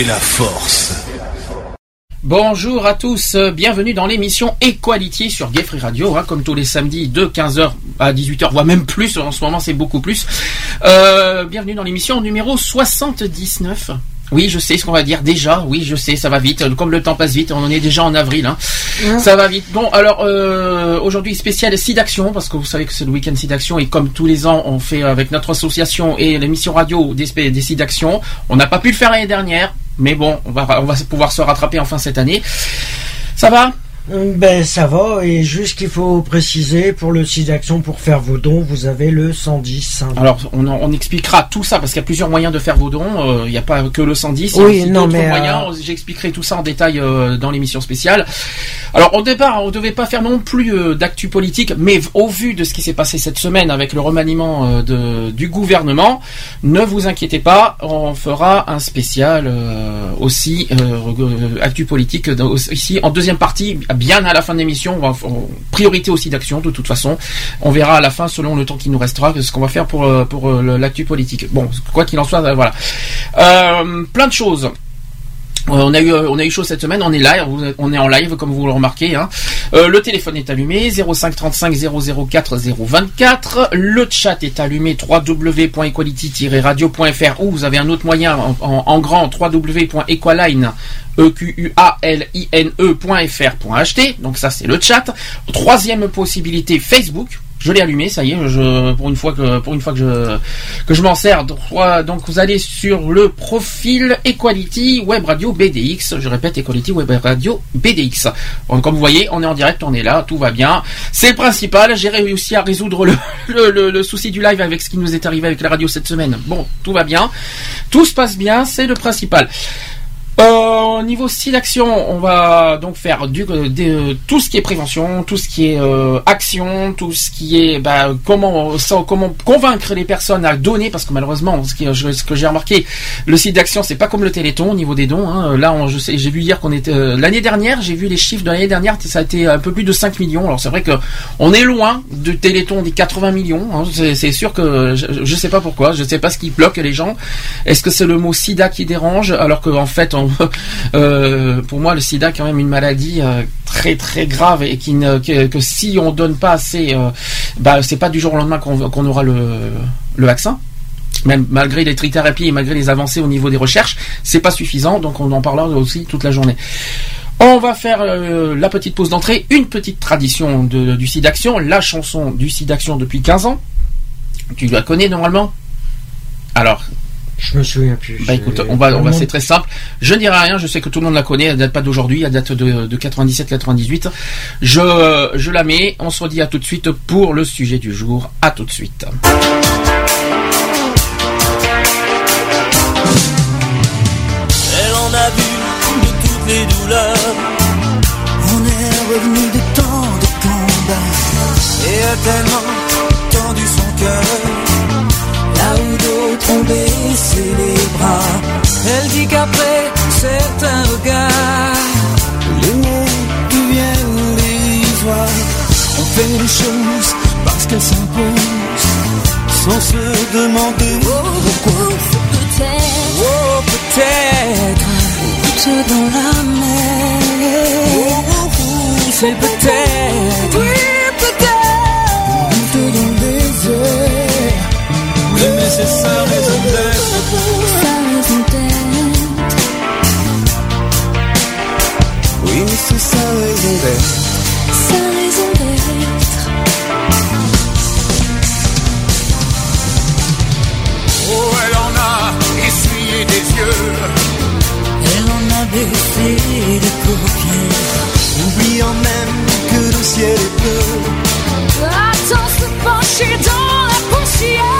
fait la force. Bonjour à tous, euh, bienvenue dans l'émission Equality sur Gay Free Radio, hein, comme tous les samedis de 15h à 18h, voire même plus, en ce moment c'est beaucoup plus. Euh, bienvenue dans l'émission numéro 79. Oui, je sais ce qu'on va dire déjà. Oui, je sais, ça va vite. Comme le temps passe vite, on en est déjà en avril. Hein. Ça va vite. Bon, alors euh, aujourd'hui spécial SIDAction parce que vous savez que c'est le week-end SIDAction et comme tous les ans, on fait avec notre association et l'émission radio des, des SIDAction. On n'a pas pu le faire l'année dernière, mais bon, on va pouvoir se rattraper enfin cette année. Ça va? Ben ça va, et juste qu'il faut préciser, pour le site d'action, pour faire vos dons, vous avez le 110. hein. Alors, on, expliquera tout ça parce qu'il y a plusieurs moyens de faire vos dons. Euh, Il n'y a pas que le 110. il y a Oui, aussi non, euh, moyens. J'expliquerai tout ça en détail euh, dans l'émission spéciale. Alors, au départ, on devait pas faire non plus d'actu politique, mais au vu de ce qui s'est passé cette semaine avec le remaniement de, du gouvernement, ne vous inquiétez pas, on fera un spécial aussi actu politique ici en deuxième partie, bien à la fin de l'émission. On va priorité aussi d'action de toute façon. On verra à la fin, selon le temps qui nous restera, ce qu'on va faire pour euh, pour euh, l'actu politique. Bon, quoi qu'il en soit, euh, voilà. Plein de choses. Euh, On a eu euh, on a eu chaud cette semaine, on est live, on est en live comme vous le remarquez. Hein. Euh, le téléphone est allumé 05 35 004 024. Le chat est allumé www.equality-radio.fr ou vous avez un autre moyen en, grand www.equaline e. Donc ça c'est le chat. Troisième possibilité Facebook. Je l'ai allumé, ça y est, je, pour une fois que pour une fois que je que je m'en sers. Donc vous allez sur le profil Equality Web Radio BDX. Je répète Equality Web Radio BDX. Comme vous voyez, on est en direct, on est là, tout va bien. C'est le principal. J'ai réussi à résoudre le, le, le- le souci du live avec ce qui nous est arrivé avec la radio cette semaine. Bon, tout va bien, tout se passe bien, c'est le principal. Euh, au niveau style d'action, on va donc faire du, euh, euh, tout ce qui est prévention, tout ce qui est euh, action, tout ce qui est bah, comment comment convaincre les personnes à donner, parce que malheureusement, ce, ce que j'ai remarqué, le site d'action c'est pas comme le Téléthon au niveau des dons. hein. Là, on, je sais, j'ai vu hier qu'on était euh, l'année dernière, j'ai vu les chiffres de l'année dernière, ça a été un peu plus de 5 millions. Alors c'est vrai que on est loin du Téléthon des 80 millions. hein. C'est, c'est sûr que je, je sais pas pourquoi, je sais pas ce qui bloque les gens. Est-ce que c'est le mot SIDA qui dérange alors qu'en fait, euh, pour moi, le SIDA est quand même une maladie euh, très très grave et qui ne, que, si on donne pas assez, euh, bah c'est pas du jour au lendemain qu'on, aura le, vaccin. Même malgré les trithérapies et malgré les avancées au niveau des recherches, c'est pas suffisant. Donc on en parlera aussi toute la journée. On va faire euh, la petite pause d'entrée, une petite tradition du SIDAction, la chanson du SIDAction depuis 15 ans. Tu la connais normalement? Alors, Je me souviens plus. bah écoute, on va, on va, c'est très simple. Je ne dirai rien, je sais que tout le monde la connaît, elle date pas d'aujourd'hui, elle date de, de 97-98. Je, je la mets, on se redit à tout de suite pour le sujet du jour. À tout de suite. Elle en a vu de toutes les douleurs. On est revenu de tant de combats. Et a tellement baissé les bras. Elle dit qu'après certains regards, les mots deviennent dérisoires. On fait les choses parce qu'elles s'imposent. Sans se demander pourquoi. Peut-être Oh, peut-être. goutte dans la mer. C'est peut-être. Oui, d'aimer, c'est sa raison d'être. Sa raison d'être. Oui, c'est sa raison d'être. Sa raison d'être. Oh, elle en a essuyé des yeux. Elle en a baissé les paupières. Oubliant même que le ciel est bleu. Attends se pencher dans la poussière.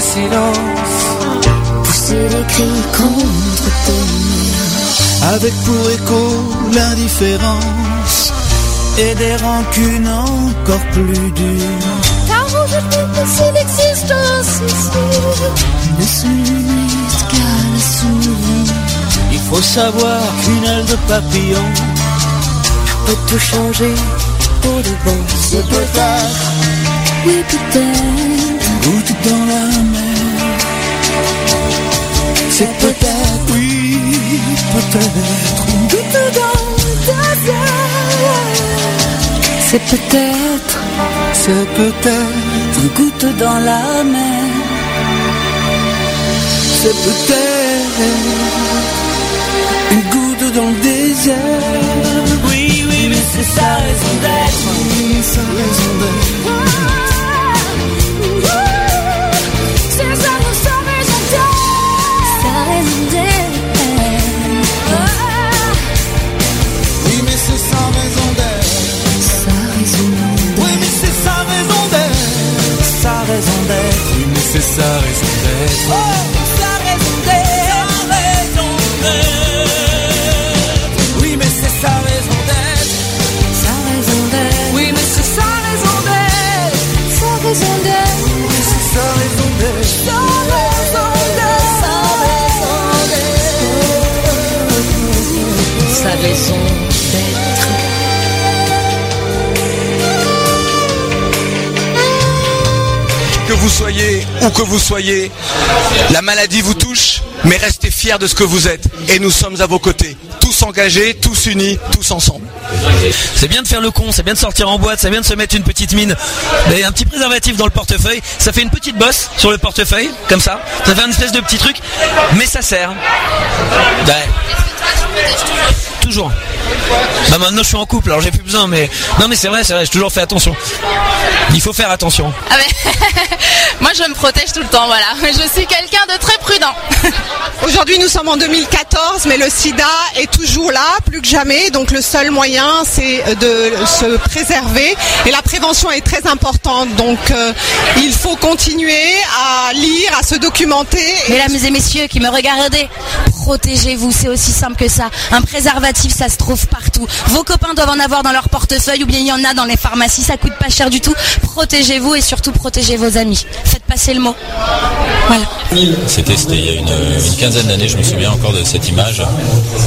silences. Pousser les cris contre tes murs. avec pour écho l'indifférence et des rancunes encore plus dures. Car aujourd'hui, c'est l'existence ici. Ne se limite qu'à la souris. Il faut savoir qu'une aile de papillon Peut tout changer pour de bon. c'est peut-être Oui, peut-être. Dans la mer. C'est peut-être, oui, peut-être une goutte dans le désert. C'est peut-être C'est peut-être, une goutte dans la mer. c'est peut-être une goutte dans le désert. Oui, oui, mais c'est sa raison d'être. Oui, sa raison d'être. Sa raison d'être. Oh, sa raison d'être. Sa raison d'être. Oui, mais c'est sa raison d'être. Sa raison d'être. Oui, mais c'est sa raison d'être. Sa raison d'être. Oui, c'est sa raison d'être. Sa raison d'être. Sa raison d'être. Que vous soyez où que vous soyez, la maladie vous touche, mais restez fiers de ce que vous êtes. Et nous sommes à vos côtés, tous engagés, tous unis, tous ensemble. C'est bien de faire le con, c'est bien de sortir en boîte, c'est bien de se mettre une petite mine. Mais un petit préservatif dans le portefeuille, ça fait une petite bosse sur le portefeuille, comme ça. Ça fait une espèce de petit truc, mais ça sert. Toujours. Bah maintenant je suis en couple, alors j'ai plus besoin, mais non mais c'est vrai, c'est vrai, j'ai toujours fait attention. Il faut faire attention. Ah ben, moi je me protège tout le temps, voilà. Je suis quelqu'un de très prudent. Aujourd'hui, nous sommes en 2014, mais le sida est toujours là, plus que jamais. Donc, le seul moyen, c'est de se préserver. Et la prévention est très importante. Donc, euh, il faut continuer à lire, à se documenter. Et Mesdames et messieurs qui me regardez, protégez-vous, c'est aussi simple que ça. Un préservatif, ça se trouve partout. Vos copains doivent en avoir dans leur portefeuille ou bien il y en a dans les pharmacies, ça coûte pas cher du tout. Protégez-vous et surtout protégez vos amis. Faites passer le mot. Voilà. C'était il y a une, une quinzaine d'années, je me souviens encore de cette image.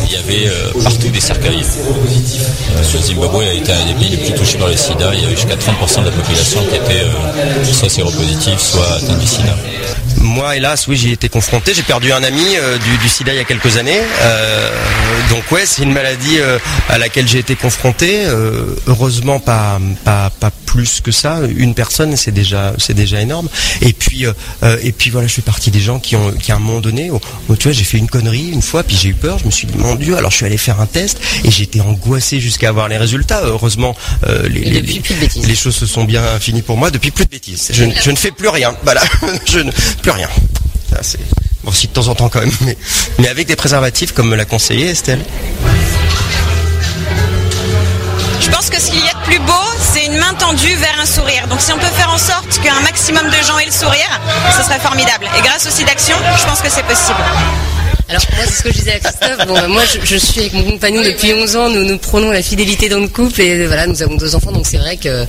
Il y avait euh, partout des cercueils. Euh, le Zimbabwe a été un des pays les plus touchés par le sida. Il y avait jusqu'à 30% de la population qui était euh, soit séropositive, soit atteinte du sida. Moi, hélas, oui, j'y ai été confronté. J'ai perdu un ami euh, du, du sida il y a quelques années. Euh, donc ouais, c'est une maladie euh, à laquelle j'ai été confronté. Heureusement, pas, pas, pas plus que ça. Une personne, c'est déjà, c'est déjà énorme. Et puis, et puis voilà, je fais partie des gens qui ont, qui à un moment donné, oh, oh, tu vois, j'ai fait une connerie une fois, puis j'ai eu peur. Je me suis dit, mon Dieu, alors je suis allé faire un test et j'étais angoissé jusqu'à avoir les résultats. Heureusement, les, les, les choses se sont bien finies pour moi. Depuis plus de bêtises. Je, ne- je ne fais plus rien. Voilà, je ne plus rien. Ça, c'est bon, si de temps en temps quand même, mais, mais avec des préservatifs comme me l'a conseillé Estelle. Je pense que ce qu'il y a de plus beau, c'est une main tendue vers un sourire. Donc si on peut faire en sorte qu'un maximum de gens aient le sourire, ce serait formidable. Et grâce aussi d'action, je pense que c'est possible. Alors moi c'est ce que je disais à Christophe. Bon, bah, moi je, je suis avec mon compagnon depuis 11 ans. Nous nous prenons la fidélité dans le couple et euh, voilà nous avons deux enfants donc c'est vrai que euh,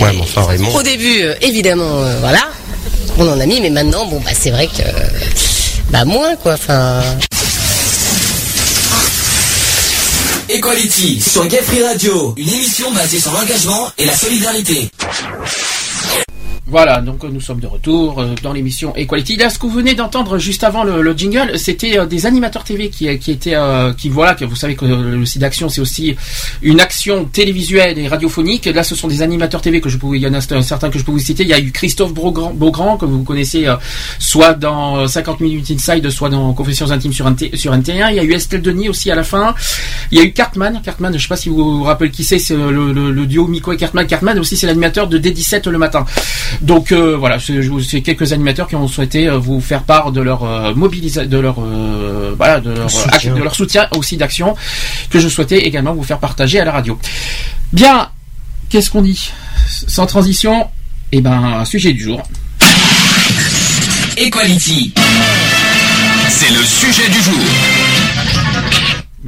Ouais, mais enfin Raymond. au début euh, évidemment euh, voilà on en a mis mais maintenant bon bah c'est vrai que bah moins quoi. Enfin Equality sur Gay Free Radio, une émission basée sur l'engagement et la solidarité. Voilà, donc euh, nous sommes de retour euh, dans l'émission Equality. Là, ce que vous venez d'entendre juste avant le, le jingle, c'était euh, des animateurs TV qui, qui étaient, qui voilà, que vous savez que le site d'action c'est aussi une action télévisuelle et radiophonique. Là, ce sont des animateurs TV que je peux, il y en a certains que je peux vous citer. Il y a eu Christophe Beaugrand, Beaugrand que vous connaissez, soit dans euh, 50 minutes inside, soit dans Confessions intimes sur, NT, sur NT1. Il y a eu Estelle Denis aussi à la fin. Il y a eu Cartman. Cartman, je sais pas si vous vous rappelez qui c'est, c'est le, le- le duo Miko et Cartman. Cartman aussi, c'est l'animateur de D17 le matin. Donc euh, voilà, c'est quelques animateurs qui ont souhaité euh, vous faire part de leur euh, mobilisation, de leur euh, voilà, de leur, Soutien. ac- de leur soutien aussi d'action que je souhaitais également vous faire partager à la radio. Bien, qu'est-ce qu'on dit? Sans transition, eh ben, sujet du jour. Equality. C'est le sujet du jour.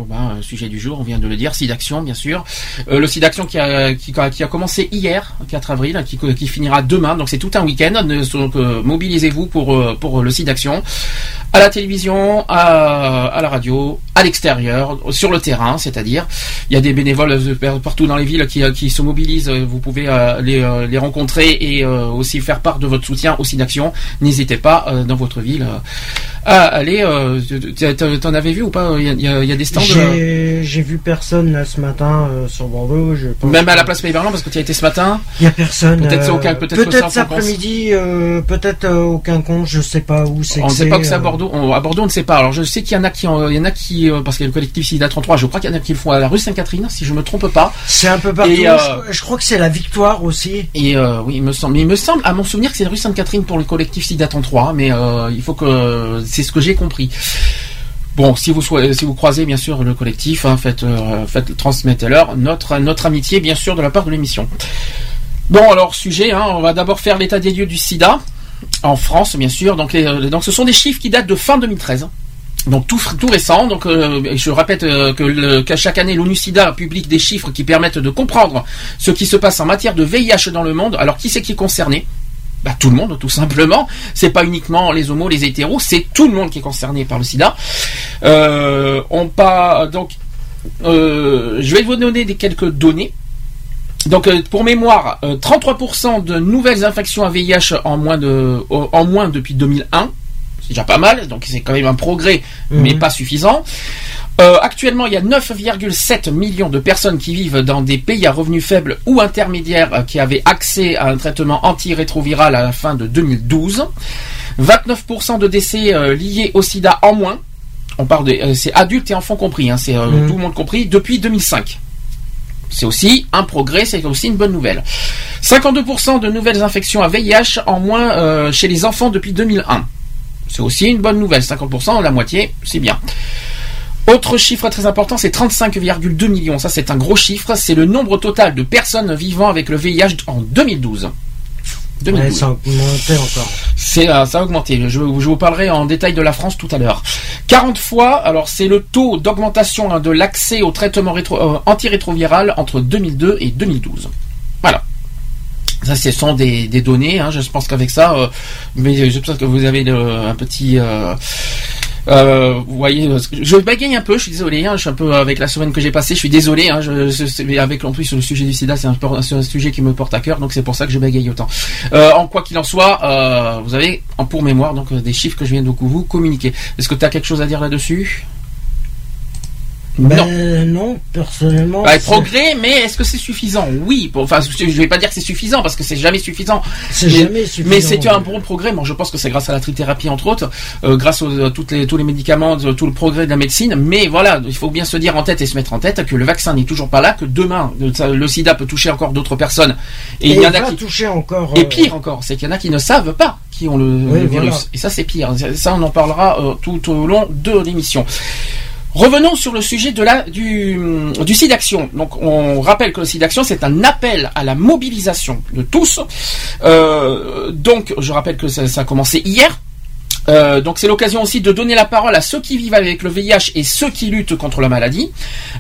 Ben, euh, sujet du jour, on vient de le dire, SIDAction bien sûr. Euh, le SIDAction qui a, qui, a- qui a commencé hier, 4 avril, qui, qui finira demain, donc c'est tout un week-end. Donc euh, mobilisez-vous pour, euh, pour le SIDAction. À la télévision, à, à la radio, à l'extérieur, sur le terrain, c'est-à-dire. Il y a des bénévoles partout dans les villes qui, qui se mobilisent, vous pouvez les, les rencontrer et aussi faire part de votre soutien au SIDAction. N'hésitez pas dans votre ville à aller... t'en- T'en avais vu ou pas? Il y il y a des stands... euh, J'ai vu personne là ce matin euh, sur Bordeaux. Je pense Même à la place Pays-Verland, parce que tu as été ce matin. Il y a personne. Peut-être euh, au peut-être que cet après-midi, euh, peut-être euh, au Quinconce, je sais pas où c'est. On ne sait pas que c'est à euh, Bordeaux. On- à Bordeaux, on ne sait pas. Alors, je sais qu'il y en a qui, il y en a qui, euh, parce qu'il y a le collectif SIDA 33. Je crois qu'il y en a qui le font à la rue Sainte-Catherine, si je me trompe pas. C'est un peu partout. Et, euh, je, je crois que c'est la victoire aussi. Et euh, oui, il me semble. Il me semble, à mon souvenir, que c'est la rue Sainte-Catherine pour le collectif SIDA 33. Mais euh, il faut que, c'est ce que j'ai compris. Bon, si vous croisez bien sûr le collectif, hein, faites, euh, faites transmettez-leur notre amitié bien sûr de la part de l'émission. Bon, alors sujet, hein, on va d'abord faire l'état des lieux du SIDA en France, bien sûr. Donc, euh, ce sont des chiffres qui datent de fin 2013. Donc tout, récent. Donc euh, je répète euh, qu'à chaque année l'ONU SIDA publie des chiffres qui permettent de comprendre ce qui se passe en matière de VIH dans le monde. Alors qui c'est qui est concerné? Bah, tout le monde, tout simplement. C'est pas uniquement les homos, les hétéros, c'est tout le monde qui est concerné par le SIDA. Euh, on pas donc, euh, je vais vous donner des quelques données. Donc, euh, pour mémoire, euh, 33% de nouvelles infections à VIH en moins de, en moins depuis 2001. C'est déjà pas mal, donc c'est quand même un progrès, mais Mhm. pas suffisant. Euh, actuellement, il y a 9,7 millions de personnes qui vivent dans des pays à revenus faibles ou intermédiaires euh, qui avaient accès à un traitement antirétroviral à la fin de 2012. 29% de décès euh, liés au sida en moins. On parle de, c'est adultes et enfants compris, hein, c'est Mhm. tout le monde compris, depuis 2005. C'est aussi un progrès, c'est aussi une bonne nouvelle. 52% de nouvelles infections à VIH en moins chez les enfants depuis 2001. C'est aussi une bonne nouvelle. 50%, la moitié, c'est bien. Autre chiffre très important, c'est 35,2 millions. Ça, c'est un gros chiffre. C'est le nombre total de personnes vivant avec le VIH en 2012. 2012. Ouais, ça a augmenté encore. C'est, euh, ça a augmenté. Je, je vous parlerai en détail de la France tout à l'heure. 40 fois, alors c'est le taux d'augmentation hein, de l'accès au traitement rétro- euh, antirétroviral entre 2002 et 2012. Voilà. Ça, ce sont des, des données. hein. je pense qu'avec ça, euh, mais je pense que vous avez le- un petit. euh, euh, vous voyez, je bagaye un peu. Je suis désolé. hein, je suis un peu avec la semaine que j'ai passée. Je suis désolé. Hein, je, avec en plus le sujet du SIDA, c'est un, sujet qui me porte à cœur. Donc c'est pour ça que je bagaye autant. Euh, en quoi qu'il en soit, euh, vous avez en pour mémoire donc euh, des chiffres que je viens de vous communiquer. Est-ce que tu as quelque chose à dire là-dessus? Ben, non. personnellement. Bah, progrès, mais est-ce que c'est suffisant? Oui. Bon, Enfin, je vais pas dire que c'est suffisant parce que c'est jamais suffisant. C'est mais, jamais suffisant, Mais c'est un bon progrès. Moi, je pense que c'est grâce à la trithérapie entre autres, euh, grâce aux, à toutes les, tous les médicaments, tout le progrès de la médecine. Mais voilà, il faut bien se dire en tête et se mettre en tête que le vaccin n'est toujours pas là, que demain le, ça- le SIDA peut toucher encore d'autres personnes. Et, Et il y en a qui toucher encore. Et euh, pire encore, c'est qu'il y en a qui ne savent pas qui ont le, Oui, le voilà. virus. Et ça, c'est pire. Ça, on en parlera euh, tout au long de l'émission. Revenons sur le sujet de la, du, du SIDAction. Donc, on rappelle que le SIDAction, c'est un appel à la mobilisation de tous. Euh, donc, je rappelle que ça, a commencé hier. Euh, donc c'est l'occasion aussi de donner la parole à ceux qui vivent avec le VIH et ceux qui luttent contre la maladie.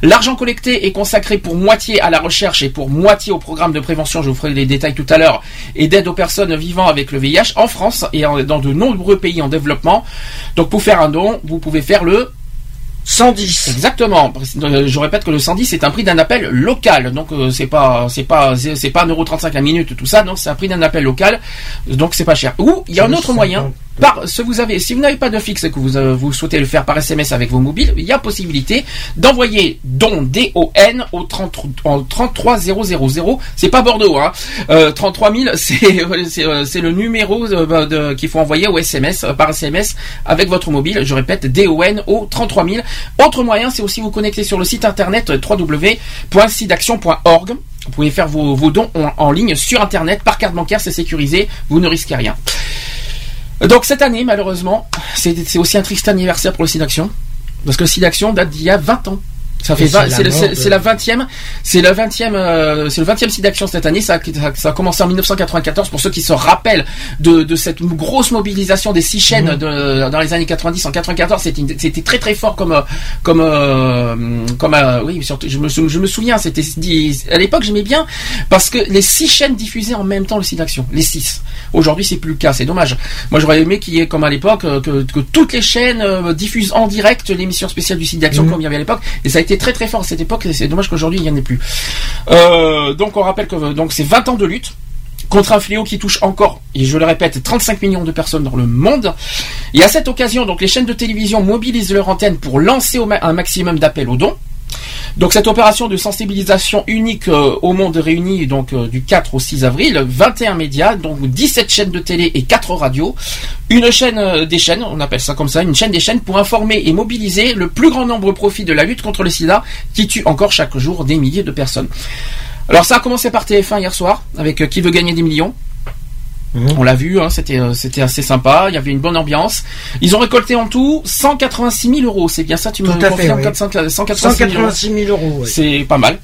L'argent collecté est consacré pour moitié à la recherche et pour moitié au programme de prévention, je vous ferai les détails tout à l'heure, et d'aide aux personnes vivant avec le VIH en France et dans de nombreux pays en développement. Donc pour faire un don, vous pouvez faire le 110. Exactement. Euh, Je répète que le 110 c'est un prix d'un appel local. Donc euh, c'est pas c'est pas c'est pas 1,35€ la minute tout ça. Non, c'est un prix d'un appel local. Donc c'est pas cher. Ou il y a un autre moyen. Par ce vous avez si vous n'avez pas de fixe et que vous euh, vous souhaitez le faire par SMS avec vos mobiles, il y a possibilité d'envoyer don D O N au 30 en 33000. C'est pas Bordeaux hein. Euh, 33 000 c'est c'est euh, c'est le numéro euh, bah, qu'il faut envoyer au SMS euh, par SMS avec votre mobile. Je répète D O N au 33 000. Autre moyen, c'est aussi vous connecter sur le site internet www.sidaction.org. Vous pouvez faire vos, vos dons en ligne sur internet par carte bancaire, c'est sécurisé, vous ne risquez rien. Donc cette année, malheureusement, c'est aussi un triste anniversaire pour le SIDAction, parce que le SIDAction date d'il y a 20 ans. Ça fait c'est la le- mort c'est de- c'est la 20e, c'est le 20e, euh, c'est le 20e site d'action cette année. Ça, a- ça, commencé en 1994 pour ceux qui se rappellent de, de cette grosse mobilisation des six chaînes Mhm. de, dans les années 90. En 94, c'était très très fort comme euh, comme euh, comme euh, oui, surtout je me sou- je me souviens, c'était à l'époque j'aimais bien parce que les six chaînes diffusaient en même temps le site d'action, les six. Aujourd'hui, c'est plus le cas, c'est dommage. Moi, j'aurais aimé qu'il y ait comme à l'époque euh, que, que toutes les chaînes euh, diffusent en direct l'émission spéciale du site d'action Mhm. comme il y avait à l'époque et ça a été très très fort à cette époque c'est dommage qu'aujourd'hui il n'y en ait plus. Euh, donc on rappelle que donc c'est 20 ans de lutte contre un fléau qui touche encore, et je le répète, 35 millions de personnes dans le monde. Et à cette occasion, donc les chaînes de télévision mobilisent leur antenne pour lancer un maximum d'appels aux dons. Donc cette opération de sensibilisation unique euh, au monde réuni donc euh, du 4 au 6 avril, 21 médias, donc 17 chaînes de télé et 4 radios, une chaîne euh, des chaînes, on appelle ça comme ça, une chaîne des chaînes pour informer et mobiliser le plus grand nombre profit de la lutte contre le sida qui tue encore chaque jour des milliers de personnes. Alors ça a commencé par TF1 hier soir avec Qui veut gagner des millions? On l'a vu, hein, c'était euh, c'était assez sympa. Il y avait une bonne ambiance. Ils ont récolté en tout 186 000 euros. C'est bien ça, tu me confirmes oui. 400 186 000 euros. 186 000 euros. C'est pas mal.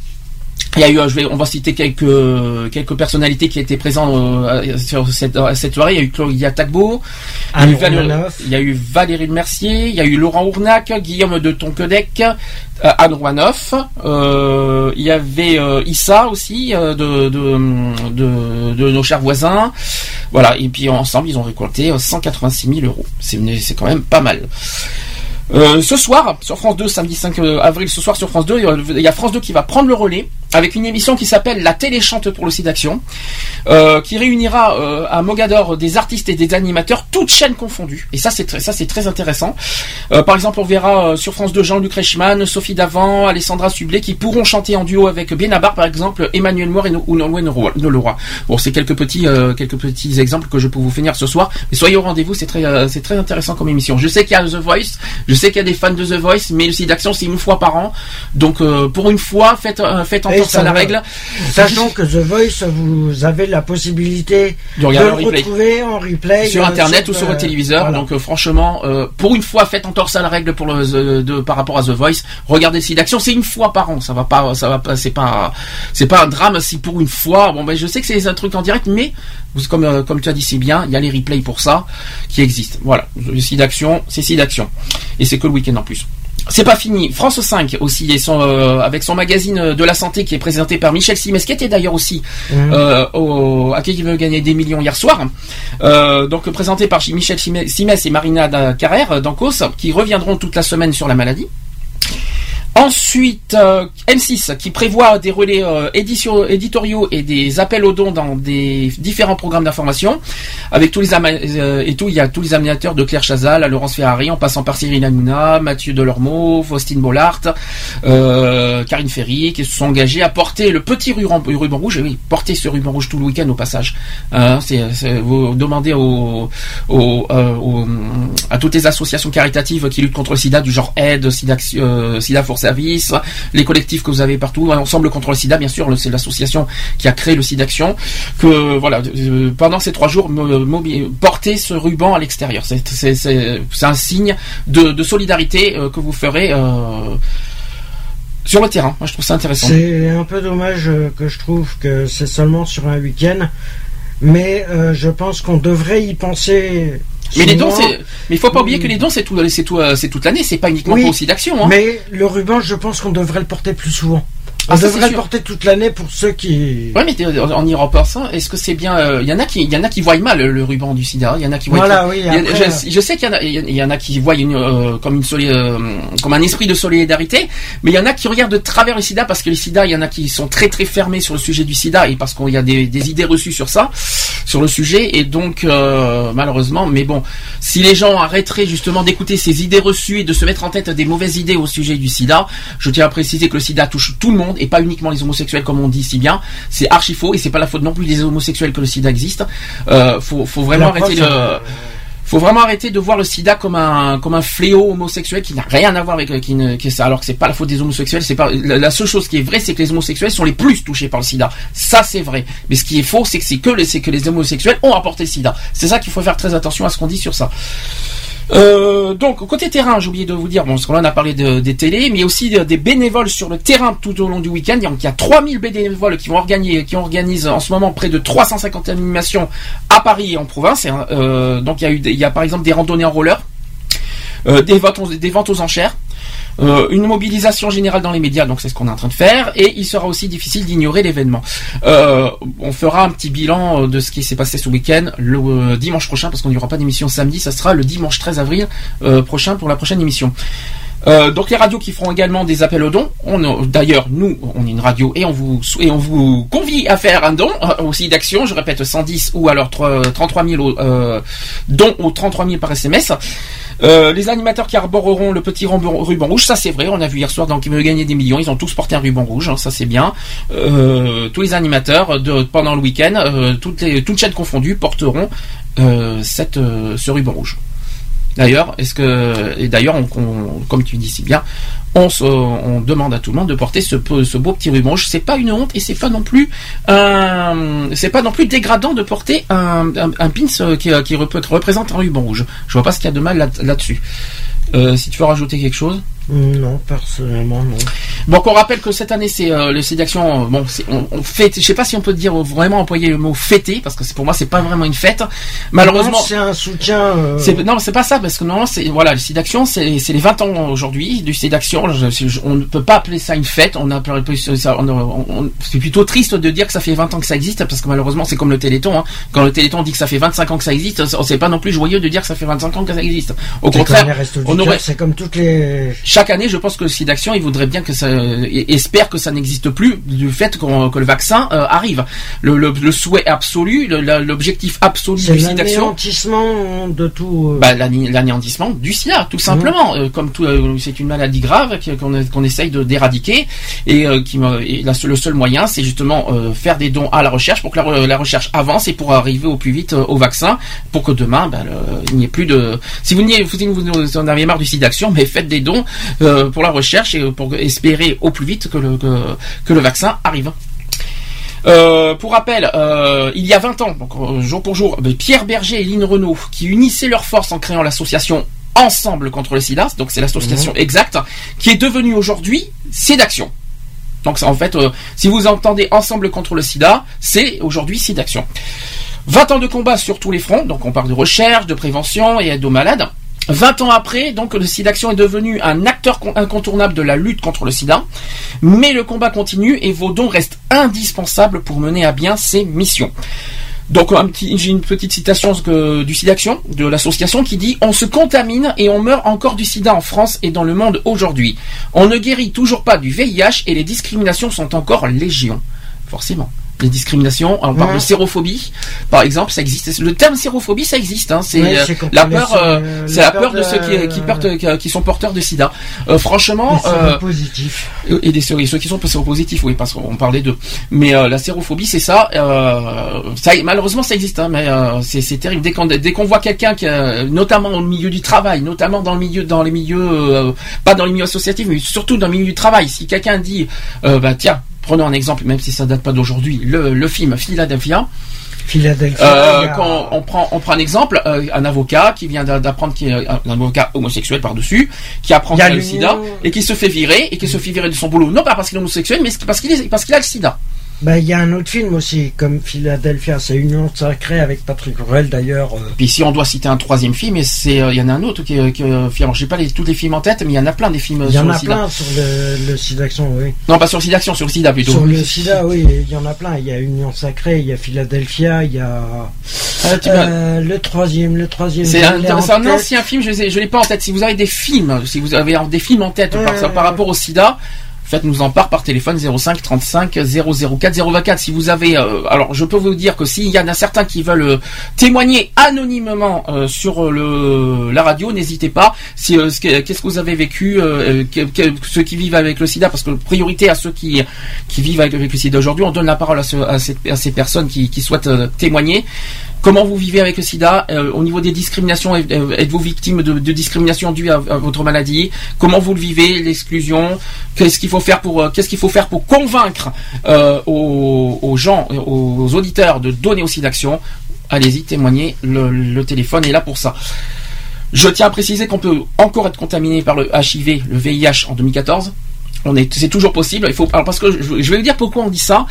Il y a eu, euh, je vais, on va citer quelques quelques personnalités qui étaient présentes euh, sur cette, à cette soirée. Il y a eu Claudia Tagbo, il y a eu Valérie, il y a eu Valérie Mercier, il y a eu Laurent Ournac, Guillaume de Tonquedec, euh, Anne Romanoff, euh, il y avait euh, Issa aussi euh, de, de, de, de nos chers voisins. Voilà, et puis ensemble ils ont récolté euh, 186 000 euros. C'est c'est quand même pas mal. Euh, ce soir, sur France 2, samedi 5 avril, ce soir sur France 2, il y a France 2 qui va prendre le relais avec une émission qui s'appelle La télé chante pour le site d'action, euh, qui réunira euh, à Mogador des artistes et des animateurs, toutes chaînes confondues. Et ça, c'est très, très intéressant. Euh, par exemple, on verra euh, sur France 2 Jean-Luc Reichmann, Sophie Davant, Alessandra Sublet, qui pourront chanter en duo avec Benabar, par exemple, Emmanuel Moir et No- ou Nolora. Bon, c'est quelques petits, euh, quelques petits exemples que je peux vous finir ce soir. Mais soyez au rendez-vous, c'est très, euh, très intéressant comme émission. Je sais qu'il y a The Voice, qu'il y a des fans de The Voice, mais le site d'action c'est une fois par an. Donc euh, pour une fois, faites, euh, faites ça à la règle. Sachant que The Voice, vous avez la possibilité De le replay. retrouver en replay sur euh, internet ou sur euh, le téléviseur. voilà. Donc euh, franchement, euh, pour une fois, faites entorse à la règle pour le euh, de, par rapport à The Voice. Regardez le site d'action, c'est une fois par an. Ça va pas, ça va pas, c'est pas, c'est pas un drame si pour une fois. Bon ben je sais que c'est un truc en direct, mais comme euh, comme tu as dit si bien, il y a les replays pour ça qui existent. Voilà, le site d'action, c'est site d'action et c'est que le week-end en plus. C'est pas fini. France 5 aussi, et son, euh, avec son magazine de la santé qui est présenté par Michel Simès, qui était d'ailleurs aussi euh, au, à qui veut gagner des millions hier soir. Euh, donc présenté par Michel Simès Simès et Marina Carrère d'Ancos, qui reviendront toute la semaine sur la maladie. Ensuite, euh, M6 qui prévoit des relais euh, éditoriaux et des appels aux dons dans des différents programmes d'information. Avec tous les euh, et tout, il y a tous les animateurs de Claire Chazal à Laurence Ferrari, en passant par Cyril Hanouna, Mathieu Delormeau, Faustine Bollard, euh, Karine Ferry, qui se sont engagés à porter le petit ruban, rouge. Et oui, porter ce ruban rouge tout le week-end au passage. Hein, vous demandez à toutes les associations caritatives qui luttent contre le SIDA, du genre Aide, SIDA, SIDA for Service, les collectifs que vous avez partout, Ensemble contre le SIDA, bien sûr, c'est l'association qui a créé le SIDA Action, que voilà, euh, pendant ces trois jours, mobi- porter ce ruban à l'extérieur. C'est, un signe de, solidarité euh, que vous ferez. euh, sur le terrain, moi je trouve ça intéressant. C'est un peu dommage euh, que je trouve que c'est seulement sur un week-end, mais euh, je pense qu'on devrait y penser. Mais les dons, c'est, mais il faut pas oublier que les dons, c'est tout, c'est tout, euh, c'est toute l'année, c'est pas uniquement Oui, pour aussi d'action. Hein. Mais le ruban, je pense qu'on devrait le porter plus souvent. On Ah, ça, c'est devrait le porter toute l'année pour ceux qui. Ouais, mais en y repensant, est-ce que c'est bien euh, Il y en a qui, il y en a qui voient mal le, le ruban du SIDA. Il y en a qui voient. Voilà, oui, y a- après, je, je sais qu'il y en a, il y en- il y en a qui voient une, euh, comme une soli- euh, comme un esprit de solidarité, mais il y en a qui regardent de travers le SIDA parce que le SIDA, il y en a qui sont très très fermés sur le sujet du SIDA et parce qu'il y a des, des idées reçues sur ça, sur le sujet et donc euh, malheureusement, mais bon, si les gens arrêteraient justement d'écouter ces idées reçues et de se mettre en tête des mauvaises idées au sujet du SIDA, je tiens à préciser que le SIDA touche tout le monde et pas uniquement les homosexuels comme on dit si bien. C'est archi faux et c'est pas la faute non plus des homosexuels que le SIDA existe. Euh, faut, faut vraiment La arrêter de faut vraiment arrêter de voir le sida comme un comme un fléau homosexuel qui n'a rien à voir avec qui ne, qui est ça. Alors que c'est pas la faute des homosexuels c'est pas la, la seule chose qui est vraie c'est que les homosexuels sont les plus touchés par le sida. Ça c'est vrai. Mais ce qui est faux c'est que c'est que les c'est que les homosexuels ont apporté le sida. C'est ça qu'il faut faire très attention à ce qu'on dit sur ça Euh, donc côté terrain, j'ai oublié de vous dire, bon, parce qu'on a parlé de- des télés, mais aussi de- des bénévoles sur le terrain tout au long du week-end. Il y a 3000 bénévoles qui vont organiser, qui organisent en ce moment près de 350 animations à Paris et en province. Euh, donc il y a eu, par exemple des randonnées en roller, euh, des ventes aux enchères. Euh, une mobilisation générale dans les médias, donc c'est ce qu'on est en train de faire, et il sera aussi difficile d'ignorer l'événement. Euh, on fera un petit bilan euh, de ce qui s'est passé ce week-end le euh, dimanche prochain, parce qu'on n'y aura pas d'émission samedi, ça sera le dimanche 13 avril euh, prochain pour la prochaine émission. Euh, donc les radios qui feront également des appels aux dons. On, d'ailleurs, nous, on est une radio et on vous et on vous convie à faire un don aussi d'action. Je répète 110 ou alors trois- 33 000 au- euh, dons ou 33 000 par SMS. Euh, les animateurs qui arboreront le petit ruban, rouge, ça c'est vrai, on a vu hier soir donc ils veulent gagner des millions, ils ont tous porté un ruban rouge, hein, ça c'est bien. Euh, tous les animateurs pendant le week-end, euh, toutes les toutes chaînes confondues, porteront ce ruban rouge. D'ailleurs, est-ce que et d'ailleurs, comme tu dis si bien, on, demande à tout le monde de porter ce, beau petit ruban rouge. C'est pas une honte et c'est pas non plus c'est pas non plus dégradant de porter un, un, pins euh, qui, rep- représente un ruban rouge. Je vois pas ce qu'il y a de mal là- là-dessus. Euh, si tu veux rajouter quelque chose. Non, personnellement, non. Donc on rappelle que cette année c'est euh, le d'action. Bon, on, on fête. Je sais pas si on peut dire vraiment employer le mot fêter parce que pour moi c'est pas vraiment une fête. Malheureusement, Non, c'est un soutien. euh, non, c'est pas ça, parce que normalement, c'est, voilà, le d'action, c'est, les 20 ans aujourd'hui du d'action. On ne peut pas appeler ça une fête, on ça, c'est plutôt triste de dire que ça fait 20 ans que ça existe, parce que malheureusement, c'est comme le Téléthon, hein. Quand le Téléthon dit que ça fait 25 ans que ça existe, c'est pas non plus joyeux de dire que ça fait 25 ans que ça existe. Au contraire, on aurait, c'est comme toutes les. chaque année, je pense que le site d'action, il voudrait bien que ça, espère que ça n'existe plus du fait que le vaccin euh, arrive. Le, le- le souhait absolu, l'objectif absolu du site d'action, l'anéantissement de tout. euh, bah, l'anéantissement du sida, tout simplement. Euh, comme tout, c'est une maladie grave qu'on essaye d'éradiquer et qui me- et la- le seul moyen, c'est justement faire des dons à la recherche pour que la, re- la recherche avance et pour arriver au plus vite au vaccin, pour que demain, bah, le- il n'y ait plus de. Si vous n'y vous, vous, en avez marre du sida d'action, mais faites des dons euh, pour la recherche et pour espérer au plus vite que le que, que le vaccin arrive. Euh, pour rappel, euh, il y a 20 ans, donc euh, jour pour jour, Pierre Berger et Lynn Renault, qui unissaient leurs forces en créant l'association Ensemble contre le SIDA, donc c'est l'association exacte, qui est devenue aujourd'hui SIDAction. Donc en fait, si vous entendez Ensemble contre le SIDA, c'est aujourd'hui SIDAction. 20 ans de combat sur tous les fronts, donc on parle de recherche, de prévention et aide aux malades. 20 ans après, donc le SIDAction est devenu un acteur con- incontournable de la lutte contre le sida, mais le combat continue et vos dons restent indispensables pour mener à bien ces missions. Donc j'ai une petite citation du SIDAction, de l'association, qui dit On se contamine et on meurt encore du sida en France et dans le monde aujourd'hui. On ne guérit toujours pas du VIH et les discriminations sont encore légion. Forcément. Les discriminations, on parle Ouais. de sérophobie, par exemple, ça existe. Le terme sérophobie, ça existe. Hein, c'est Ouais, euh, la peur, euh, c'est la peur de, de- ceux qui, qui, portent- qui- sont porteurs de sida. Euh, franchement, euh, séropositifs. et des séries, ceux qui sont séropositifs, oui, parce qu'on parlait d'eux. Mais euh, la sérophobie, c'est ça, euh, ça. Malheureusement, ça existe, hein, mais c'est terrible. Dès qu'on voit quelqu'un, qui, notamment au milieu du travail, notamment dans le milieu, dans les milieux, pas dans les milieux associatifs, mais surtout dans le milieu du travail, si quelqu'un dit, bah tiens, prenons un exemple, même si ça date pas d'aujourd'hui, le, le film Philadelphia. Philadelphia. Euh, quand on prend, on prend un exemple, euh, un avocat qui vient d'a- d'apprendre qu'il est un avocat homosexuel par-dessus, qui apprend qu'il a le sida et qui se fait virer et qui se fait virer de son boulot, non pas parce qu'il est homosexuel, mais parce qu'il parce qu'il a le sida. Bah, il y a un autre film aussi, comme Philadelphia, c'est Union sacrée avec Patrick Ruel d'ailleurs. euh, Puis si on doit citer un troisième film, et c'est, euh, il y en a un autre qui, est- qui euh, alors j'ai pas les, tous les films en tête, mais il y en a plein des films euh, Il y en a plein sur le, le sida oui. Non, pas sur le sida, action, sur le sida plutôt. Sur le sida, oui, il y en a plein. Il y a Union sacrée, il y a Philadelphia, il y a Ah, euh, le troisième, le troisième. C'est un, ancien film, je ne l'ai pas en tête. Si vous avez des films, si vous avez des films en tête par rapport au sida, faites-nous en part par téléphone 05 35 004 024. Si vous avez, euh, alors je peux vous dire que s'il y en a certains qui veulent euh, témoigner anonymement euh, sur euh, le la radio, n'hésitez pas. Si euh, ce que- qu'est-ce que vous avez vécu, que- que- ceux qui vivent avec le SIDA, parce que priorité à ceux qui qui vivent avec, le SIDA aujourd'hui, on donne la parole à, ce- à ces, à ces personnes qui, qui souhaitent témoigner. Comment vous vivez avec le sida Euh, Au niveau des discriminations, euh, êtes-vous victime de, de discrimination due à, votre maladie? Comment vous le vivez L'exclusion? Qu'est-ce qu'il faut faire pour euh, convaincre aux, gens, aux auditeurs de donner aussi d'action Allez-y, témoignez. Le, le téléphone est là pour ça. Je tiens à préciser qu'on peut encore être contaminé par le HIV, le VIH en 2014. C'est toujours possible. Il faut, alors parce que je, vais vous dire pourquoi on dit ça.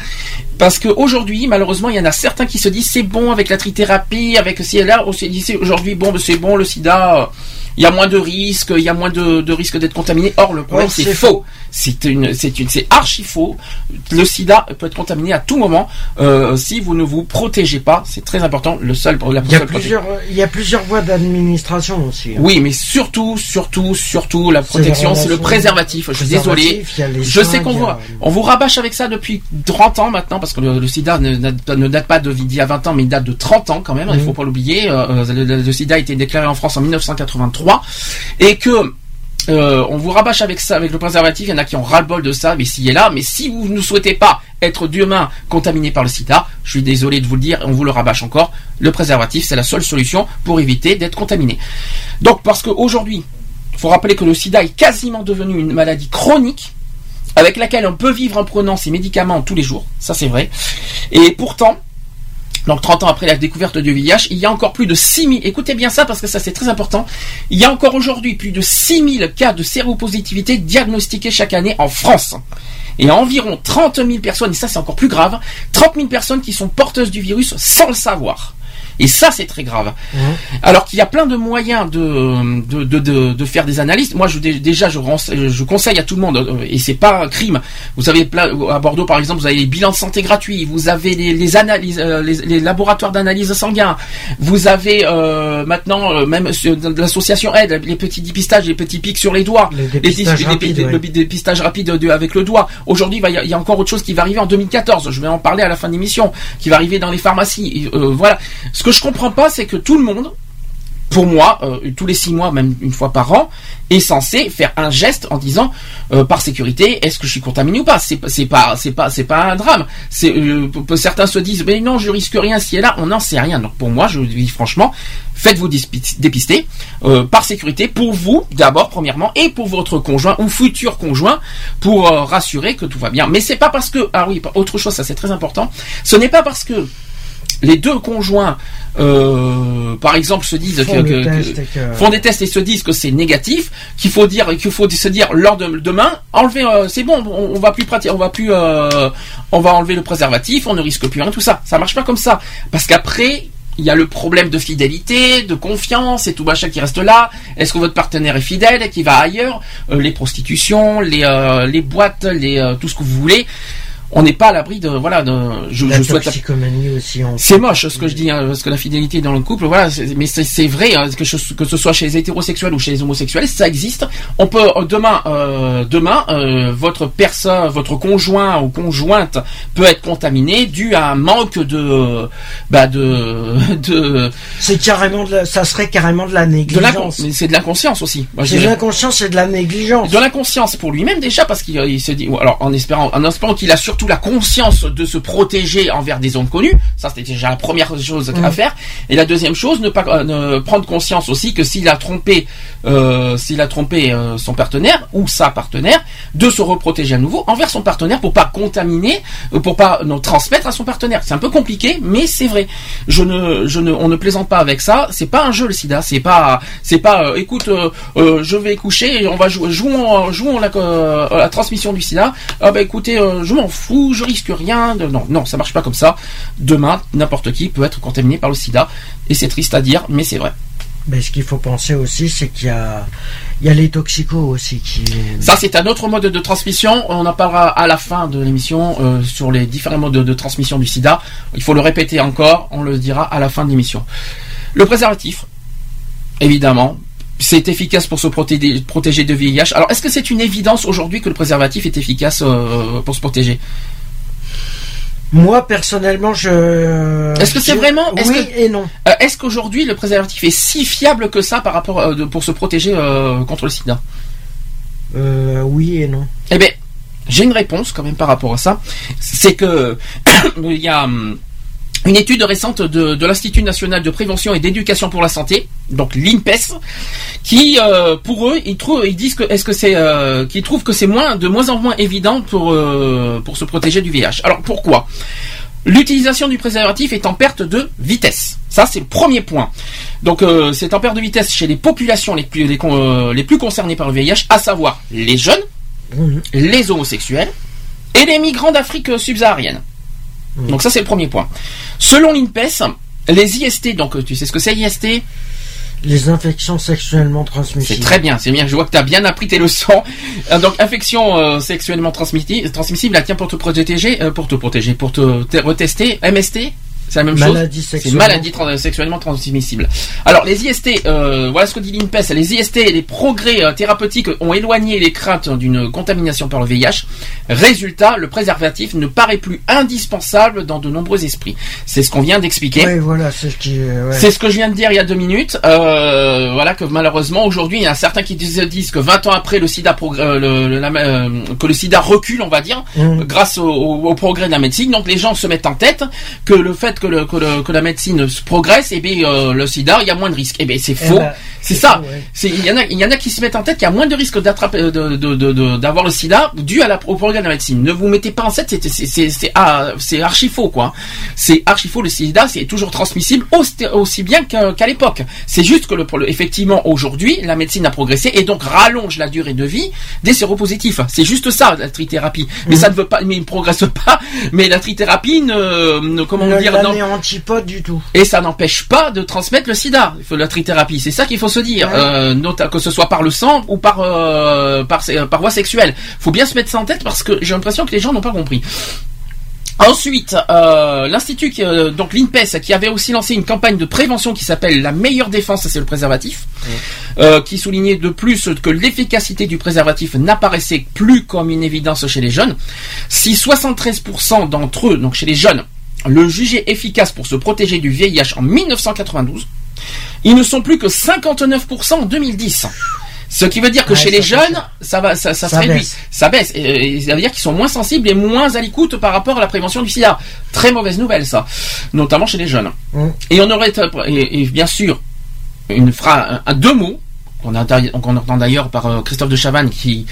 Parce qu'aujourd'hui, malheureusement, il y en a certains qui se disent c'est bon avec la trithérapie, avec et là. On se dit aujourd'hui, bon, ben, c'est bon, le sida, euh, il y a moins de risques, il y a moins de, de risques d'être contaminé. Or, le problème, c'est faux. C'est une, c'est une, c'est archi faux. Le sida peut être contaminé à tout moment euh, si vous ne vous protégez pas. C'est très important. Le seul, la Il y a plusieurs, il y a plusieurs voies d'administration aussi. hein. oui, mais surtout, surtout, surtout, la protection, c'est le préservatif. Je suis désolé. il Je sais qu'on il a- on vous rabâche avec ça depuis 30 ans maintenant, parce que le, le sida ne, date- ne date pas de- d'il y a 20 ans, mais il date de 30 ans quand même, il Mhm. faut pas l'oublier. Euh, le, le- le sida a été déclaré en France en 1983. Et que euh, on vous rabâche avec ça, avec le préservatif. Il y en a qui ont ras-le-bol de ça, mais ici et là. Mais si vous ne souhaitez pas être demain contaminé par le sida, je suis désolé de vous le dire, on vous le rabâche encore. Le préservatif, c'est la seule solution pour éviter d'être contaminé. Donc, parce qu'aujourd'hui, il faut rappeler que le sida est quasiment devenu une maladie chronique avec laquelle on peut vivre en prenant ses médicaments tous les jours. Ça, c'est vrai. Et pourtant, donc 30 ans après la découverte du VIH, il y a encore plus de 6000, écoutez bien ça parce que ça c'est très important, il y a encore aujourd'hui plus de 6000 cas de séropositivité diagnostiqués chaque année en France. Et environ 30 000 personnes, et ça c'est encore plus grave, 30 000 personnes qui sont porteuses du virus sans le savoir. Et ça, c'est très grave. Alors qu'il y a plein de moyens de, de, de, de, de faire des analyses. Moi, je, dé- déjà, je, je conseille à tout le monde, euh, et c'est pas un crime. Vous avez à Bordeaux, par exemple, vous avez les bilans de santé gratuits, vous avez les, les analyses, euh, les, les laboratoires d'analyse sanguin, vous avez euh, maintenant même l'association Aide, les petits dépistages, les petits pics sur les doigts, Les dépistages rapides, le ouais. dépistage rapide de- avec le doigt. Aujourd'hui, il y a- il y a encore autre chose qui va arriver en 2014. Je vais en parler à la fin de l'émission, qui va arriver dans les pharmacies. Et, euh, voilà. Ce que je comprends pas, c'est que tout le monde, pour moi, euh, tous les six mois, même une fois par an, est censé faire un geste en disant, euh, par sécurité, est-ce que je suis contaminé ou pas? C'est pas, c'est pas, c'est pas, un drame. Euh, certains se disent, mais non, je risque rien si et là, on n'en sait rien. Donc pour moi, je vous dis franchement, faites-vous dépister par sécurité pour vous d'abord, premièrement, et pour votre conjoint ou futur conjoint pour rassurer que tout va bien. Mais c'est pas parce que, ah oui, autre chose, ça c'est très important. Ce n'est pas parce que les deux conjoints, euh, par exemple, se disent Font que, que- font des tests et se disent que c'est négatif, qu'il faut dire qu'il faut se dire lors de demain, enlever, euh, c'est bon, on, on va plus pratiquer, on va plus, euh, on va enlever le préservatif, on ne risque plus rien, tout ça. Ça marche pas comme ça, parce qu'après. Il y a le problème de fidélité, de confiance et tout machin qui reste là. Est-ce que votre partenaire est fidèle et qui va ailleurs Euh, Les prostitutions, les, euh, les boîtes, les, euh, tout ce que vous voulez? On n'est pas à l'abri de voilà. De, je, La je souhaite aussi. c'est moche ce que je dis, hein, parce que la fidélité dans le couple, voilà, mais c'est c'est vrai hein, que, je- que ce soit chez les hétérosexuels ou chez les homosexuels, ça existe. On peut euh, demain, euh, demain, euh, votre personne, votre conjoint ou conjointe peut être contaminé dû à un manque de, bah de, de, C'est carrément de la- ça serait carrément de la négligence. c'est de l'inconscience aussi. C'est de l'inconscience et de la négligence. De l'inconscience pour lui-même déjà parce qu'il il se dit alors en espérant en espérant qu'il a surtout la conscience de se protéger envers des zones connues ça c'était déjà la première chose à Mm. faire. Et la deuxième chose ne pas euh, ne prendre conscience aussi que s'il a trompé euh, s'il a trompé euh, son partenaire ou sa partenaire de se reprotéger à nouveau envers son partenaire pour pas contaminer euh, pour pas non, transmettre à son partenaire. C'est un peu compliqué mais c'est vrai. Je ne je ne on ne plaisante pas avec ça. C'est pas un jeu le sida. C'est pas c'est pas euh, écoute euh, euh, je vais coucher et on va jouer jouons jouons la, euh, la transmission du sida. Ah bah écoutez euh, je m'en fous je risque rien de... non non ça marche pas comme ça demain n'importe qui peut être contaminé par le sida et c'est triste à dire mais c'est vrai Mais ce qu'il faut penser aussi, c'est qu'il y a, il y a les toxicos aussi qui. Ça, c'est un autre mode de transmission. On en parlera à la fin de l'émission euh, sur les différents modes de, de transmission du sida. Il faut le répéter encore. On le dira à la fin de l'émission. Le préservatif, évidemment. C'est efficace pour se protéger, protéger de VIH. Alors, est-ce que c'est une évidence aujourd'hui que le préservatif est efficace euh, pour se protéger? Moi personnellement, je. Est-ce que c'est vraiment est-ce Oui que- et non. Euh, Est-ce qu'aujourd'hui le préservatif est si fiable que ça par rapport euh, de- pour se protéger contre le sida? Euh, oui et non. Eh bien, j'ai une réponse quand même par rapport à ça. C'est que il y a hum, une étude récente de, de l'Institut national de prévention et d'éducation pour la santé, donc l'INPES, qui euh, pour eux ils trouvent ils disent que est-ce que c'est euh, qu'ils trouvent que c'est moins de moins en moins évident pour euh, pour se protéger du VIH. Alors pourquoi? L'utilisation du préservatif est en perte de vitesse. Ça, c'est le premier point. Donc, c'est en perte de vitesse chez les populations les plus, les, con- les plus concernées par le VIH, à savoir les jeunes, les homosexuels et les migrants d'Afrique euh, subsaharienne. Donc ça, c'est le premier point. Selon l'INPES, les IST, donc tu sais ce que c'est IST Les infections sexuellement transmissibles. C'est très bien, c'est bien. Je vois que tu as bien appris tes leçons. Euh, Donc, infection euh, sexuellement transmissible, transmissible, elle tient pour te protéger, euh, pour te protéger, pour te retester. MST, c'est la même Maladie chose. C'est maladie trans- sexuellement transmissible. Alors, les IST, euh, voilà ce que dit l'INPES. Les IST et les progrès euh, thérapeutiques ont éloigné les craintes d'une contamination par le VIH. Résultat, le préservatif ne paraît plus indispensable dans de nombreux esprits. C'est ce qu'on vient d'expliquer. Oui, voilà, c'est ce qui. euh, ouais. C'est ce que je viens de dire il y a deux minutes. Euh, voilà que malheureusement aujourd'hui il y a certains qui disent, que 20 ans après le SIDA euh, le- le- la- euh, que le SIDA recule on va dire Mhm. grâce au, au- au progrès de la médecine. Donc les gens se mettent en tête que le fait que, le- que, le- que la médecine se progresse et bien euh, le SIDA il y a moins de risques. Et bien c'est Eh faux. ben, c'est ça. ouais. Il y en a il y en a qui se mettent en tête qu'il y a moins de risques d'attraper de- de- de- de- d'avoir le SIDA dû à la, au progrès de la médecine. Ne vous mettez pas en tête c'est c'est c'est c'est ah, c'est archi faux quoi. C'est archi faux le SIDA c'est toujours transmissible aussi, aussi bien qu'à l'époque. C'est juste que le, effectivement aujourd'hui la médecine a progressé et donc rallonge la durée de vie des séropositifs. C'est juste ça la trithérapie. Mais Mhm. ça ne veut pas mais il ne progresse pas. Mais la trithérapie ne, ne comment dire l'anéantit pas du tout. et ça n'empêche pas de transmettre le sida, il faut la trithérapie. C'est ça qu'il faut se dire, Ouais. euh, que ce soit par le sang ou par euh, par, par voie sexuelle. faut bien se mettre ça en tête parce que j'ai l'impression que les gens n'ont pas compris. Ensuite, euh, l'institut, euh, donc l'INPES, qui avait aussi lancé une campagne de prévention qui s'appelle la meilleure défense, c'est le préservatif, euh, qui soulignait de plus que l'efficacité du préservatif n'apparaissait plus comme une évidence chez les jeunes. Si 73% d'entre eux, donc chez les jeunes, le jugeaient efficace pour se protéger du VIH en 1992, ils ne sont plus que 59% en 2010. Ce qui veut dire que Ouais, chez les jeunes, ça. ça va, ça, ça, se réduit, baisse. ça baisse. Et, et ça veut dire qu'ils sont moins sensibles et moins à l'écoute par rapport à la prévention du SIDA. Très mauvaise nouvelle, ça, notamment chez les jeunes. Mm. Et on aurait, et, et bien sûr, une phrase, un, deux mots qu'on entend d'ailleurs par euh, Christophe de Chavannes qui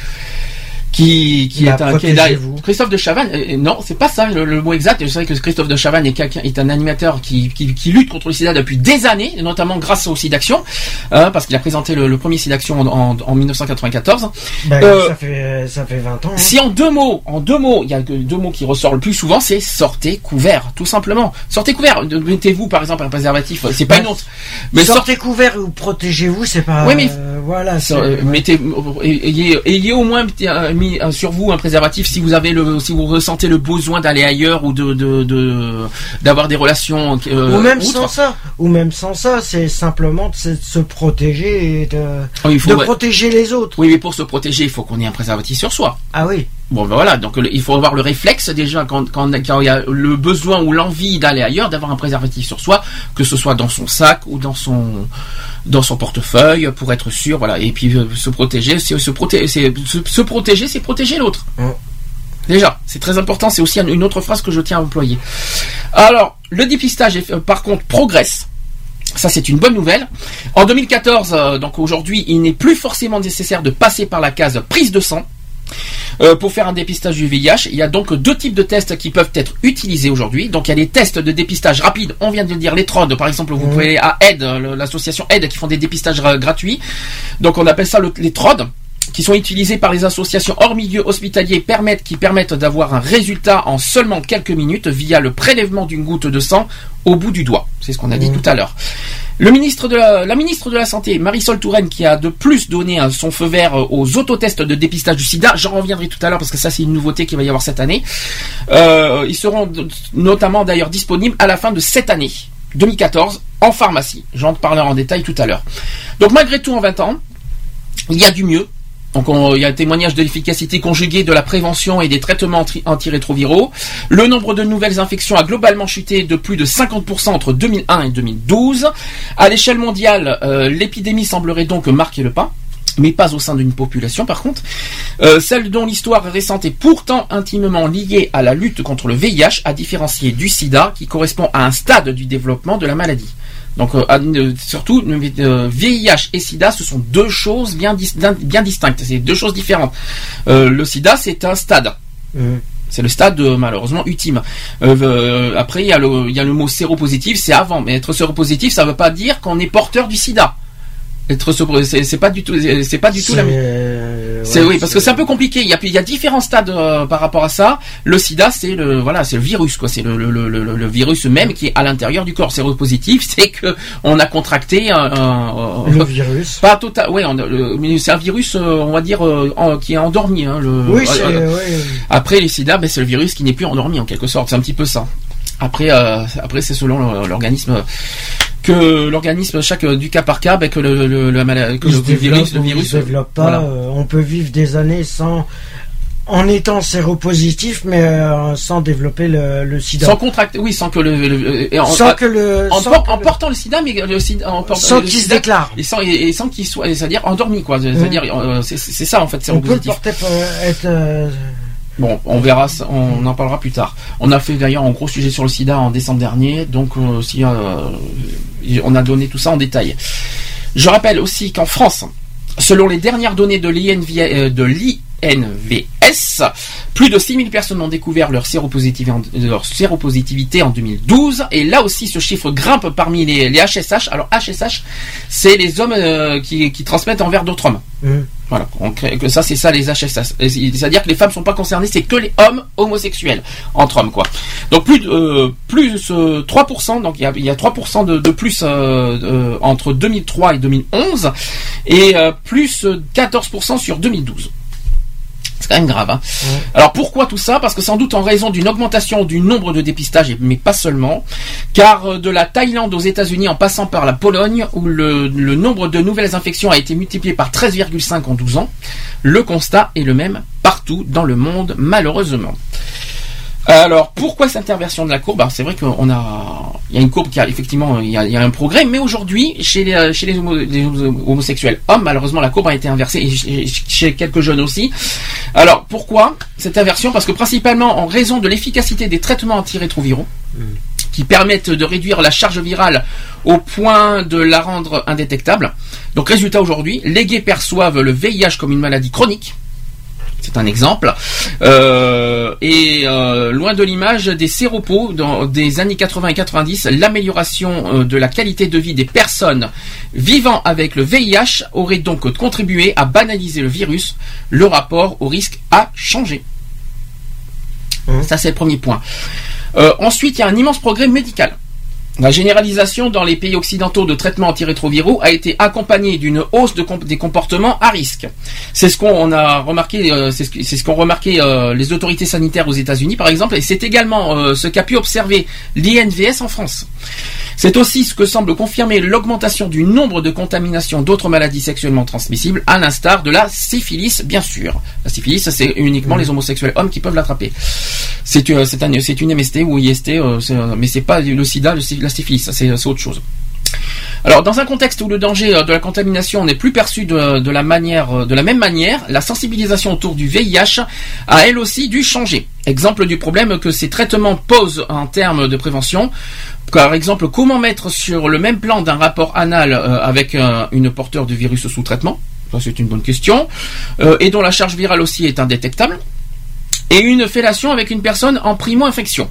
qui, qui est un qui est. Christophe de Chavannes euh, non c'est pas ça le, le mot exact je sais que Christophe de Chavannes est, quelqu'un- est un animateur qui, qui, qui lutte contre le sida depuis des années notamment grâce au SIDAction euh, parce qu'il a présenté le, le premier SIDAction en, en, en 1994 Ben, Euh, ça, fait, ça fait 20 ans. hein. si en deux mots, en deux mots, il y a deux mots qui ressortent le plus souvent, c'est sortez couvert, tout simplement. Sortez couvert. Mettez-vous par exemple un préservatif, c'est pas Ben, une honte. Mais sortez couvert ou protégez-vous, c'est pas. Oui, mais- euh, voilà, euh, mettez, ayez, ayez au moins euh, mis euh, sur vous un préservatif si vous avez le, si vous ressentez le besoin d'aller ailleurs ou de, de, de- d'avoir des relations. euh, ou même outre. sans ça, ou même sans ça, c'est simplement de se, protéger et de, oui, il faut- de ouais. protéger les autres. Oui, mais pour se protéger, il faut qu'on ait un préservatif sur soi. Ah oui. Bon, ben voilà, donc le- il faut avoir le réflexe déjà quand, quand, quand il y a le besoin ou l'envie d'aller ailleurs, d'avoir un préservatif sur soi, que ce soit dans son sac ou dans son dans son portefeuille pour être sûr, voilà. Et puis euh, se protéger, c'est se protéger, c'est se, se protéger, c'est protéger l'autre. Mm. Déjà, c'est très important. C'est aussi une autre phrase que je tiens à employer. Alors, le dépistage, euh, par contre, progresse. Ça, c'est une bonne nouvelle. En 2014, euh, donc aujourd'hui, il n'est plus forcément nécessaire de passer par la case prise de sang. Euh, pour faire un dépistage du VIH, il y a donc deux types de tests qui peuvent être utilisés aujourd'hui. Donc il y a les tests de dépistage rapide, on vient de le dire, les TROD, par exemple, vous pouvez aller à Aide, le- l'association Aide qui font des dépistages euh, gratuits. Donc on appelle ça le- les TROD qui sont utilisés par les associations hors milieu hospitalier permettent, qui permettent d'avoir un résultat en seulement quelques minutes via le prélèvement d'une goutte de sang au bout du doigt. C'est ce qu'on a dit tout à l'heure. Le ministre de la, la ministre de la Santé, Marisol Touraine, qui a de plus donné euh, son feu vert euh, aux autotests de dépistage du sida, j'en reviendrai tout à l'heure parce que ça c'est une nouveauté qu'il va y avoir cette année. Euh, ils seront notamment d'ailleurs disponibles à la fin de cette année, 2014, en pharmacie. J'en parlerai en détail tout à l'heure. Donc malgré tout, en 20 ans, il y a du mieux. Donc on- il y a un témoignage de l'efficacité conjuguée de la prévention et des traitements anti- antirétroviraux. Le nombre de nouvelles infections a globalement chuté de plus de 50% entre 2001 et 2012. À l'échelle mondiale, euh, l'épidémie semblerait donc marquer le pas. Mais pas au sein d'une population par contre. Euh, celle dont l'histoire récente est pourtant intimement liée à la lutte contre le VIH, à différencier du sida qui correspond à un stade du développement de la maladie. Donc euh, euh, surtout, euh, VIH et SIDA, ce sont deux choses bien, dis- bien distinctes. C'est deux choses différentes. Euh, le SIDA, c'est un stade. Mhm. C'est le stade euh, malheureusement ultime. Euh, euh, après, y, il y a le mot séropositif, c'est avant. Mais être séropositif, ça ne veut pas dire qu'on est porteur du sida. Être c'est pas du tout, c'est pas du tout la même. euh, C'est oui, parce que c'est un peu compliqué. Il y a, il y a différents stades euh, par rapport à ça. Le SIDA, c'est le voilà, c'est le virus quoi. C'est le, le, le, le- virus même qui est à l'intérieur du corps. Séropositif, c'est que on a contracté un, un- Le virus. Pas total. Mais c'est un virus, euh, on va dire, en- qui est endormi. Hein, le, Oui, euh, ouais. Après les SIDA, ben, c'est le virus qui n'est plus endormi en quelque sorte. C'est un petit peu ça. Après, euh, après c'est selon l'organisme que l'organisme chaque du cas par cas, ben, que le, le, le mala- que le virus, le virus, se développe pas. voilà. euh, on peut vivre des années sans, en étant séropositif, mais euh, sans développer le, le sida. Sans contracter, oui, sans que le, en, Sans que le- en, sans por- que en portant le sida, mais le sida, en portant Sans qu'il se déclare. et sans, et, et sans qu'il soit, c'est-à-dire endormi, quoi. C'est-à-dire, euh, c'est ça en fait, c'est on peut le porter être. euh, Bon, on verra, on en parlera plus tard. On a fait d'ailleurs un gros sujet sur le sida en décembre dernier, donc euh, euh, on a donné tout ça en détail. Je rappelle aussi qu'en France, selon les dernières données de l'INV, euh, l'INVS, plus de 6000 personnes ont découvert leur séropositivité, en, leur séropositivité en 2012, et là aussi ce chiffre grimpe parmi les, HSH. Alors HSH, c'est les hommes qui, transmettent envers d'autres hommes. hum. Voilà, on crée- que ça c'est ça les c'est- C'est-à-dire que les femmes sont pas concernées, c'est que les hommes homosexuels entre hommes quoi. Donc plus de euh, plus euh, 3%, donc il y a, y a 3% de, de plus euh, euh, entre 2003 et 2011 et euh, plus euh, 14% sur 2012. C'est quand même grave. Hein. Alors pourquoi tout ça? Parce que sans doute en raison d'une augmentation du nombre de dépistages, mais pas seulement, car euh, de la Thaïlande aux États-Unis en passant par la Pologne, où le, le nombre de nouvelles infections a été multiplié par 13,5 en 12 ans, le constat est le même partout dans le monde, malheureusement. Alors, pourquoi cette inversion de la courbe? C'est vrai qu'on a, il y a une courbe qui a effectivement, il y a, il y a un progrès, mais aujourd'hui, chez les, euh, chez les, homo- les homo- homosexuels hommes, malheureusement, la courbe a été inversée, et chez- chez quelques jeunes aussi. Alors, pourquoi cette inversion? Parce que principalement en raison de l'efficacité des traitements antirétroviraux, qui permettent de réduire la charge virale au point de la rendre indétectable. Donc, résultat aujourd'hui, les gays perçoivent le VIH comme une maladie chronique. C'est un exemple. Euh, et euh, loin de l'image des séropos dans des années 80 et 90, l'amélioration euh, de la qualité de vie des personnes vivant avec le VIH aurait donc contribué à banaliser le virus. Le rapport au risque a changé. Ça, c'est le premier point. Euh, ensuite, il y a un immense progrès médical. La généralisation dans les pays occidentaux de traitements antirétroviraux a été accompagnée d'une hausse de comp- des comportements à risque. C'est ce qu'on a remarqué, euh, c'est ce ce qu'ont remarqué euh, les autorités sanitaires aux États-Unis, par exemple, et c'est également euh, ce qu'a pu observer l'INVS en France. C'est aussi ce que semble confirmer l'augmentation du nombre de contaminations d'autres maladies sexuellement transmissibles, à l'instar de la syphilis, bien sûr. La syphilis, c'est uniquement les homosexuels hommes qui peuvent l'attraper. C'est c'est un- c'est une MST ou IST, mais c'est pas le sida, le sy- c'est autre chose. Alors, dans un contexte où le danger euh, de la contamination n'est plus perçu euh, de la même manière, la sensibilisation autour du VIH a elle aussi dû changer. Exemple du problème que ces traitements posent en termes de prévention. Par exemple, comment mettre sur le même plan d'un rapport anal euh, avec une porteur de virus sous traitement? C'est une bonne question. Et dont la charge virale aussi est indétectable. Et une fellation avec une personne en primo-infection.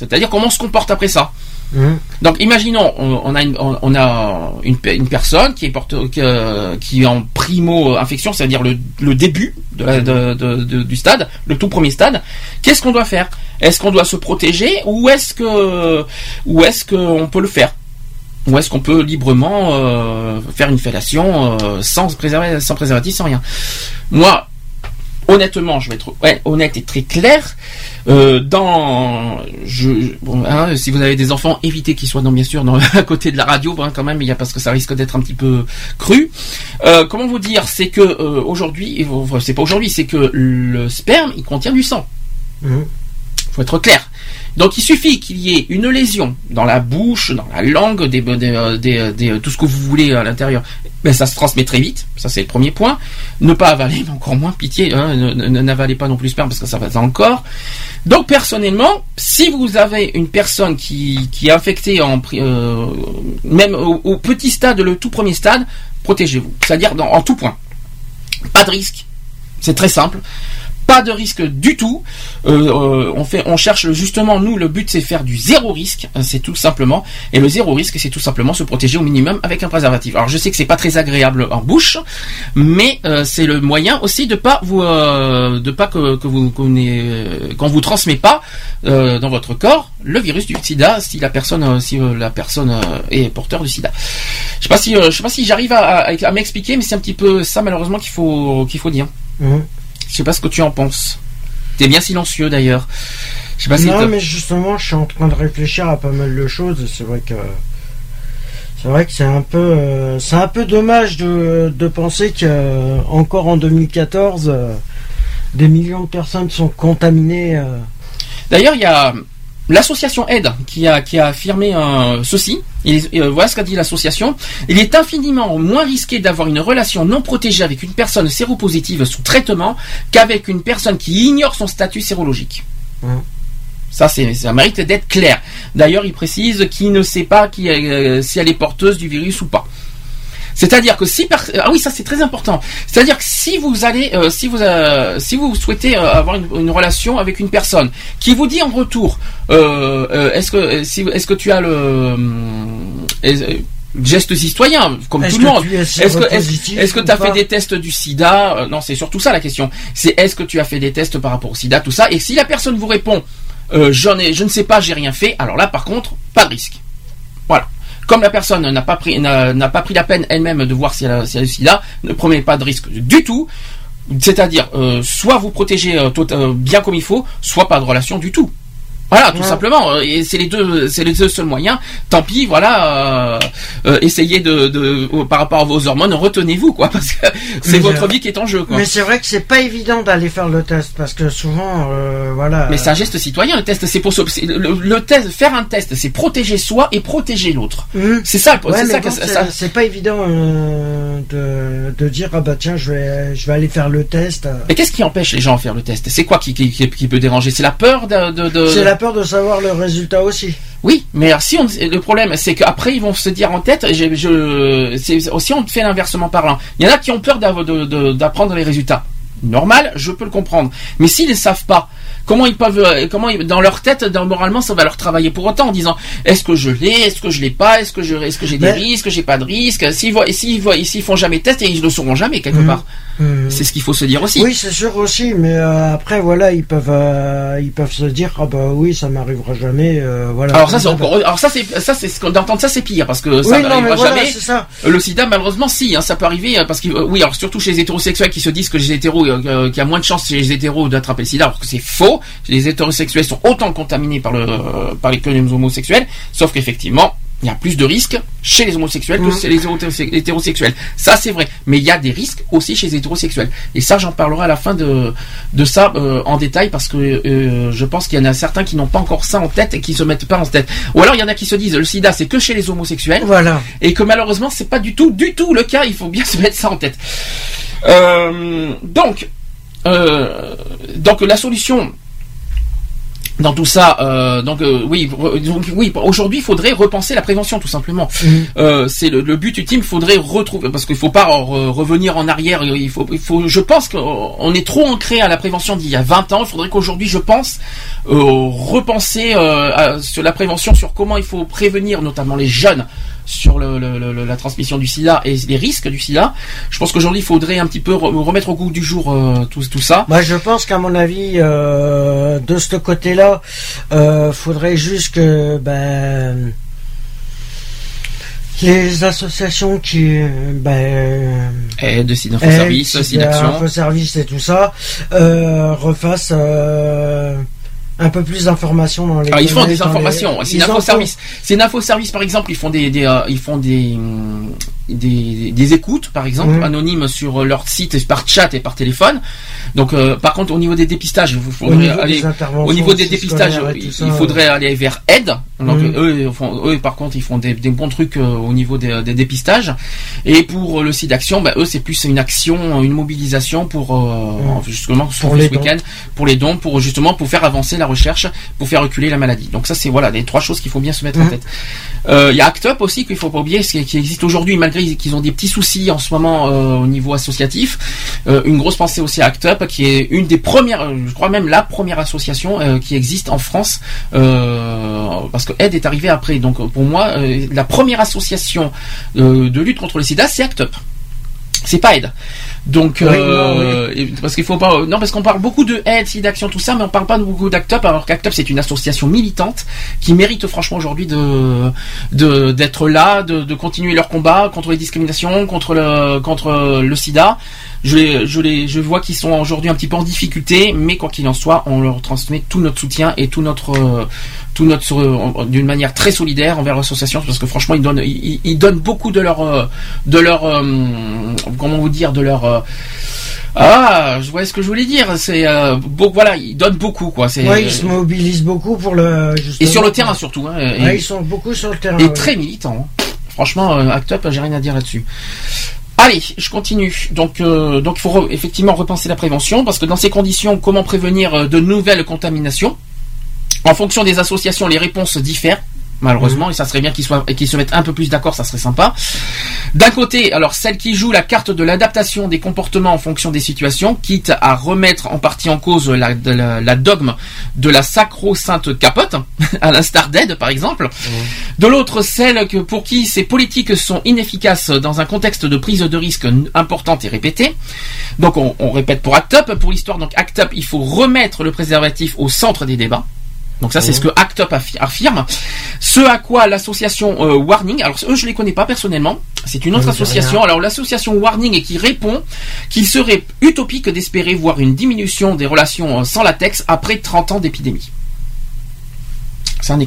C'est-à-dire comment on se comporte après ça. Donc imaginons, on, on a, une, on, on a une, pe- une personne qui est, porte, qui, euh, qui est en primo-infection, c'est-à-dire le, le début de la- de- de- de- du stade, le tout premier stade. Qu'est-ce qu'on doit faire? Est-ce qu'on doit se protéger ou est-ce que ou est-ce qu'on peut le faire? Ou est-ce qu'on peut librement euh, faire une fellation euh, sans, préserver, sans préservatif, sans rien? Moi, honnêtement, je vais être ouais, honnête et très clair. Euh, dans, je, bon, hein, si vous avez des enfants, évitez qu'ils soient dans, bien sûr dans, à côté de la radio, hein, quand même, il y a parce que ça risque d'être un petit peu cru. Euh, comment vous dire, c'est que euh, aujourd'hui, c'est pas aujourd'hui, c'est que le sperme, il contient du sang. Faut être clair. Donc il suffit qu'il y ait une lésion dans la bouche, dans la langue, euh, euh, des- tout ce que vous voulez à l'intérieur. Ben, ça se transmet très vite. Ça c'est le premier point. Ne pas avaler, mais encore moins pitié. Hein, N'avalez pas non plus le sperme parce que ça va encore. Donc personnellement, si vous avez une personne qui, qui est infectée en euh, même au, petit stade, le tout premier stade, protégez-vous. C'est-à-dire dans- en tout point. Pas de risque. C'est très simple. Pas de risque du tout. Euh, euh, on fait, on cherche justement nous le but c'est faire du zéro risque, euh, c'est tout simplement. Et le zéro risque c'est tout simplement se protéger au minimum avec un préservatif. Alors je sais que c'est pas très agréable en bouche, mais euh, c'est le moyen aussi de pas vous, de pas que, que vous qu'on qu'on vous transmet pas dans votre corps le virus du SIDA si la personne si la personne est porteur du SIDA. Je sais pas si je sais pas si j'arrive à, m'expliquer, mais c'est un petit peu ça malheureusement qu'il faut qu'il faut dire. Mhm. Je sais pas ce que tu en penses. T'es bien silencieux d'ailleurs. Je sais pas si non, mais justement, je suis en train de réfléchir à pas mal de choses. C'est vrai que c'est vrai que c'est un peu euh, c'est un peu dommage de, de penser que euh, encore en 2014 euh, des millions de personnes sont contaminées. D'ailleurs, il y a l'association Aide qui a, qui a affirmé euh, ceci. Et, euh, voilà ce qu'a dit l'association. Il est infiniment moins risqué d'avoir une relation non protégée avec une personne séropositive sous traitement qu'avec une personne qui ignore son statut sérologique. Mhm. Ça, c'est, ça mérite d'être clair. D'ailleurs, il précise qu'il ne sait pas qui, euh, si elle est porteuse du virus ou pas. C'est-à-dire que si par- ah oui ça c'est très important. C'est-à-dire que si vous allez euh, si vous euh, si vous souhaitez euh, avoir une, une relation avec une personne qui vous dit en retour est-ce que si est-ce que tu as le est- geste citoyen comme tout le monde est-ce que est-ce, tu as fait des tests du sida non c'est surtout ça la question c'est est-ce que tu as fait des tests par rapport au sida tout ça et si la personne vous répond euh, j'en ai je ne sais pas j'ai rien fait alors là par contre pas de risque voilà. Comme la personne n'a pas pris la peine elle-même de voir si elle si elle a le sida, ne prenez pas de risque du tout. C'est-à-dire, euh, soit vous protégez euh, euh, bien comme il faut, soit pas de relation du tout. Voilà, tout Ouais. simplement. euh, Et c'est les deux, c'est les deux seuls moyens. Tant pis, voilà. euh, euh, essayez de, de, euh, par rapport à vos hormones, retenez-vous, quoi, parce que c'est votre vie qui est en jeu, quoi. Mais c'est vrai que c'est pas évident d'aller faire le test parce que souvent, euh, voilà. Mais c'est un geste citoyen, le test. C'est pour le, le test, faire un test, c'est protéger soi et protéger l'autre. Mhm. C'est ça, Ouais, c'est bon, ça. c'est pas évident euh, de, de dire ah bah tiens je vais je vais aller faire le test. Mais qu'est-ce qui empêche les gens de faire le test? C'est quoi qui, qui, qui- peut déranger? C'est la peur de. de, peur de savoir le résultat aussi. Oui, mais si on, le problème, c'est qu'après ils vont se dire en tête. Je, je, c'est aussi on fait l'inversement parlant. Il y en a qui ont peur d'apprendre les résultats. Normal, je peux le comprendre. Mais s'ils ne savent pas, comment ils peuvent, euh, comment ils- dans leur tête, dans, moralement, ça va leur travailler pour autant en disant est-ce que je l'ai, est-ce que je l'ai pas, est-ce que je, est-ce que j'ai des Mais- risques, j'ai pas de risques? S'ils voient, s'ils voient, s'ils font jamais test, et ils le sauront jamais quelque Mhm. part. Mhm. C'est ce qu'il faut se dire aussi. Oui, c'est sûr aussi, mais euh, après voilà, ils peuvent euh, ils peuvent se dire ah bah oui, ça m'arrivera jamais. euh, voilà. Alors ça c'est encore, alors ça c'est, ça c'est ce d'entendre ça c'est pire parce que ça Oui, n'arrivera voilà, jamais. ça. Euh, Le SIDA malheureusement si, hein, ça peut arriver euh, parce que euh, oui alors surtout chez les hétérosexuels qui se disent que les hétéros, euh, euh, qu'il y a moins de chances chez les hétéros d'attraper le SIDA alors que c'est faux. Les hétérosexuels sont autant contaminés par le euh, par les homosexuels, sauf qu'effectivement il y a plus de risques chez les homosexuels que Mhm. chez les hétérose- hétérosexuels. Ça c'est vrai, mais il y a des risques aussi chez les hétérosexuels. Et ça j'en parlerai à la fin de de ça euh, en détail parce que euh, je pense qu'il y en a certains qui n'ont pas encore ça en tête et qui se mettent pas en tête. Ou alors il y en a qui se disent le sida c'est que chez les homosexuels. Voilà. Et que malheureusement c'est pas du tout du tout le cas, il faut bien se mettre ça en tête. Euh, donc euh, donc la solution dans tout ça, euh, donc euh, oui, donc, oui. Aujourd'hui, il faudrait repenser la prévention, tout simplement. Mhm. Euh, c'est le, le but ultime. Il faudrait retrouver, parce qu'il faut pas re- revenir en arrière. Il faut, il faut. Je pense qu'on est trop ancré à la prévention d'il y a 20 ans. Il faudrait qu'aujourd'hui, je pense, euh, repenser euh, à- sur la prévention, sur comment il faut prévenir, notamment les jeunes, sur le, le- le- la transmission du SIDA et les risques du SIDA. Je pense qu'aujourd'hui, il faudrait un petit peu re- remettre au goût du jour euh, tout, tout ça. Moi, je pense qu'à mon avis, euh, de ce côté-là, euh, faudrait juste que ben les associations qui ben Aide, SIDA Info Service, SIDAction. Info Service et tout ça euh, refassent un peu plus d'informations dans les. Ah, ils font des les- informations. C'est une info service. C'est une info service par exemple. Ils font des, des euh, ils font des, hum, des des écoutes par exemple Mhm. anonymes sur leur site par chat et par téléphone. Donc euh, par contre au niveau des dépistages, il Au faudrait niveau aller des interventions au niveau des aussi dépistages, scolaires et tout il, ça, il faudrait aller vers aide. Donc Mhm. eux, ils font- eux par contre ils font des, des bons trucs euh, au niveau des, des dépistages. Et pour le site d'action, bah, eux c'est plus une action, une mobilisation pour euh, justement ce Pour les ce dons. week-end pour les dons, pour justement pour faire avancer la recherche, pour faire reculer la maladie. Donc ça c'est voilà les trois choses qu'il faut bien se mettre en tête. Il y a Act Up aussi qu'il faut pas oublier, qui existe aujourd'hui malgré qu'ils ont des petits soucis en ce moment euh, au niveau associatif, euh, une grosse pensée aussi à ACT UP, qui est une des premières, euh, je crois même la première association qui existe en France, parce que Aide est arrivé après. Donc pour moi, la première association de lutte contre le SIDA, c'est ACT UP. C'est pas aide. Donc Oui, euh, non, parce qu'il faut pas non parce qu'on parle beaucoup de aide, d'action tout ça mais on parle pas beaucoup d'ACT UP alors qu'ACT UP c'est une association militante qui mérite franchement aujourd'hui de de d'être là, de, de continuer leur combat contre les discriminations, contre le contre le sida. Je les je les je vois qu'ils sont aujourd'hui un petit peu en difficulté mais quoi qu'il en soit, on leur transmet tout notre soutien et tout notre euh, tout notre euh, d'une manière très solidaire envers l'association parce que franchement ils donnent ils, ils donnent beaucoup de leur euh, de leur comment vous dire de leur ah je vois ce que je voulais dire c'est euh, beau- voilà ils donnent beaucoup quoi c'est Ouais, ils se mobilisent beaucoup pour le. et sur le terrain surtout hein, et, Ouais, ils sont beaucoup sur le terrain. et ouais. très militants hein. franchement Act Up j'ai rien à dire là-dessus Allez, je continue. Donc, euh, il faut effectivement repenser la prévention parce que dans ces conditions, comment prévenir euh, de nouvelles contaminations? En fonction des associations, les réponses diffèrent. Malheureusement, et ça serait bien qu'ils soient et qu'ils se mettent un peu plus d'accord, ça serait sympa. D'un côté, alors celle qui joue la carte de l'adaptation des comportements en fonction des situations, quitte à remettre en partie en cause la, de la, la dogme de la sacro-sainte capote, à l'instar d'Aide par exemple. De l'autre, celle que pour qui ces politiques sont inefficaces dans un contexte de prise de risque importante et répétée. Donc on, on répète pour ACT UP. Pour l'histoire, donc ACT UP, il faut remettre le préservatif au centre des débats. Donc ça, c'est ce que ACT UP affi- affirme. Ce à quoi l'association euh, Warning, alors eux, je les connais pas personnellement, c'est une autre association. Alors l'association Warning et qui répond qu'il serait utopique d'espérer voir une diminution des relations euh, sans latex après 30 ans d'épidémie. C'est un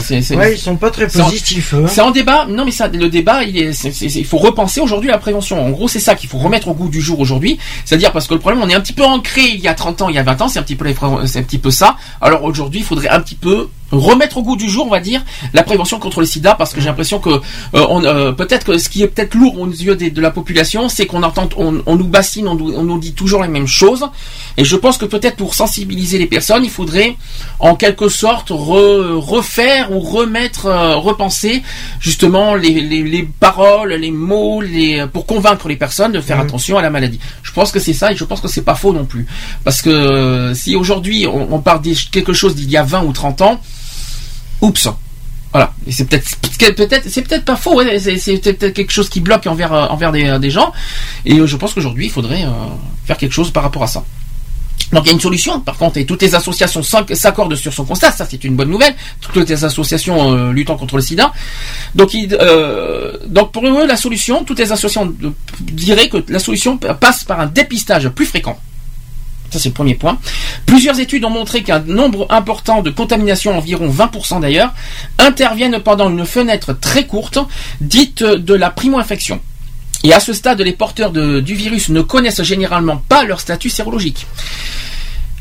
c'est, c'est- Ouais, ils sont pas très positifs. hein. C'est en débat. Non, mais ça, le débat, il est, c'est- il faut repenser aujourd'hui la prévention. En gros, c'est ça qu'il faut remettre au goût du jour aujourd'hui. C'est-à-dire parce que le problème, on est un petit peu ancré il y a 30 ans, il y a 20 ans, c'est un petit peu, c'est un petit peu ça. Alors aujourd'hui, il faudrait un petit peu remettre au goût du jour, on va dire, la prévention contre le sida, parce que j'ai l'impression que euh, on, euh, peut-être que ce qui est peut-être lourd aux yeux des- de la population, c'est qu'on entend, on, on nous bassine, on, nous- on nous dit toujours les mêmes choses. Et je pense que peut-être pour sensibiliser les personnes, il faudrait en quelque sorte re- refaire ou remettre, euh, repenser justement les, les, les paroles, les mots, les, pour convaincre les personnes de faire attention à la maladie. Je pense que c'est ça et je pense que c'est pas faux non plus. Parce que euh, si aujourd'hui on, on parle de quelque chose d'il y a 20 ou 30 ans, oups. Voilà, et c'est peut-être peut-être c'est peut-être pas faux, c'est peut-être quelque chose qui bloque envers euh, envers des, des gens et euh, je pense qu'aujourd'hui il faudrait euh, faire quelque chose par rapport à ça. Donc il y a une solution, par contre, et toutes les associations s'ac- s'accordent sur son constat, ça c'est une bonne nouvelle, toutes les associations euh, luttant contre le sida. Donc, euh, donc pour eux, la solution, toutes les associations euh, diraient que la solution passe par un dépistage plus fréquent. Ça, c'est le premier point. Plusieurs études ont montré qu'un nombre important de contaminations, environ 20% d'ailleurs, interviennent pendant une fenêtre très courte, dite de la primo-infection. Et à ce stade, les porteurs du virus ne connaissent généralement pas leur statut sérologique.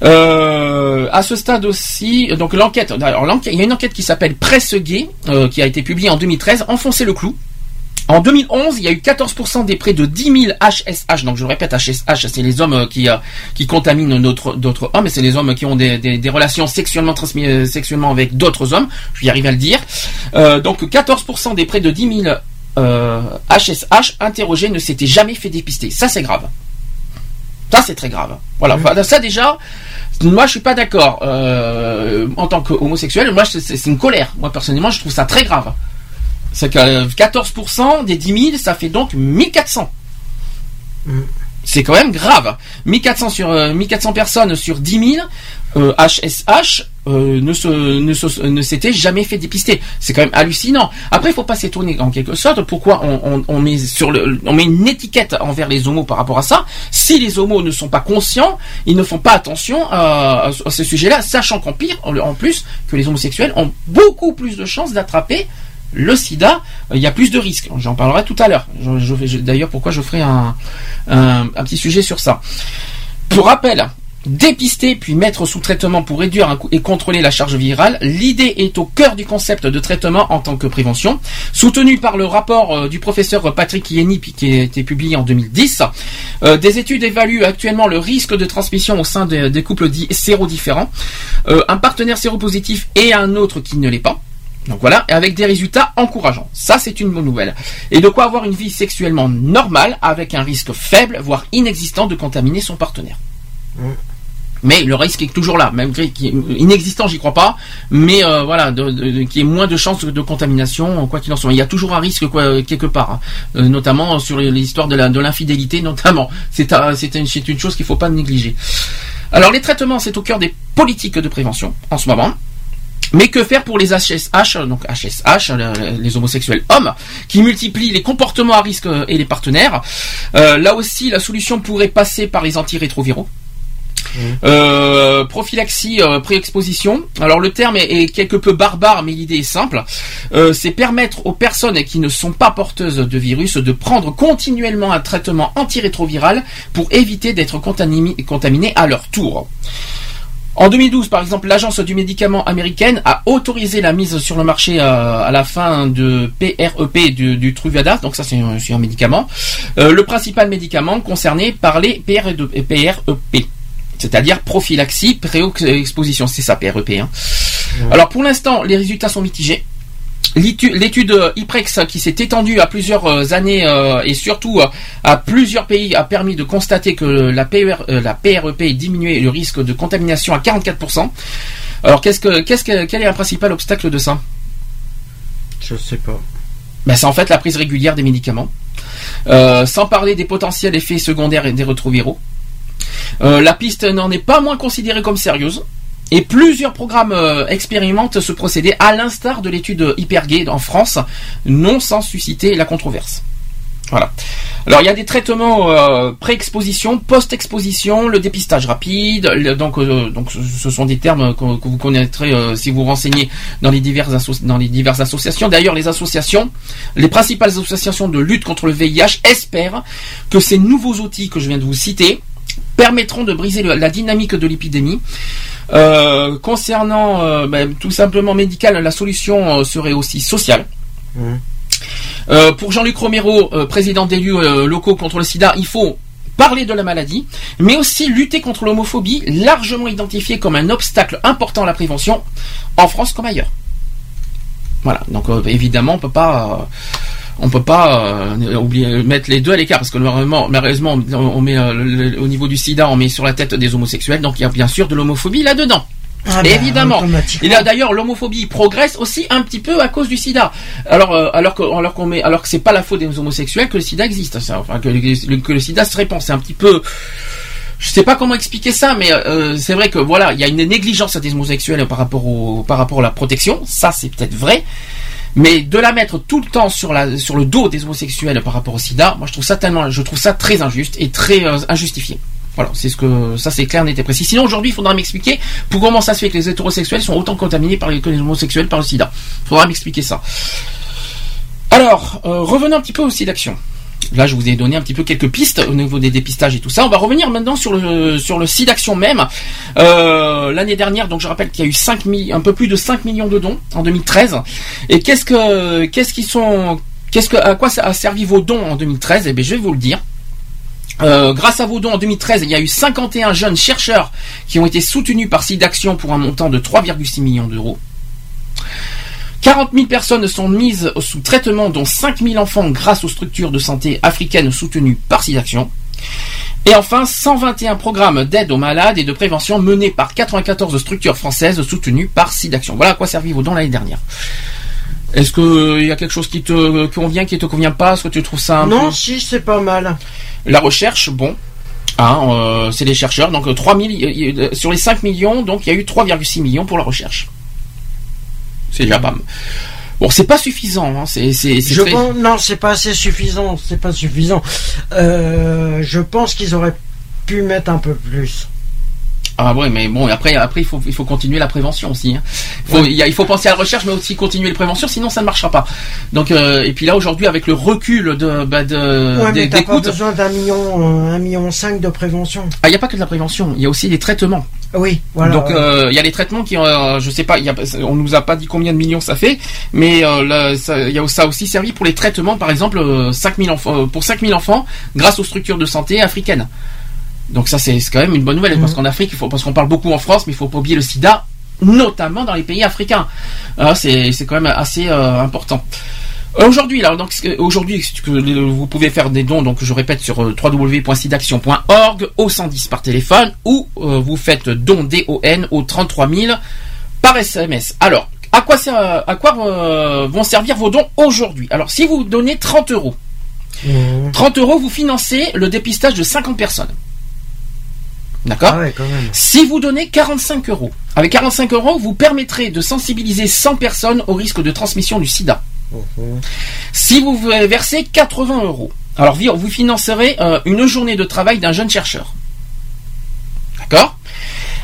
Euh, à ce stade aussi, donc l'enquête, il y a une enquête qui s'appelle Presse Gay, euh, qui a été publiée en 2013, enfoncer le clou. En 2011, il y a eu 14% des près de 10 000 HSH. Donc je le répète, HSH, c'est les hommes euh, qui euh, qui contaminent notre d'autres hommes, et c'est les hommes qui ont des, des, des relations sexuellement transmises euh, sexuellement avec d'autres hommes. Je vais y arriver à le dire. Euh, donc 14% des près de 10 000 euh, HSH interrogés ne s'étaient jamais fait dépister. Ça c'est grave. Ça c'est très grave. Voilà. Ça déjà, moi je suis pas d'accord. Euh, en tant qu'homosexuel, moi c'est une colère. Moi personnellement, je trouve ça très grave. C'est que euh, 14% des 10 000, ça fait donc 1400. C'est quand même grave. 1400 sur euh, 1400 personnes sur 10 000 euh, HSH euh, ne se ne ne jamais fait dépister. C'est quand même hallucinant. Après, il faut pas s'étonner en quelque sorte. Pourquoi on, on, on met sur le on met une étiquette envers les homos par rapport à ça Si les homos ne sont pas conscients, ils ne font pas attention à, à ce sujet-là, sachant qu'en pire, en, en plus, que les homosexuels ont beaucoup plus de chances d'attraper le sida, il y a plus de risques. J'en parlerai tout à l'heure. D'ailleurs, pourquoi je ferai un, petit sujet sur ça. Pour rappel, dépister puis mettre sous traitement pour réduire et contrôler la charge virale, l'idée est au cœur du concept de traitement en tant que prévention, soutenu par le rapport euh, du professeur Patrick puis qui a été publié en 2010. Euh, des études évaluent actuellement le risque de transmission au sein des, couples dits sérodifferents, Euh, un partenaire séropositif et un autre qui ne l'est pas. Donc voilà, et avec des résultats encourageants. Ça, c'est une bonne nouvelle. Et de quoi avoir une vie sexuellement normale avec un risque faible, voire inexistant de contaminer son partenaire. Mais le risque est toujours là, même qu'il est inexistant, j'y crois pas. Mais euh, voilà, de, de- y ait moins de chances de contamination, quoi qu'il en soit. Il y a toujours un risque quoi, quelque part, hein. Euh, notamment sur l'histoire de l'infidélité, notamment. C'est un- c'est une, c'est une chose qu'il faut pas négliger. Alors les traitements, c'est au cœur des politiques de prévention en ce moment. Mais que faire pour les HSH, donc HSH, le- les homosexuels hommes, qui multiplient les comportements à risque et les partenaires Euh, Là aussi, la solution pourrait passer par les antirétroviraux. Euh, prophylaxie, euh, pré-exposition. Alors le terme est, est quelque peu barbare, mais l'idée est simple. Euh, c'est permettre aux personnes qui ne sont pas porteuses de virus de prendre continuellement un traitement antirétroviral pour éviter d'être contaminées contaminées à leur tour. En 2012, par exemple, l'agence du médicament américaine a autorisé la mise sur le marché euh, à la fin de PREP du, du Truvada, donc ça c'est un, médicament, euh, le principal médicament concerné par les PREP, PREP c'est-à-dire prophylaxie pré-exposition, c'est ça PREP. hein. Alors pour l'instant, les résultats sont mitigés. L'étu- L'étude euh, IPREX qui s'est étendue à plusieurs euh, années euh, et surtout à plusieurs pays a permis de constater que la, PER, euh, la PREP diminuait le risque de contamination à 44%. Alors qu'est-ce que, qu'est-ce que, quel est un principal obstacle de ça? Je sais pas. ben, C'est en fait la prise régulière des médicaments. Euh, sans parler des potentiels effets secondaires et des rétroviraux. Euh, la piste n'en est pas moins considérée comme sérieuse. Et plusieurs programmes euh, expérimentent ce procédé, à l'instar de l'étude Hypergay en France, non sans susciter la controverse. Voilà. Alors il y a des traitements euh, pré-exposition, post-exposition, le dépistage rapide. donc, euh, ce- sont des termes que, vous connaîtrez si vous vous renseignez dans les diverses dans les diverses associations. D'ailleurs, les associations, les principales associations de lutte contre le VIH espèrent que ces nouveaux outils que je viens de vous citer permettront de briser le- la dynamique de l'épidémie. Euh, concernant euh, ben, tout simplement médical, la solution euh, serait aussi sociale. Euh, pour Jean-Luc Romero, président d'élus locaux contre le sida, il faut parler de la maladie, mais aussi lutter contre l'homophobie, largement identifiée comme un obstacle important à la prévention, en France comme ailleurs. Voilà, donc évidemment, on peut pas... on peut pas euh, oublier mettre les deux à l'écart parce que malheureusement, malheureusement, on met euh, le- au niveau du sida, on met sur la tête des homosexuels, donc il y a bien sûr de l'homophobie là-dedans. Ah bah, Évidemment. Et là d'ailleurs l'homophobie progresse aussi un petit peu à cause du sida. Alors euh, alors que alors qu'on met alors que c'est pas la faute des homosexuels que le sida existe, ça, enfin que, le- que le sida se répand, c'est un petit peu je sais pas comment expliquer ça, mais euh, c'est vrai que voilà, il y a une négligence des homosexuels par rapport au par rapport à la protection, ça c'est peut-être vrai. Mais de la mettre tout le temps sur la sur le dos des homosexuels par rapport au sida, moi je trouve ça tellement je trouve ça très injuste et très euh, injustifié. Voilà, c'est ce que ça c'est clair, net et précis. Sinon aujourd'hui, il faudra m'expliquer pour comment ça se fait que les hétérosexuels sont autant contaminés par les, que les homosexuels par le sida. Il faudra m'expliquer ça. Alors, euh, revenons un petit peu au SIDAction. Là, je vous ai donné un petit peu quelques pistes au niveau des dépistages et tout ça. On va revenir maintenant sur le sur le SIDAction même. Euh, L'année dernière, donc je rappelle qu'il y a eu 5 mi- un peu plus de 5 millions de dons en 2013. Et qu'est-ce que qu'est-ce qui sont qu'est-ce que à quoi ça a servi vos dons en 2013 Eh bien, je vais vous le dire. Euh, grâce à vos dons en 2013, il y a eu 51 jeunes chercheurs qui ont été soutenus par SIDAction pour un montant de 3,6 millions d'euros. 40 000 personnes sont mises sous traitement, dont 5 000 enfants grâce aux structures de santé africaines soutenues par SIDAction. Et enfin, 121 programmes d'aide aux malades et de prévention menés par 94 structures françaises soutenues par SIDAction. Voilà à quoi servi vos dons l'année dernière. Est-ce qu'il y a quelque chose qui te convient, qui te convient pas? Est-ce que tu trouves ça un Non, peu... si, c'est pas mal. La recherche, bon, hein, euh, c'est les chercheurs. Donc euh, 3 000, euh, euh, sur les 5 millions, donc il y a eu 3,6 millions pour la recherche. C'est déjà pas. Bon, c'est pas suffisant. Hein, c'est, c'est, c'est Je très- pense, non, c'est pas assez suffisant. C'est pas suffisant. Euh, je pense qu'ils auraient pu mettre un peu plus. Ah ouais, mais bon, après, après il faut, il faut continuer la prévention aussi. hein. Il, faut, il, y a- il faut penser à la recherche, mais aussi continuer la prévention, sinon ça ne marchera pas. Donc, euh, et puis là aujourd'hui, avec le recul de, bah, de ouais, des- mais t'as pas besoin d'un million, euh, un million cinq de prévention. ah, il n'y a pas que de la prévention, il y a aussi des traitements. Oui, voilà. Donc ouais. euh, il y a les traitements qui, euh, je sais pas, y a, on nous a pas dit combien de millions ça fait, mais euh, il y a ça a aussi servi pour les traitements, par exemple, euh, 5000 enfants, pour 5000 enfants, grâce aux structures de santé africaines. Donc ça c'est quand même une bonne nouvelle Mhm. parce qu'en Afrique, il faut, parce qu'on parle beaucoup en France, mais il faut pas oublier le SIDA notamment dans les pays africains. Ah, c'est c'est quand même assez euh, important. Aujourd'hui, alors donc aujourd'hui, vous pouvez faire des dons. Donc je répète sur euh, www.sidaction.org au 110 par téléphone ou euh, vous faites don D O N au 33 000 par SMS. Alors à quoi ça, à quoi euh, vont servir vos dons aujourd'hui? Alors si vous donnez 30 euros, 30 euros, vous financez le dépistage de 50 personnes. D'accord Ah ouais. Si vous donnez 45 euros, avec 45 euros, vous permettrez de sensibiliser 100 personnes au risque de transmission du sida. Si vous versez 80 euros, alors vous financerez euh, une journée de travail d'un jeune chercheur. D'accord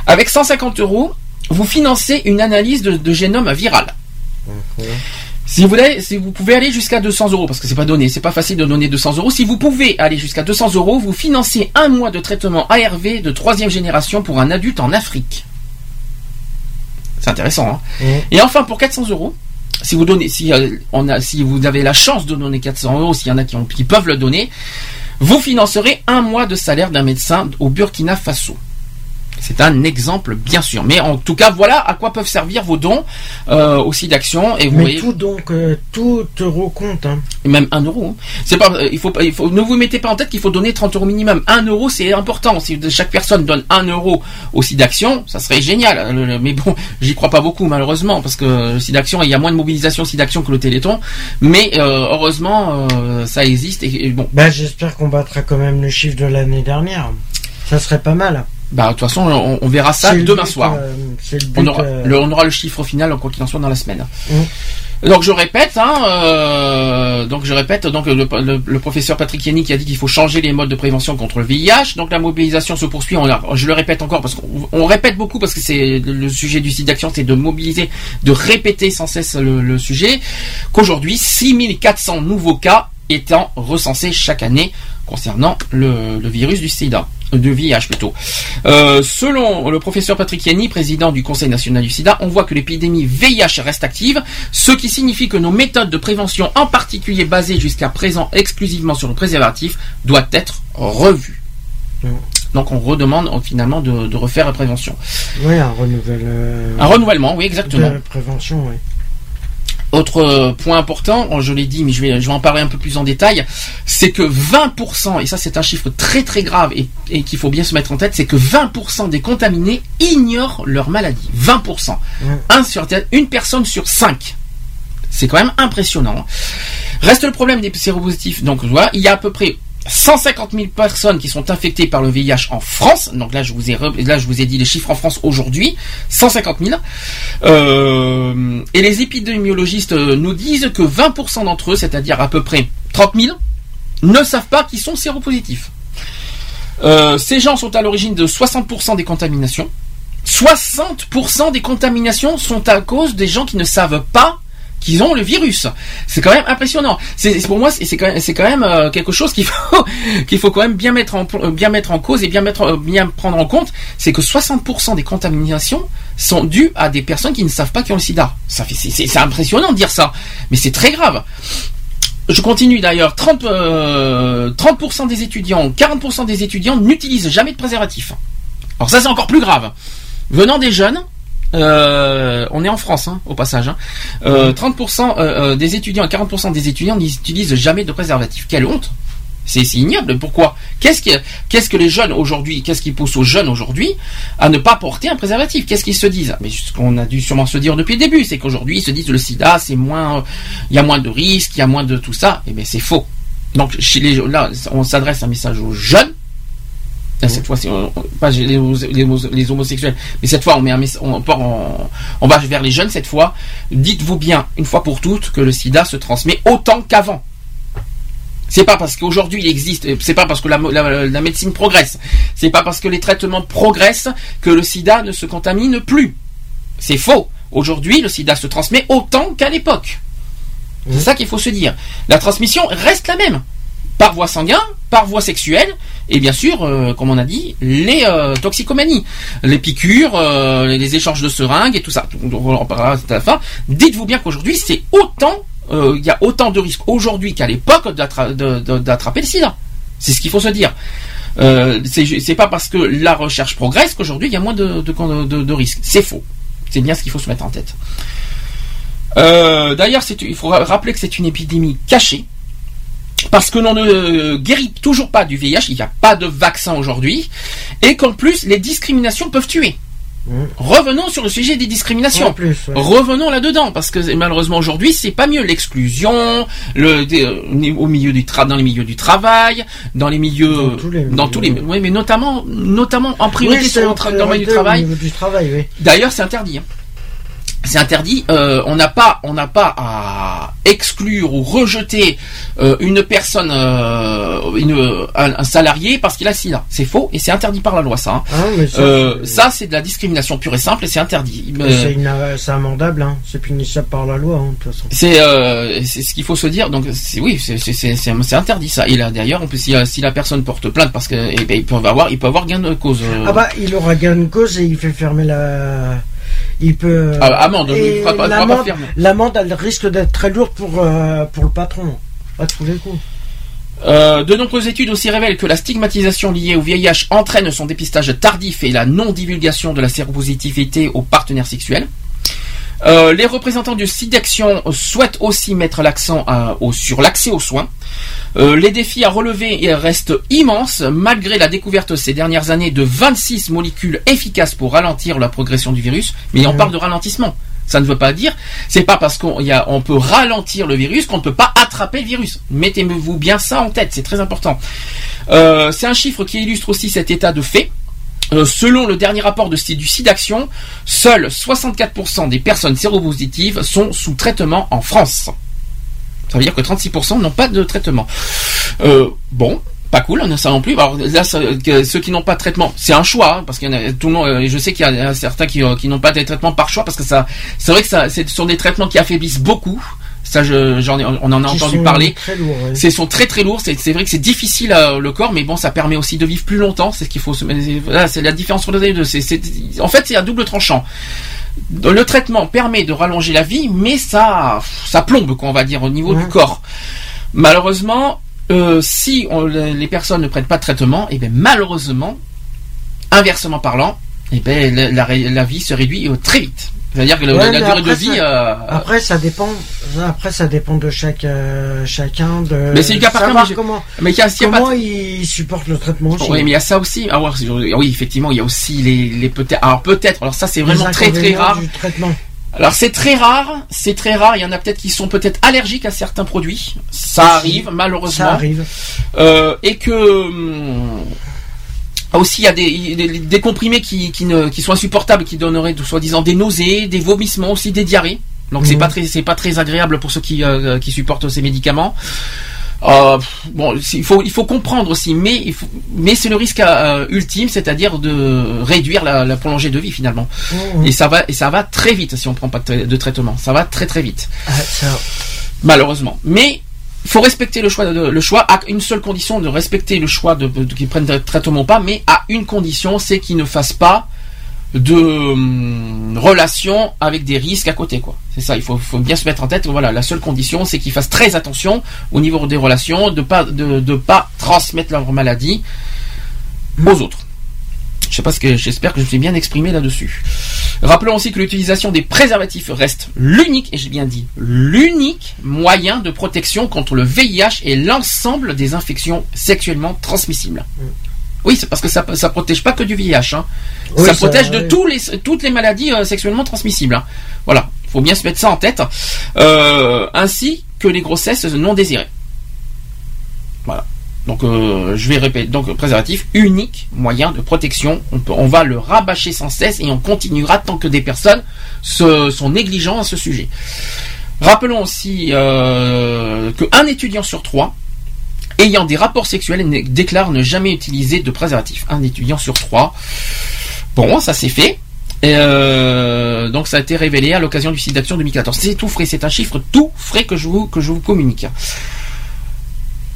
Avec 150 euros, vous financez une analyse de, de génome viral. Si vous voulez, si vous pouvez aller jusqu'à 200 euros, parce que c'est pas donné, c'est pas facile de donner 200 euros. Si vous pouvez aller jusqu'à 200 euros, vous financez un mois de traitement ARV de troisième génération pour un adulte en Afrique. C'est intéressant, hein Et enfin, pour 400 euros, si vous donnez, si euh, on a, si vous avez la chance de donner 400 euros, s'il y en a qui, ont- qui peuvent le donner, vous financerez un mois de salaire d'un médecin au Burkina Faso. C'est un exemple, bien sûr. Mais en tout cas, voilà à quoi peuvent servir vos dons euh, aussi d'action. Et vous Mais voyez, tout donc, euh, tout euro compte. Hein. et même un euro. hein. C'est pas, euh, il faut, pas- il faut, ne vous mettez pas en tête qu'il faut donner 30 euros minimum. Un euro, c'est important. Si chaque personne donne un euro au site d'action, ça serait génial. Mais bon, j'y crois pas beaucoup malheureusement parce que le site d'action, il y a moins de mobilisation site d'action que le Téléthon. Mais euh, heureusement, ça existe. Et, et bon, Bah, j'espère qu'on battra quand même le chiffre de l'année dernière. Ça serait pas mal. Bah de toute façon, on, on verra ça demain but, soir. euh, on, aura, euh, le, on aura le chiffre final, quoi qu'il en soit, dans la semaine. Mm. Donc je répète, hein, euh, donc je répète, donc le, le- le professeur Patrick Yannick a dit qu'il faut changer les modes de prévention contre le VIH. Donc la mobilisation se poursuit. On, a- je le répète encore parce qu'on on répète beaucoup parce que c'est le, sujet du site d'action, c'est de mobiliser, de répéter sans cesse le, le sujet. Qu'aujourd'hui, 6400 nouveaux cas étant recensés chaque année concernant le virus du SIDA, du VIH plutôt. Euh, selon le professeur Patrick Yanni, président du Conseil national du SIDA, on voit que l'épidémie VIH reste active, ce qui signifie que nos méthodes de prévention, en particulier basées jusqu'à présent exclusivement sur le préservatif, doivent être revues. Donc on redemande euh, finalement de, de refaire la prévention. Oui, un renouvelle. euh, Un renouvellement, oui, exactement. De prévention, oui. Autre euh, point important, oh, je l'ai dit, mais je vais, je vais en parler un peu plus en détail, c'est que 20%, et ça c'est un chiffre très très grave et, et qu'il faut bien se mettre en tête, c'est que 20% des contaminés ignorent leur maladie. 20%. Un sur, une personne sur 5. C'est quand même impressionnant. Reste le problème des séropositifs. Donc voilà, il y a à peu près 150 000 personnes qui sont infectées par le VIH en France. Donc là, je vous ai, là, je vous ai dit les chiffres en France aujourd'hui. 150 000. Euh, et les épidémiologistes euh, nous disent que 20% d'entre eux, c'est-à-dire à peu près 30 000, ne savent pas qu'ils sont séropositifs. Euh, ces gens sont à l'origine de 60% des contaminations. 60% des contaminations sont à cause des gens qui ne savent pas qu'ils ont le virus. C'est quand même impressionnant. C'est pour moi, c'est quand même, euh, quelque chose qu'il faut quand même bien mettre en euh, bien mettre en cause et bien mettre euh, bien prendre en compte. C'est que 60% des contaminations sont dues à des personnes qui ne savent pas qu'ils ont le SIDA. Ça c'est impressionnant de dire ça, mais c'est très grave. Je continue d'ailleurs. 30, euh, 30% des étudiants, 40% des étudiants n'utilisent jamais de préservatif. Alors ça c'est encore plus grave. Venant des jeunes, euh, on est en France, hein, au passage. hein, euh, 30% euh, euh, des étudiants et 40% des étudiants n'utilisent jamais de préservatif. Quelle honte c'est ignoble. Pourquoi? Qu'est-ce que qu'est-ce que les jeunes aujourd'hui Qu'est-ce qui pousse aux jeunes aujourd'hui à ne pas porter un préservatif? Qu'est-ce qu'ils se disent? Mais ce qu'on a dû sûrement se dire depuis le début, c'est qu'aujourd'hui ils se disent le SIDA, c'est moins, il y a moins de risques, il y a moins de tout ça. Et bien c'est faux. Donc chez les là, on s'adresse un message aux jeunes. Cette fois, c'est euh, pas les, homosexuels, mais cette fois, on va vers les jeunes. Cette fois, dites-vous bien une fois pour toutes que le SIDA se transmet autant qu'avant. C'est pas parce qu'aujourd'hui il existe, c'est pas parce que la, la- la médecine progresse, c'est pas parce que les traitements progressent que le sida ne se contamine plus. C'est faux. Aujourd'hui, le sida se transmet autant qu'à l'époque. C'est ça qu'il faut se dire. La transmission reste la même. Par voie sanguine, par voie sexuelle, et bien sûr, euh, comme on a dit, les euh, toxicomanies, les piqûres, euh, les échanges de seringues et tout ça. On en parlera à la fin. Dites-vous bien qu'aujourd'hui, c'est autant, il y a autant de risques aujourd'hui qu'à l'époque d'attraper le sida. C'est ce qu'il faut se dire. C'est pas parce que la recherche progresse qu'aujourd'hui il y a moins de, risques. C'est faux. C'est bien ce qu'il faut se mettre en tête. D'ailleurs, il faut ra- rappeler que c'est une épidémie cachée. Parce que l'on ne guérit toujours pas du VIH, il n'y a pas de vaccin aujourd'hui, et qu'en plus les discriminations peuvent tuer. Revenons sur le sujet des discriminations. En plus, ouais. Revenons là-dedans parce que malheureusement aujourd'hui c'est pas mieux l'exclusion, le des- euh, au milieu du tra- dans les milieux du travail, dans les milieux dans tous les, dans tous les oui mais notamment notamment en priorité Oui, sur le tra- dans le milieu du travail. D'ailleurs, c'est interdit. hein. C'est interdit. euh, on n'a pas, on n'a pas à exclure ou rejeter euh, une personne, euh, une, un, un salarié parce qu'il a sida. C'est faux et c'est interdit par la loi, ça. hein. Ah, mais ça, Euh, c'est- ça, c'est de la discrimination pure et simple et c'est interdit. Mais Euh, C'est amendable, hein. c'est punissable par la loi, hein, de toute façon. c'est euh, c'est ce qu'il faut se dire. Donc c'est oui, c'est interdit ça. Et là d'ailleurs, on peut si, euh, si la personne porte plainte parce que eh ben, il peut avoir il peut avoir gain de cause. euh, Ah bah, il aura gain de cause et il fait fermer la. Il peut. Ah, amende, pas- pas l'amende- elle risque d'être très lourde pour, euh, pour le patron. À tous les coups. Euh, de nombreuses études aussi révèlent que la stigmatisation liée au VIH entraîne son dépistage tardif et la non-divulgation de la séropositivité aux partenaires sexuels. Euh, les représentants du SIDAction souhaitent aussi mettre l'accent au- sur l'accès aux soins. Euh, les défis à relever restent immenses malgré la découverte ces dernières années de 26 molécules efficaces pour ralentir la progression du virus. Mais on parle de ralentissement. Ça ne veut pas dire, c'est pas parce qu'on on peut ralentir le virus qu'on ne peut pas attraper le virus. Mettez-vous bien ça en tête, c'est très important. Euh, c'est un chiffre qui illustre aussi cet état de fait. Euh, selon le dernier rapport de, du SIDAction, seuls 64% des personnes séropositives sont sous traitement en France. Ça veut dire que 36% n'ont pas de traitement. Euh, bon, pas cool, on a ça non plus. Alors là, ceux qui n'ont pas de traitement, c'est un choix, hein, parce qu'il y en a tout le monde. euh, je sais qu'il y a certains qui, n'ont pas de traitement par choix, parce que ça, c'est vrai que ça, ce sont des traitements qui affaiblissent beaucoup. Ça, je, j'en ai, on en a entendu parler. ouais. C'est sont très très lourds. C'est, c'est vrai que c'est difficile euh, le corps, mais bon, ça permet aussi de vivre plus longtemps. C'est ce qu'il faut. Voilà, c'est la différence entre les deux. C'est, c'est, en fait, c'est à double tranchant. Le traitement permet de rallonger la vie, mais ça, ça plombe, quoi, on va dire, au niveau du corps. Malheureusement, euh, si on- les personnes ne prennent pas de traitement, et bien malheureusement, inversement parlant, et ben la, la- la vie se réduit euh, très vite. C'est-à-dire que Ouais, la durée de après, vie. ça- euh, Après, ça dépend. Après, ça dépend de chaque euh, chacun de. Mais c'est du cas par cas, mais comment. mais y a- s'il y a pas comment de- il supporte le traitement aussi. Oui, mais il y a ça aussi. Ah, oui, effectivement, il y a aussi les, les peut-être. Alors peut-être. Alors ça, c'est vraiment très très rare. du traitement. Alors c'est très rare, c'est très rare. Il y en a peut-être qui sont peut-être allergiques à certains produits. Ça arrive malheureusement. Ça arrive. Euh, et que hum, aussi il y a des, des, des comprimés qui, qui, ne, qui sont insupportables, qui donneraient soi-disant des nausées, des vomissements, aussi des diarrhées. Donc c'est Mhm. pas très c'est pas très agréable pour ceux qui, euh, qui supportent ces médicaments. Euh, bon, il faut il faut comprendre aussi, mais il faut, mais c'est le risque euh, ultime, c'est-à-dire de réduire la, la prolongée de vie finalement. Mhm. Et ça va et ça va très vite si on prend pas de, tra- de traitement. Ça va très très vite Ah, ça- malheureusement. Mais faut respecter le choix, de, le choix à une seule condition de respecter le choix de, qu'ils prennent traitement ou pas, mais à une condition, c'est qu'ils ne fassent pas de hum, relation avec des risques à côté, quoi. C'est ça, il faut, bien se mettre en tête. Voilà, la seule condition, c'est qu'ils fassent très attention au niveau des relations, de pas de, de pas transmettre leur maladie aux autres. Je sais pas ce que j'espère que je me suis bien exprimé là-dessus. Rappelons aussi que l'utilisation des préservatifs reste l'unique, et j'ai bien dit l'unique moyen de protection contre le VIH et l'ensemble des infections sexuellement transmissibles. Oui, c'est parce que ça ça protège pas que du VIH. Hein. Oui, ça ça, protège de oui. tous les, toutes les maladies euh, sexuellement transmissibles. hein. Voilà, il faut bien se mettre ça en tête. Euh, ainsi que les grossesses non désirées. Donc euh, je vais répéter. Donc préservatif, unique moyen de protection. On, va le rabâcher sans cesse et on continuera tant que des personnes sont négligents à ce sujet. Rappelons aussi euh, qu'un étudiant sur trois ayant des rapports sexuels déclare ne jamais utiliser de préservatif. Un étudiant sur trois. Bon, ça c'est fait. Euh, donc ça a été révélé à l'occasion du site d'action 2014. C'est tout frais, c'est un chiffre tout frais que je vous communique.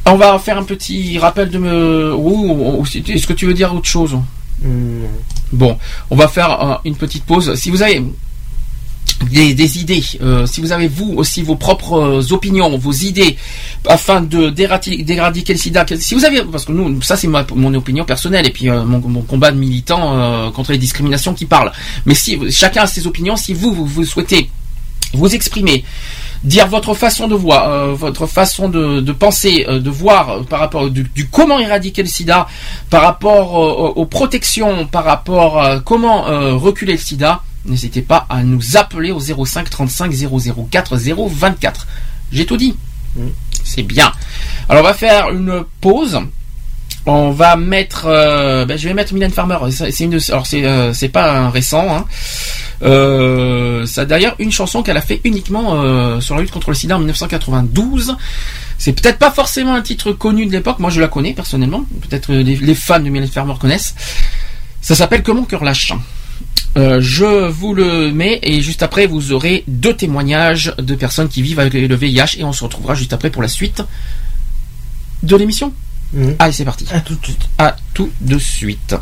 On va faire un petit rappel de me. Est-ce que tu veux dire autre chose? Bon, on va faire euh, une petite pause. Si vous avez des, des idées, euh, si vous avez vous aussi vos propres opinions, vos idées afin de d'éradiquer le sida. Si vous avez, parce que nous, ça c'est mon opinion personnelle et puis euh, mon, mon combat de militant euh, contre les discriminations qui parle. Mais si chacun a ses opinions, si vous vous, vous souhaitez vous exprimer, dire votre façon de voir, euh, votre façon de, de penser, euh, de voir euh, par rapport du, du comment éradiquer le sida, par rapport aux protections, par rapport à comment reculer le sida, n'hésitez pas à nous appeler au 05 35 004 024. J'ai tout dit. C'est bien. Alors on va faire une pause. On va mettre, euh, ben, je vais mettre Mylène Farmer. C'est une, alors c'est euh, c'est pas un récent. Hein. Euh, c'est d'ailleurs une chanson qu'elle a fait uniquement sur la lutte contre le sida en 1992. C'est peut-être pas forcément un titre connu de l'époque. Moi, je la connais personnellement. Peut-être les, les fans de Mylène Farmer connaissent. Ça s'appelle Que mon cœur lâche. Je vous le mets et juste après vous aurez deux témoignages de personnes qui vivent avec le VIH et on se retrouvera juste après pour la suite de l'émission. Allez c'est parti. À tout de suite. À tout de suite.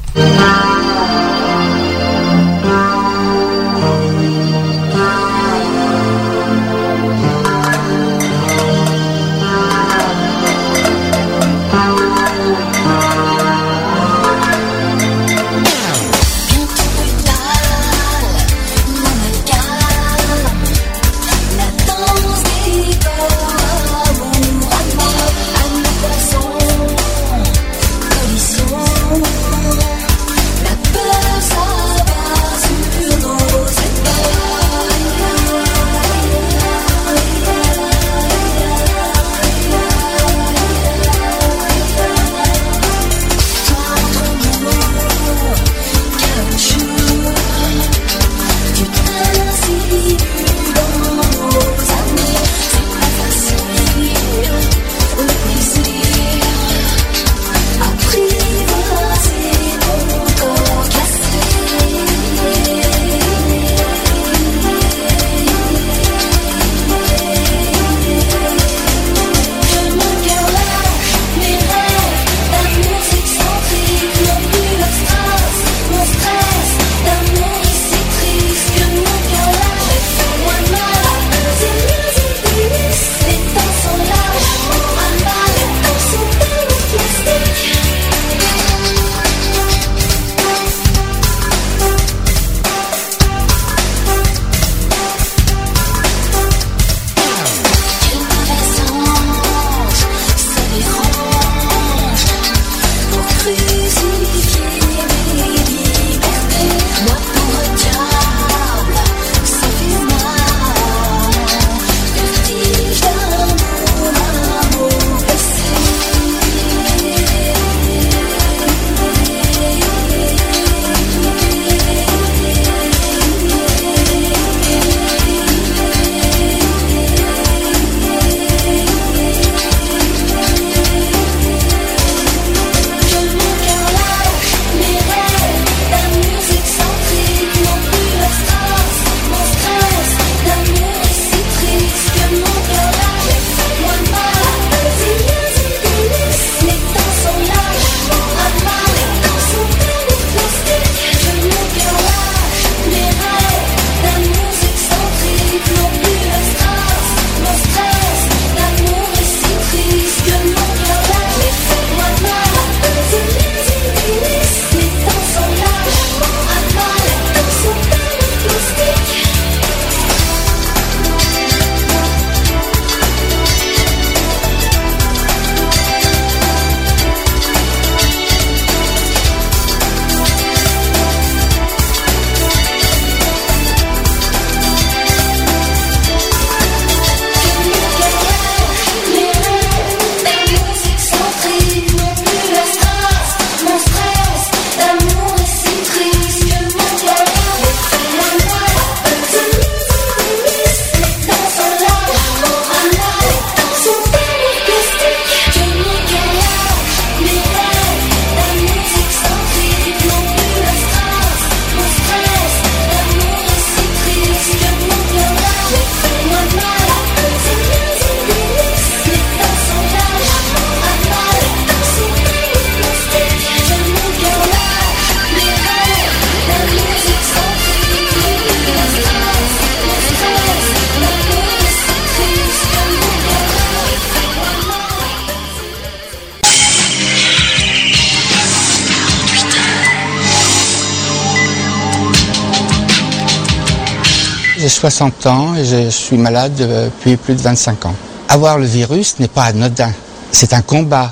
60 ans et je suis malade depuis plus de 25 ans. Avoir le virus n'est pas anodin, c'est un combat.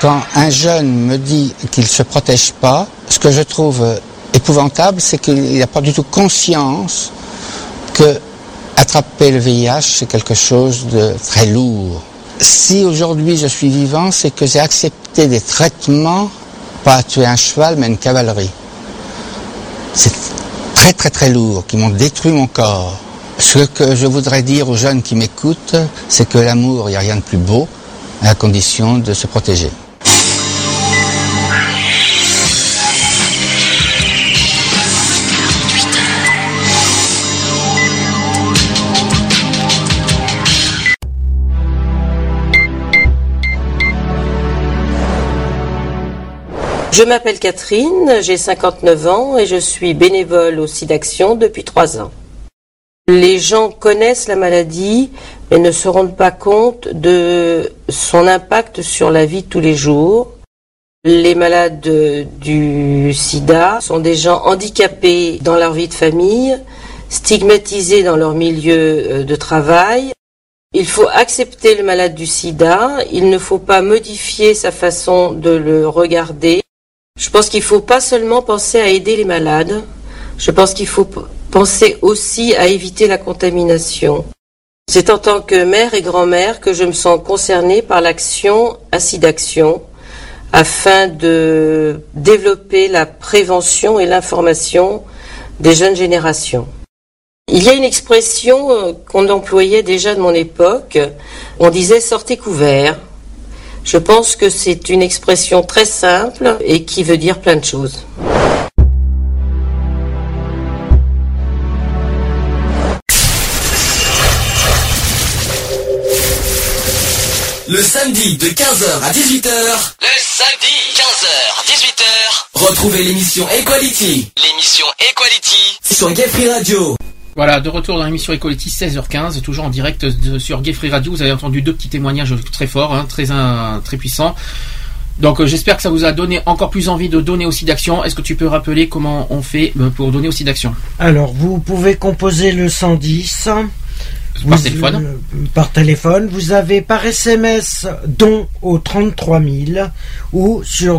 Quand un jeune me dit qu'il ne se protège pas, ce que je trouve épouvantable, c'est qu'il n'a pas du tout conscience que attraper le VIH, c'est quelque chose de très lourd. Si aujourd'hui je suis vivant, c'est que j'ai accepté des traitements, pas à tuer un cheval, mais une cavalerie. Très très très lourd, qui m'ont détruit mon corps. Ce que je voudrais dire aux jeunes qui m'écoutent, c'est que l'amour, il n'y a rien de plus beau, à condition de se protéger. Je m'appelle Catherine, j'ai 59 ans et je suis bénévole au SIDAction depuis 3 ans. Les gens connaissent la maladie mais ne se rendent pas compte de son impact sur la vie de tous les jours. Les malades du sida sont des gens handicapés dans leur vie de famille, stigmatisés dans leur milieu euh, de travail. Il faut accepter le malade du sida, il ne faut pas modifier sa façon de le regarder. Je pense qu'il ne faut pas seulement penser à aider les malades, je pense qu'il faut penser aussi à éviter la contamination. C'est en tant que mère et grand-mère que je me sens concernée par l'action Acidaction afin de développer la prévention et l'information des jeunes générations. Il y a une expression euh, qu'on employait déjà de mon époque, on disait sortez couvert. Je pense que c'est une expression très simple et qui veut dire plein de choses. Le samedi de 15h à 18h, Le samedi, 15h, 18h, retrouvez l'émission Equality l'émission Equality sur Gay Free Radio. Voilà, de retour dans l'émission Equality 16h15, toujours en direct sur Gay Free Radio. Vous avez entendu deux petits témoignages très forts, hein, très, très puissants. Donc euh, j'espère que ça vous a donné encore plus envie de donner aussi d'action. Est-ce que tu peux rappeler comment on fait euh, pour donner aussi d'action? Alors, vous pouvez composer le 110. Par Vous- téléphone euh, Par téléphone. Vous avez par SMS don au 33 000 ou sur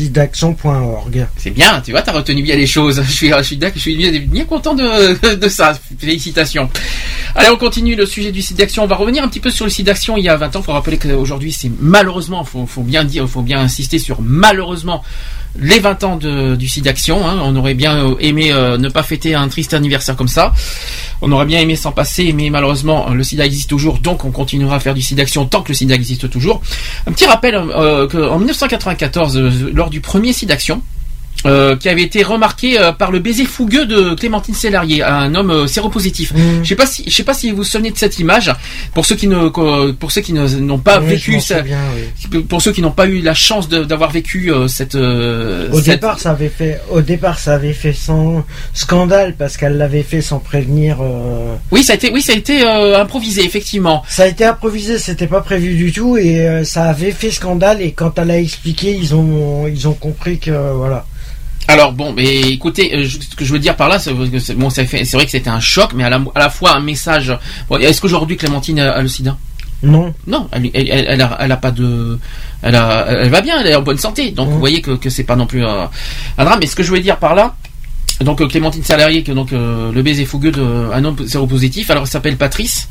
www.sidaction.org. C'est bien, tu vois, t'as retenu bien les choses. Je suis, je suis, d'accord, je suis bien, bien content de, de ça. Félicitations. Allez, on continue le sujet du site d'action. On va revenir un petit peu sur le site d'action il y a 20 ans. Il faut rappeler qu'aujourd'hui, c'est malheureusement, faut, faut bien dire, faut bien insister sur malheureusement les 20 ans du site hein. On aurait bien euh, aimé euh, ne pas fêter un triste anniversaire comme ça. On aurait bien aimé s'en passer, mais malheureusement, le sida existe toujours, donc on continuera à faire du d'action tant que le sida existe toujours. Un petit rappel euh, qu'en 1994, euh, lors du premier d'action, euh, qui avait été remarqué euh, par le baiser fougueux de Clémentine Sélarié, un homme euh, séropositif. Je sais pas si, je sais pas si vous vous souvenez de cette image. Pour ceux qui ne, pour ceux qui n'ont pas Oui, vécu, ça- souviens, oui. pour ceux qui n'ont pas eu la chance d'avoir vécu euh, cette, euh, Au cette- départ, ça avait fait, au départ, ça avait fait sans scandale parce qu'elle l'avait fait sans prévenir. euh, oui, ça a été, oui, ça a été euh, improvisé effectivement. Ça a été improvisé, c'était pas prévu du tout et euh, ça avait fait scandale et quand elle a expliqué, ils ont, ils ont compris que voilà. Alors bon, mais écoutez, euh, je- ce que je veux dire par là, c'est bon, fait- vrai que c'était un choc, mais à la, à la fois un message. Bon, Est-ce qu'aujourd'hui Clémentine a, a le sida? Non. Non, elle, elle, elle, elle a, elle a pas de, elle a, elle va bien, elle est en bonne santé. Donc vous voyez que, que c'est pas non plus euh, un drame. Mais ce que je voulais dire par là, donc euh, Clémentine Salarié, que donc euh, le baiser fougueux d'un homme séropositif, alors il s'appelle Patrice.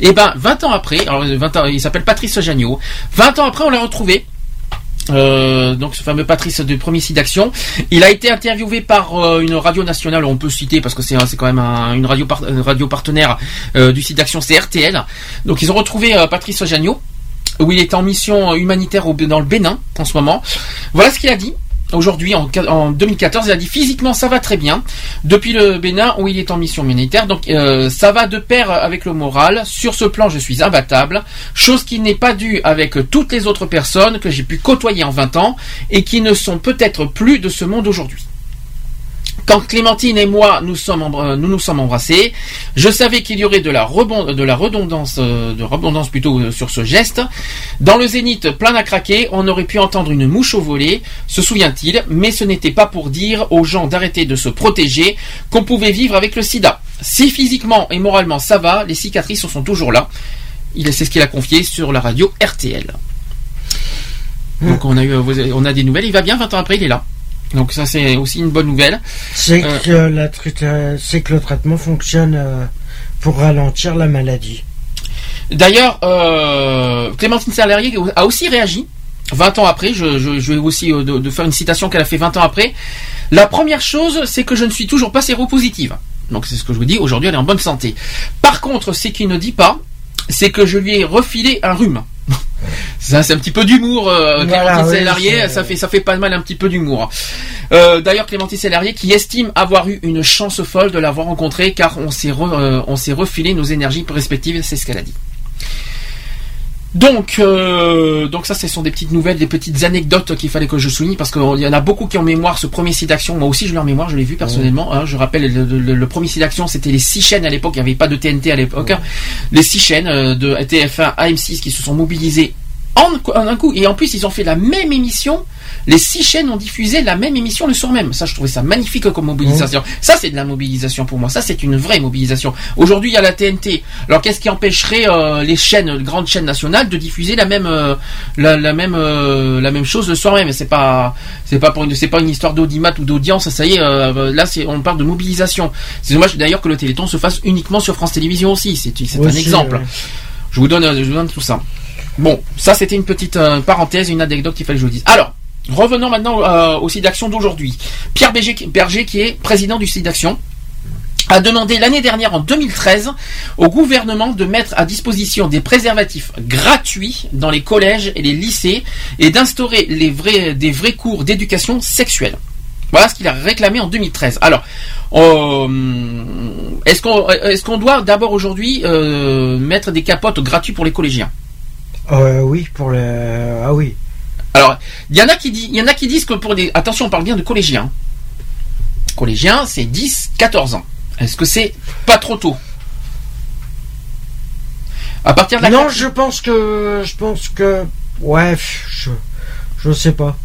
Et ben 20 ans après, alors 20 ans, il s'appelle Patrice Jagnot. 20 ans après, on l'a retrouvé. Euh, donc ce fameux Patrice de Premier Site d'Action, il a été interviewé par euh, une radio nationale, on peut citer parce que c'est quand même un- une radio radio partenaire euh, du site d'Action, c'est RTL. Donc ils ont retrouvé euh, Patrice Jagnot où il est en mission humanitaire dans le Bénin en ce moment. Voilà ce qu'il a dit. Aujourd'hui, en, en 2014, il a dit physiquement ça va très bien. Depuis le Bénin où il est en mission humanitaire, donc euh, ça va de pair avec le moral. Sur ce plan, je suis imbattable. Chose qui n'est pas due avec toutes les autres personnes que j'ai pu côtoyer en 20 ans et qui ne sont peut-être plus de ce monde aujourd'hui. Quand Clémentine et moi nous sommes embr- nous nous sommes embrassés, je savais qu'il y aurait de la rebond- de la redondance euh, de redondance plutôt euh, sur ce geste. Dans le zénith plein à craquer, on aurait pu entendre une mouche au volet, se souvient-il, mais ce n'était pas pour dire aux gens d'arrêter de se protéger qu'on pouvait vivre avec le sida. Si physiquement et moralement ça va, les cicatrices sont toujours là. Il c'est ce qu'il a confié sur la radio RTL. Donc on a eu on a des nouvelles, il va bien 20 ans après, il est là. Donc ça c'est aussi une bonne nouvelle. C'est Euh, que, la traita- c'est que le traitement fonctionne euh, pour ralentir la maladie. D'ailleurs, euh, Clémentine Salarié a aussi réagi. 20 ans après, je, je- je vais aussi euh, de, de faire une citation qu'elle a fait 20 ans après. La première chose, c'est que je ne suis toujours pas séropositive. Donc c'est ce que je vous dis, aujourd'hui elle est en bonne santé. Par contre, ce qu'il ne dit pas, c'est que je lui ai refilé un rhume. Ça, c'est un petit peu d'humour, euh, Voilà, Clémentine oui, c'est- ça fait, ça fait pas mal un petit peu d'humour. Euh, D'ailleurs, Clémentine Salarié qui estime avoir eu une chance folle de l'avoir rencontré car on s'est re- euh, on s'est refilé nos énergies respectives, c'est ce qu'elle a dit. Donc, euh, donc ça, ce sont des petites nouvelles, des petites anecdotes qu'il fallait que je souligne parce qu'il y en a beaucoup qui ont en mémoire ce premier site d'action. Moi aussi, je l'ai en mémoire, je l'ai vu personnellement. hein. je rappelle, le, le- le premier site d'action, c'était les six chaînes à l'époque. Il n'y avait pas de TNT à l'époque. hein. Les six chaînes euh, de TF1 à M6 qui se sont mobilisées en, en un coup. Et en plus, ils ont fait la même émission. Les six chaînes ont diffusé la même émission le soir même. Ça, je trouvais ça magnifique comme mobilisation. Ça, c'est de la mobilisation pour moi. Ça, c'est une vraie mobilisation. Aujourd'hui, il y a la TNT. Alors, qu'est-ce qui empêcherait euh, les chaînes, les grandes chaînes nationales, de diffuser la même, euh, la, la même, euh, la même chose le soir même? C'est pas, c'est pas pour une, c'est pas une histoire d'audimat ou d'audience. Ça y est, là, c'est, on parle de mobilisation. C'est dommage d'ailleurs que le Téléthon se fasse uniquement sur France Télévisions aussi. C'est, c'est un exemple. Je vous donne, je vous donne tout ça. Bon, ça c'était une petite euh, parenthèse, une anecdote qu'il fallait que je vous dise. Alors, revenons maintenant euh, au site d'action d'aujourd'hui. Pierre Berger, qui est président du site d'action, a demandé l'année dernière, en 2013, au gouvernement de mettre à disposition des préservatifs gratuits dans les collèges et les lycées et d'instaurer des vrais cours d'éducation sexuelle. Voilà ce qu'il a réclamé en 2013. Alors, euh, est-ce qu'on doit d'abord aujourd'hui euh, mettre des capotes gratuits pour les collégiens? Euh, oui, pour le. Ah oui. Alors, il y en a qui disent, il y en a qui disent que pour des, attention, on parle bien de collégiens. Collégiens, c'est 10, 14 ans. Est-ce que c'est pas trop tôt? À partir de la Non, je pense que. Je pense que. Ouais, je. Je sais pas.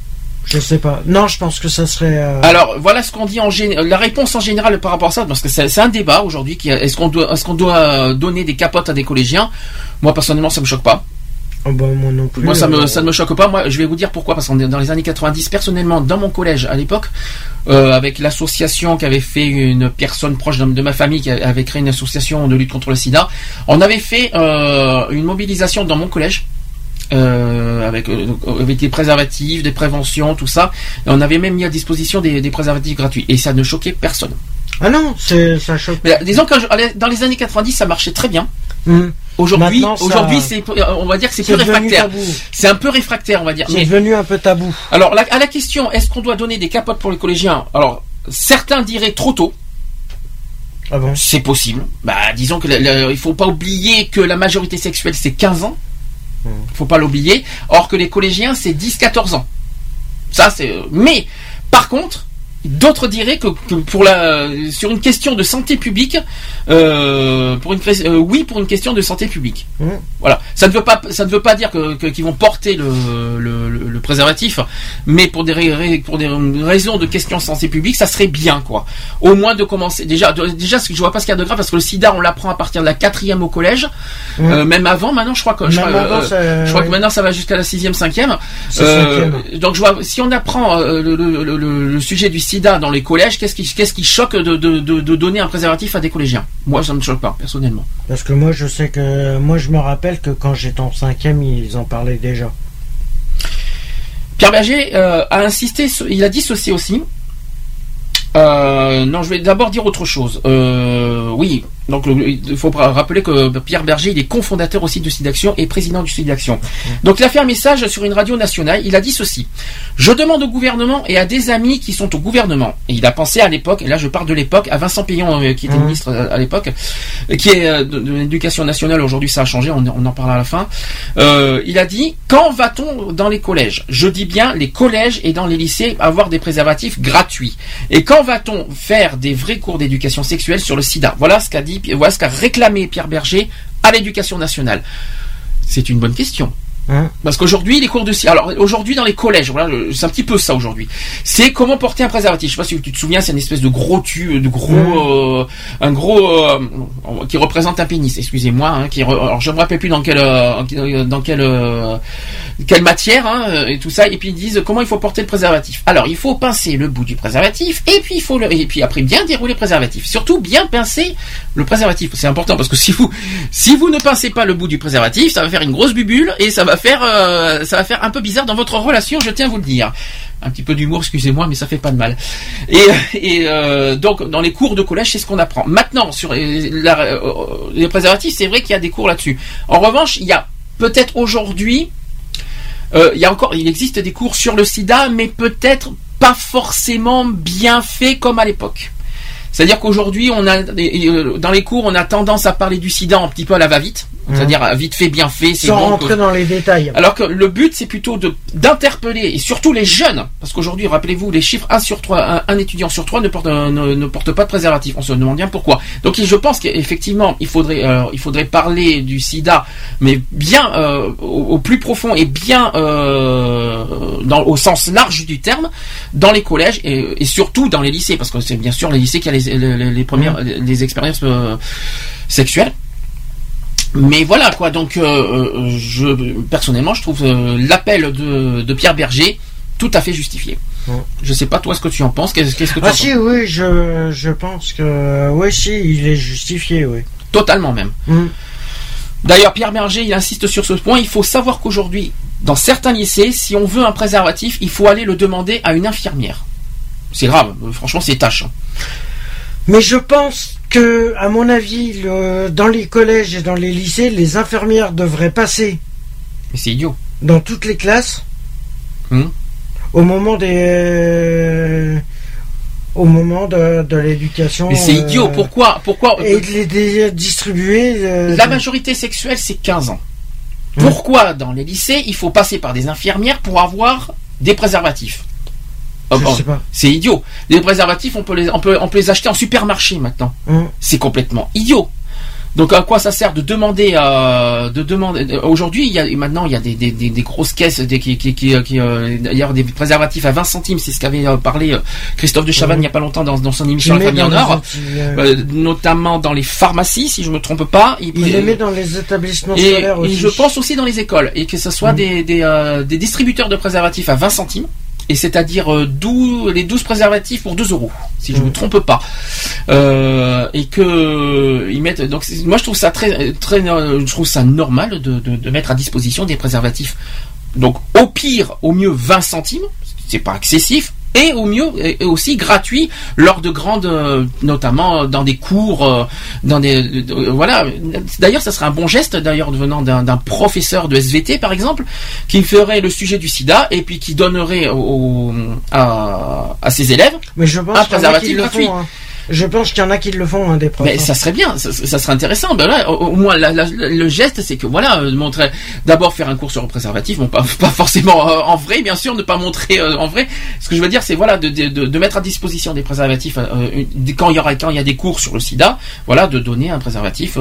Je sais pas. Non, je pense que ça serait. euh, Alors voilà ce qu'on dit en général. La réponse en général par rapport à ça, parce que c'est un débat aujourd'hui. qui- Est-ce qu'on doit, est-ce qu'on doit euh, donner des capotes à des collégiens? Moi personnellement, ça me choque pas. Oh, bah, moi non plus. Moi, ça me, euh, ça ne me choque pas. Moi, je vais vous dire pourquoi. Parce est dans les années 90, personnellement, dans mon collège à l'époque, euh, avec l'association qu'avait fait une personne proche de, ma famille, qui avait créé une association de lutte contre le sida, on avait fait euh, une mobilisation dans mon collège. euh, avec, euh, avec des préservatifs, des préventions, tout ça. Et on avait même mis à disposition des, des préservatifs gratuits. Et ça ne choquait personne. Ah non, ça choque. Mais disons que dans les années 90, ça marchait très bien. Hum. Aujourd'hui, c'est, on va dire que c'est plus réfractaire. C'est un peu réfractaire, on va dire. C'est devenu un peu tabou. alors, la- à la question, est-ce qu'on doit donner des capotes pour les collégiens? Alors, certains diraient trop tôt. Ah bon? C'est possible. Bah, disons que il faut pas oublier que la majorité sexuelle c'est 15 ans. Faut pas l'oublier. Or que les collégiens c'est 10-14 ans. Ça c'est. Mais par contre, d'autres diraient que, que pour la sur une question de santé publique, euh, pour une euh, oui pour une question de santé publique. Voilà. Ça ne veut pas ça ne veut pas dire que qu'ils vont porter le, le, préservatif, mais pour des pour des raisons de questions de santé publique, ça serait bien quoi. Au moins de commencer déjà de- déjà ce que je vois pas ce qu'il y a de grave parce que le SIDA on l'apprend à partir de la quatrième au collège, Mm. Euh, même avant. Maintenant je crois que je crois, avant, ça- je crois que maintenant ça va jusqu'à la sixième cinquième. Donc je vois si on apprend le, le- le- le- le sujet du SIDA dans les collèges, qu'est-ce qui qu'est-ce qui choque de, de, de, de donner un préservatif à des collégiens? Moi ça me choque pas personnellement. Parce que moi, je sais que. Moi, je me rappelle que quand j'étais en cinquième, ils en parlaient déjà. Pierre Berger euh, a insisté, il a dit ceci aussi. Euh, non, je vais d'abord dire autre chose. Euh, oui, Donc le- il faut rappeler que Pierre Berger, il est cofondateur aussi de SIDAction et président du SIDAction. Donc il a fait un message sur une radio nationale, il a dit ceci. Je demande au gouvernement et à des amis qui sont au gouvernement, et il a pensé à l'époque, et là je parle de l'époque, à Vincent Payon euh, qui était Mhm. ministre euh, à l'époque, euh, qui est euh, de, de l'éducation nationale, aujourd'hui ça a changé, on, on en parlera à la fin. Euh, il a dit, quand va-t-on dans les collèges? Je dis bien les collèges et dans les lycées avoir des préservatifs gratuits. Et quand va-t-on faire des vrais cours d'éducation sexuelle sur le sida? Voilà ce qu'a dit, voilà ce qu'a réclamé Pierre Berger à l'éducation nationale? C'est une bonne question. Hein? Parce qu'aujourd'hui, les cours de. Alors, aujourd'hui, dans les collèges, voilà, c'est un petit peu ça aujourd'hui. C'est comment porter un préservatif. Je sais pas si tu te souviens, c'est une espèce de gros tube, de gros, euh, un gros, euh, qui représente un pénis. Excusez-moi, hein, qui. re- Alors, je me rappelle plus dans euh, dans euh, quelle matière hein, euh, et tout ça. Et puis ils disent comment il faut porter le préservatif. Alors, il faut pincer le bout du préservatif et puis il faut le, et puis après bien dérouler le préservatif. Surtout bien pincer le préservatif. C'est important parce que si vous, si vous ne pincez pas le bout du préservatif, ça va faire une grosse bubule et ça va faire, euh, ça va faire un peu bizarre dans votre relation. Je tiens à vous le dire. Un petit peu d'humour, excusez-moi, mais ça fait pas de mal. Et, euh, donc dans les cours de collège, c'est ce qu'on apprend. Maintenant sur les, préservatifs, c'est vrai qu'il y a des cours là-dessus. En revanche, il y a peut-être aujourd'hui il y a encore, il existe des cours sur le sida, mais peut-être pas forcément bien faits comme à l'époque. C'est-à-dire qu'aujourd'hui, on a euh, dans les cours, on a tendance à parler du sida un petit peu à la va-vite, Mhm. c'est-à-dire à vite fait, bien fait. Sans bon, rentrer que- dans les détails. alors que le but, c'est plutôt d'interpeller et surtout les jeunes, parce qu'aujourd'hui, rappelez-vous, les chiffres 1 sur 3, un, un étudiant sur 3 ne porte, euh, ne, ne porte pas de préservatif. On se demande bien pourquoi. Donc, je pense qu'effectivement, il faudrait, euh, il faudrait parler du SIDA, mais bien euh, au, au plus profond et bien euh, dans, au sens large du terme, dans les collèges et, et surtout dans les lycées, parce que c'est bien sûr les lycées qui a les, les, les premières les expériences euh, sexuelles. Mais voilà quoi, donc euh, euh, je personnellement je trouve l'appel de, de Pierre Berger tout à fait justifié. Je sais pas toi ce que tu en penses, qu'est-ce que tu en Ah penses? si, oui, je, je pense que... Oui, si, il est justifié, oui. Totalement même. Mm. D'ailleurs, Pierre Berger, il insiste sur ce point. Il faut savoir qu'aujourd'hui, dans certains lycées, si on veut un préservatif, il faut aller le demander à une infirmière. C'est grave, franchement, c'est tâche. Mais je pense que, à mon avis, le- dans les collèges et dans les lycées, les infirmières devraient passer Mais c'est idiot. dans toutes les classes Hmm. au moment des... au moment de, de l'éducation. Mais c'est euh, idiot. Pourquoi, pourquoi Et de les distribuer. euh, La majorité sexuelle, c'est 15 ans. Pourquoi dans les lycées, il faut passer par des infirmières pour avoir des préservatifs Oh, Je bon, sais pas. C'est idiot. Les préservatifs, on peut les, on peut, on peut les acheter en supermarché maintenant. Hum. C'est complètement idiot. Donc à quoi ça sert de demander euh, de demander euh, aujourd'hui il y a maintenant il y a des, des, des, des grosses caisses des, qui qui qui, qui euh, d'ailleurs des préservatifs à 20 centimes c'est ce qu'avait parlé Christophe de Chavannes il n'y a pas longtemps dans, dans son émission La famille en or euh, notamment dans les pharmacies si je me trompe pas Il les met dans les établissements et, scolaires et aussi. je pense aussi dans les écoles et que ce soit des, euh, des distributeurs de préservatifs à 20 centimes et c'est-à-dire euh, 12 les 12 préservatifs pour 2 euros si je ne me trompe pas. Euh, et que ils mettent donc moi je trouve ça très très euh, je trouve ça normal de, de, de mettre à disposition des préservatifs. Donc au pire au mieux 20 centimes c'est pas excessif et au mieux et aussi gratuit lors de grandes euh, notamment dans des cours euh, dans des de- de- voilà d'ailleurs ça serait un bon geste d'ailleurs venant d'un professeur de SVT par exemple qui ferait le sujet du sida et puis qui donnerait au, au- à, à ses élèves Mais je pense un préservatif gratuit font. hein. Je pense qu'il y en a qui le font, hein, des profs. mais ça serait bien, ça, ça serait intéressant. Ben là, au, au moins, la- la- le geste, c'est que voilà, montrer, d'abord faire un cours sur le préservatif, bon, pas, pas forcément euh, en vrai, bien sûr, ne pas montrer euh, en vrai. Ce que je veux dire, c'est voilà, de, de, de- de mettre à disposition des préservatifs euh, quand il y aura, quand il y a des cours sur le SIDA, voilà, de donner un préservatif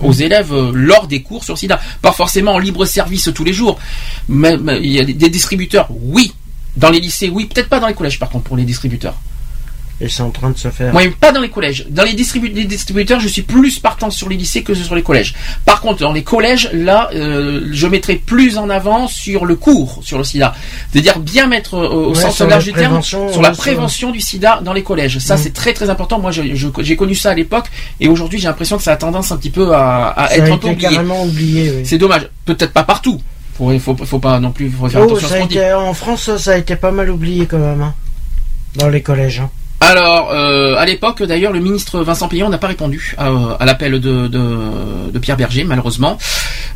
aux élèves euh, lors des cours sur le SIDA, pas forcément en libre service tous les jours, mais, mais il y a des distributeurs, oui. Dans les lycées, oui, peut-être pas dans les collèges par contre pour les distributeurs. Et c'est en train de se faire. Moi, pas dans les collèges. Dans les, distribu- les distributeurs, je suis plus partant sur les lycées que sur les collèges. Par contre, dans les collèges, là, euh, je mettrai plus en avant sur le cours sur le sida. C'est-à-dire bien mettre euh, au Ouais, sens large la du terme sur la sur- prévention du sida dans les collèges. Ça, Mm. c'est très très important. Moi, j'ai connu ça à l'époque et aujourd'hui, j'ai l'impression que ça a tendance un petit peu à, être a un peu oublié. carrément oublié, oui. C'est dommage. Peut-être pas partout. Faut, faut, faut pas non plus faut faire Oh, attention à ça ce été- en France, ça a été pas mal oublié quand même. hein, dans les collèges. hein. Alors, euh, à l'époque, d'ailleurs, le ministre Vincent Payon n'a pas répondu à, à l'appel de, de, de Pierre Berger, malheureusement.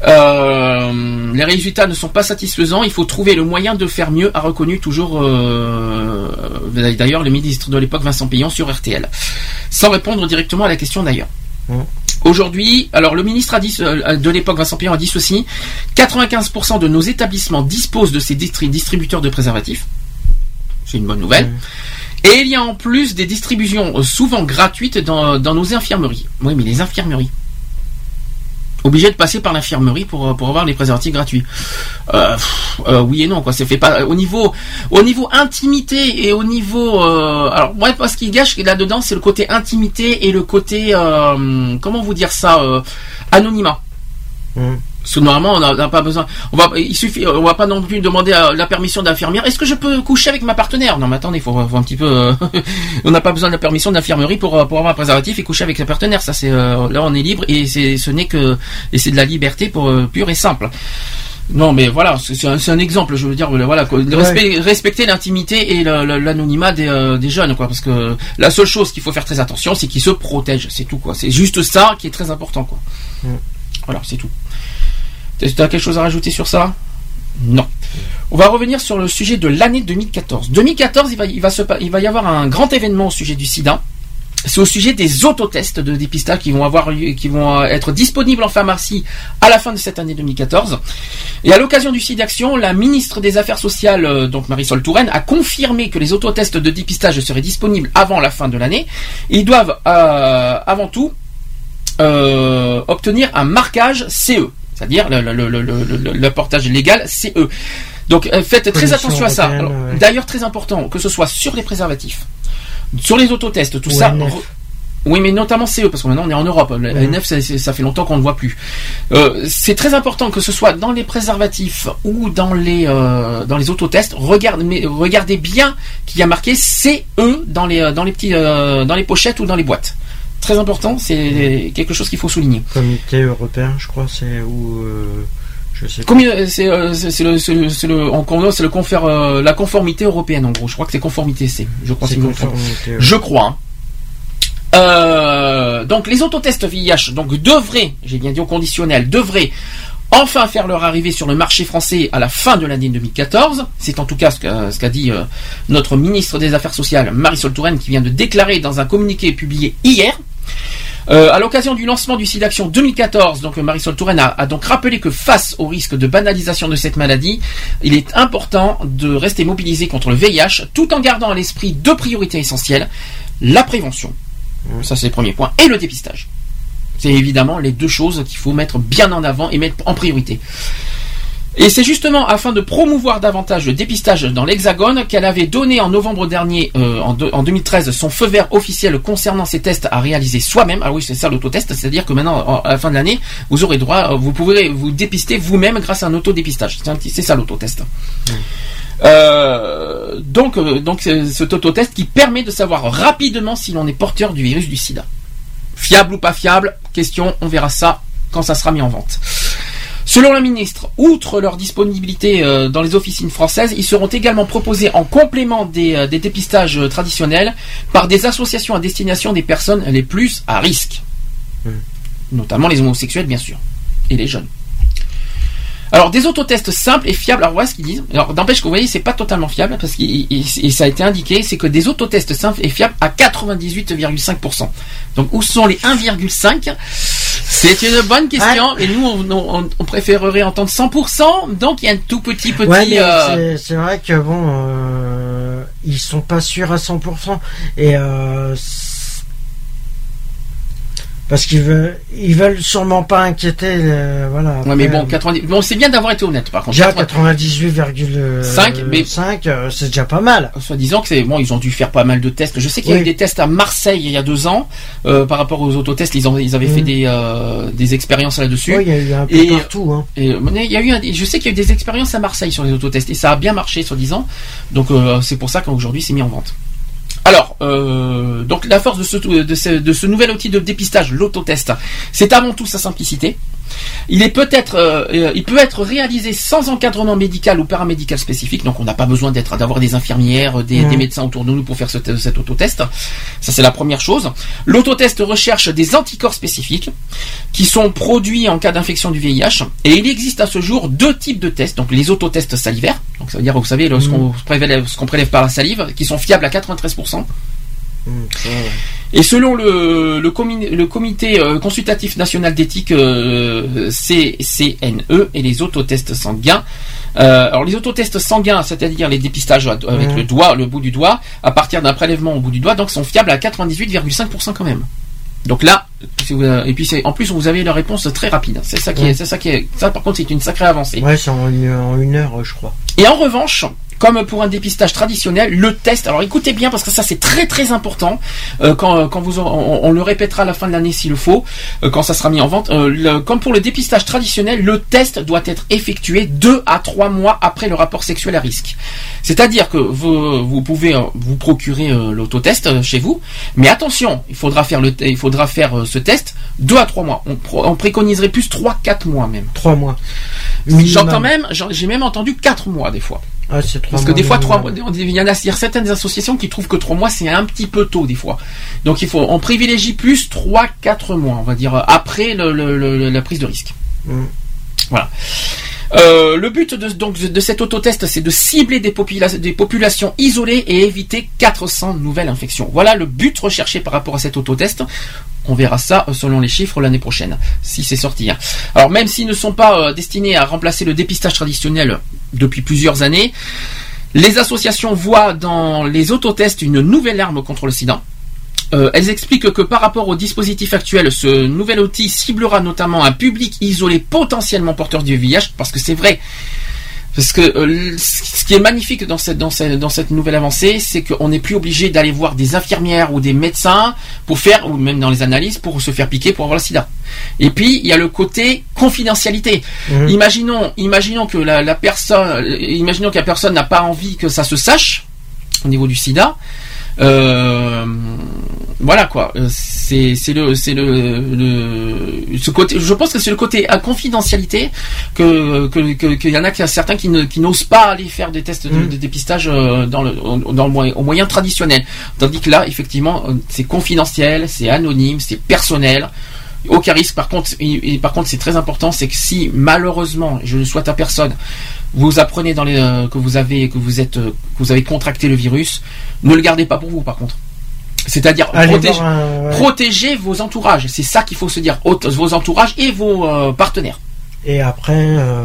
Euh, les résultats ne sont pas satisfaisants. Il faut trouver le moyen de faire mieux, a reconnu toujours, euh, d'ailleurs, le ministre de l'époque, Vincent Payon, sur RTL, sans répondre directement à la question d'ailleurs. Aujourd'hui, alors le ministre a dit de l'époque, Vincent Payon a dit ceci 95% de nos établissements disposent de ces distri- distributeurs de préservatifs. C'est une bonne nouvelle. Et il y a en plus des distributions euh, souvent gratuites dans, dans nos infirmeries. Oui, mais les infirmeries. Obligé de passer par l'infirmerie pour, euh, pour avoir les préservatifs gratuits. Euh, oui et non, quoi. C'est fait pas au niveau au niveau intimité et au niveau alors moi ce qui gâche là-dedans c'est le côté intimité et le côté comment vous dire ça anonymat. Parce que normalement, on n'a pas besoin. On va, il suffit, on va pas non plus demander à la permission d'infirmière. Est-ce que je peux coucher avec ma partenaire? Non, mais attendez, il faut, faut un petit peu. euh, on n'a pas besoin de la permission d'infirmerie pour euh, pour avoir un préservatif et coucher avec sa partenaire. Ça, c'est euh, là, on est libre et c'est ce n'est que et c'est de la liberté pour euh, pure et simple. Non, mais voilà, c'est un, exemple. Je veux dire, voilà, quoi, de Ouais. respect- respecter l'intimité et l'anonymat des, euh, des jeunes, quoi. Parce que la seule chose qu'il faut faire très attention, c'est qu'ils se protègent. C'est tout, quoi. C'est juste ça qui est très important, quoi. Voilà, c'est tout. Tu as quelque chose à rajouter sur ça? Non. On va revenir sur le sujet de l'année 2014. 2014, il va, il, va y avoir un grand événement au sujet du sida. C'est au sujet des autotests de dépistage qui vont avoir qui vont euh, être disponibles en pharmacie à la fin de cette année 2014. Et à l'occasion du SIDAction, la ministre des Affaires sociales, euh, donc Marisol Touraine, a confirmé que les autotests de dépistage seraient disponibles avant la fin de l'année. Ils doivent euh, avant tout obtenir un marquage CE, c'est-à-dire le, le, le, le, le- le portage légal CE. Donc euh, faites très attention à ça. ouais. D'ailleurs très important que ce soit sur les préservatifs, sur les autotests, tout Ou ça. Oui, mais notamment CE, parce que maintenant on est en Europe. Mhm. NF, ça, c'est- ça fait longtemps qu'on ne le voit plus. Euh, c'est très important que ce soit dans les préservatifs ou dans les euh, dans les autotests. Regarde, mais regardez bien qu'il y a marqué CE dans les dans les petits euh, dans les pochettes ou dans les boîtes. Très important, c'est quelque chose qu'il faut souligner. Comité européen, je crois, c'est où. euh, je sais. Combien c'est euh, c'est le c'est le en c'est confère euh, la conformité européenne en gros. Je crois que c'est conformité C. Je crois conformité. Je crois. hein. Euh, donc les autotests VIH donc devraient, j'ai bien dit au conditionnel, devraient enfin faire leur arrivée sur le marché français à la fin de l'année 2014. C'est en tout cas ce qu'a dit euh, notre ministre des Affaires sociales, Marisol Touraine, qui vient de déclarer dans un communiqué publié hier. Euh, à l'occasion du lancement du SIDAction 2014, donc euh, Marisol Touraine a, a donc rappelé que face au risque de banalisation de cette maladie, il est important de rester mobilisé contre le VIH tout en gardant à l'esprit deux priorités essentielles, la prévention, ça c'est le premier point, et le dépistage. C'est évidemment les deux choses qu'il faut mettre bien en avant et mettre en priorité. Et c'est justement afin de promouvoir davantage le dépistage dans l'Hexagone qu'elle avait donné en novembre dernier, euh, en, deux- en 2013, son feu vert officiel concernant ces tests à réaliser soi-même. Ah oui, c'est ça l'autotest, c'est-à-dire que maintenant, en- à la fin de l'année, vous aurez droit, euh, vous pourrez vous dépister vous-même grâce à un autodépistage. C'est ça l'autotest. Euh, donc, euh, donc c'est cet autotest qui permet de savoir rapidement si l'on est porteur du virus du SIDA. Fiable ou pas fiable Question, on verra ça quand ça sera mis en vente. Selon la ministre, outre leur disponibilité euh, dans les officines françaises, ils seront également proposés en complément des, euh, des dépistages euh, traditionnels par des associations à destination des personnes les plus à risque. Notamment les homosexuels, bien sûr. Et les jeunes. Alors, des autotests simples et fiables. Alors, voilà ce qu'ils disent. Alors, n'empêche que vous voyez, c'est pas totalement fiable parce que ça a été indiqué, c'est que des autotests simples et fiables à 98,5%. Donc, où sont les 1,5 C'est une bonne question. Et nous, on, on- on préférerait entendre 100%. Donc, il y a un tout petit petit. Ouais, euh, c'est- vrai que bon, euh, ils sont pas sûrs à 100%. Et euh, parce qu'ils veulent, ils veulent sûrement pas inquiéter. euh, voilà. Ouais, mais bon, 90... bon, c'est bien d'avoir été honnête, par contre. Déjà 80 98,5, 5, mais- 5, euh, c'est déjà pas mal. Soit disant que c'est bon, ils ont dû faire pas mal de tests. Je sais qu'il y a Oui. eu des tests à Marseille il y a deux ans euh, par rapport aux autotests. Ils, ont, ils avaient fait des, euh, des expériences là-dessus. Oui, il y a eu un peu Et- partout. Hein. Et, euh, mais il y a eu, un- je sais qu'il y a eu des expériences à Marseille sur les autotests et ça a bien marché, soi-disant. Donc euh, c'est pour ça qu'aujourd'hui c'est mis en vente. Alors, euh, donc la force de ce, de, ce, de ce nouvel outil de dépistage, l'autotest, c'est avant tout sa simplicité. Il est peut-être, euh, euh, il peut être réalisé sans encadrement médical ou paramédical spécifique. Donc on n'a pas besoin d'être, d'avoir des infirmières, des, des médecins autour de nous pour faire ce- cet autotest. Ça c'est la première chose. L'autotest recherche des anticorps spécifiques qui sont produits en cas d'infection du VIH. Et il existe à ce jour deux types de tests. Donc les autotests salivaires. Donc ça veut dire, vous savez, le- ce qu'on prélève, ce qu'on prélève par la salive, qui sont fiables à 93%. Et selon le, le, comi- le comité euh, consultatif national d'éthique euh, CCNE et les autotests sanguins, euh, alors les autotests sanguins, c'est-à-dire les dépistages avec Mhm. le doigt, le bout du doigt, à partir d'un prélèvement au bout du doigt, donc sont fiables à 98,5% quand même. Donc là, si vous- et puis en plus vous avez la réponse très rapide. C'est ça qui est, c'est ça qui est, ça par contre c'est une sacrée avancée. Ouais, c'est en une, en une heure, euh, je crois. Et en revanche, comme pour un dépistage traditionnel, le test, alors écoutez bien parce que ça c'est très très important, euh, quand, quand vous, on, on le répétera à la fin de l'année s'il le faut, euh, quand ça sera mis en vente, euh, le- comme pour le dépistage traditionnel, le test doit être effectué deux à trois mois après le rapport sexuel à risque. C'est-à-dire que vous, vous pouvez euh, vous procurer euh, l'autotest euh, chez vous, mais attention, il faudra faire, le, il faudra faire euh, ce test deux à trois mois. On, on préconiserait plus trois, quatre mois même. Trois mois. J'entends même, j'ai même entendu quatre mois des fois. Ah, Parce que des fois, trois mois, il y en a, il y a certaines associations qui trouvent que trois mois c'est un petit peu tôt des fois. Donc il faut, on privilégie plus trois, quatre mois, on va dire, après le- le- le- la prise de risque. Mm. Voilà. Euh, le but de, donc, de cet autotest, c'est de cibler des, popula- des populations isolées et éviter 400 nouvelles infections. Voilà le but recherché par rapport à cet autotest. On verra ça euh, selon les chiffres l'année prochaine, si c'est sorti. hein. Alors même s'ils ne sont pas euh, destinés à remplacer le dépistage traditionnel depuis plusieurs années, les associations voient dans les autotests une nouvelle arme contre le sida. Euh, elles expliquent que par rapport au dispositif actuel, ce nouvel outil ciblera notamment un public isolé potentiellement porteur du VIH, parce que c'est vrai. Parce que euh, ce qui est magnifique dans cette, dans cette, dans cette nouvelle avancée, c'est qu'on n'est plus obligé d'aller voir des infirmières ou des médecins pour faire, ou même dans les analyses, pour se faire piquer pour avoir le sida. Et puis, il y a le côté confidentialité. Mhm. Imaginons, imaginons que la, la personne, euh, imaginons que la personne n'a pas envie que ça se sache au niveau du sida. Euh, voilà quoi. Euh, C'est c'est le c'est le, le ce côté. Je pense que c'est le côté à confidentialité que que que- qu'il y en a qui certains qui ne qui n'osent pas aller faire des tests de, Mm. de dépistage euh, dans le au- dans le moyen au moyen traditionnel. Tandis que là effectivement c'est confidentiel, c'est anonyme, c'est personnel. Aucun risque. Par contre, et, et par contre, c'est très important, c'est que si malheureusement, je ne souhaite à personne, vous apprenez dans les, euh, que vous avez que vous êtes euh, que vous avez contracté le virus, ne le gardez pas pour vous. Par contre, c'est-à-dire protégez, un- vos entourages. C'est ça qu'il faut se dire. Vos entourages et vos euh, partenaires. Et après, euh,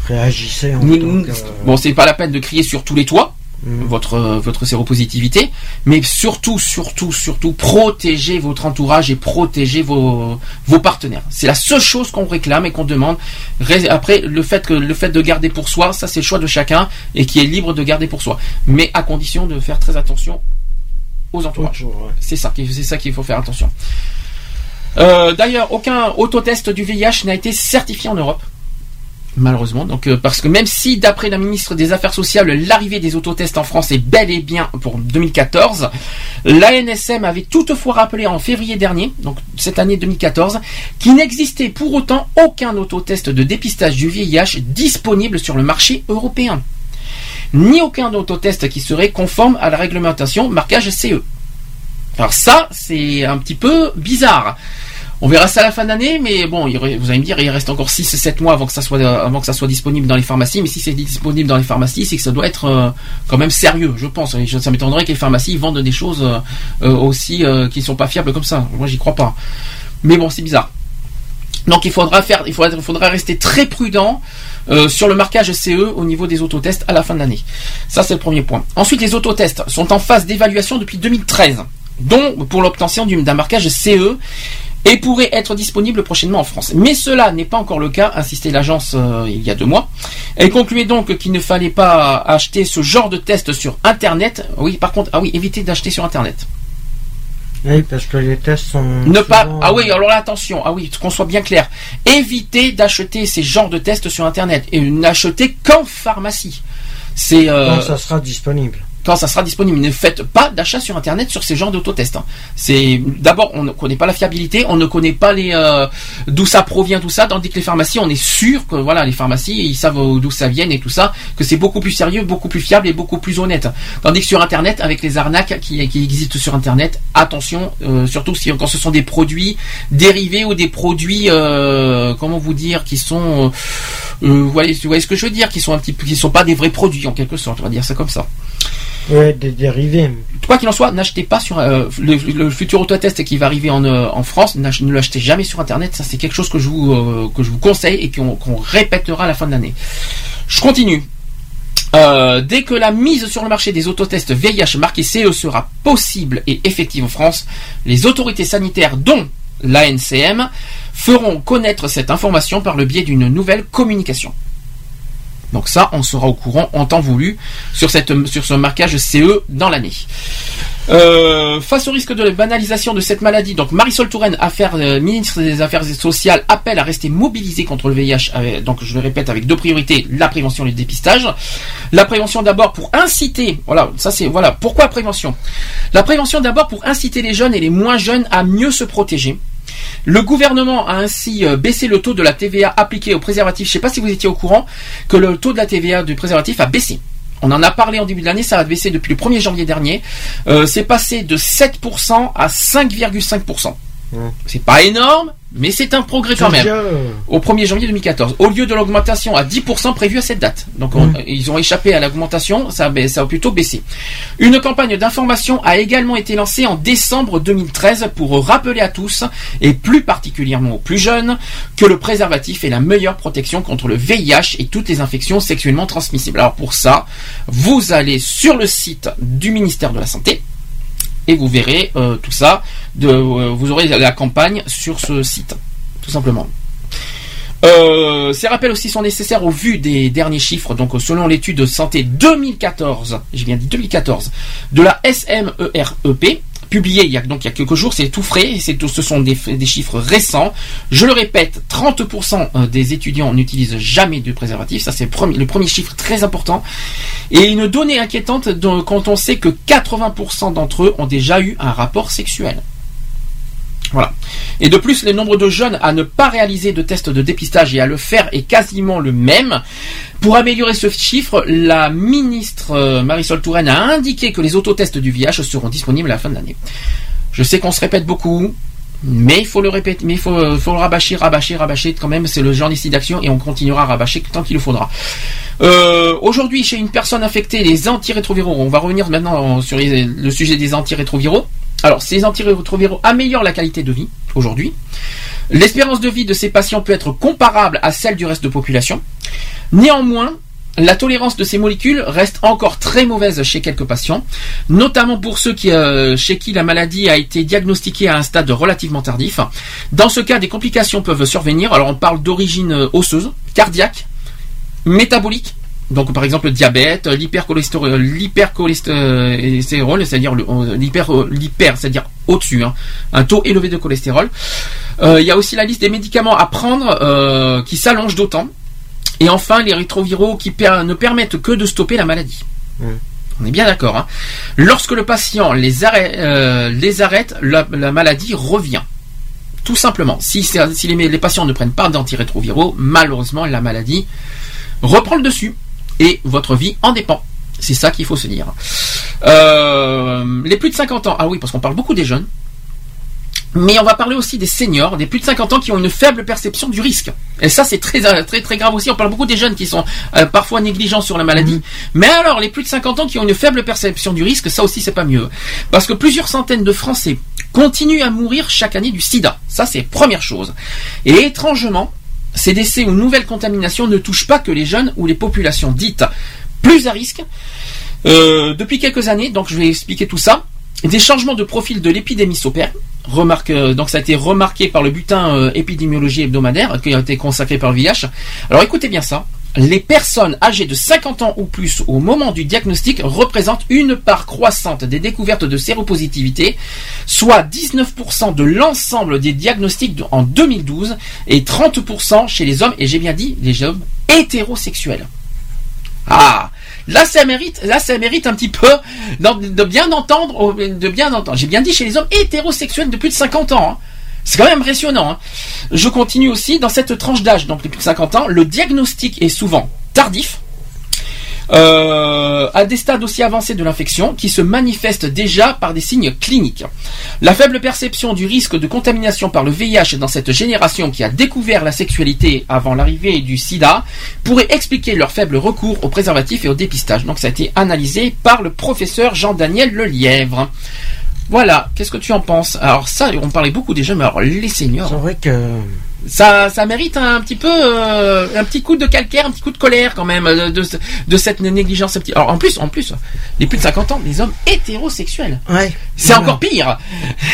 après agissez en Nous- que- Bon, c'est pas la peine de crier sur tous les toits. Mm. Votre, votre séropositivité, mais surtout, surtout, surtout, protégez votre entourage et protégez vos, vos partenaires. C'est la seule chose qu'on réclame et qu'on demande. Après, le fait que le fait de garder pour soi, ça c'est le choix de chacun et qui est libre de garder pour soi, mais à condition de faire très attention aux entourages. C'est ça, qui- c'est ça qu'il faut faire attention. Euh, D'ailleurs, aucun autotest du VIH n'a été certifié en Europe. Malheureusement, donc euh, parce que même si d'après la ministre des Affaires sociales, l'arrivée des autotests en France est bel et bien pour 2014, l'ANSM avait toutefois rappelé en février dernier, donc cette année 2014, qu'il n'existait pour autant aucun autotest de dépistage du VIH disponible sur le marché européen, ni aucun autotest qui serait conforme à la réglementation marquage CE. Alors ça, c'est un petit peu bizarre. On verra ça à la fin d'année, mais bon, vous allez me dire, il reste encore 6-7 mois avant que ça soit avant que ça soit disponible dans les pharmacies. Mais si c'est disponible dans les pharmacies, c'est que ça doit être euh, quand même sérieux, je pense. Ça m'étonnerait que les pharmacies vendent des choses euh, euh, aussi euh, qui ne sont pas fiables comme ça. Moi, j'y crois pas. Mais bon, c'est bizarre. Donc il faudra faire, il faudra, rester très prudent euh, sur le marquage CE au niveau des autotests à la fin de l'année. Ça c'est le premier point. Ensuite, les autotests sont en phase d'évaluation depuis 2013, dont pour l'obtention du- d'un marquage CE et pourraient être disponibles prochainement en France. Mais cela n'est pas encore le cas, insistait l'agence euh, il y a deux mois. Elle concluait donc qu'il ne fallait pas acheter ce genre de test sur Internet. Oui, par contre, ah oui, évitez d'acheter sur Internet. Oui, parce que les tests sont. Ne pas. Ah oui, alors là, attention. Ah oui, qu'on soit bien clair. Évitez d'acheter ces genres de tests sur Internet et n'achetez qu'en pharmacie. C'est. euh, Quand ça sera disponible. Quand ça sera disponible. Ne faites pas d'achat sur internet sur ces genres d'autotests. hein. C'est d'abord on ne connaît pas la fiabilité, on ne connaît pas les euh, d'où ça provient tout ça. Tandis que les pharmacies, on est sûr que voilà les pharmacies ils savent d'où ça vient et tout ça, que c'est beaucoup plus sérieux, beaucoup plus fiable et beaucoup plus honnête. Tandis que sur internet, avec les arnaques qui, qui existent sur internet, attention, euh, surtout si quand ce sont des produits dérivés ou des produits euh, comment vous dire qui sont euh, euh, vous voyez, vous voyez ce que je veux dire, qui sont un petit qui sont pas des vrais produits en quelque sorte, on va dire ça comme ça. Ouais, des dérivés. Quoi qu'il en soit, n'achetez pas sur euh, le, le futur autotest qui va arriver en, euh, France. Ne l'achetez jamais sur Internet. Ça, c'est quelque chose que je vous euh, que je vous conseille et qu'on répétera à la fin de l'année. Je continue. Dès que la mise sur le marché des autotests VIH marqués CE sera possible et effective en France, les autorités sanitaires, dont l'ANCM, feront connaître cette information par le biais d'une nouvelle communication. Donc ça, on sera au courant en temps voulu sur, ce marquage CE dans l'année. Euh, face au risque de banalisation de cette maladie, donc Marisol Touraine, euh, ministre des Affaires sociales, appelle à rester mobilisé contre le VIH. euh, donc je le répète avec deux priorités la prévention et le dépistage. La prévention d'abord pour inciter, voilà, ça c'est voilà. Pourquoi prévention? La prévention d'abord pour inciter les jeunes et les moins jeunes à mieux se protéger. Le gouvernement a ainsi euh, baissé le taux de la TVA appliquée aux préservatifs. Je ne sais pas si vous étiez au courant que le taux de la TVA du préservatif a baissé. On en a parlé en début de l'année, ça a baissé depuis le 1er janvier dernier. Euh, c'est passé de 7% à 5,5%. C'est pas énorme, mais c'est un progrès quand même. Au 1er janvier 2014, au lieu de l'augmentation à 10% prévue à cette date. Donc on- ils ont échappé à l'augmentation, ça, ba- ça a plutôt baissé. Une campagne d'information a également été lancée en décembre 2013 pour rappeler à tous, et plus particulièrement aux plus jeunes, que le préservatif est la meilleure protection contre le VIH et toutes les infections sexuellement transmissibles. Alors pour ça, vous allez sur le site du ministère de la Santé, et vous verrez euh, tout ça. Euh, vous aurez la campagne sur ce site, tout simplement. Euh, ces rappels aussi sont nécessaires au vu des derniers chiffres. Donc, selon l'étude de santé 2014, j'ai bien dit 2014, de la SMEREP, publiée il y a donc il y a quelques jours, c'est tout frais, ce sont des, chiffres récents. Je le répète, 30% des étudiants n'utilisent jamais de préservatif. Ça, c'est le premier, chiffre très important. Et une donnée inquiétante quand on sait que 80% d'entre eux ont déjà eu un rapport sexuel. Voilà. Et de plus, le nombre de jeunes à ne pas réaliser de tests de dépistage et à le faire est quasiment le même. Pour améliorer ce chiffre, la ministre euh, Marisol Touraine a indiqué que les autotests du VIH seront disponibles à la fin de l'année. Je sais qu'on se répète beaucoup, mais il faut le répéter, mais faut, euh, faut le rabâcher, rabâcher, rabâcher quand même. C'est le genre d'ici d'action et on continuera à rabâcher tant qu'il le faudra. Euh, Aujourd'hui, chez une personne infectée, les antirétroviraux, on va revenir maintenant sur le sujet des antirétroviraux. Alors, ces antirétroviraux améliorent la qualité de vie aujourd'hui. L'espérance de vie de ces patients peut être comparable à celle du reste de population. Néanmoins, la tolérance de ces molécules reste encore très mauvaise chez quelques patients, notamment pour ceux euh, chez qui la maladie a été diagnostiquée à un stade relativement tardif. Dans ce cas, des complications peuvent survenir. Alors, on parle d'origine euh, osseuse, cardiaque, métabolique. Donc par exemple le diabète, l'hypercholestérol, l'hypercholestérol, c'est-à-dire le- euh, l'hyper, euh, l'hyper, c'est-à-dire au-dessus, hein, un taux élevé de cholestérol. Euh, Il y a aussi la liste des médicaments à prendre euh, qui s'allonge d'autant. Et enfin les rétroviraux qui per- ne permettent que de stopper la maladie. On est bien d'accord. Hein. Lorsque le patient les arrête, euh, les arrête la, la maladie revient. Tout simplement. Si, c'est- si les, les patients ne prennent pas d'antirétroviraux, malheureusement, la maladie reprend le dessus. Et votre vie en dépend. C'est ça qu'il faut se dire. Euh, les plus de 50 ans. Ah oui, parce qu'on parle beaucoup des jeunes. Mais on va parler aussi des seniors, des plus de 50 ans qui ont une faible perception du risque. Et ça, c'est très, euh, très, très grave aussi. On parle beaucoup des jeunes qui sont euh, parfois négligents sur la maladie. Mais alors, les plus de 50 ans qui ont une faible perception du risque, ça aussi, c'est pas mieux. Parce que plusieurs centaines de Français continuent à mourir chaque année du sida. Ça, c'est première chose. Et étrangement, ces décès ou nouvelles contaminations ne touchent pas que les jeunes ou les populations dites plus à risque. Euh, depuis quelques années, donc je vais expliquer tout ça. Des changements de profil de l'épidémie s'opèrent. Euh, donc ça a été remarqué par le bulletin euh, épidémiologie hebdomadaire qui a été consacré par le VIH. Alors écoutez bien ça. Les personnes âgées de 50 ans ou plus au moment du diagnostic représentent une part croissante des découvertes de séropositivité, soit 19% de l'ensemble des diagnostics en 2012 et 30% chez les hommes, et j'ai bien dit les hommes hétérosexuels. Ah Là, ça mérite, là, ça mérite un petit peu de bien entendre, de bien entendre. J'ai bien dit chez les hommes hétérosexuels de plus de 50 ans. hein. C'est quand même impressionnant. hein. Je continue aussi dans cette tranche d'âge, donc de plus de 50 ans, le diagnostic est souvent tardif. euh, à des stades aussi avancés de l'infection qui se manifestent déjà par des signes cliniques. La faible perception du risque de contamination par le VIH dans cette génération qui a découvert la sexualité avant l'arrivée du sida pourrait expliquer leur faible recours aux préservatifs et au dépistage. Donc ça a été analysé par le professeur Jean-Daniel Lelièvre. Voilà, qu'est-ce que tu en penses? Alors ça, on parlait beaucoup des jeunes, mais alors les seniors... C'est vrai que... Ça, ça mérite un petit peu, euh, un petit coup de calcaire, un petit coup de colère quand même euh, de, de cette négligence. Alors en plus, en plus, les plus de 50 ans, les hommes hétérosexuels. Ouais. C'est Voilà. encore pire.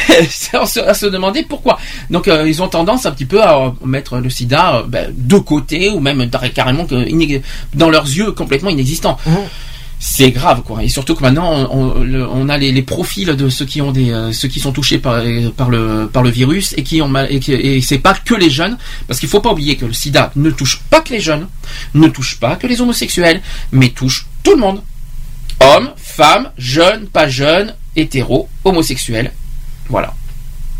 À se, à se demander pourquoi. Donc euh, ils ont tendance un petit peu à mettre le sida euh, ben, de côté ou même carrément que, dans leurs yeux complètement inexistant. C'est grave quoi. Et surtout que maintenant on, on- le- on a les, les profils de ceux qui ont des euh, ceux qui sont touchés par, par le par le virus et qui ont mal et, c'est pas que les jeunes parce qu'il faut pas oublier que le sida ne touche pas que les jeunes, ne touche pas que les homosexuels, mais touche tout le monde. Hommes, femmes, jeunes, pas jeunes, hétéros, homosexuels. Voilà.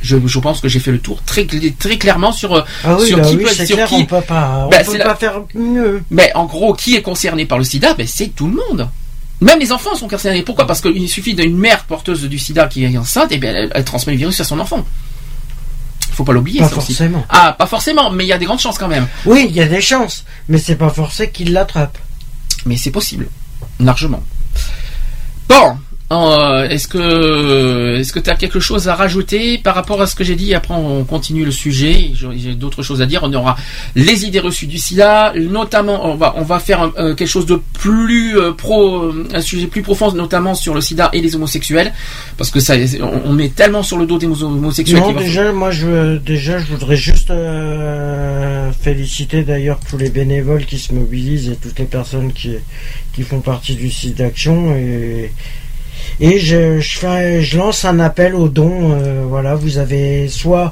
Je, je pense que j'ai fait le tour très, très clairement sur, euh, Ah oui, sur bah qui oui, peut c'est sur clair, qui. on peut pas, on Ben, peut pas la- faire mieux. Mais en gros, qui est concerné par le sida? Ben, C'est tout le monde. Même les enfants sont concernés. Pourquoi? Parce qu'il suffit d'une mère porteuse du sida qui est enceinte, et bien elle, elle transmet le virus à son enfant. Faut pas l'oublier. Pas ça aussi. forcément. Ah, pas forcément, mais il y a des grandes chances quand même. Oui, il y a des chances, mais c'est pas forcé qu'il l'attrape. Mais c'est possible, largement. Bon, euh, est-ce que est-ce que tu as quelque chose à rajouter par rapport à ce que j'ai dit? Après, on continue le sujet. J'ai d'autres choses à dire. On aura les idées reçues du SIDA, notamment on va on va faire un- euh, quelque chose de plus euh, pro, un sujet plus profond, notamment sur le SIDA et les homosexuels, parce que ça, on, on met tellement sur le dos des homosexuels. Non, déjà, moi, je, déjà, je voudrais juste euh, féliciter d'ailleurs tous les bénévoles qui se mobilisent et toutes les personnes qui, qui font partie du site d'action et et je, je, fais, je lance un appel aux dons. euh, voilà, vous avez soit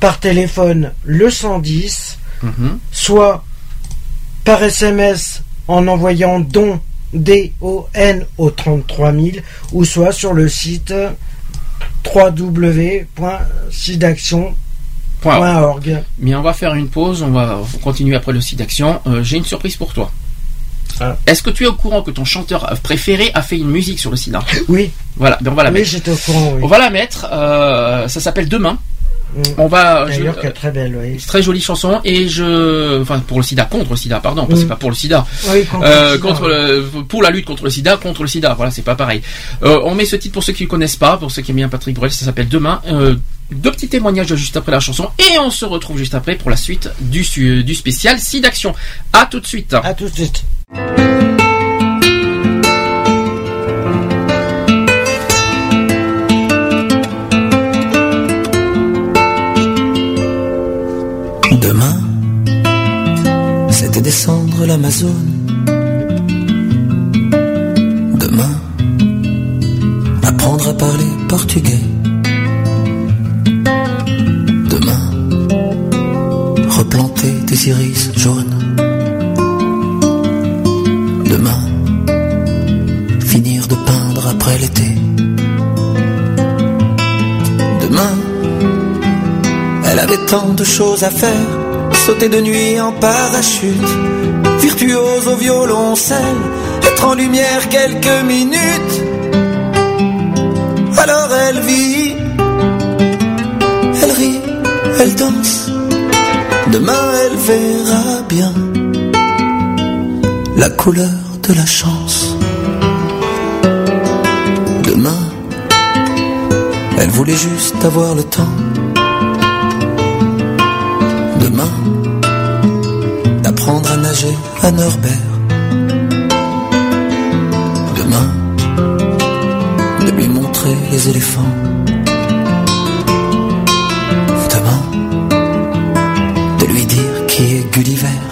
par téléphone le 110, Mhm. soit par SMS en envoyant don D-O-N au 33 000 ou soit sur le site www.sidaction.org. Bien, on va faire une pause, on va continuer après le site d'action. Euh, J'ai une surprise pour toi. Est-ce que tu es au courant que ton chanteur préféré a fait une musique sur le sida Oui. Voilà, ben on va la Oui, mettre. j'étais au courant, oui. On va la mettre. euh, ça s'appelle Demain. On va. je- est très belle, oui. Très jolie chanson et je, enfin pour le SIDA, contre le SIDA, pardon, que c'est Mm. pas pour le SIDA. Oui, contre Euh, le sida, contre le- pour la lutte contre le SIDA, contre le SIDA. Voilà, c'est pas pareil. Euh, on met ce titre pour ceux qui ne connaissent pas, pour ceux qui aiment bien Patrick Bruel, ça s'appelle Demain. Euh, deux petits témoignages juste après la chanson et on se retrouve juste après pour la suite du du spécial SIDAction. À tout de suite. À tout de suite. Demain, c'était descendre l'Amazone. Demain, apprendre à parler portugais. Demain, replanter des iris jaunes. Demain, finir de peindre après l'été. Demain, elle avait tant de choses à faire. Sauter de nuit en parachute, virtuose au violoncelle, être en lumière quelques minutes. Alors elle vit, elle rit, elle danse. Demain elle verra bien la couleur de la chance. Demain, elle voulait juste avoir le temps demain d'apprendre à nager à Norbert. Demain de lui montrer les éléphants. Demain de lui dire qui est Gulliver.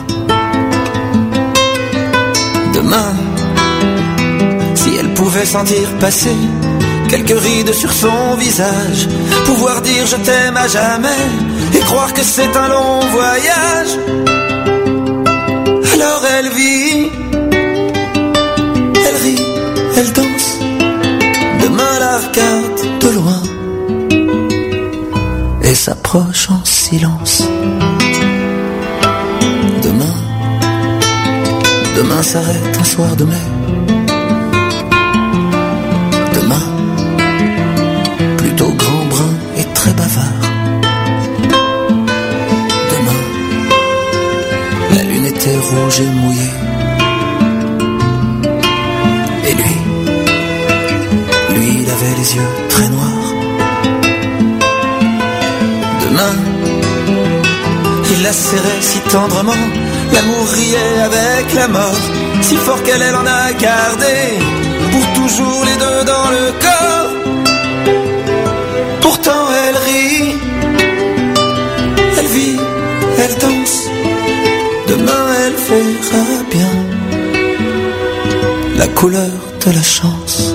pouvait sentir passer quelques rides sur son visage, pouvoir dire je t'aime à jamais et croire que c'est un long voyage. Alors elle vit, elle rit, elle danse, demain la regarde de loin et s'approche en silence. Demain, demain s'arrête un soir de mai. Les yeux très noirs. Demain, il la serrait si tendrement, l'amour riait avec la mort, si fort qu'elle elle en a gardé, pour toujours les deux dans le corps. Pourtant elle rit, elle vit, elle danse, demain elle verra bien la couleur de la chance.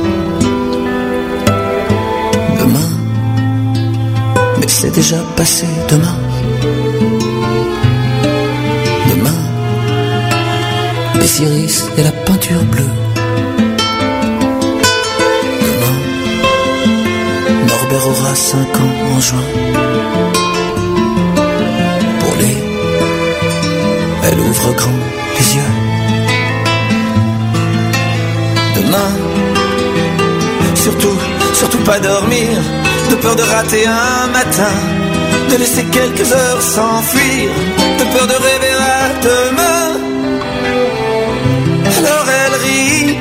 C'est déjà passé demain. Demain, les iris et la peinture bleue. Demain, Norbert aura cinq ans en juin. Pour lui, elle ouvre grand les yeux. Demain, surtout, surtout pas dormir, de peur de rater un matin, de laisser quelques heures s'enfuir, de peur de rêver à demain. Alors elle rit,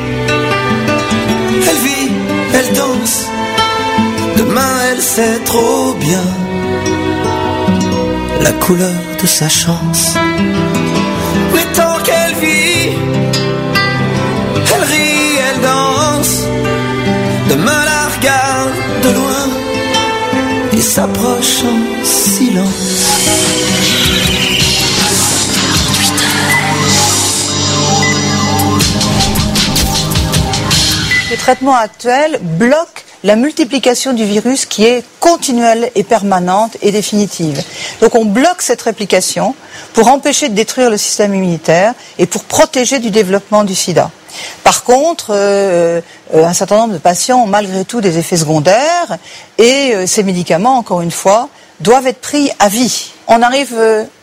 elle vit, elle danse, demain elle sait trop bien la couleur de sa chance. En silence. Les traitements actuels bloquent la multiplication du virus qui est continuelle et permanente et définitive. Donc on bloque cette réplication pour empêcher de détruire le système immunitaire et pour protéger du développement du sida. Par contre, euh, euh, un certain nombre de patients ont malgré tout des effets secondaires et euh, ces médicaments, encore une fois, doivent être pris à vie. On arrive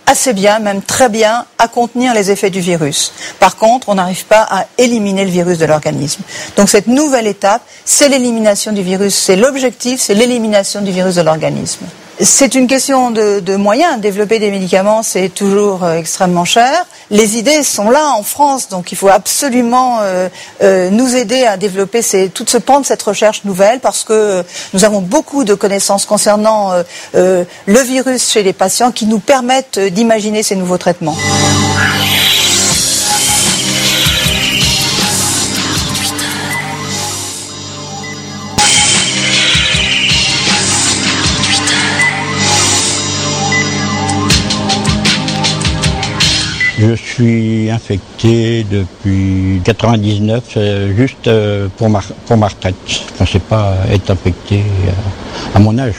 assez bien, même très bien, à contenir les effets du virus. Par contre, on n'arrive pas à éliminer le virus de l'organisme. Donc cette nouvelle étape, c'est l'élimination du virus. C'est l'objectif, c'est l'élimination du virus de l'organisme. C'est une question de, moyens. Développer des médicaments, c'est toujours euh, extrêmement cher. Les idées sont là en France, donc il faut absolument euh, euh, nous aider à développer tout ce pan de cette recherche nouvelle, parce que nous avons beaucoup de connaissances concernant le virus chez les patients qui nous permettent d'imaginer ces nouveaux traitements. Je suis infecté depuis 99, euh, juste euh, pour ma, pour retraite. Je pensais pas être infecté euh, à mon âge.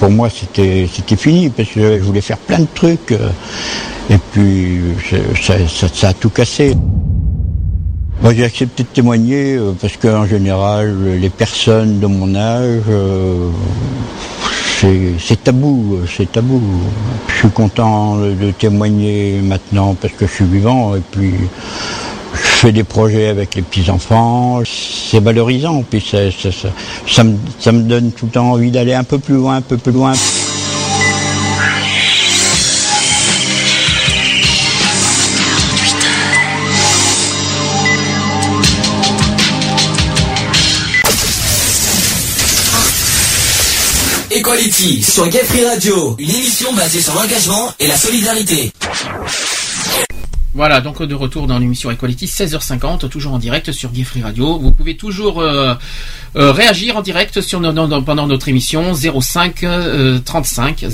Pour moi, c'était fini parce que je voulais faire plein de trucs. et puis, ça, a tout cassé. Moi, j'ai accepté de témoigner parce qu'en général, les personnes de mon âge, c'est tabou, c'est tabou. Je suis content de témoigner maintenant parce que je suis vivant et puis je fais des projets avec les petits-enfants. C'est valorisant, puis ça me, ça me donne tout le temps envie d'aller un peu plus loin, un peu plus loin. Sur Gay Radio, une émission basée sur l'engagement et la solidarité. Voilà, donc de retour dans l'émission Equality, 16h50, toujours en direct sur Gay Free Radio. Vous pouvez toujours euh, euh, réagir en direct sur pendant notre émission 05 euh, 35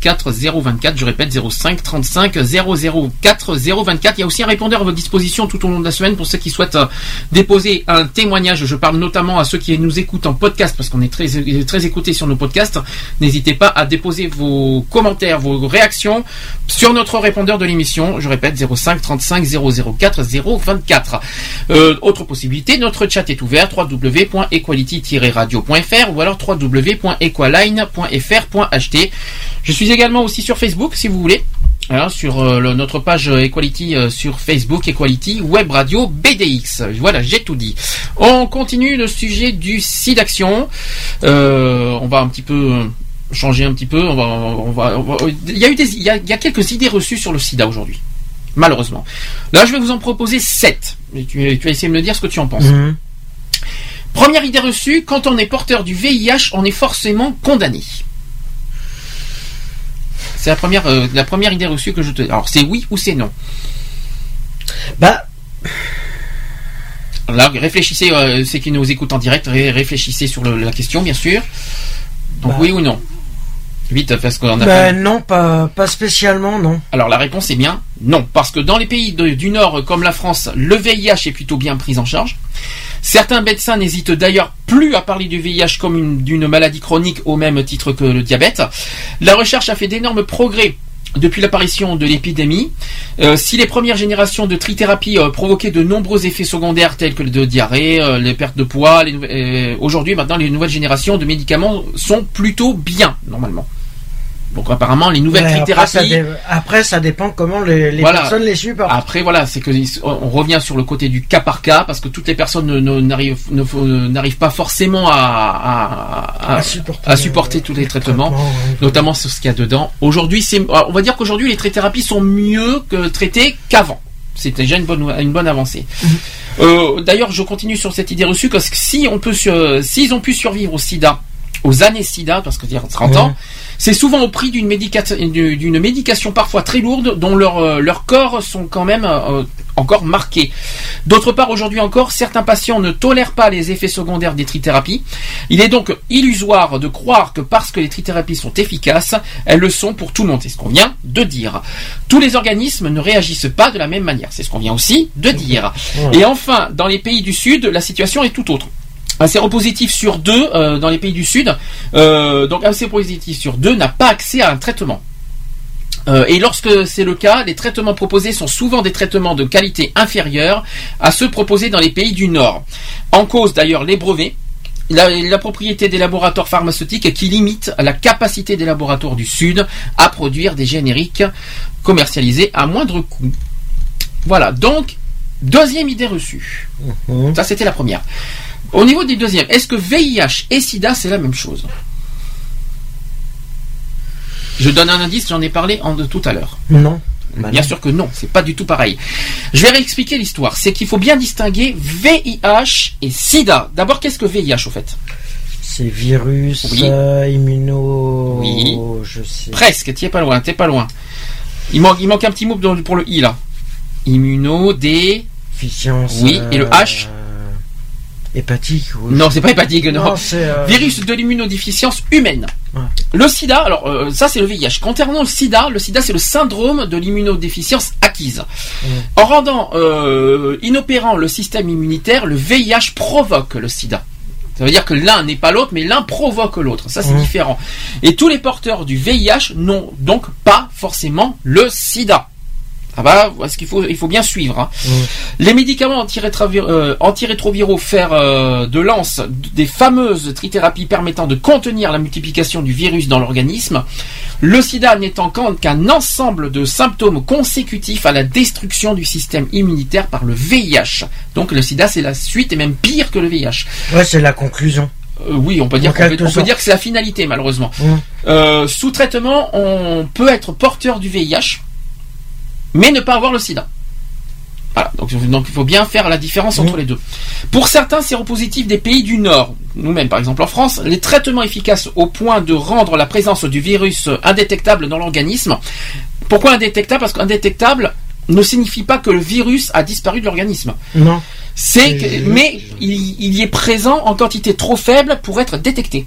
004 024. Je répète 05 35 004 024. Il y a aussi un répondeur à votre disposition tout au long de la semaine pour ceux qui souhaitent euh, déposer un témoignage. Je parle notamment à ceux qui nous écoutent en podcast parce qu'on est très très écoutés sur nos podcasts. N'hésitez pas à déposer vos commentaires, vos réactions sur notre répondeur de l'émission. Je répète 05 05 35 004 024. Euh, autre possibilité, notre chat est ouvert www.equality-radio.fr ou alors www.equaline.fr.ht. Je suis également aussi sur Facebook si vous voulez. Hein, sur euh, notre page euh, Equality euh, sur Facebook, Equality Web Radio BDX. Voilà, j'ai tout dit. On continue le sujet du SIDAction. Euh, on va un petit peu changer un petit peu. Il y a eu il y a quelques idées reçues sur le SIDA aujourd'hui. Malheureusement. Là, je vais vous en proposer sept. Et tu, tu vas essayer de me dire ce que tu en penses. Mhm. Première idée reçue, quand on est porteur du VIH, on est forcément condamné. C'est la première, euh, la première idée reçue que je te. Alors, c'est oui ou c'est non? Bah. Là, réfléchissez, euh, ceux qui nous écoutent en direct, ré- réfléchissez sur le- la question, bien sûr. Donc, oui ou non? Vite, parce qu'on a. Bah non, pas, pas spécialement, non. Alors la réponse est bien non, parce que dans les pays de- du Nord comme la France, le VIH est plutôt bien pris en charge. Certains médecins n'hésitent d'ailleurs plus à parler du VIH comme une- d'une maladie chronique au même titre que le diabète. La recherche a fait d'énormes progrès depuis l'apparition de l'épidémie. Euh, si les premières générations de trithérapie euh, provoquaient de nombreux effets secondaires tels que de diarrhée, euh, les pertes de poids, aujourd'hui maintenant les nouvelles générations de médicaments sont plutôt bien normalement. Donc apparemment les nouvelles Ouais, après, ça trithérapies. dé- après, ça dépend comment les, les Voilà. personnes les suivent. Après, voilà, c'est que on revient sur le côté du cas par cas parce que toutes les personnes ne- ne- n'arrivent ne, ne- n'arrivent pas forcément à, à, à- À supporter, à supporter tous les traitements, notamment sur ce qu'il y a dedans. Aujourd'hui, c'est, on va dire qu'aujourd'hui les thérapies sont mieux que traitées qu'avant. C'est déjà une bonne une bonne avancée. Euh, D'ailleurs, je continue sur cette idée reçue parce que si on peut, sur- s'ils ont pu survivre au SIDA, aux années SIDA, parce que dire 30 ans. C'est souvent au prix d'une médication, parfois très lourde dont leur, euh, leurs corps sont quand même euh, encore marqués. D'autre part, aujourd'hui encore, certains patients ne tolèrent pas les effets secondaires des trithérapies. Il est donc illusoire de croire que parce que les trithérapies sont efficaces, elles le sont pour tout le monde. C'est ce qu'on vient de dire. Tous les organismes ne réagissent pas de la même manière. C'est ce qu'on vient aussi de dire. Et enfin, dans les pays du Sud, la situation est tout autre. Un séropositif sur deux euh, dans les pays du Sud, euh, donc un séropositif sur deux n'a pas accès à un traitement. Euh, et lorsque c'est le cas, les traitements proposés sont souvent des traitements de qualité inférieure à ceux proposés dans les pays du Nord. En cause d'ailleurs les brevets, la, la propriété des laboratoires pharmaceutiques qui limite la capacité des laboratoires du Sud à produire des génériques commercialisés à moindre coût. Voilà, donc, deuxième idée reçue. Ça, c'était la première. Au niveau des deuxièmes, est-ce que VIH et SIDA, c'est la même chose? Je donne un indice, j'en ai parlé en de tout à l'heure. Non. Bien sûr que non, c'est pas du tout pareil. Je vais réexpliquer l'histoire. C'est qu'il faut bien distinguer VIH et SIDA. D'abord, qu'est-ce que VIH au fait? C'est virus, Oui. euh, immuno. Oui. Je sais. Presque, t'y es pas loin, t'es pas loin. Il manque, il manque un petit mot pour le I là. Immuno, D. Déficience, Oui, et le euh, H Hépatique. oui. Non, c'est pas hépatique, non. Euh, Virus de l'immunodéficience humaine. Le sida, alors euh, ça c'est le VIH. Concernant le sida, le sida c'est le syndrome de l'immunodéficience acquise. En rendant euh, inopérant le système immunitaire, le VIH provoque le sida. Ça veut dire que l'un n'est pas l'autre, mais l'un provoque l'autre. Ça c'est différent. Et tous les porteurs du VIH n'ont donc pas forcément le sida. Ah bah, qu'il faut, il faut bien suivre. hein. Les médicaments euh, antirétroviraux fer euh, de lance, des fameuses trithérapies permettant de contenir la multiplication du virus dans l'organisme, le sida n'étant qu'un ensemble de symptômes consécutifs à la destruction du système immunitaire par le VIH. Donc le sida c'est la suite et même pire que le VIH. Ouais, c'est la conclusion. Euh, oui, on peut dire, peut- on dire que c'est la finalité malheureusement. Hum. Euh, sous traitement, on peut être porteur du VIH, mais ne pas avoir le sida. Voilà, donc, donc il faut bien faire la différence entre les deux. Pour certains séropositifs des pays du Nord, nous-mêmes par exemple en France, les traitements efficaces au point de rendre la présence du virus indétectable dans l'organisme. Pourquoi indétectable? Parce qu'indétectable ne signifie pas que le virus a disparu de l'organisme. Non. C'est mais il, il y est présent en quantité trop faible pour être détecté.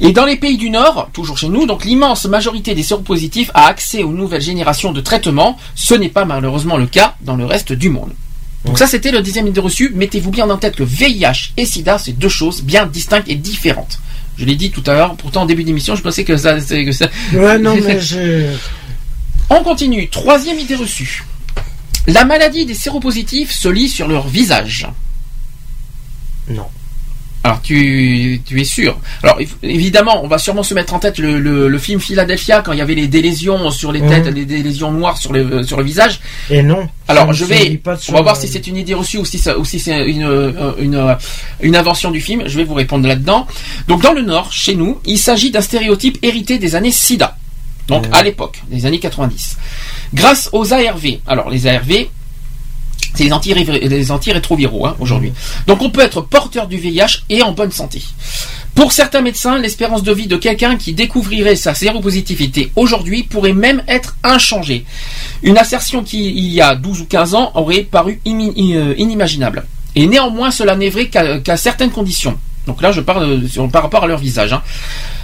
Et dans les pays du Nord, toujours chez nous, donc l'immense majorité des séropositifs a accès aux nouvelles générations de traitements. Ce n'est pas malheureusement le cas dans le reste du monde. Donc ça, c'était le deuxième idée reçue. Mettez-vous bien en tête que VIH et SIDA, c'est deux choses bien distinctes et différentes. Je l'ai dit tout à l'heure. Pourtant, en début d'émission, je pensais que ça... que ça- Ouais, non, mais j'ai. On continue. Troisième idée reçue. La maladie des séropositifs se lit sur leur visage. Non. Alors tu, tu es sûr Alors év- évidemment, on va sûrement se mettre en tête le, le- le film Philadelphia quand il y avait les, des lésions sur les têtes, Mhm. les, des lésions noires sur le, sur le visage. Et non. Alors je vais, on va voir si c'est une idée reçue ou si, ça- ou si c'est une, euh, une, euh, une invention du film. Je vais vous répondre là-dedans. Donc dans le Nord, chez nous, il s'agit d'un stéréotype hérité des années SIDA. Donc à l'époque, des années 90. Grâce aux ARV. Alors les ARV, c'est les, anti les antirétroviraux hein, aujourd'hui. Donc on peut être porteur du VIH et en bonne santé. Pour certains médecins, l'espérance de vie de quelqu'un qui découvrirait sa séropositivité aujourd'hui pourrait même être inchangée. Une assertion qui, il y a 12 ou 15 ans, aurait paru euh, inimaginable. Et néanmoins, cela n'est vrai qu'à certaines conditions. Donc là, je parle euh, par rapport à leur visage. hein.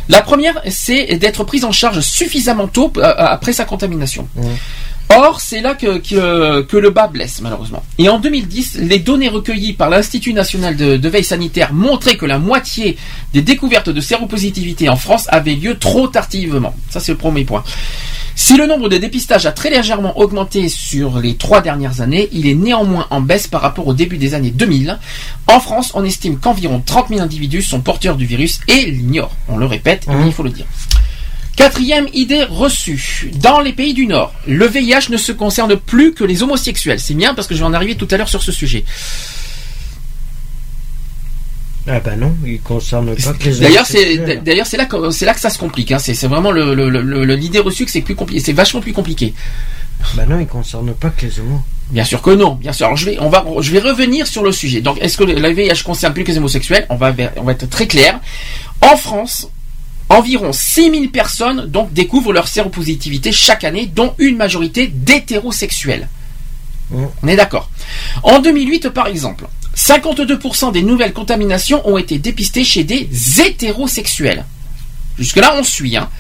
La première, c'est d'être prise en charge suffisamment tôt euh, après sa contamination. Or, c'est là que, que, que le bas blesse, malheureusement. Et en 2010, les données recueillies par l'Institut national de, de veille sanitaire montraient que la moitié des découvertes de séropositivité en France avaient lieu trop tardivement. Ça, c'est le premier point. Si le nombre de dépistages a très légèrement augmenté sur les trois dernières années, il est néanmoins en baisse par rapport au début des années 2000. En France, on estime qu'environ 30 000 individus sont porteurs du virus et l'ignorent. On le répète, mais il faut le dire. Quatrième idée reçue. Dans les pays du Nord, le VIH ne se concerne plus que les homosexuels. C'est bien parce que je vais en arriver tout à l'heure sur ce sujet. Ah bah non, il concerne pas que les D'ailleurs, c'est homosexuels. d'ailleurs c'est là que c'est là que ça se complique. hein. C'est vraiment le- le- le- le- l'idée reçue que c'est plus compliqué. C'est vachement plus compliqué. Bah non, il concerne pas que les homos. Bien sûr que non, bien sûr. Alors je vais, on va, je vais revenir sur le sujet. Donc, est-ce que le VIH concerne plus que les homosexuels? On va, on va être très clair. En France, environ 6000 personnes donc découvrent leur séropositivité chaque année, dont une majorité d'hétérosexuels. On est d'accord. En 2008, par exemple, 52% des nouvelles contaminations ont été dépistées chez des hétérosexuels. Jusque-là, on suit. Hein.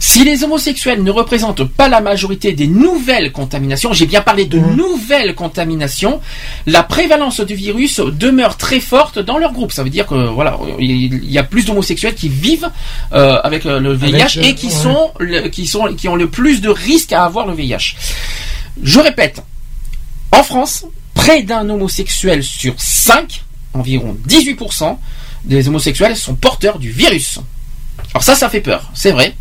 Si les homosexuels ne représentent pas la majorité des nouvelles contaminations, j'ai bien parlé de nouvelles contaminations, la prévalence du virus demeure très forte dans leur groupe. Ça veut dire que voilà, il y a plus d'homosexuels qui vivent euh, avec euh, le VIH Avec, euh, et qui ouais. sont le- qui sont qui ont le plus de risques à avoir le VIH. Je répète, en France, près d'un homosexuel sur 5, environ 18% des homosexuels sont porteurs du virus. Alors ça, ça fait peur, c'est vrai,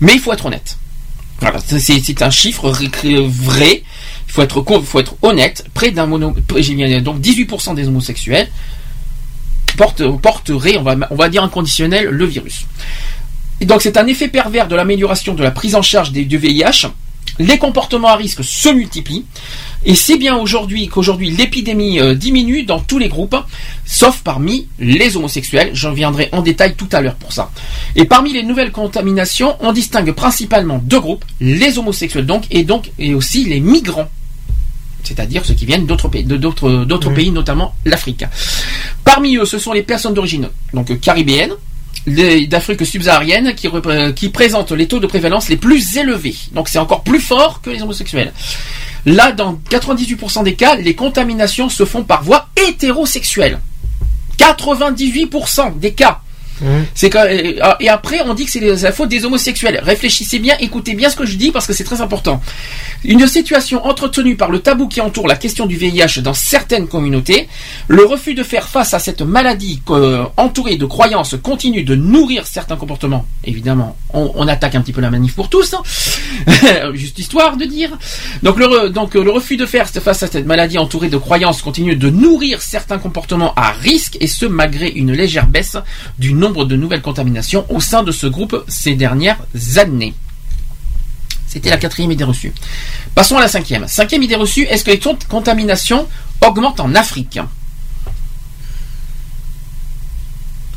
mais il faut être honnête. Voilà, c'est- un chiffre vrai. Il faut être, co- faut être honnête. Près d'un mono, donc 18% des homosexuels portent, porteraient, on va, on va dire inconditionnel, le virus. Et donc c'est un effet pervers de l'amélioration de la prise en charge des, du VIH. Les comportements à risque se multiplient. Et c'est bien aujourd'hui qu'aujourd'hui l'épidémie euh, diminue dans tous les groupes, sauf parmi les homosexuels. J'en viendrai en détail tout à l'heure pour ça. Et parmi les nouvelles contaminations, on distingue principalement deux groupes, les homosexuels donc, et donc, et aussi les migrants. C'est-à-dire ceux qui viennent d'autres pays, d'autres, pays, notamment l'Afrique. Parmi eux, ce sont les personnes d'origine donc caribéenne, d'Afrique subsaharienne, qui, qui présentent les taux de prévalence les plus élevés. Donc c'est encore plus fort que les homosexuels. Là, dans 98% des cas, les contaminations se font par voie hétérosexuelle. 98% des cas. C'est quand- et et après, on dit que c'est la faute des homosexuels. Réfléchissez bien, écoutez bien ce que je dis parce que c'est très important. Une situation entretenue par le tabou qui entoure la question du VIH dans certaines communautés, le refus de faire face à cette maladie euh, entourée de croyances continue de nourrir certains comportements. Évidemment, on, attaque un petit peu la manif pour tous, hein. juste histoire de dire. Donc le, donc euh, le refus de faire face à cette maladie entourée de croyances continue de nourrir certains comportements à risque et ce malgré une légère baisse du nombre de nouvelles contaminations au sein de ce groupe ces dernières années. C'était la quatrième idée reçue. Passons à la cinquième. Cinquième idée reçue, est-ce que les taux de contamination augmentent en Afrique?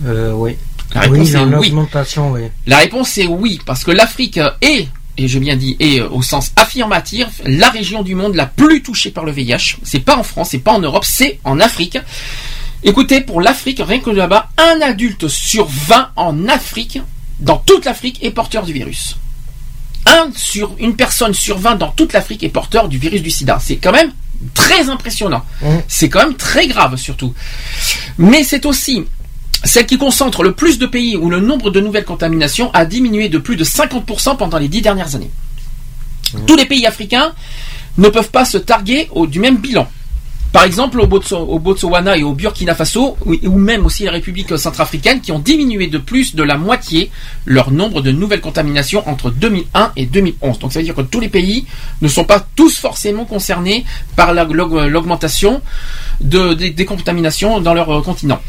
Euh, oui. La réponse oui, est oui. augmentation, oui. La réponse est oui, parce que l'Afrique est, et je bien dit, est au sens affirmatif, la région du monde la plus touchée par le VIH. C'est pas en France, c'est pas en Europe, c'est en Afrique. Écoutez, pour l'Afrique, rien que là-bas, un adulte sur 20 en Afrique, dans toute l'Afrique, est porteur du virus. Un sur une personne sur 20 dans toute l'Afrique est porteur du virus du sida. C'est quand même très impressionnant. C'est quand même très grave surtout. Mais c'est aussi celle qui concentre le plus de pays où le nombre de nouvelles contaminations a diminué de plus de 50% pendant les dix dernières années. Tous les pays africains ne peuvent pas se targuer au- du même bilan. Par exemple, au, Botswana et au Burkina Faso, ou, même aussi la République centrafricaine, qui ont diminué de plus de la moitié leur nombre de nouvelles contaminations entre 2001 et 2011. Donc ça veut dire que tous les pays ne sont pas tous forcément concernés par la- l'aug- l'augmentation de, des, contaminations dans leur euh, continent.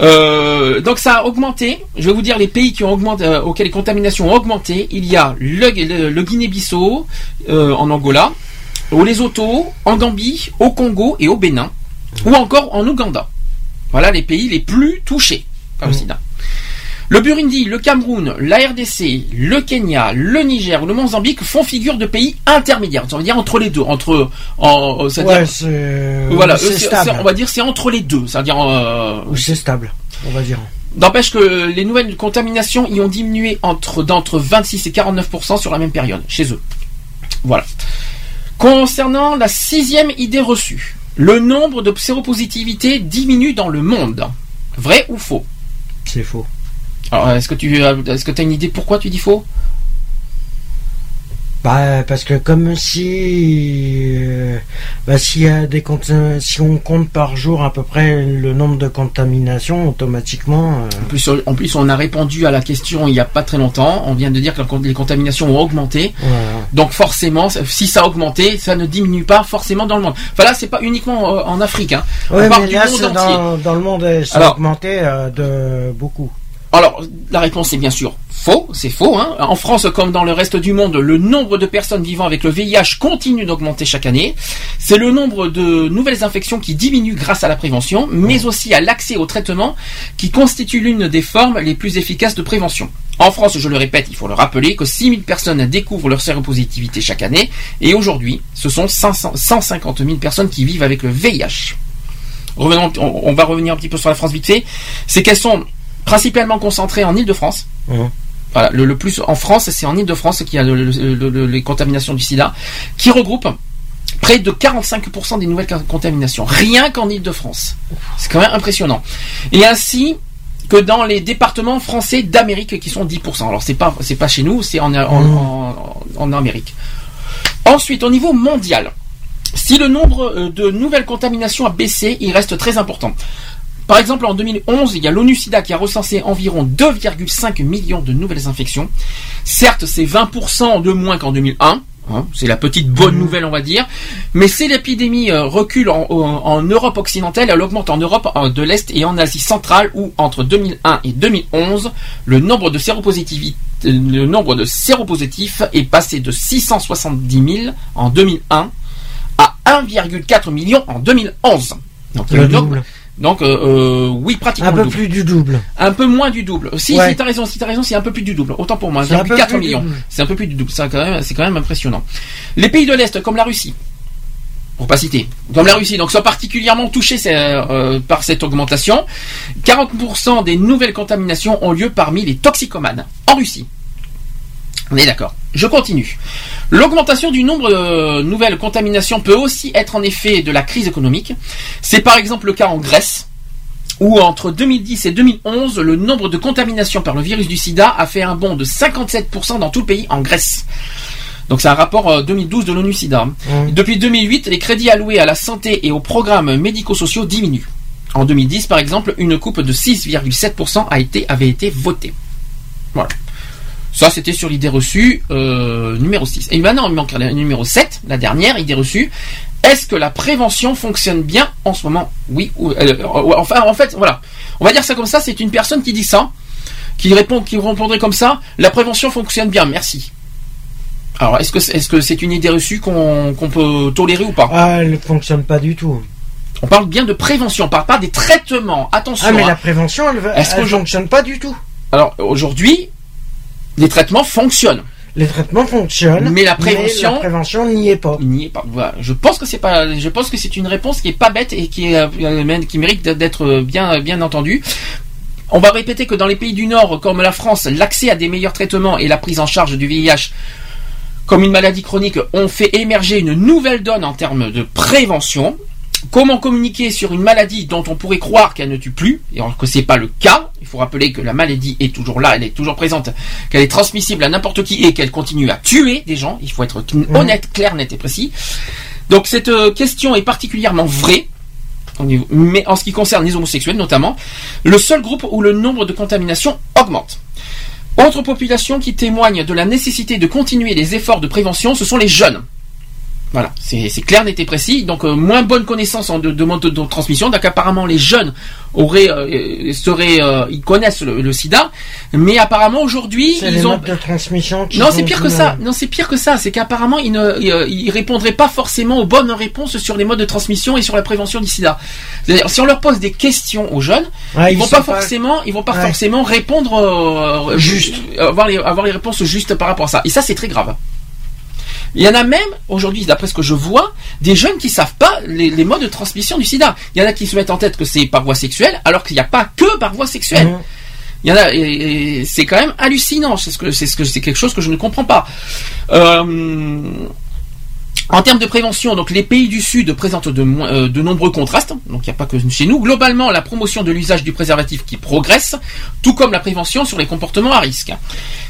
Euh, donc ça a augmenté. Je vais vous dire les pays qui ont augmenté, euh, auxquels les contaminations ont augmenté. Il y a le, Guinée-Bissau en Angola, au Lesotho, en Gambie, au Congo et au Bénin, ou encore en Ouganda. Voilà les pays les plus touchés par le sida. Le Burundi, le Cameroun, la RDC, le Kenya, le Niger ou le Mozambique font figure de pays intermédiaires. Ça veut dire entre les deux, entre en, euh, Ouais, voilà, stable. on va dire c'est entre les deux, c'est-à-dire euh, c'est stable, on va dire. N'empêche que les nouvelles contaminations y ont diminué entre d'entre 26 et 49% sur la même période chez eux. Voilà. Concernant la sixième idée reçue, le nombre de séropositivités diminue dans le monde. Vrai ou faux? C'est faux. Alors, est-ce que tu est-ce que as une idée pourquoi tu dis faux? Bah parce que comme si euh, bah, s'il y a des si on compte par jour à peu près le nombre de contaminations automatiquement euh, En plus, en plus, on a répondu à la question il n'y a pas très longtemps. On vient de dire que les contaminations ont augmenté. voilà. Donc forcément, si ça a augmenté, ça ne diminue pas forcément dans le monde. Enfin là, c'est pas uniquement euh, en Afrique. Hein. Ouais, on parle du là monde entier. dans, dans le monde ça a Alors- augmenté euh, de beaucoup. Alors, la réponse est bien sûr faux, c'est faux. Hein. En France, comme dans le reste du monde, le nombre de personnes vivant avec le VIH continue d'augmenter chaque année. C'est le nombre de nouvelles infections qui diminue grâce à la prévention, mais aussi à l'accès au traitement qui constitue l'une des formes les plus efficaces de prévention. En France, je le répète, il faut le rappeler, que 6000 personnes découvrent leur séropositivité chaque année, et aujourd'hui, ce sont 500 150 000 personnes qui vivent avec le VIH. Revenons, on, on va revenir un petit peu sur la France vite fait. C'est qu'elles sont principalement concentrées en Ile-de-France. Mhm. Voilà, le, le plus en France, c'est en Ile-de-France qu'il y a le- le- le- le- les contaminations du sida, qui regroupe près de 45% des nouvelles contaminations, rien qu'en Ile-de-France. C'est quand même impressionnant. Et ainsi que dans les départements français d'Amérique qui sont 10%. Alors c'est pas c'est pas chez nous, c'est en, en, en- en Amérique. Ensuite, au niveau mondial, si le nombre euh, de nouvelles contaminations a baissé, il reste très important. Par exemple, en 2011, il y a l'ONU SIDA qui a recensé environ 2,5 millions de nouvelles infections. Certes, c'est 20% de moins qu'en 2001. hein, c'est la petite bonne nouvelle, on va dire. Mais si l'épidémie euh, recule en, en- en Europe occidentale, elle augmente en Europe euh, de l'Est et en Asie centrale, où entre 2001 et 2011, le nombre de séropositivité le nombre de séropositifs est passé de 670 000 en 2001 à 1,4 million en 2011. Donc, Le double. Donc euh, euh, oui, pratiquement Un le peu double. plus du double. Un peu moins du double. Si, Ouais. si t'as raison, si t'as raison, c'est un peu plus du double. Autant pour moi, C'est un peu 1,4 plus du millions. double. C'est un peu plus du double. Ça, quand même, c'est quand même impressionnant. Les pays de l'Est, comme la Russie, pour pas citer, comme la Russie, donc sont particulièrement touchés euh, par cette augmentation. 40% des nouvelles contaminations ont lieu parmi les toxicomanes en Russie. On est d'accord. Je continue. L'augmentation du nombre de nouvelles contaminations peut aussi être en effet de la crise économique. C'est par exemple le cas en Grèce, où entre 2010 et 2011, le nombre de contaminations par le virus du sida a fait un bond de 57% dans tout le pays en Grèce. Donc c'est un rapport euh, 2012 de l'ONU SIDA. Depuis 2008, les crédits alloués à la santé et aux programmes médico-sociaux diminuent. En 2010, par exemple, une coupe de 6,7% a été, avait été votée. Voilà. Ça, c'était sur l'idée reçue euh, numéro 6. Et maintenant, il manque la numéro 7, la dernière idée reçue. Est-ce que la prévention fonctionne bien en ce moment? Oui ou euh, euh, enfin en fait voilà. On va dire ça comme ça, c'est une personne qui dit ça, qui répond qui répondrait comme ça, la prévention fonctionne bien, merci. Alors est-ce que c'est- c'est une idée reçue qu'on peut tolérer ou pas? Ah, elle ne fonctionne pas du tout. On parle bien de prévention, on parle pas des traitements. Attention. Ah, mais hein. la prévention, elle, je- fonctionne pas du tout. Alors aujourd'hui, les traitements fonctionnent. Les traitements fonctionnent, Mais la prévention- la prévention n'y est pas. N'y est pas. Voilà. Je pense que c'est pas. Je pense que c'est une réponse qui est pas bête et qui est, euh, qui mérite d'être bien bien entendue. On va répéter que dans les pays du Nord, comme la France, l'accès à des meilleurs traitements et la prise en charge du VIH comme une maladie chronique ont fait émerger une nouvelle donne en termes de prévention. Comment communiquer sur une maladie dont on pourrait croire qu'elle ne tue plus, et alors que c'est pas le cas. Il faut rappeler que la maladie est toujours là, elle est toujours présente, qu'elle est transmissible à n'importe qui et qu'elle continue à tuer des gens. Il faut être honnête, clair, net et précis. Donc cette euh, question est particulièrement vraie. Mais en ce qui concerne les homosexuels notamment, le seul groupe où le nombre de contaminations augmente. Autre population qui témoigne de la nécessité de continuer les efforts de prévention, ce sont les jeunes. Voilà, c'est clair, net et précis. Donc euh, moins bonne connaissance en de, de mode de, de transmission. Donc apparemment les jeunes auraient, euh, seraient, euh, ils connaissent le, le SIDA, mais apparemment aujourd'hui C'est les ils ont. modes de transmission qui Non, c'est pire que ça. Non, c'est pire que ça. C'est qu'apparemment ils ne, ils, ils répondraient pas forcément aux bonnes réponses sur les modes de transmission et sur la prévention du SIDA. C'est-à-dire, si on leur pose des questions aux jeunes, Ouais, ils, ils vont pas pas- forcément, ils vont pas Ouais. forcément répondre Juste. avoir les, avoir les réponses justes par rapport à ça. Et ça, c'est très grave. Il y en a même, aujourd'hui, d'après ce que je vois, des jeunes qui savent pas les, les modes de transmission du sida. Il y en a qui se mettent en tête que c'est par voie sexuelle, alors qu'il n'y a pas que par voie sexuelle. Mhm. Il y en a, et, et c'est quand même hallucinant. C'est ce que, c'est ce que, c'est quelque chose que je ne comprends pas. Euh, en termes de prévention, donc les pays du Sud présentent de, euh, de nombreux contrastes. Donc il n'y a pas que chez nous. Globalement, la promotion de l'usage du préservatif qui progresse, tout comme la prévention sur les comportements à risque.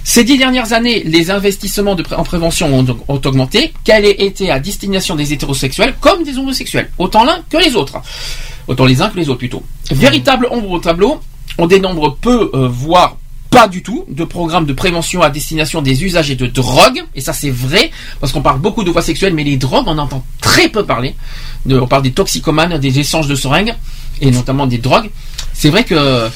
Ces dix dernières années, les investissements de pré- en prévention ont, augmenté, qu'elle ait été à destination des hétérosexuels comme des homosexuels, autant l'un que les autres, autant les uns que les autres plutôt. Véritable ombre au tableau, on dénombre peu, euh, voire pas du tout, de programmes de prévention à destination des usagers de drogue, et ça c'est vrai, parce qu'on parle beaucoup de voies sexuelles, mais les drogues, on entend très peu parler. On parle des toxicomanes, des échanges de seringues, et notamment des drogues. C'est vrai que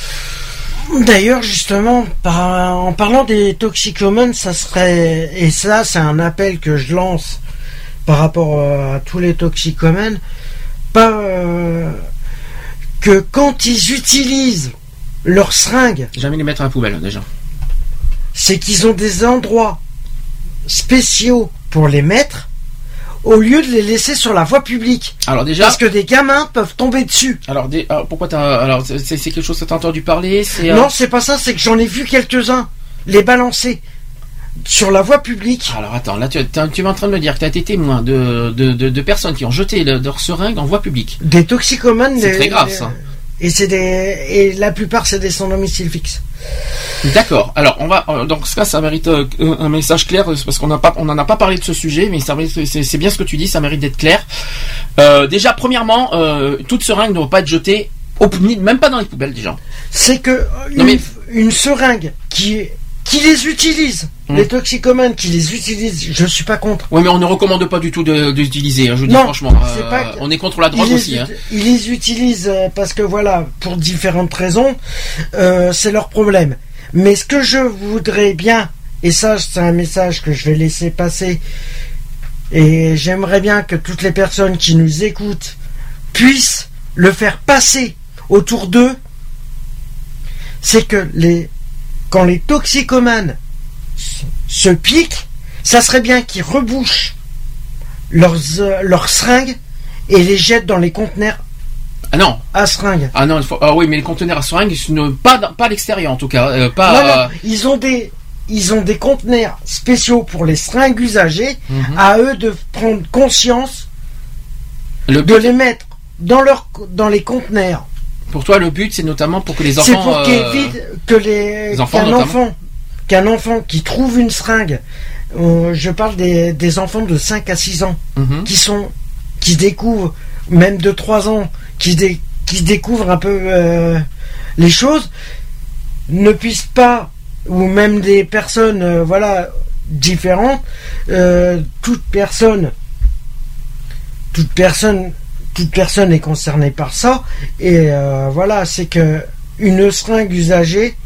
D'ailleurs, justement, en parlant des toxicomanes, ça serait, et ça, c'est un appel que je lance par rapport euh, à tous les toxicomanes, pas euh, que quand ils utilisent leurs seringues, jamais les mettre à la poubelle déjà. c'est qu'ils ont des endroits spéciaux pour les mettre, au lieu de les laisser sur la voie publique. Alors déjà, Parce que des gamins peuvent tomber dessus. alors, des- alors, pourquoi t'as, alors c'est quelque chose que t'as entendu parler, euh, Non, c'est pas ça, c'est que j'en ai vu quelques-uns les balancer sur la voie publique. Alors attends, là tu, tu es en train de me dire que tu as été témoin de, de, de, de personnes qui ont jeté le- leur seringue en voie publique. Des toxicomanes. C'est très grave ça. Et c'est des et la plupart c'est des sans domicile fixe. D'accord. Alors on va euh, donc ça ça mérite euh, un message clair euh, parce qu'on n'a pas on n'en a pas parlé de ce sujet mais c'est bien ce que tu dis ça mérite d'être clair. Euh, déjà premièrement euh, toute seringue ne doit pas être jetée au, même pas dans les poubelles déjà. C'est que euh, Non, une, mais- une seringue qui qui les utilise, Hmm. les toxicomanes qui les utilisent, je suis pas contre. Oui mais on ne recommande pas du tout d'utiliser. hein, je vous dis Non, franchement. euh, pas on est contre la drogue ils aussi. hein. ils les utilisent euh, parce que voilà, pour différentes raisons, euh, c'est leur problème. Mais ce que je voudrais bien, et ça c'est un message que je vais laisser passer, et j'aimerais bien que toutes les personnes qui nous écoutent puissent le faire passer autour d'eux, c'est que les, quand les toxicomanes se- piquent, ça serait bien qu'ils rebouchent leurs, euh, leurs seringues et les jettent dans les conteneurs Ah non. à seringues. Ah non, faut- ah oui, mais les conteneurs à seringues, ne- pas, pas à l'extérieur en tout cas. euh, pas, Non, non, euh, ils ont des ils ont des conteneurs spéciaux pour les seringues usagées, Mhm. à eux de prendre conscience le de les mettre dans leur dans les conteneurs. Pour toi, le but, c'est notamment pour que les C'est enfants. pour euh, que les les enfants, qu'un enfant qu'un enfant qui trouve une seringue, euh, je parle des, des enfants de 5 à 6 ans Mhm. qui sont qui découvrent même de 3 ans qui dé- qui découvrent un peu euh, les choses ne puissent pas ou même des personnes euh, voilà différentes toute personne toute personne toute personne est concernée par ça et euh, voilà c'est que une seringue usagée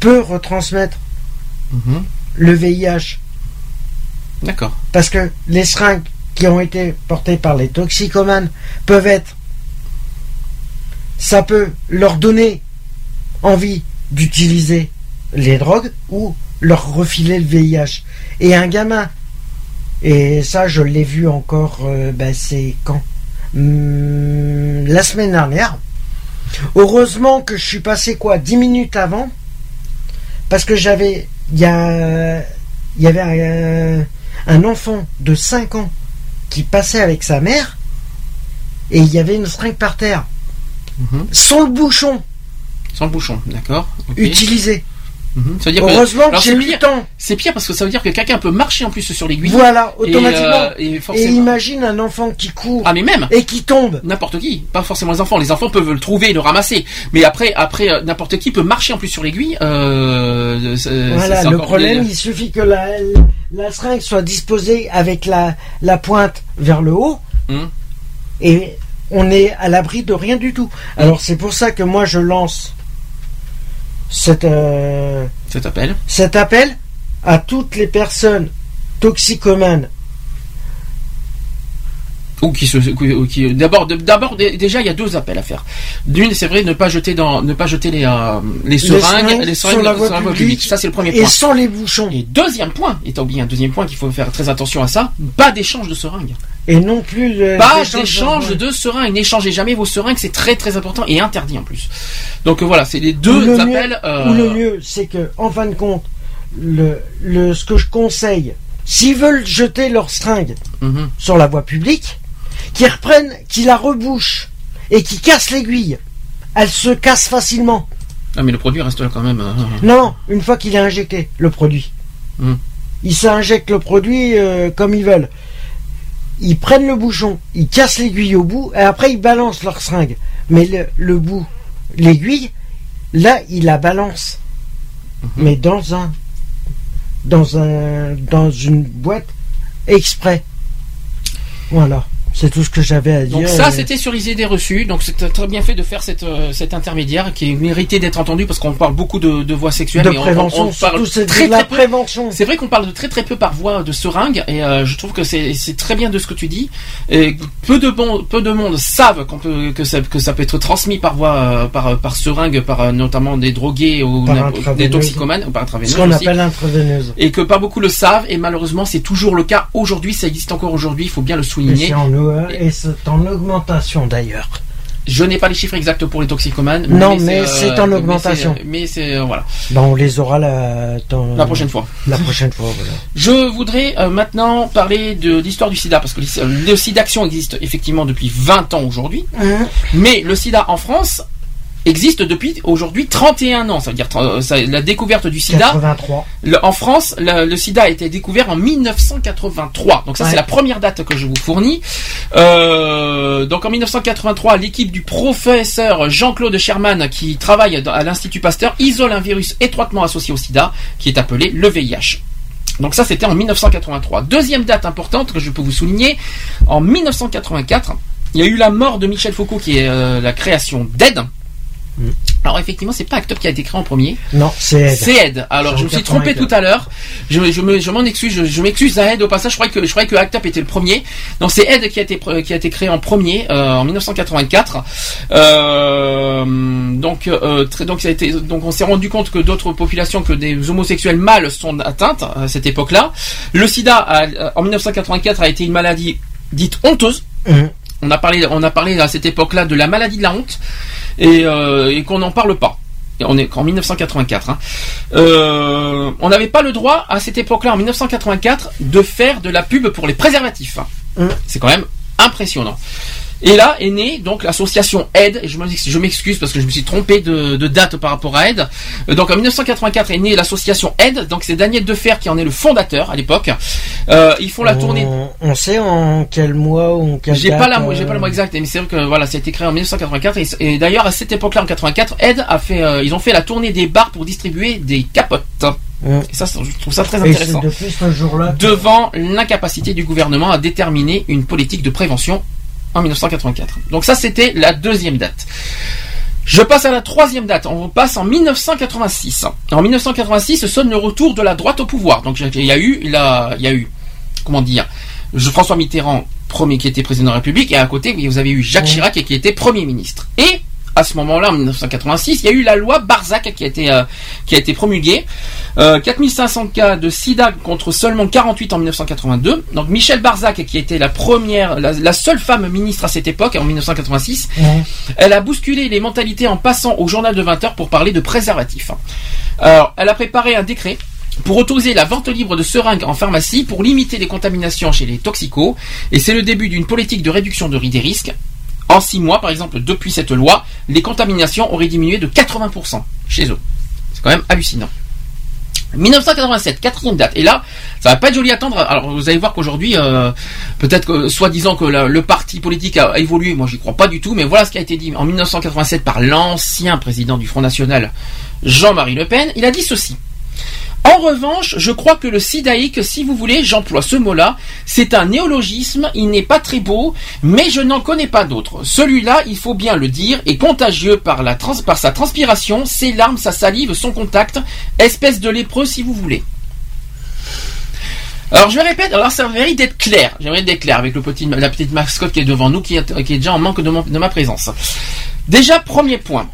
peut retransmettre Mhm. le VIH D'accord. parce que les seringues qui ont été portées par les toxicomanes peuvent être ça peut leur donner envie d'utiliser les drogues ou leur refiler le VIH et un gamin et ça je l'ai vu encore euh, ben, c'est quand? Hum, la semaine dernière heureusement que je suis passé quoi 10 minutes avant parce que j'avais il y avait un, un enfant de 5 ans qui passait avec sa mère et il y avait une seringue par terre. Sans le bouchon. Sans le bouchon, d'accord. Utilisé. Mhm. Ça veut dire Heureusement que j'ai eu le temps. C'est pire parce que ça veut dire que quelqu'un peut marcher en plus sur l'aiguille. Voilà, Et, automatiquement. euh, Et, imagine un enfant qui court Ah mais même et qui tombe. n'importe qui, pas forcément les enfants. Les enfants peuvent le trouver et le ramasser, mais après, après euh, n'importe qui peut marcher en plus sur l'aiguille. Euh, Voilà, le problème, il suffit que la, la seringue soit disposée avec la, la pointe vers le haut Hmm. et on est à l'abri de rien du tout. Alors c'est pour ça que moi je lance euh, Cet appel. cet appel à toutes les personnes toxicomanes. Ou qui se, ou qui, d'abord, de- d'abord, dé- déjà, il y a deux appels à faire. D'une, c'est vrai, ne pas jeter dans, ne pas jeter les, euh, les seringues, seringues les sur la voie publique Ça, c'est le premier et point. sans les bouchons. Et deuxième point, et t'as oublié un deuxième point qu'il faut faire très attention à ça, pas d'échange de seringues. Et non plus le- Pas d'échange de- de seringues. N'échangez jamais vos seringues, c'est très très important et interdit en plus. Donc euh, voilà, c'est les deux le appels. Mieux, euh, Ou le mieux, c'est que, en fin de compte, le, le, ce que je conseille, s'ils veulent jeter leur stringue Mhm. sur la voie publique, qu'ils reprennent, qu'ils la rebouchent et qu'ils cassent l'aiguille. Elle se casse facilement. Ah mais le produit reste là quand même. euh, Non, une fois qu'il est injecté, le produit. Mhm. Ils s'injectent le produit euh, comme ils veulent. Ils prennent le bouchon, ils cassent l'aiguille au bout, et après ils balancent leur seringue. Mais le, le bout, l'aiguille, là, ils la balancent. Mais dans un, dans un, dans une boîte exprès. Voilà. C'est tout ce que j'avais à dire. Donc ça, Et- c'était sur les idées reçues. Donc c'est très bien fait de faire cette, euh, cet intermédiaire qui est mérité d'être entendu parce qu'on parle beaucoup de, de voix sexuelles. De mais on- on- prévention, on parle très, la très peu. prévention. C'est vrai qu'on parle de très très peu par voie de seringue et euh, je trouve que c'est très bien de ce que tu dis. Et peu de bon, peu de monde savent qu'on peut que ça que ça peut être transmis par voie euh, par par seringue par euh, notamment des drogués ou des toxicomanes ou par intraveineuse Ce qu'on appelle intraveineuse. et que pas beaucoup le savent et malheureusement c'est toujours le cas aujourd'hui ça existe encore aujourd'hui il faut bien le souligner et c'est en augmentation d'ailleurs. je n'ai pas les chiffres exacts pour les toxicomanes Non, mais euh, c'est en augmentation. mais c'est euh, voilà Ben, on les aura la, dans- La prochaine fois. La prochaine fois, voilà. Je voudrais euh, maintenant parler de l'histoire du sida, parce que le le SIDAction existe effectivement depuis 20 ans aujourd'hui, Hein mais le sida en France existe depuis aujourd'hui 31 ans. Ça veut dire euh, ça- la découverte du sida. 83. le- en France, le, le sida a été découvert en 1983. Donc ça, Ouais. c'est la première date que je vous fournis. Euh, donc en 1983, l'équipe du professeur Jean-Claude Sherman, qui travaille à l'Institut Pasteur, isole un virus étroitement associé au sida, qui est appelé le VIH. Donc ça, c'était en 1983. Deuxième date importante que je peux vous souligner, en 1984, il y a eu la mort de Michel Foucault, qui est euh, la création d'AID. Alors effectivement, c'est pas Act Up qui a été créé en premier. Non, c'est Ed. C'est Ed. Alors je me suis trompé tout à l'heure. Je, je me- je m'en excuse. Je, je m'excuse à Ed au passage. Je croyais que je croyais que Act Up était le premier. Non, c'est Ed qui a été qui a été créé en premier euh, en 1984. Euh, donc euh, très- donc ça a été donc on s'est rendu compte que d'autres populations que des homosexuels mâles sont atteintes à cette époque-là. Le SIDA a- en 1984 a été une maladie dite honteuse. Mhm. On a parlé, on a parlé à cette époque-là de la maladie de la honte et, euh, et qu'on n'en parle pas. Et on est en 1984. hein. Euh, on n'avait pas le droit à cette époque-là, en 1984, de faire de la pub pour les préservatifs. hein. Mhm. C'est quand même impressionnant. Et là est née donc l'association Aide, et je me- je m'excuse parce que je me suis trompé de, de date par rapport à Aide. Euh, Donc en 1984 est née l'association Aide, donc c'est Daniel Defer qui en est le fondateur à l'époque. Euh, ils font la tournée On, sait en quel mois ou en quelle j'ai pas la, euh, j'ai pas le mois exact, mais c'est vrai que voilà, ça a été créé en 1984 et, et d'ailleurs à cette époque-là en 84, Ed a fait, euh, ils ont fait la tournée des bars pour distribuer des capotes. Mm. Et ça, je trouve ça très Et intéressant. depuis ce jour-là. Devant l'incapacité du gouvernement à déterminer une politique de prévention en 1984. Donc ça, c'était la deuxième date. Je passe à la troisième date. On passe en 1986. En 1986 sonne le retour de la droite au pouvoir. Donc il y a eu, il y a, il y a eu, comment dire, François Mitterrand, premier qui était président de la République, et à côté, vous avez eu Jacques Chirac qui était premier ministre. Et à ce moment-là, en 1986, il y a eu la loi Barzac qui a été, euh, qui a été promulguée. Euh, 4500 cas de sida contre seulement 48 en 1982. Donc Michel Barzac, qui était la première, la, la seule femme ministre à cette époque, en 1986, Ouais. elle a bousculé les mentalités en passant au journal de 20 heures pour parler de préservatifs. Alors, elle a préparé un décret pour autoriser la vente libre de seringues en pharmacie pour limiter les contaminations chez les toxicos. Et c'est le début d'une politique de réduction de, des risques En six mois, par exemple, depuis cette loi, les contaminations auraient diminué de 80% chez eux. C'est quand même hallucinant. 1987, quatrième date. Et là, ça va pas être joli à attendre. Alors, vous allez voir qu'aujourd'hui, euh, peut-être que, soi-disant que le parti politique a évolué, moi j'y crois pas du tout, mais voilà ce qui a été dit en 1987 par l'ancien président du Front National, Jean-Marie Le Pen. Il a dit ceci. En revanche, je crois que le sidaïque, si vous voulez, j'emploie ce mot-là, c'est un néologisme, il n'est pas très beau, mais je n'en connais pas d'autre. Celui-là, il faut bien le dire, est contagieux par, sa transpiration, ses larmes, sa salive, son contact, espèce de lépreux si vous voulez. Alors je répète, alors ça mérite d'être clair, j'aimerais d'être clair avec la petite mascotte qui est devant nous, qui est, déjà en manque de ma présence. Déjà, premier point.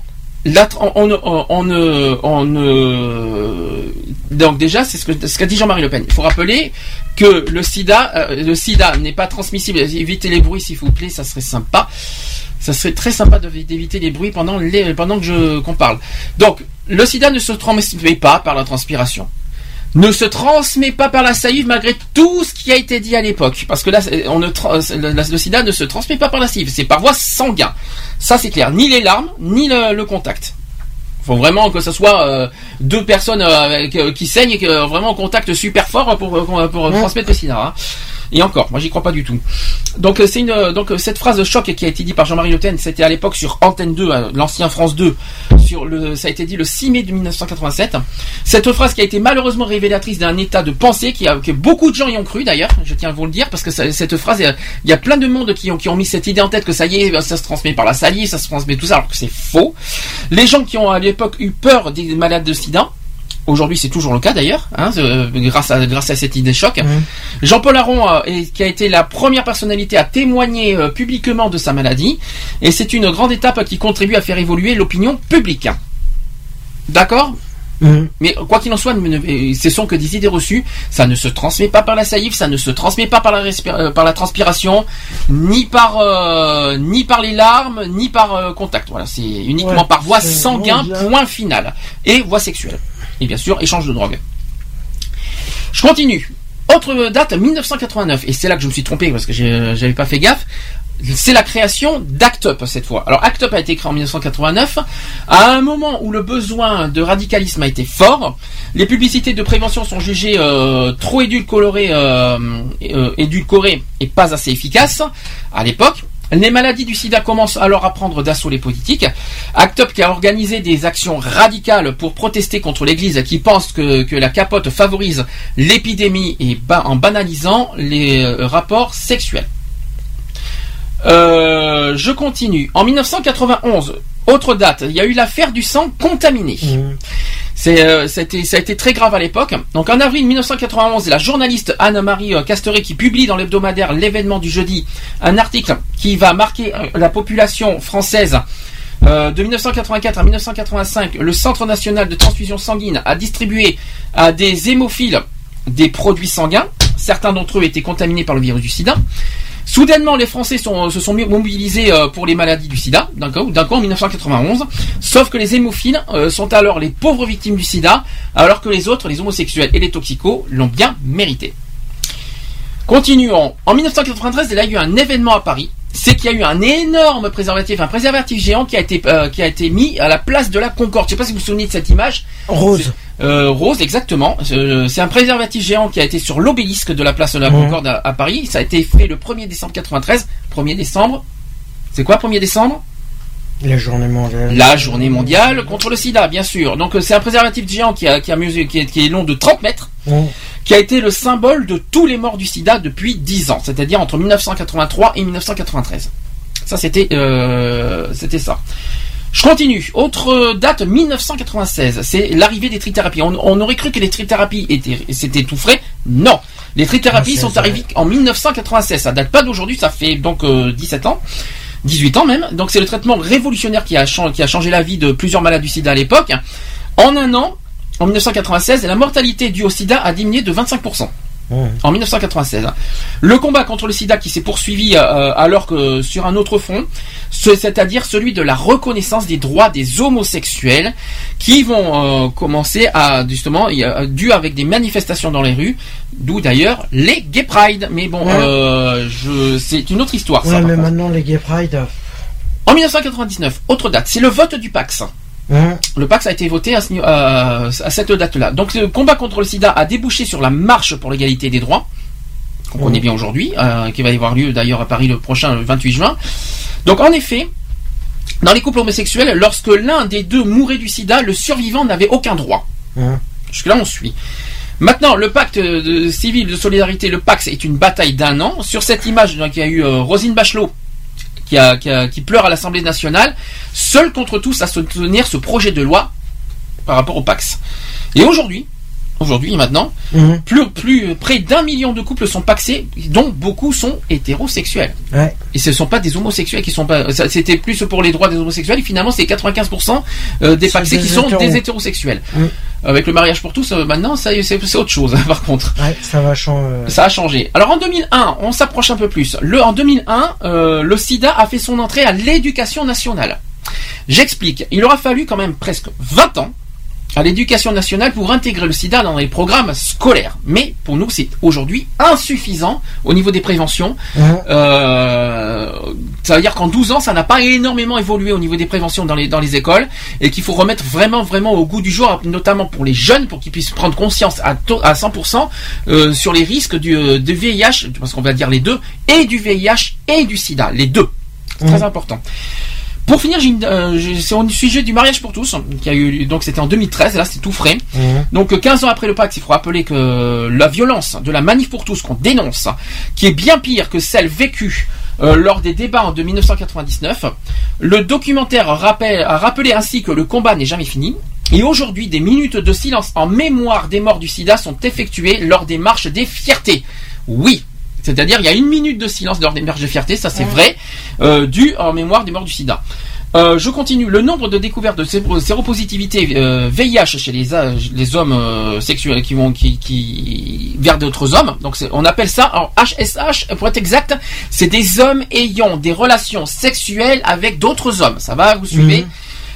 Ne- donc déjà, c'est ce qu'a dit Jean-Marie Le Pen. Il faut rappeler que le SIDA, euh, le SIDA n'est pas transmissible. Évitez les bruits, s'il vous plaît, ça serait sympa. Ça serait très sympa d'éviter les bruits pendant que je qu'on parle. Donc, le SIDA ne se transmet pas par la transpiration ne se transmet pas par la salive malgré tout ce qui a été dit à l'époque. Parce que là, on ne le, le sida ne se transmet pas par la salive, c'est par voie sanguine. Ça, c'est clair. Ni les larmes, ni le, le contact. faut vraiment que ce soit euh, deux personnes euh, avec, euh, qui saignent et que, euh, vraiment en contact super fort pour, pour, pour transmettre le sida. hein. Et encore, moi j'y crois pas du tout. Donc euh, c'est une euh, donc euh, cette phrase de choc qui a été dit par Jean-Marie Le Pen, c'était à l'époque sur Antenne 2, euh, l'ancien France 2, sur le ça a été dit le 6 mai de 1987. Cette phrase qui a été malheureusement révélatrice d'un état de pensée qui a que beaucoup de gens y ont cru d'ailleurs, je tiens à vous le dire parce que cette phrase il y a plein de monde qui ont qui ont mis cette idée en tête que ça y est, ça se transmet par la salive, ça se transmet tout ça alors que c'est faux. Les gens qui ont à l'époque eu peur des malades de sida Aujourd'hui, c'est toujours le cas d'ailleurs, hein, euh, grâce à grâce à cette idée choc. Jean-Paul Aron, euh, est- qui a été la première personnalité à témoigner euh, publiquement de sa maladie, et c'est une grande étape qui contribue à faire évoluer l'opinion publique. D'accord? Mais quoi qu'il en soit, ce sont que des idées reçues. Ça ne se transmet pas par la salive, ça ne se transmet pas par la, par la transpiration, ni par ni par les larmes, ni par contact. Voilà, c'est uniquement Ouais, par voie mondial. point final, et voie sexuelle. Et bien sûr, échange de drogue. Je continue. Autre date, 1989, et c'est là que je me suis trompé parce que j'ai- j'avais pas fait gaffe. C'est la création d'Act Up cette fois. Alors Act Up a été créé en 1989, à un moment où le besoin de radicalisme a été fort. Les publicités de prévention sont jugées euh, trop euh, euh, édulcorées et pas assez efficaces à l'époque. Les maladies du sida commencent alors à prendre d'assaut les politiques. Act Up qui a organisé des actions radicales pour protester contre l'Église qui pense que, la capote favorise l'épidémie et en banalisant les euh, rapports sexuels. Euh, je continue. En 1991, autre date, il y a eu l'affaire du sang contaminé. C'est, euh, ça, a été, ça a été très grave à l'époque. Donc en avril 1991, la journaliste Anne-Marie euh, Casteret qui publie dans l'hebdomadaire L'événement du jeudi un article qui va marquer euh, la population française euh, de 1984 à 1985, le Centre national de transfusion sanguine a distribué à des hémophiles des produits sanguins. Certains d'entre eux étaient contaminés par le virus du sida. Soudainement, les Français sont- se sont mobilisés euh, pour les maladies du sida, d'un coup, d'un coup en 1991. Sauf que les hémophiles euh, sont alors les pauvres victimes du sida, alors que les autres, les homosexuels et les toxicos, l'ont bien mérité. Continuons. En 1993, il y a eu un événement à Paris. C'est qu'il y a eu un énorme préservatif, un préservatif géant qui a été euh, qui a été mis à la place de la Concorde. Je sais pas si vous vous souvenez de cette image. Rose. Euh, rose, exactement. Euh, C'est un préservatif géant qui a été sur l'obélisque de la place de la Mhm. Concorde à, à Paris. Ça a été fait le 1er décembre 93. 1er décembre. C'est quoi 1er décembre? La journée mondiale. la journée mondiale contre le sida, bien sûr. Donc euh, c'est un préservatif géant qui, a, qui, a mesuré- qui, est, qui est long de 30 mètres, Mmh. qui a été le symbole de tous les morts du sida depuis 10 ans, c'est-à-dire entre 1983 et 1993. Ça c'était euh, c'était ça. Je continue. Autre date 1996, c'est l'arrivée des trithérapies. On, on aurait cru que les trithérapies étaient s'étaient tout frais. Non, les trithérapies Ah, sont arrivées en 1996. Ça date pas d'aujourd'hui, ça fait donc euh, 17 ans. 18 ans même. Donc c'est le traitement révolutionnaire qui a, chan- qui a changé la vie de plusieurs malades du sida à l'époque. En un an, en 1996, la mortalité due au sida a diminué de 25%. En 1996. Le combat contre le sida qui s'est poursuivi euh, alors que sur un autre front, ce- c'est-à-dire celui de la reconnaissance des droits des homosexuels qui vont euh, commencer à justement, dû avec des manifestations dans les rues, d'où d'ailleurs les Gay Pride. Mais bon, Ouais. euh, je, c'est une autre histoire. Ouais, mais maintenant les Gay Pride. euh, En 1999, autre date, c'est le vote du Pax. Le Pax a été voté euh, à cette date-là. Donc le combat contre le sida a débouché sur la marche pour l'égalité des droits, qu'on connaît bien aujourd'hui, euh, qui va y avoir lieu d'ailleurs à Paris le prochain, le 28 juin. Donc en effet, dans les couples homosexuels, lorsque l'un des deux mourait du sida, le survivant n'avait aucun droit. Jusque-là, on suit. Maintenant, le pacte civil de solidarité, le Pax, est une bataille d'un an. Sur cette image, donc, il y a eu euh, Rosine Bachelot qui, pleure à l'Assemblée nationale, seul contre tous à soutenir ce projet de loi par rapport au Pax. Et aujourd'hui, aujourd'hui et maintenant, Mhm. plus, plus près d'un million de couples sont paxés, dont beaucoup sont hétérosexuels. Ouais. Et ce ne sont pas des homosexuels qui sont pas. C'était plus pour les droits des homosexuels. Et finalement, c'est 95% euh, des paxés des qui sont hétéros. des hétérosexuels. Mm. Avec le mariage pour tous, euh, maintenant, ça c'est autre chose. Par contre. Ouais, ça va changer. Ça a changé. Alors en 2001, on s'approche un peu plus. Le, en 2001, euh, le sida a fait son entrée à l'éducation nationale. J'explique. Il aura fallu quand même presque 20 ans à l'éducation nationale pour intégrer le sida dans les programmes scolaires. Mais pour nous, c'est aujourd'hui insuffisant au niveau des préventions. Hein Euh, ça veut dire qu'en 12 ans, ça n'a pas énormément évolué au niveau des préventions dans les, dans les écoles et qu'il faut remettre vraiment, vraiment au goût du jour, notamment pour les jeunes, pour qu'ils puissent prendre conscience à, à 100% euh, sur les risques du, euh, du VIH, parce qu'on va dire les deux, et du VIH et du sida, les deux. C'est très important. Pour finir, euh, c'est au sujet du mariage pour tous, qui a eu donc c'était en 2013, là c'est tout frais. Donc euh, 15 ans après le Pax, il faut rappeler que la violence de la manif pour tous qu'on dénonce, qui est bien pire que celle vécue euh, lors des débats de 1999, le documentaire rappelle- a rappelé ainsi que le combat n'est jamais fini. Et aujourd'hui, des minutes de silence en mémoire des morts du sida sont effectuées lors des marches des fiertés. Oui, c'est-à-dire, il y a une minute de silence lors des marches de fierté, ça c'est vrai, euh, dû en mémoire des morts du sida. Euh, je continue. Le nombre de découvertes de séro- séropositivité euh, VIH chez les, euh, les hommes euh, sexuels qui vont qui, qui vers d'autres hommes. Donc on appelle ça en HSH pour être exact. C'est des hommes ayant des relations sexuelles avec d'autres hommes. Ça va, vous suivez? Mhm.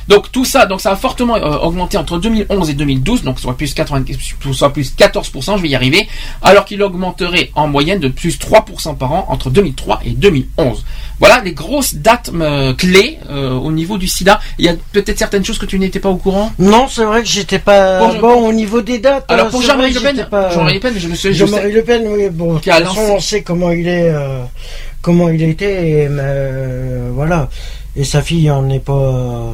Donc tout ça, donc ça a fortement euh, augmenté entre 2011 et 2012, donc soit plus 80, soit plus 14%, je vais y arriver, alors qu'il augmenterait en moyenne de plus 3% par an entre 2003 et 2011. Voilà les grosses dates euh, clés euh, au niveau du SIDA. Il y a peut-être certaines choses que tu n'étais pas au courant? Non, c'est vrai que j'étais pas Bon, je- bon au niveau des dates. Alors, pour Jean-Marie Le Pen, pas- Jean-Marie Le Pen, je me suis- je Jean-Marie sais- Le Pen, oui, bon. Qui a lancé- on sait comment il est, comment il était, et, voilà. Et sa fille en est pas.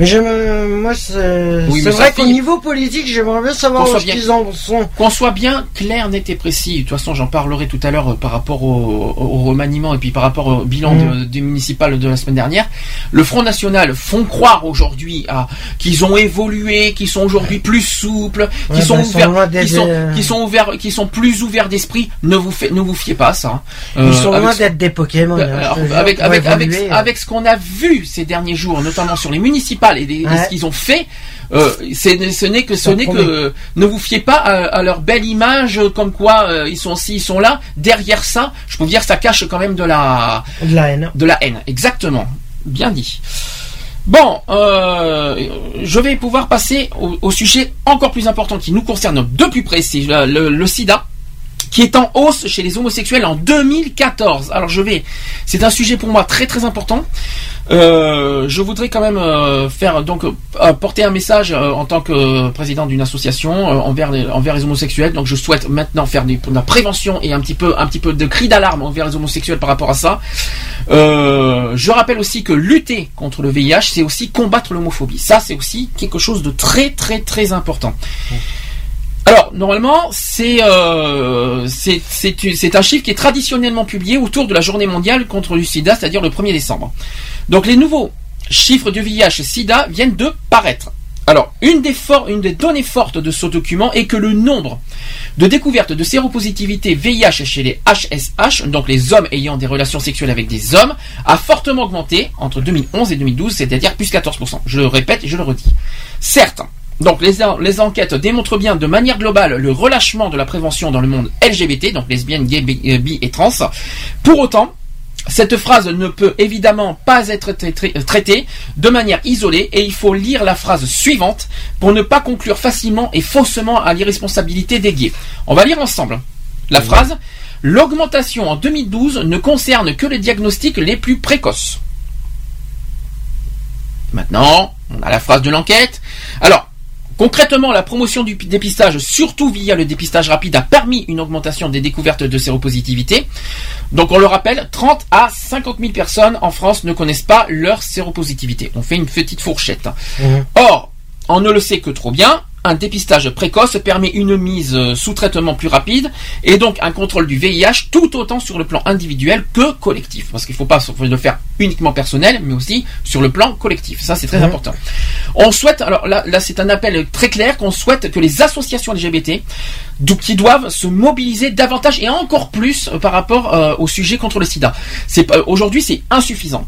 Mais moi, c'est Oui, vrai qu'au niveau politique, j'aimerais bien savoir Qu'on où bien- qu'ils en sont. Qu'on soit bien clair, net et précis. De toute façon, j'en parlerai tout à l'heure euh, par rapport au, remaniement et puis par rapport au bilan Mm. de- du municipal de la semaine dernière. Le Front National font croire aujourd'hui à qu'ils ont évolué, qu'ils sont aujourd'hui plus souples, qu'ils Ouais, sont ils sont ouverts, qu'ils sont, des- qu'ils sont ouverts, qu'ils sont plus ouverts d'esprit. Ne vous fait, ne vous fiez pas à ça. Ils Euh, sont avec loin d'être des Pokémon. hein, alors, avec ce qu'on a vu ces derniers jours, notamment sur les municipales et, des- et Ouais. ce qu'ils ont fait, euh, ce n'est que ce n'est que ne vous fiez pas à, à leur belle image euh, comme quoi euh, ils sont ci, ils sont là. Derrière ça, je peux vous dire, ça cache quand même de la De la haine. de la haine. Exactement, bien dit. Bon, je vais pouvoir passer au, au sujet encore plus important qui nous concerne de plus près, c'est le- le- le sida qui est en hausse chez les homosexuels en 2014. Alors je vais, c'est un sujet pour moi très très important. Euh, je voudrais quand même euh, faire donc euh, porter un message euh, en tant que président d'une association envers les, envers les homosexuels. Donc je souhaite maintenant faire de la prévention et un petit peu un petit peu de cri d'alarme envers les homosexuels par rapport à ça. Je rappelle aussi que lutter contre le VIH, c'est aussi combattre l'homophobie. Ça, c'est aussi quelque chose de très très très important. Alors, normalement, c'est euh, c'est un chiffre qui est traditionnellement publié autour de la journée mondiale contre le sida, c'est-à-dire le 1er décembre. Donc, les nouveaux chiffres du VIH-sida viennent de paraître. Alors, une des, for- une des données fortes de ce document est que le nombre de découvertes de séropositivité VIH chez les HSH, donc les hommes ayant des relations sexuelles avec des hommes, a fortement augmenté entre 2011 et 2012, c'est-à-dire plus 14%. Je le répète et je le redis. Certes, donc les, en- les enquêtes démontrent bien de manière globale le relâchement de la prévention dans le monde LGBT, donc lesbiennes, gays, bi, euh, bi et trans. Pour autant, cette phrase ne peut évidemment pas être tra- traitée de manière isolée et il faut lire la phrase suivante pour ne pas conclure facilement et faussement à l'irresponsabilité des gays. On va lire ensemble la phrase. L'augmentation en 2012 ne concerne que les diagnostics les plus précoces. Maintenant, on a la phrase de l'enquête. Alors, concrètement, la promotion du dépistage, surtout via le dépistage rapide, a permis une augmentation des découvertes de séropositivité. Donc, on le rappelle, 30 à 50 000 personnes en France ne connaissent pas leur séropositivité. On fait une petite fourchette. Or, on ne le sait que trop bien. Un dépistage précoce permet une mise euh, sous traitement plus rapide et donc un contrôle du VIH tout autant sur le plan individuel que collectif. Parce qu'il ne faut pas le faire uniquement personnel, mais aussi sur le plan collectif. Ça, c'est très important. On souhaite, alors là, là c'est un appel très clair qu'on souhaite que les associations LGBT, qui doivent se mobiliser davantage et encore plus euh, par rapport euh, au sujet contre le sida. Aujourd'hui, c'est insuffisant.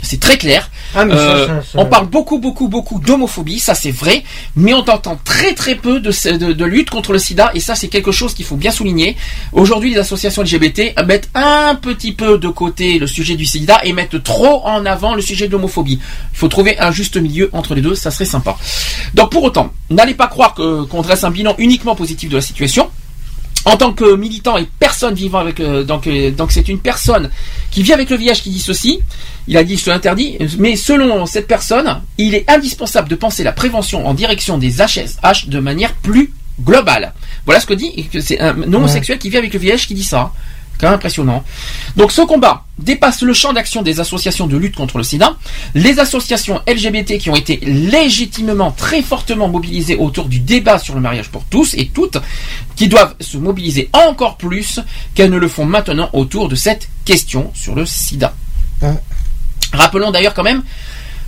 C'est très clair. Ah, mais Euh, ça, ça- On parle beaucoup, beaucoup, beaucoup d'homophobie, ça c'est vrai, mais on entend très, très peu de, ce- de, de lutte contre le sida, et ça c'est quelque chose qu'il faut bien souligner. Aujourd'hui, les associations LGBT mettent un petit peu de côté le sujet du sida et mettent trop en avant le sujet de l'homophobie. Il faut trouver un juste milieu entre les deux, ça serait sympa. Donc pour autant, n'allez pas croire qu'on dresse un bilan uniquement positif de la situation. En tant que militant et personne vivant avec euh, donc euh, donc c'est une personne qui vit avec le VIH qui dit ceci. Il a dit c'est interdit, mais selon cette personne, il est indispensable de penser la prévention en direction des HSH de manière plus globale. Voilà ce que dit c'est un homosexuel qui vit avec le VIH qui dit ça. Quand même impressionnant. Donc ce combat dépasse le champ d'action des associations de lutte contre le sida. Les associations LGBT qui ont été légitimement très fortement mobilisées autour du débat sur le mariage pour tous et toutes, qui doivent se mobiliser encore plus qu'elles ne le font maintenant autour de cette question sur le sida. Rappelons d'ailleurs quand même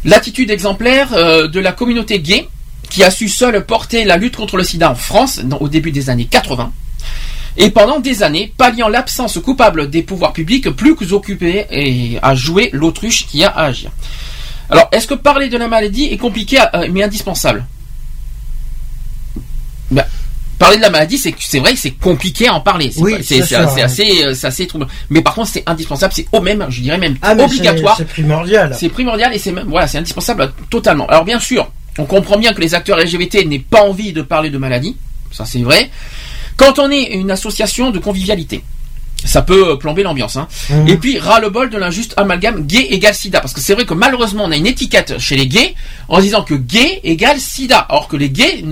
l'attitude exemplaire euh, de la communauté gay qui a su seule porter la lutte contre le sida en France dans- au début des années 80 et pendant des années, palliant l'absence coupable des pouvoirs publics plus occupés et à jouer l'autruche qui a à agir. Alors, est-ce que parler de la maladie est compliqué euh, mais indispensable? Ben, Parler de la maladie, c'est c'est vrai c'est compliqué à en parler. C'est Oui, c'est assez, euh, c'est assez troublant. Mais par contre, c'est indispensable, c'est au même, je dirais même Ah, obligatoire. c'est- c'est primordial. C'est primordial et c'est même, voilà, c'est indispensable totalement. Alors bien sûr, on comprend bien que les acteurs LGBT n'aient pas envie de parler de maladie, ça c'est vrai. Quand on est une association de convivialité, ça peut euh, plomber l'ambiance. Hein. Mhm. Et puis, ras-le-bol de l'injuste amalgame gay égale sida. Parce que c'est vrai que malheureusement, on a une étiquette chez les gays en disant que gay égale sida. Or que les gays,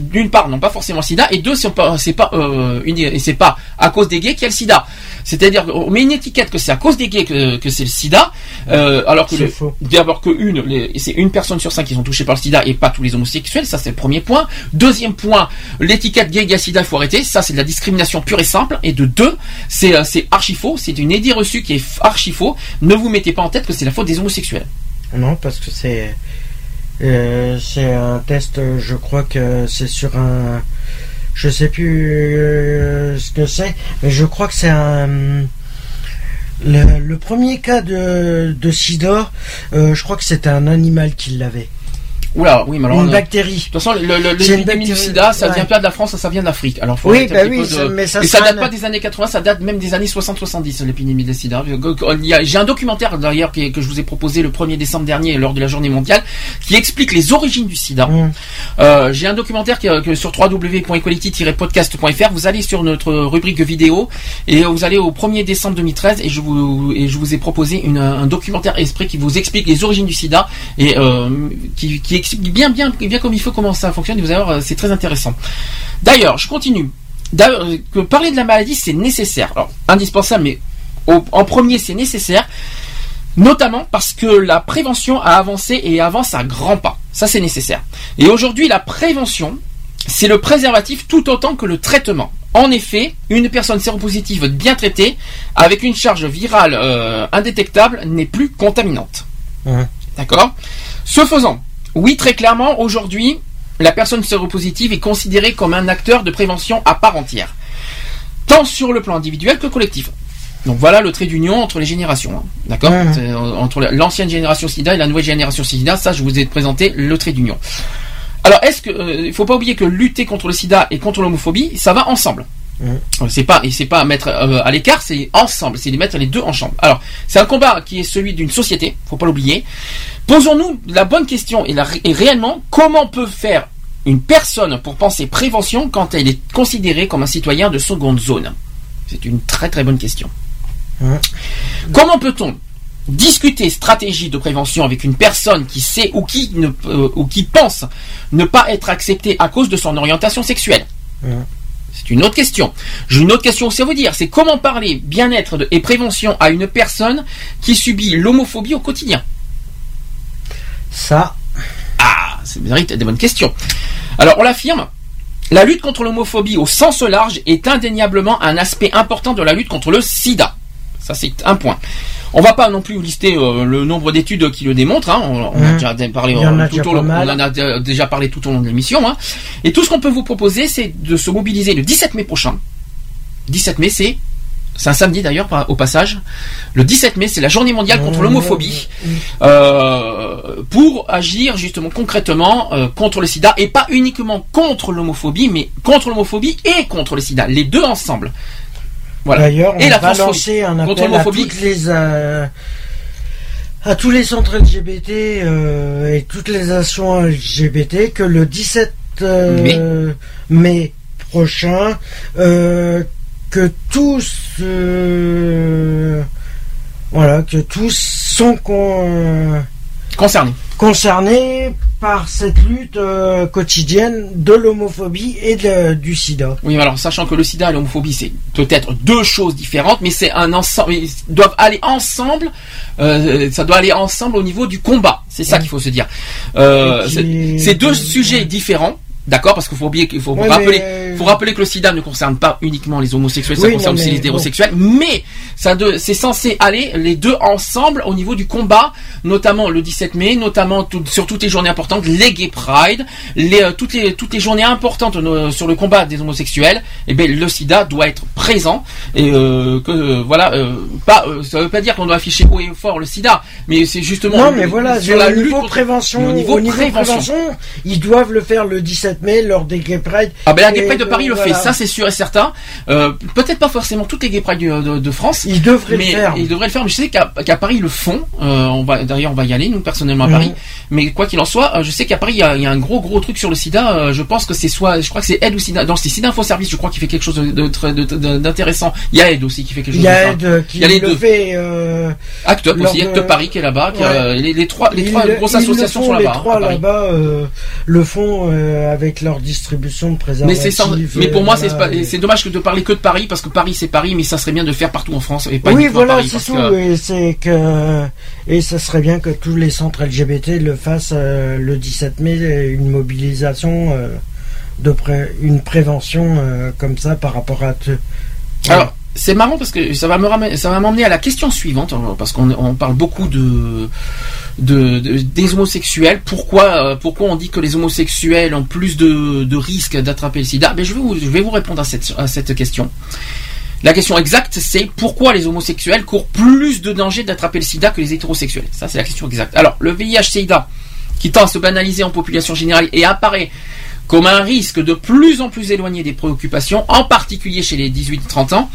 d'une part, n'ont pas forcément sida, et deux, c'est pas, pas, euh, une- pas à cause des gays qu'il y a le sida. C'est-à-dire qu'on met une étiquette que c'est à cause des gays que, que c'est le sida, euh, alors que d'abord que une, c'est une personne sur cinq qui sont touchés par le sida et pas tous les homosexuels, ça c'est le premier point. Deuxième point, l'étiquette gay égale sida, il faut arrêter, ça c'est de la discrimination pure et simple. Et de deux, c'est euh, c'est archi faux, c'est une idée reçue qui est archi faux. Ne vous mettez pas en tête que c'est la faute des homosexuels. Non, parce que c'est euh, c'est un test. Je crois que c'est sur un. Je sais plus euh, ce que c'est, mais je crois que c'est un. Le, premier cas de, de euh, je crois que c'était un animal qui l'avait. Oula, oui, mais alors. Une bactérie. De toute façon, le, le, l'épidémie du sida, ça ouais. vient pas de la France, ça, vient d'Afrique. Alors, faut Oui, bah oui, peu ça- de- mais ça Et ça date un- pas des années 80, ça date même des années 60-70, l'épidémie du sida. J'ai un documentaire d'ailleurs que je vous ai proposé le 1er décembre dernier lors de la journée mondiale qui explique les origines du sida. Mmh. Euh, J'ai un documentaire qui, que sur www.equality-podcast.fr. Vous allez sur notre rubrique vidéo et vous allez au 1er décembre 2013 et je vous et je vous ai proposé une, un documentaire esprit qui vous explique les origines du sida et euh, qui, qui explique bien bien bien comme il faut comment ça fonctionne. Et vous allez voir, euh, c'est très intéressant. D'ailleurs, je continue. D'ailleurs, euh, que parler de la maladie, c'est nécessaire. Alors, indispensable, mais au- en premier, c'est nécessaire. Notamment parce que la prévention a avancé et avance à grands pas. Ça, c'est nécessaire. Et aujourd'hui, la prévention, c'est le préservatif tout autant que le traitement. En effet, une personne séropositive bien traitée, avec une charge virale euh, indétectable, n'est plus contaminante. D'accord? Ce faisant, oui, très clairement, aujourd'hui, la personne séropositive est considérée comme un acteur de prévention à part entière, tant sur le plan individuel que collectif. Donc voilà le trait d'union entre les générations, hein. d'accord euh, Entre la- l'ancienne génération SIDA et la nouvelle génération SIDA, ça je vous ai présenté le trait d'union. Alors est-ce que euh, il faut pas oublier que lutter contre le SIDA et contre l'homophobie, ça va ensemble. Euh, C'est pas c'est pas à mettre euh, à l'écart, c'est ensemble, c'est de mettre les deux ensemble. Alors, c'est un combat qui est celui d'une société, faut pas l'oublier. Posons-nous la bonne question et, la- et réellement comment peut faire une personne pour penser prévention quand elle est considérée comme un citoyen de seconde zone? C'est une très très bonne question. Comment peut-on discuter stratégie de prévention avec une personne qui sait ou qui ne euh, ou qui pense ne pas être acceptée à cause de son orientation sexuelle? C'est une autre question. J'ai une autre question aussi à vous dire. C'est comment parler bien-être et prévention à une personne qui subit l'homophobie au quotidien. Ça. Ah, c'est mérite des bonnes questions. Alors, on l'affirme. La lutte contre l'homophobie au sens large est indéniablement un aspect important de la lutte contre le sida. Ça, c'est un point. On va pas non plus vous lister euh, le nombre d'études qui le démontrent. hein. On, on a Mmh. déjà parlé en a tout déjà au long- mal. on en a dé- déjà parlé tout au long de l'émission. hein. Et tout ce qu'on peut vous proposer, c'est de se mobiliser le 17 mai prochain. 17 mai, c'est c'est un samedi d'ailleurs au passage. Le 17 mai, c'est la journée mondiale contre l'homophobie euh, pour agir justement concrètement euh, contre le sida et pas uniquement contre l'homophobie, mais contre l'homophobie et contre le sida, les deux ensemble. Voilà. D'ailleurs, on et la va lancer un appel à toutes les euh, à tous les centres LGBT euh, et toutes les actions LGBT que le 17 euh, mai. prochain que tous voilà que tous sont con- concernés concernés par cette lutte euh, quotidienne de l'homophobie et de- du sida. Oui, alors sachant que le sida et l'homophobie c'est peut-être deux choses différentes, mais c'est un ensemble, ils doivent aller ensemble. euh, ça doit aller ensemble au niveau du combat. C'est ça qu'il faut se dire. Euh, c'est deux sujets différents. D'accord, parce qu'il faut oublier qu'il faut Ouais, rappeler, mais- faut rappeler que le SIDA ne concerne pas uniquement les homosexuels, ça Oui, concerne non, aussi mais les hétérosexuels, mais ça c'est censé aller les deux ensemble au niveau du combat, notamment le 17 mai, notamment tout- sur toutes les journées importantes, les Gay Pride, les, euh, toutes les toutes les journées importantes euh, sur le combat des homosexuels. Et bien le SIDA doit être présent et euh, que euh, voilà, euh, pas euh, ça veut pas dire qu'on doit afficher haut et fort le SIDA, mais c'est justement Non, le- mais voilà, sur la au lutte niveau prévention, au niveau prévention. ils doivent le faire le 17 mai lors des Gay Pride. Ah ben la Gay Pride de Paris euh, le fait, ça c'est sûr et certain. Euh, Peut-être pas forcément toutes les Gay Pride de, de- de France. Ils devraient mais le faire. Ils devraient le faire, mais je sais qu'à Paris ils le font. Euh, on va d'ailleurs on va y aller nous personnellement à Mhm. Paris. Mais quoi qu'il en soit, euh, je sais qu'à Paris il y, a, il y a un gros gros truc sur le SIDA. Euh, je pense que c'est soit, je crois que c'est Aide ou SIDA. Non, c'est SIDA Info Service. Je crois qu'il fait quelque chose d'intéressant. Il y a Aide aussi qui fait quelque chose. Il y a de Ed ça. euh, qui Il y a les le deux. fait. Euh, Act Up aussi, de- Act Paris qui est là-bas. Ouais. euh, les, les trois, les Ils trois grosses associations sont là-bas. Les trois à Paris. là-bas euh, le font euh, avec leur distribution de Mais préservatifs. sans- mais pour moi c'est voilà. c'est dommage que de parler que de Paris parce que Paris c'est Paris mais ça serait bien de faire partout en France et pas oui, voilà, c'est tout. que- Et c'est que et ça serait bien que tous les centres LGBT le fassent euh, le 17 mai, une mobilisation euh, de pré- une prévention euh, comme ça par rapport à. te- Alors, c'est marrant parce que ça va me ramener, ça va m'emmener à la question suivante euh, parce qu'on on parle beaucoup de, de, de- des homosexuels. Pourquoi euh, pourquoi on dit que les homosexuels ont plus de, risques d'attraper le SIDA? Ben je vais vous je vais vous répondre à cette à cette question. La question exacte, c'est pourquoi les homosexuels courent plus de danger d'attraper le sida que les hétérosexuels? Ça, c'est la question exacte. Alors, le VIH-Sida, qui tend à se banaliser en population générale et apparaît comme un risque de plus en plus éloigné des préoccupations, en particulier chez les 18-30 ans.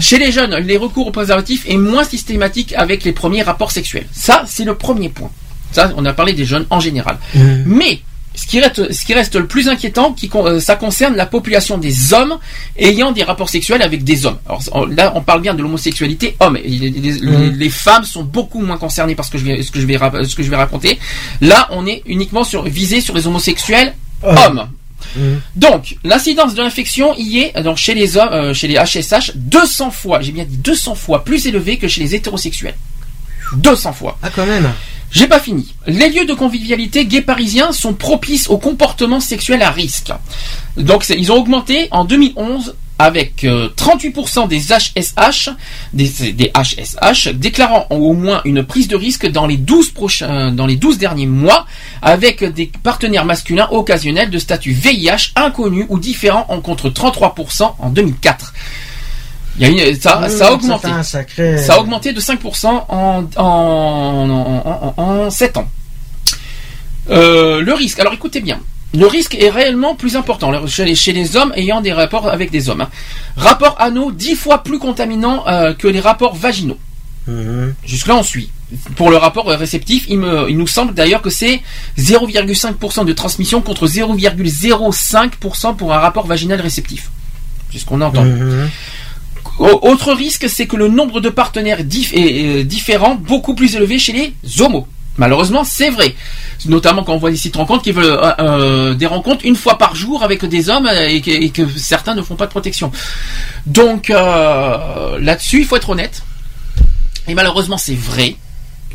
Chez les jeunes, les recours au préservatif est moins systématique avec les premiers rapports sexuels. Ça, c'est le premier point. Ça, on a parlé des jeunes en général. Mais ce qui reste, ce qui reste le plus inquiétant, qui, euh, ça concerne la population des hommes ayant des rapports sexuels avec des hommes. Alors on- là, on parle bien de l'homosexualité homme. Et Les, les- les- les femmes sont beaucoup moins concernées par ce que je vais, ce que je vais, rap- ce que je vais raconter. Là, on est uniquement sur, visé sur les homosexuels hommes. Donc, l'incidence de l'infection y est donc chez les hommes, euh, chez les HSH, 200 fois, j'ai bien dit 200 fois plus élevée que chez les hétérosexuels. 200 fois. Ah, quand même. J'ai pas fini. Les lieux de convivialité gays parisiens sont propices aux comportements sexuels à risque. Donc ils ont augmenté en 2011 avec euh, 38% des HSH, des, des HSH déclarant au moins une prise de risque dans les 12 prochains, dans les 12 derniers mois, avec des partenaires masculins occasionnels de statut VIH inconnus ou différents en contre 33% en 2004. Il y a une, ça, ça a augmenté. ça fait un sacré- Ça a augmenté de 5% en, en, en, en, en 7 ans. Euh, le risque, alors écoutez bien, le risque est réellement plus important chez les, chez les hommes ayant des rapports avec des hommes. hein. Rapports anneaux 10 fois plus contaminants euh, que les rapports vaginaux. Jusque-là, on suit. Pour le rapport euh, réceptif, il, me, il nous semble d'ailleurs que c'est 0,5% de transmission contre 0,05% pour un rapport vaginal réceptif. C'est ce qu'on a entendu. Au- Autre risque, c'est que le nombre de partenaires dif- est, euh, différents, beaucoup plus élevé chez les homos. Malheureusement, c'est vrai. Notamment quand on voit des sites rencontres qui veulent euh, euh, des rencontres une fois par jour avec des hommes et que, et que certains ne font pas de protection. Donc euh, là-dessus, il faut être honnête. Et malheureusement, c'est vrai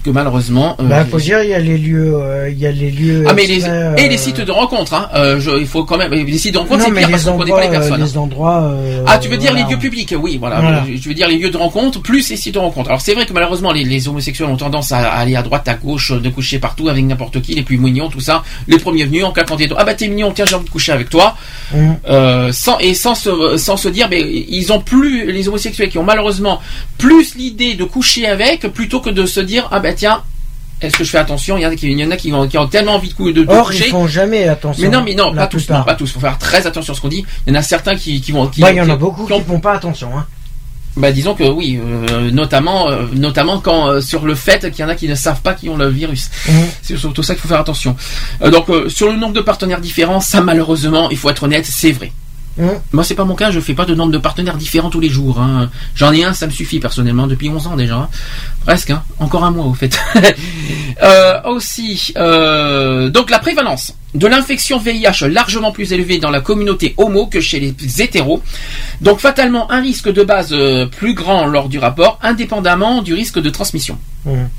que malheureusement. euh, Bah, faut dire, il y a les lieux, euh, il y a les lieux. ah mais les, et euh, les sites de rencontres, hein. Euh, je- il faut quand même les sites de rencontres, Non, c'est pire parce qu'on connaît pas les personnes. les endroits. Ah, tu veux dire les lieux publics, oui, voilà. Voilà. Je veux dire les lieux de rencontre plus les sites de rencontre. Alors c'est vrai que malheureusement les, les homosexuels ont tendance à, aller à droite, à gauche, de coucher partout avec n'importe qui, les plus mignons, tout ça. Les premiers venus en claquant des doigts. Ah bah t'es mignon, tiens j'ai envie de coucher avec toi. Hum. Sans et sans se, sans se dire, mais ils ont plus les homosexuels qui ont malheureusement plus l'idée de coucher avec plutôt que de se dire ah bah tiens. Est-ce que je fais attention? Il y en a qui, il y en a qui ont, qui ont tellement envie de, de, de Or, coucher. ils font jamais attention. Mais non, mais non, pas tous, non, pas tous. Faut faire très attention à ce qu'on dit. Il y en a certains qui, qui vont. Qui, Bah, il y en a beaucoup qui font pas attention. Hein. bah disons que oui, euh, notamment, euh, notamment quand euh, sur le fait qu'il y en a qui ne savent pas qu'ils ont le virus. Mhm. C'est surtout ça qu'il faut faire attention. Donc sur le nombre de partenaires différents, ça malheureusement, il faut être honnête, c'est vrai. Hum. Moi c'est pas mon cas, je fais pas de nombre de partenaires différents tous les jours. hein. J'en ai un, ça me suffit personnellement depuis 11 ans déjà, hein. presque, hein. encore un mois au fait. Euh, aussi, euh, donc la prévalence de l'infection VIH largement plus élevée dans la communauté homo que chez les hétéros. Donc fatalement un risque de base euh, plus grand lors du rapport, indépendamment du risque de transmission. Hum.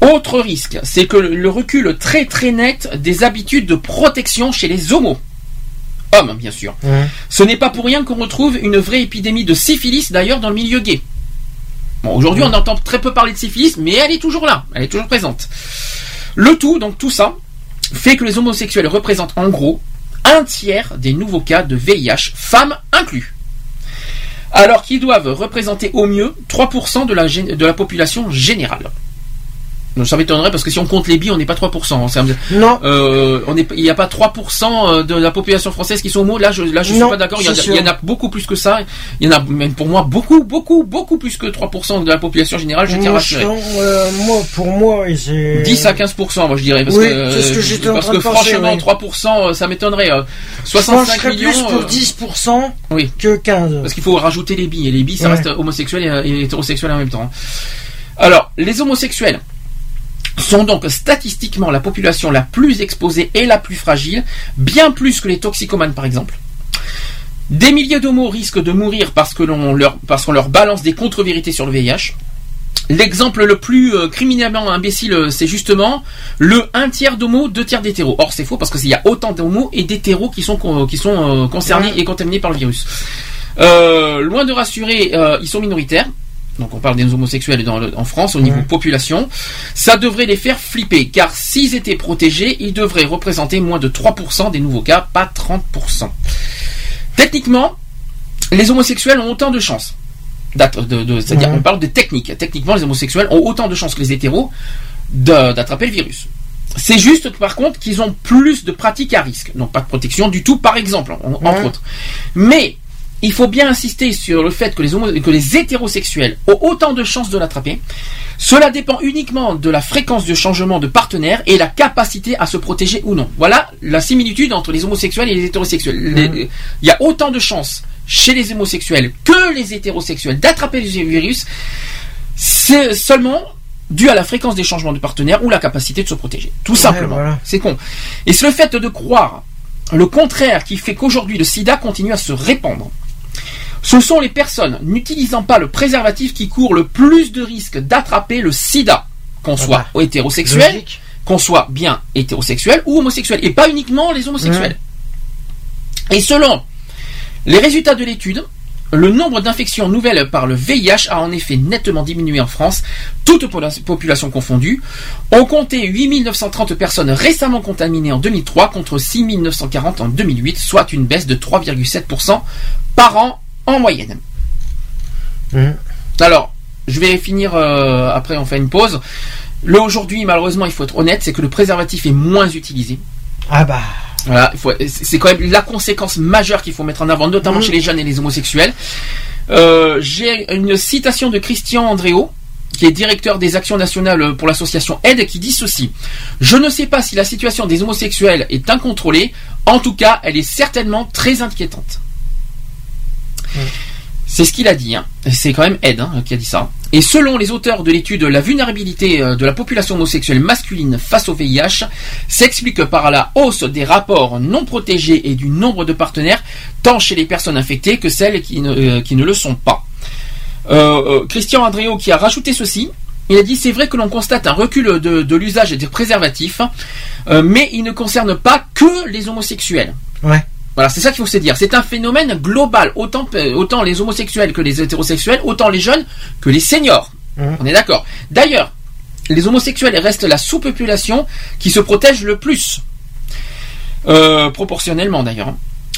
Autre risque, c'est que le le recul très très net des habitudes de protection chez les homos. Hommes, bien sûr. Ce n'est pas pour rien qu'on retrouve une vraie épidémie de syphilis d'ailleurs dans le milieu gay. Bon, aujourd'hui on entend très peu parler de syphilis, mais elle est toujours là, elle est toujours présente. Le tout, donc tout ça, fait que les homosexuels représentent en gros un tiers des nouveaux cas de VIH, femmes inclus. Alors qu'ils doivent représenter au mieux 3% de la, gé- de la population générale. Donc, Ça m'étonnerait parce que si on compte les billes, on n'est pas 3%. hein. Non. Euh, on est, il n'y a pas 3% de la population française qui sont homo. Là, je, là, je suis Non, pas d'accord. Il y, en a- c'est il y en sûr. a beaucoup plus que ça. Il y en a même pour moi beaucoup, beaucoup, beaucoup plus que 3% de la population générale. Je tiens à Moi, rassurer. euh, moi, pour moi, et c'est. 10 à 15%, moi je dirais. Parce Oui, que, c'est ce que j'étais en parce que penser, franchement, oui. 3%, euh, ça m'étonnerait. euh, Je pense que 65 je serais millions. plus pour euh, 10% oui. que 15. Parce qu'il faut rajouter les billes. Et les billes, ça Ouais. reste homosexuel et, et hétérosexuel en même temps. Alors, les homosexuels sont donc statistiquement la population la plus exposée et la plus fragile, bien plus que les toxicomanes par exemple. Des milliers d'homos risquent de mourir parce que l'on leur, parce qu'on leur balance des contre-vérités sur le VIH. L'exemple le plus euh, criminellement imbécile, euh, c'est justement le un tiers d'homos, deux tiers d'hétéros. Or, c'est faux parce qu'il y a autant d'homos et d'hétéros qui sont, con- qui sont euh, concernés et contaminés par le virus. Euh, loin de rassurer, euh, ils sont minoritaires. Donc on parle des homosexuels dans le- en France au niveau population. Ça devrait les faire flipper, car s'ils étaient protégés, ils devraient représenter moins de 3% des nouveaux cas, pas 30%. Techniquement, les homosexuels ont autant de chances. de- de- C'est-à-dire, Mhm. on parle de technique. Techniquement, les homosexuels ont autant de chances que les hétéros d'attraper le virus. C'est juste, par contre, qu'ils ont plus de pratiques à risque. Donc, pas de protection du tout, par exemple, en- entre autres. Mais, il faut bien insister sur le fait que les, homo- que les hétérosexuels ont autant de chances de l'attraper. Cela dépend uniquement de la fréquence de changement de partenaire et la capacité à se protéger ou non. Voilà la similitude entre les homosexuels et les hétérosexuels. Les- Il y a autant de chances chez les homosexuels que les hétérosexuels d'attraper le virus. C'est seulement dû à la fréquence des changements de partenaire ou la capacité de se protéger. Tout Ouais, simplement. voilà. C'est con. Et c'est le fait de croire le contraire qui fait qu'aujourd'hui le sida continue à se répandre. Ce sont les personnes n'utilisant pas le préservatif qui courent le plus de risques d'attraper le sida, qu'on soit hétérosexuel, Ah logique. qu'on soit bien hétérosexuel ou homosexuel, et pas uniquement les homosexuels. Et selon les résultats de l'étude, le nombre d'infections nouvelles par le VIH a en effet nettement diminué en France, toute pola- population confondue. On comptait 8930 personnes récemment contaminées en 2003 contre 6940 en 2008, soit une baisse de 3,7% par an en moyenne. Mhm. Alors, je vais finir, euh, après on fait une pause. Le aujourd'hui, malheureusement, il faut être honnête, c'est que le préservatif est moins utilisé. Ah bah. Voilà, c'est quand même la conséquence majeure qu'il faut mettre en avant, notamment Mhm. chez les jeunes et les homosexuels. Euh, J'ai une citation de Christian Andréo, qui est directeur des actions nationales pour l'association Aide, qui dit ceci. Je ne sais pas si la situation des homosexuels est incontrôlée, en tout cas, elle est certainement très inquiétante. C'est ce qu'il a dit. Hein. C'est quand même Ed hein, qui a dit ça. Et selon les auteurs de l'étude, la vulnérabilité euh, de la population homosexuelle masculine face au VIH s'explique par la hausse des rapports non protégés et du nombre de partenaires, tant chez les personnes infectées que celles qui ne, euh, le sont pas. Euh, Christian Andréo qui a rajouté ceci. Il a dit c'est vrai que l'on constate un recul de, l'usage des préservatifs, mais il ne concerne pas que les homosexuels. Ouais. Voilà, c'est ça qu'il faut se dire. C'est un phénomène global, autant, euh, autant les homosexuels que les hétérosexuels, autant les jeunes que les seniors. On est d'accord. D'ailleurs, les homosexuels restent la sous-population qui se protège le plus. Euh, proportionnellement d'ailleurs.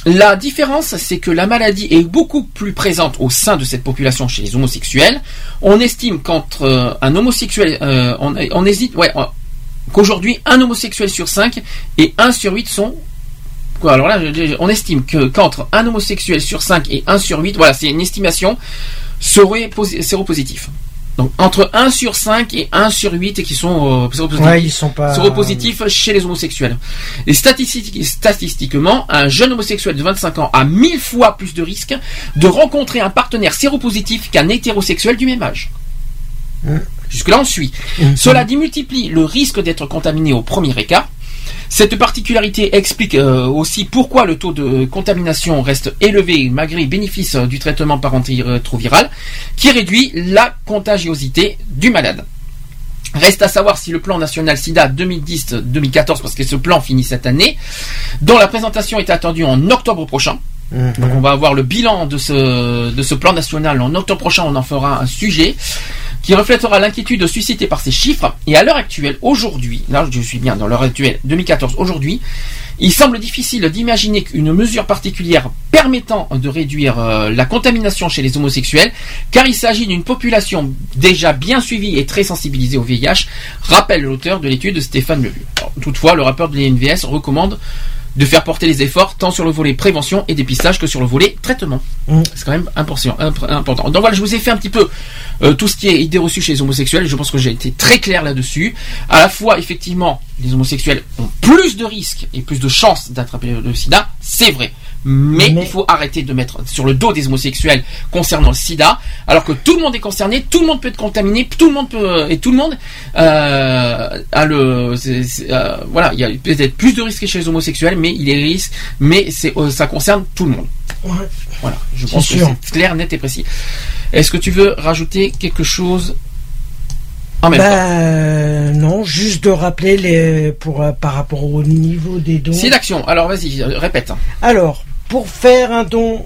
La différence, c'est que la maladie est beaucoup plus présente au sein de cette population chez les homosexuels. On estime qu'entre euh, un homosexuel, euh, on, on hésite, ouais, qu'aujourd'hui un homosexuel sur 5 et 1 sur 8 sont Quoi, alors là, on estime que qu'entre un homosexuel sur 5 et 1 sur 8, voilà, c'est une estimation, serait posi- séropositif. Donc entre 1 sur 5 et 1 sur 8 qui sont euh, séropositifs, Ouais, ils sont pas- séropositifs chez les homosexuels. Et statistique- statistiquement, un jeune homosexuel de 25 ans a 1000 fois plus de risques de rencontrer un partenaire séropositif qu'un hétérosexuel du même âge. Jusque-là, on suit. Cela démultiplie le risque d'être contaminé au premier écart. Cette particularité explique euh, aussi pourquoi le taux de contamination reste élevé malgré les bénéfices euh, du traitement par antirétroviral, qui réduit la contagiosité du malade. Reste à savoir si le plan national SIDA 2010-2014, parce que ce plan finit cette année, dont la présentation est attendue en octobre prochain. Donc on va avoir le bilan de ce, de ce plan national en octobre prochain, on en fera un sujet qui reflètera l'inquiétude suscitée par ces chiffres. Et à l'heure actuelle, aujourd'hui, là je suis bien dans l'heure actuelle, 2014, aujourd'hui, il semble difficile d'imaginer qu'une mesure particulière permettant de réduire euh, la contamination chez les homosexuels, car il s'agit d'une population déjà bien suivie et très sensibilisée au VIH, rappelle l'auteur de l'étude Stéphane. Alors, toutefois, le rapport de l'INVS recommande de faire porter les efforts tant sur le volet prévention et dépistage que sur le volet traitement. C'est quand même important, imp- important. Donc voilà, je vous ai fait un petit peu euh, tout ce qui est idée reçue chez les homosexuels. Je pense que j'ai été très clair là-dessus. À la fois, effectivement, les homosexuels ont plus de risques et plus de chances d'attraper le sida, c'est vrai. Mais, il faut arrêter de mettre sur le dos des homosexuels concernant le sida, alors que tout le monde est concerné, tout le monde peut être contaminé, tout le monde peut et tout le monde euh, a le euh, voilà, il y a peut-être plus de risques chez les homosexuels, mais il y a des risques, mais c'est euh, ça concerne tout le monde. Voilà, je pense que sûr. c'est clair, net et précis. Est-ce que tu veux rajouter quelque chose en même Bah, temps? euh, non, juste de rappeler les pour par rapport au niveau des dons. C'est d'action. Alors vas-y, répète. Alors, pour faire un don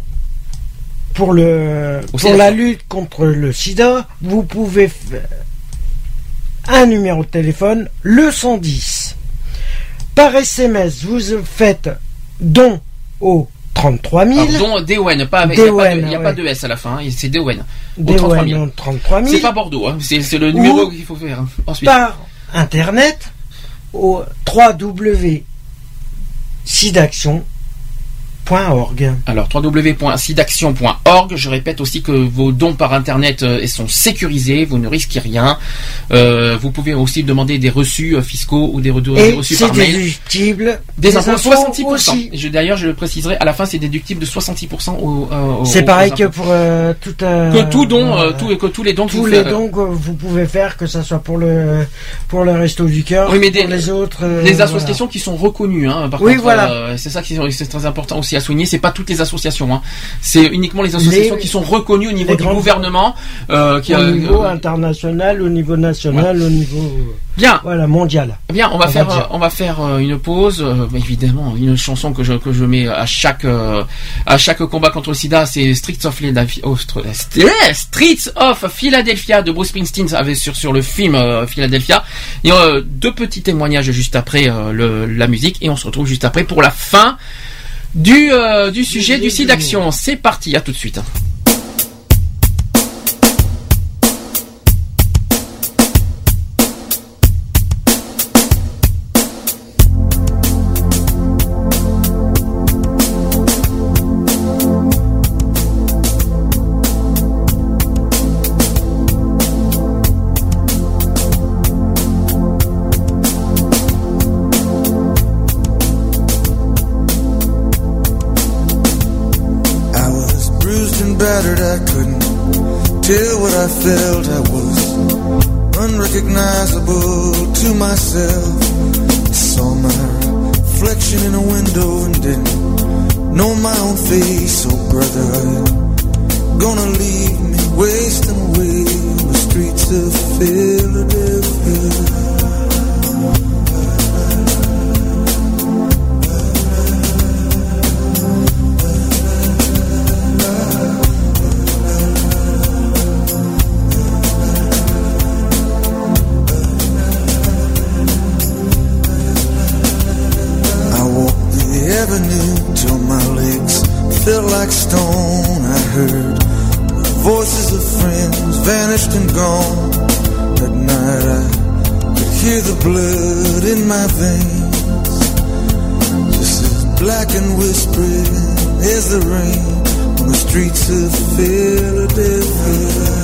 pour le Au pour sida. la lutte contre le sida, vous pouvez faire un numéro de téléphone, le 110. Par SMS, vous faites don au 33 000. Alors, dont DON, pas avec, il n'y a, pas de- DON, y a ouais. pas de S à la fin, hein, c'est DON. Au DON 33 000. au 33 000. C'est pas Bordeaux, hein, c'est le numéro qu'il faut faire. hein. Ensuite. Par internet au Alors www.sidaction.org. Je répète aussi que vos dons par internet euh, sont sécurisés, vous ne risquez rien. Euh, vous pouvez aussi demander des reçus euh, fiscaux ou des, reçus c'est par mail. déductible. Des impôts, impôts 66%. aussi. Et je- D'ailleurs, je le préciserai, à la fin, c'est déductible de 66% au, C'est pareil que pour tout Que tout don, tout, que tous les dons que tous vous les faites, dons que vous pouvez faire, que ce soit pour le pour le resto du cœur, Oui, mais pour les autres. les voilà. associations qui sont reconnues, hein, par Oui, contre, voilà. c'est ça qui c'est très important aussi à souligner. C'est pas toutes les associations, hein. c'est uniquement les associations Les- qui sont reconnues au niveau du gouvernement, euh, qui au euh, niveau euh, international, au niveau national, au niveau Bien. voilà mondial. Bien, on va On faire, va on va faire une pause. évidemment, une chanson que je que je mets à chaque à chaque combat contre le SIDA, c'est Streets of Philadelphia, oh, eh, Streets of Philadelphia de Bruce Springsteen avec sur sur le film Philadelphia. Et euh, deux petits témoignages juste après euh, le, la musique et on se retrouve juste après pour la fin du euh, du sujet du site d'action. C'est parti, à tout de suite. Felt. I was unrecognizable to myself. Saw my reflection in a window and didn't know my own face. Oh, brother, gonna leave me wasting away on the streets of Philadelphia? And gone. At night I could hear the blood in my veins, just as black and whispering as the rain on the streets of Philadelphia.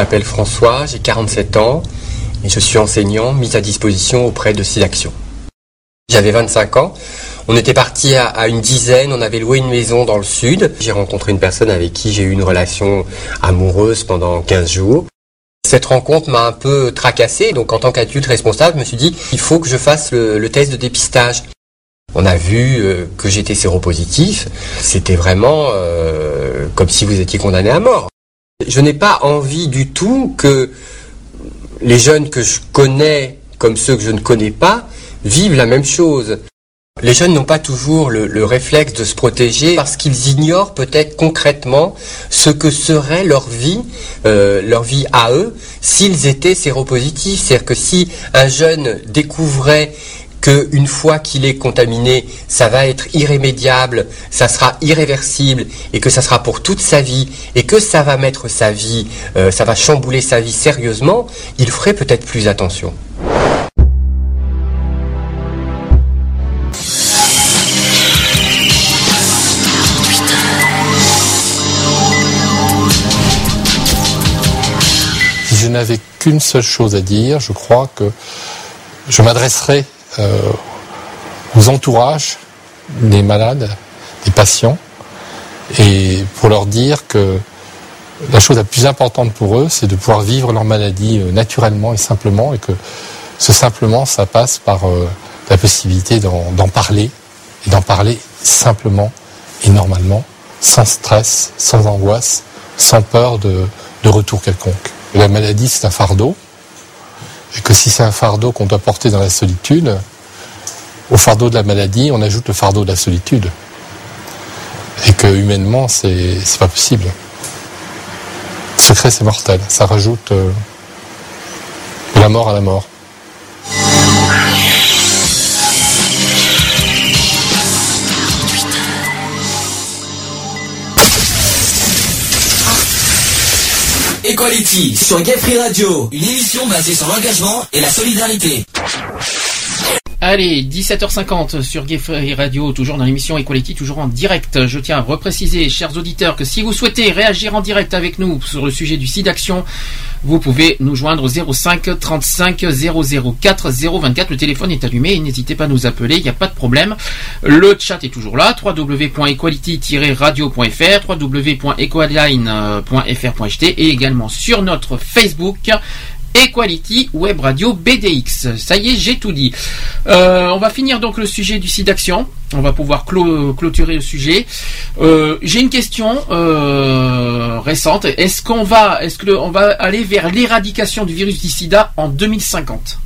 M'appelle François, j'ai 47 ans et je suis enseignant mis à disposition auprès de SIDAction. J'avais 25 ans, on était parti à, une dizaine, on avait loué une maison dans le sud. J'ai rencontré une personne avec qui j'ai eu une relation amoureuse pendant 15 jours. Cette rencontre m'a un peu tracassé, donc en tant qu'adulte responsable, je me suis dit, il faut que je fasse le, le test de dépistage. On a vu euh, que j'étais séropositif, c'était vraiment euh, comme si vous étiez condamné à mort. Je n'ai pas envie du tout que les jeunes que je connais, comme ceux que je ne connais pas, vivent la même chose. Les jeunes n'ont pas toujours le, le réflexe de se protéger parce qu'ils ignorent peut-être concrètement ce que serait leur vie, euh, leur vie à eux, s'ils étaient séropositifs. C'est-à-dire que si un jeune découvrait qu'une fois qu'il est contaminé, ça va être irrémédiable, ça sera irréversible et que ça sera pour toute sa vie et que ça va mettre sa vie, euh, ça va chambouler sa vie sérieusement, il ferait peut-être plus attention. Si je n'avais qu'une seule chose à dire, je crois que je m'adresserais euh, aux entourages des malades, des patients, et pour leur dire que la chose la plus importante pour eux, c'est de pouvoir vivre leur maladie euh, naturellement et simplement, et que ce simplement, ça passe par euh, la possibilité d'en d'en parler, et d'en parler simplement et normalement, sans stress, sans angoisse, sans peur de, de retour quelconque. La maladie, c'est un fardeau, et que si c'est un fardeau qu'on doit porter dans la solitude, au fardeau de la maladie, on ajoute le fardeau de la solitude. Et que humainement, c'est c'est pas possible. Le secret, c'est mortel. Ça rajoute euh, la mort à la mort. Equality sur Gay Free Radio, une émission basée sur l'engagement et la solidarité. Allez, 17h50 sur Gay Free Radio, toujours dans l'émission Equality, toujours en direct. Je tiens à repréciser, chers auditeurs, que si vous souhaitez réagir en direct avec nous sur le sujet du SIDAction, vous pouvez nous joindre au 05 35 004 024. Le téléphone est allumé, n'hésitez pas à nous appeler, il n'y a pas de problème. Le chat est toujours là, www.equality-radio.fr, www.equaline.fr.ht et également sur notre Facebook Equality Web Radio BDX. Ça y est, j'ai tout dit. Euh, on va finir donc le sujet du site d'action. On va pouvoir clôturer le sujet. Euh, j'ai une question euh, récente. Est-ce qu'on va, est-ce que va aller vers l'éradication du virus du SIDA en 2050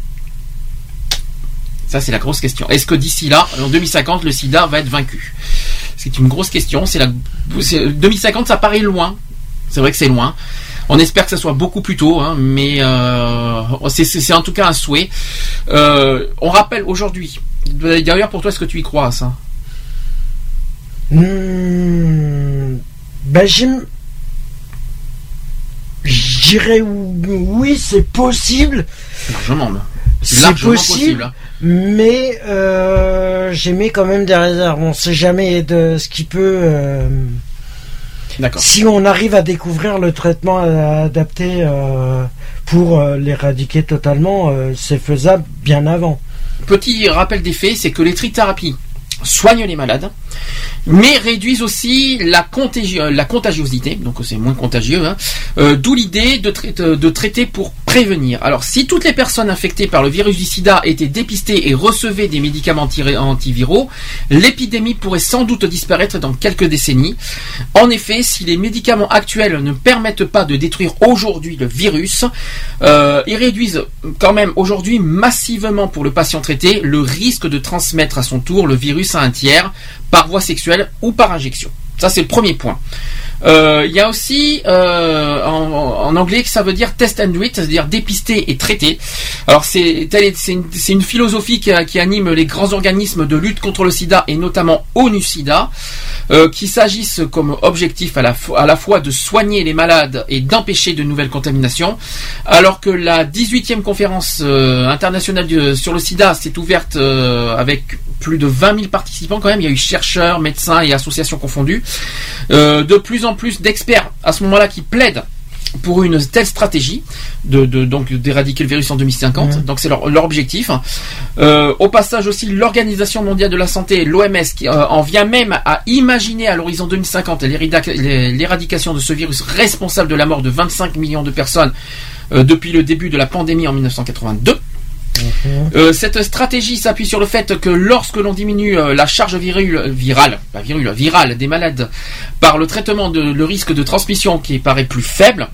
Ça, c'est la grosse question. Est-ce que d'ici là, en 2050, le SIDA va être vaincu? C'est une grosse question. C'est- 2050, ça paraît loin. C'est vrai que c'est loin. On espère que ça soit beaucoup plus tôt, hein, mais euh, c'est- en tout cas un souhait. Euh, on rappelle aujourd'hui. D'ailleurs, pour toi, est-ce que tu y crois à ça? Hmm, ben j'aime. Je dirais oui, c'est possible. Largement. là. C'est possible, possible, hein. mais euh, j'émets quand même des réserves. On sait jamais de ce qui peut. euh. Si on arrive à découvrir le traitement euh, adapté euh, pour euh, l'éradiquer totalement, c'est faisable bien avant. Petit rappel des faits, c'est que les trithérapies soignent les malades, mais réduisent aussi la, euh, contagiosité, donc c'est moins contagieux, hein. Euh, d'où l'idée de, trai- de traiter pour prévenir. Alors si toutes les personnes infectées par le virus du sida étaient dépistées et recevaient des médicaments anti- antiviraux, l'épidémie pourrait sans doute disparaître dans quelques décennies. En effet, si les médicaments actuels ne permettent pas de détruire aujourd'hui le virus, euh, ils réduisent quand même aujourd'hui massivement pour le patient traité le risque de transmettre à son tour le virus à un tiers par voie sexuelle ou par injection. Ça c'est le premier point. Euh, Il y a aussi euh, en, anglais que ça veut dire test and treat, c'est-à-dire dépister et traiter. Alors c'est une, philosophie qui, anime les grands organismes de lutte contre le SIDA et notamment ONU-SIDA, euh, qui s'agissent comme objectif à la, fois de soigner les malades et d'empêcher de nouvelles contaminations, alors que la 18e conférence euh, internationale sur le SIDA s'est ouverte euh, avec plus de 20 000 participants quand même. Il y a eu chercheurs, médecins et associations confondues. Euh, de plus en plus d'experts à ce moment-là qui plaident pour une telle stratégie de, de- donc d'éradiquer le virus en 2050. Donc c'est leur, leur objectif. Euh, au passage aussi, l'Organisation mondiale de la santé, l'OMS, qui euh, en vient même à imaginer à l'horizon 2050 l'éradica- l'éradication de ce virus responsable de la mort de 25 millions de personnes euh, depuis le début de la pandémie en 1982. Euh, cette stratégie s'appuie sur le fait que lorsque l'on diminue euh, la charge virale, des malades par le traitement de le risque de transmission qui paraît plus faible,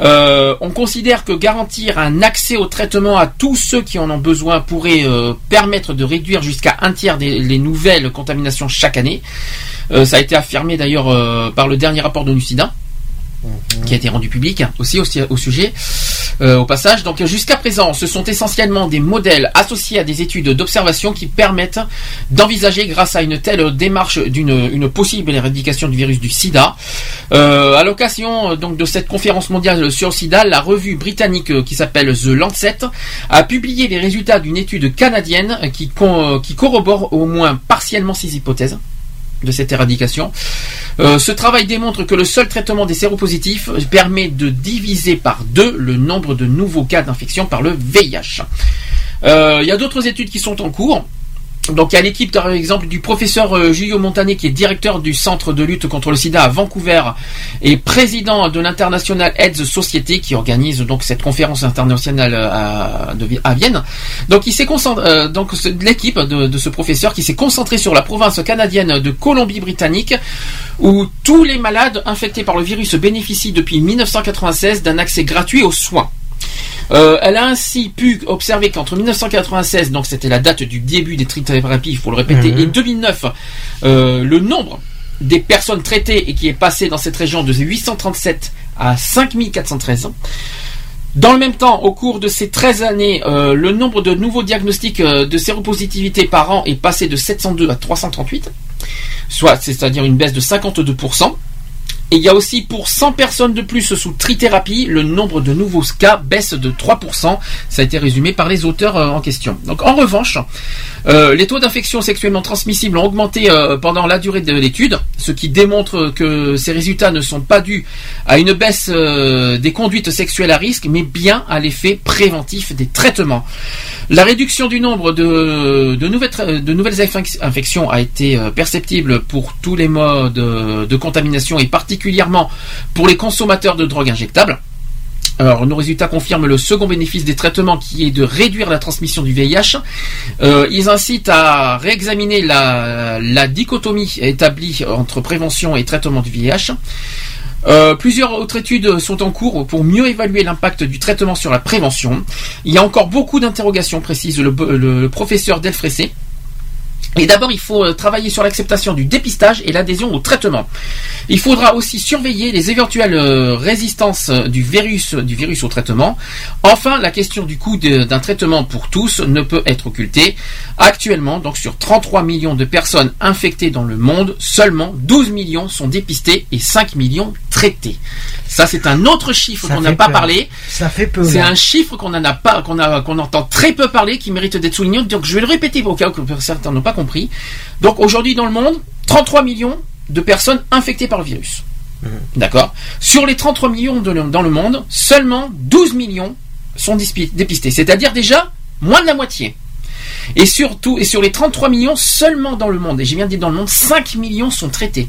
euh, on considère que garantir un accès au traitement à tous ceux qui en ont besoin pourrait permettre de réduire jusqu'à un tiers des les nouvelles contaminations chaque année. Ça a été affirmé d'ailleurs par le dernier rapport de Nucida qui a été rendu public aussi au, sujet euh, au passage. Donc jusqu'à présent, ce sont essentiellement des modèles associés à des études d'observation qui permettent d'envisager, grâce à une telle démarche, d'une une possible éradication du virus du SIDA. Euh, à l'occasion euh, de cette conférence mondiale sur le SIDA, la revue britannique euh, qui s'appelle The Lancet a publié les résultats d'une étude canadienne euh, qui, con- qui corrobore au moins partiellement ces hypothèses de cette éradication. Euh, ce travail démontre que le seul traitement des séropositifs permet de diviser par deux le nombre de nouveaux cas d'infection par le VIH. Euh, Il y a d'autres études qui sont en cours. Donc il y a l'équipe par exemple du professeur euh, Julio Montané qui est directeur du centre de lutte contre le sida à Vancouver et président de l'international AIDS Society qui organise donc cette conférence internationale euh, à, Vienne. Donc il s'est concentré euh, donc l'équipe de, de ce professeur qui s'est concentré sur la province canadienne de Colombie-Britannique où tous les malades infectés par le virus bénéficient depuis 1996 d'un accès gratuit aux soins. Euh, elle a ainsi pu observer qu'entre 1996, donc c'était la date du début des trithérapies, il faut le répéter, Mhm. et 2009, euh, le nombre des personnes traitées et qui est passé dans cette région de 837 à 5413. Dans le même temps, au cours de ces 13 années, euh, le nombre de nouveaux diagnostics de séropositivité par an est passé de 702 à 338, soit c'est-à-dire une baisse de 52%. Et il y a aussi pour 100 personnes de plus sous trithérapie, le nombre de nouveaux cas baisse de 3%. Ça a été résumé par les auteurs euh, en question. Donc en revanche, euh, les taux d'infection sexuellement transmissibles ont augmenté euh, pendant la durée de l'étude, ce qui démontre que ces résultats ne sont pas dus à une baisse euh, des conduites sexuelles à risque, mais bien à l'effet préventif des traitements. La réduction du nombre de, nouvelles, infections a été perceptible pour tous les modes de contamination et particulièrement pour les consommateurs de drogues injectables. Alors, nos résultats confirment le second bénéfice des traitements qui est de réduire la transmission du VIH. Euh, ils incitent à réexaminer la, dichotomie établie entre prévention et traitement du VIH. Euh, plusieurs autres études sont en cours pour mieux évaluer l'impact du traitement sur la prévention. Il y a encore beaucoup d'interrogations, précise le, le- le professeur Delfressé. Et d'abord, il faut euh, travailler sur l'acceptation du dépistage et l'adhésion au traitement. Il faudra aussi surveiller les éventuelles euh, résistances euh, du virus, du virus au traitement. Enfin, la question du coût d'un traitement pour tous ne peut être occultée. Actuellement, donc sur 33 millions de personnes infectées dans le monde, seulement 12 millions sont dépistées et 5 millions traitées. Ça, c'est un autre chiffre qu'on n'a pas parlé. Ça fait peu. C'est un chiffre qu'on en a pas, qu'on entend très peu parler, qui mérite d'être souligné. Donc je vais le répéter au cas où certains n'ont pas compris. Donc aujourd'hui dans le monde, 33 millions de personnes infectées par le virus. D'accord? Sur les 33 millions de dans le monde, seulement 12 millions sont dépistés. C'est-à-dire déjà moins de la moitié. Et surtout, et sur les 33 millions seulement dans le monde, et j'ai bien dit dans le monde, 5 millions sont traités.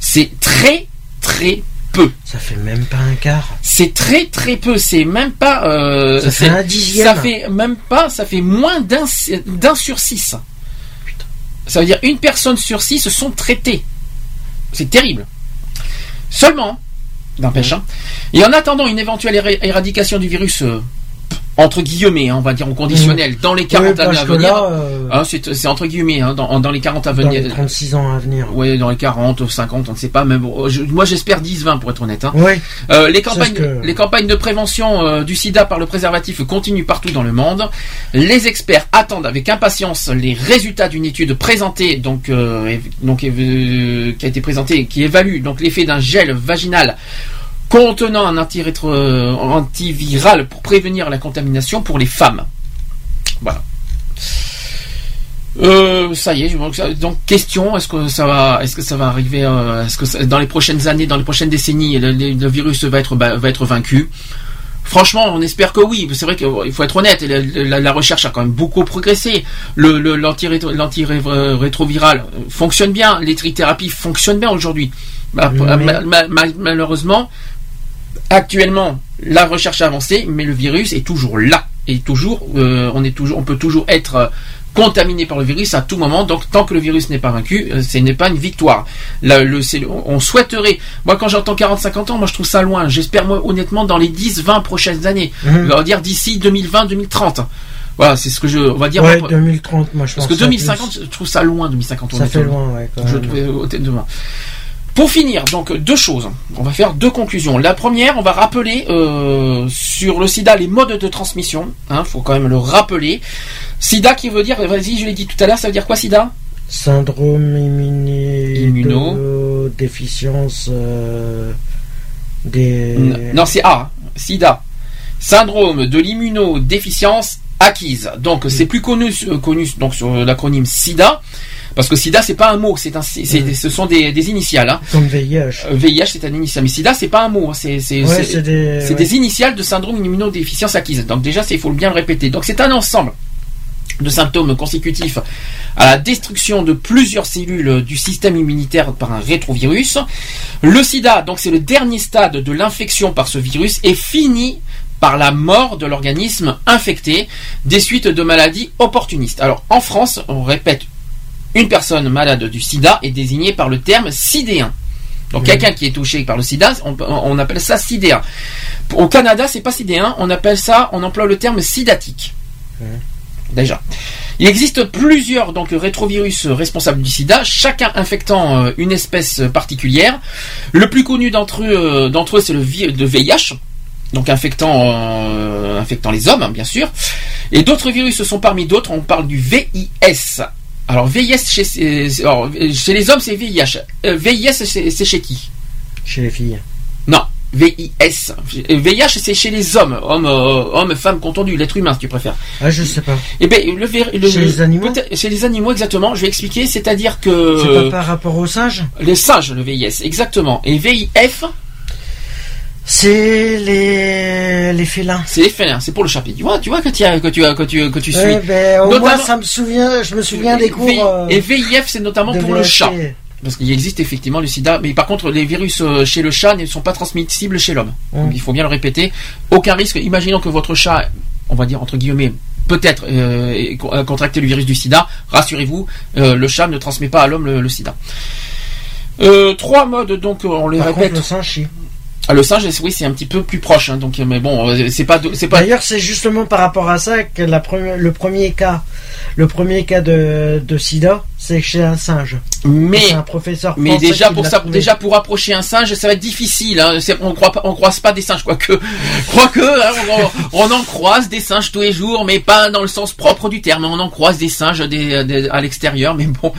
C'est très très peu. Ça fait même pas un quart. C'est très très peu. C'est même pas. euh, Ça fait un dixième. Ça fait même pas. Ça fait moins d'un sur six. Ça veut dire une personne sur six sont traitées. C'est terrible. Seulement, n'empêche. hein. Et en attendant une éventuelle éradication du virus. euh, entre guillemets, hein, on va dire au conditionnel, dans les 40 Oui, parce années à venir. euh, hein, c'est entre guillemets, hein, dans, dans les 40 à Dans venir. les 36 ans à venir. Oui, dans les 40, 50, on ne sait pas. Mais bon, je- moi, j'espère 10, 20 pour être honnête. hein. Oui. Euh, les campagnes, que- les campagnes de prévention euh, du SIDA par le préservatif continuent partout dans le monde. Les experts attendent avec impatience les résultats d'une étude présentée, donc, euh, donc euh, qui a été présentée, qui évalue donc l'effet d'un gel vaginal contenant un euh, antiviral pour prévenir la contamination pour les femmes. Voilà. Euh, ça y est, donc, question, est-ce que ça va, est-ce que ça va arriver, euh, est-ce que ça- dans les prochaines années, dans les prochaines décennies, le, virus va être ba- va être vaincu? Franchement, on espère que oui. C'est vrai qu'il faut être honnête. La, la- la recherche a quand même beaucoup progressé. Le le- l'antirétro- l'antirétroviral fonctionne bien. Les trithérapies fonctionnent bien aujourd'hui. Ma- malheureusement, actuellement, la recherche a avancé, mais le virus est toujours là. Et toujours, euh, on est toujours, on peut toujours être euh, contaminé par le virus à tout moment. Donc, tant que le virus n'est pas vaincu, euh, ce n'est pas une victoire. Là, le, on souhaiterait. Moi, quand j'entends 40-50 ans, moi, je trouve ça loin. J'espère, moi, honnêtement, dans les 10-20 prochaines années. Mhm. On va dire d'ici 2020-2030. Voilà, c'est ce que je, on va dire. Ouais, moi, 2030, moi je parce pense. que 2050, je trouve ça loin, 2050. Ça fait loin, ouais. quand Je même. trouvais au tête de loin. Pour finir, donc deux choses. On va faire deux conclusions. La première, on va rappeler euh, sur le SIDA les modes de transmission. Hein, faut quand même le rappeler. SIDA qui veut dire, vas-y, je l'ai dit tout à l'heure, ça veut dire quoi SIDA? Syndrome. Immuno. déficience euh, des. Non, c'est A. SIDA. Syndrome de l'immunodéficience acquise. Donc c'est plus connu, euh, connu donc sur l'acronyme SIDA. Parce que SIDA c'est pas un mot, c'est un, ce sont des, des initiales. Hein. Comme VIH. Euh, VIH c'est un initial, mais SIDA c'est pas un mot, hein, c'est c'est Ouais, des- ouais. des initiales de syndrome d'immunodéficience acquise. Donc déjà il faut bien le répéter. Donc c'est un ensemble de symptômes consécutifs à la destruction de plusieurs cellules du système immunitaire par un rétrovirus. Le sida, donc c'est le dernier stade de l'infection par ce virus, est fini par la mort de l'organisme infecté des suites de maladies opportunistes. Alors en France, on répète, une personne malade du sida est désignée par le terme sidéen. Donc quelqu'un qui est touché par le sida, on, on appelle ça sidéen. Au Canada, c'est pas sidéen, on appelle ça, on emploie le terme sidatique. Déjà. Il existe plusieurs donc rétrovirus responsables du sida, chacun infectant euh, une espèce particulière. Le plus connu d'entre eux, euh, d'entre eux c'est le de VIH, donc infectant, euh, infectant les hommes, hein, bien sûr. Et d'autres virus sont parmi d'autres, on parle du VIS. Alors VIS chez, euh, alors, chez les hommes c'est VIH. Euh, VIS c'est c'est chez qui? Chez les filles. Non, VIS. VIH, c'est chez les hommes, hommes, euh, hommes, femmes confondus, l'être humain, si tu préfères. Ah, je sais pas. Eh ben, le, le- Chez les animaux Chez les animaux, exactement. Je vais expliquer. C'est-à-dire C'est que pas par rapport aux singes? Les singes, le VIS, exactement. Et VIF, C'est les les félins. c'est les félins. C'est pour le chapitre. Tu vois, tu vois que tu as, que tu as, que tu, que tu suis. Ouais, ben, au moins, ça me souvient, je me souviens des cours. V- euh, Et VIF, c'est notamment pour le chat. Parce qu'il existe effectivement le sida, mais par contre, les virus euh, chez le chat ne sont pas transmissibles chez l'homme. Donc, il faut bien le répéter. Aucun risque. Imaginons que votre chat, on va dire entre guillemets, peut-être euh, ait co- a contracté le virus du sida. Rassurez-vous, euh, le chat ne transmet pas à l'homme le, le sida. Euh, trois modes, donc on les Par répète. contre, le singe chie. Ah, le singe, oui, c'est un petit peu plus proche, hein, donc, mais bon, euh, c'est pas, c'est pas. D'ailleurs, c'est justement par rapport à ça que la le premier cas, le premier cas de, de sida, c'est chez un singe. Mais, un professeur. mais déjà pour ça, déjà pour approcher un singe, ça va être difficile. Hein. On croit pas, on croise pas des singes, quoique, quoique, hein, on, on en croise des singes tous les jours, mais pas dans le sens propre du terme. On en croise des singes des- des- à l'extérieur, mais bon,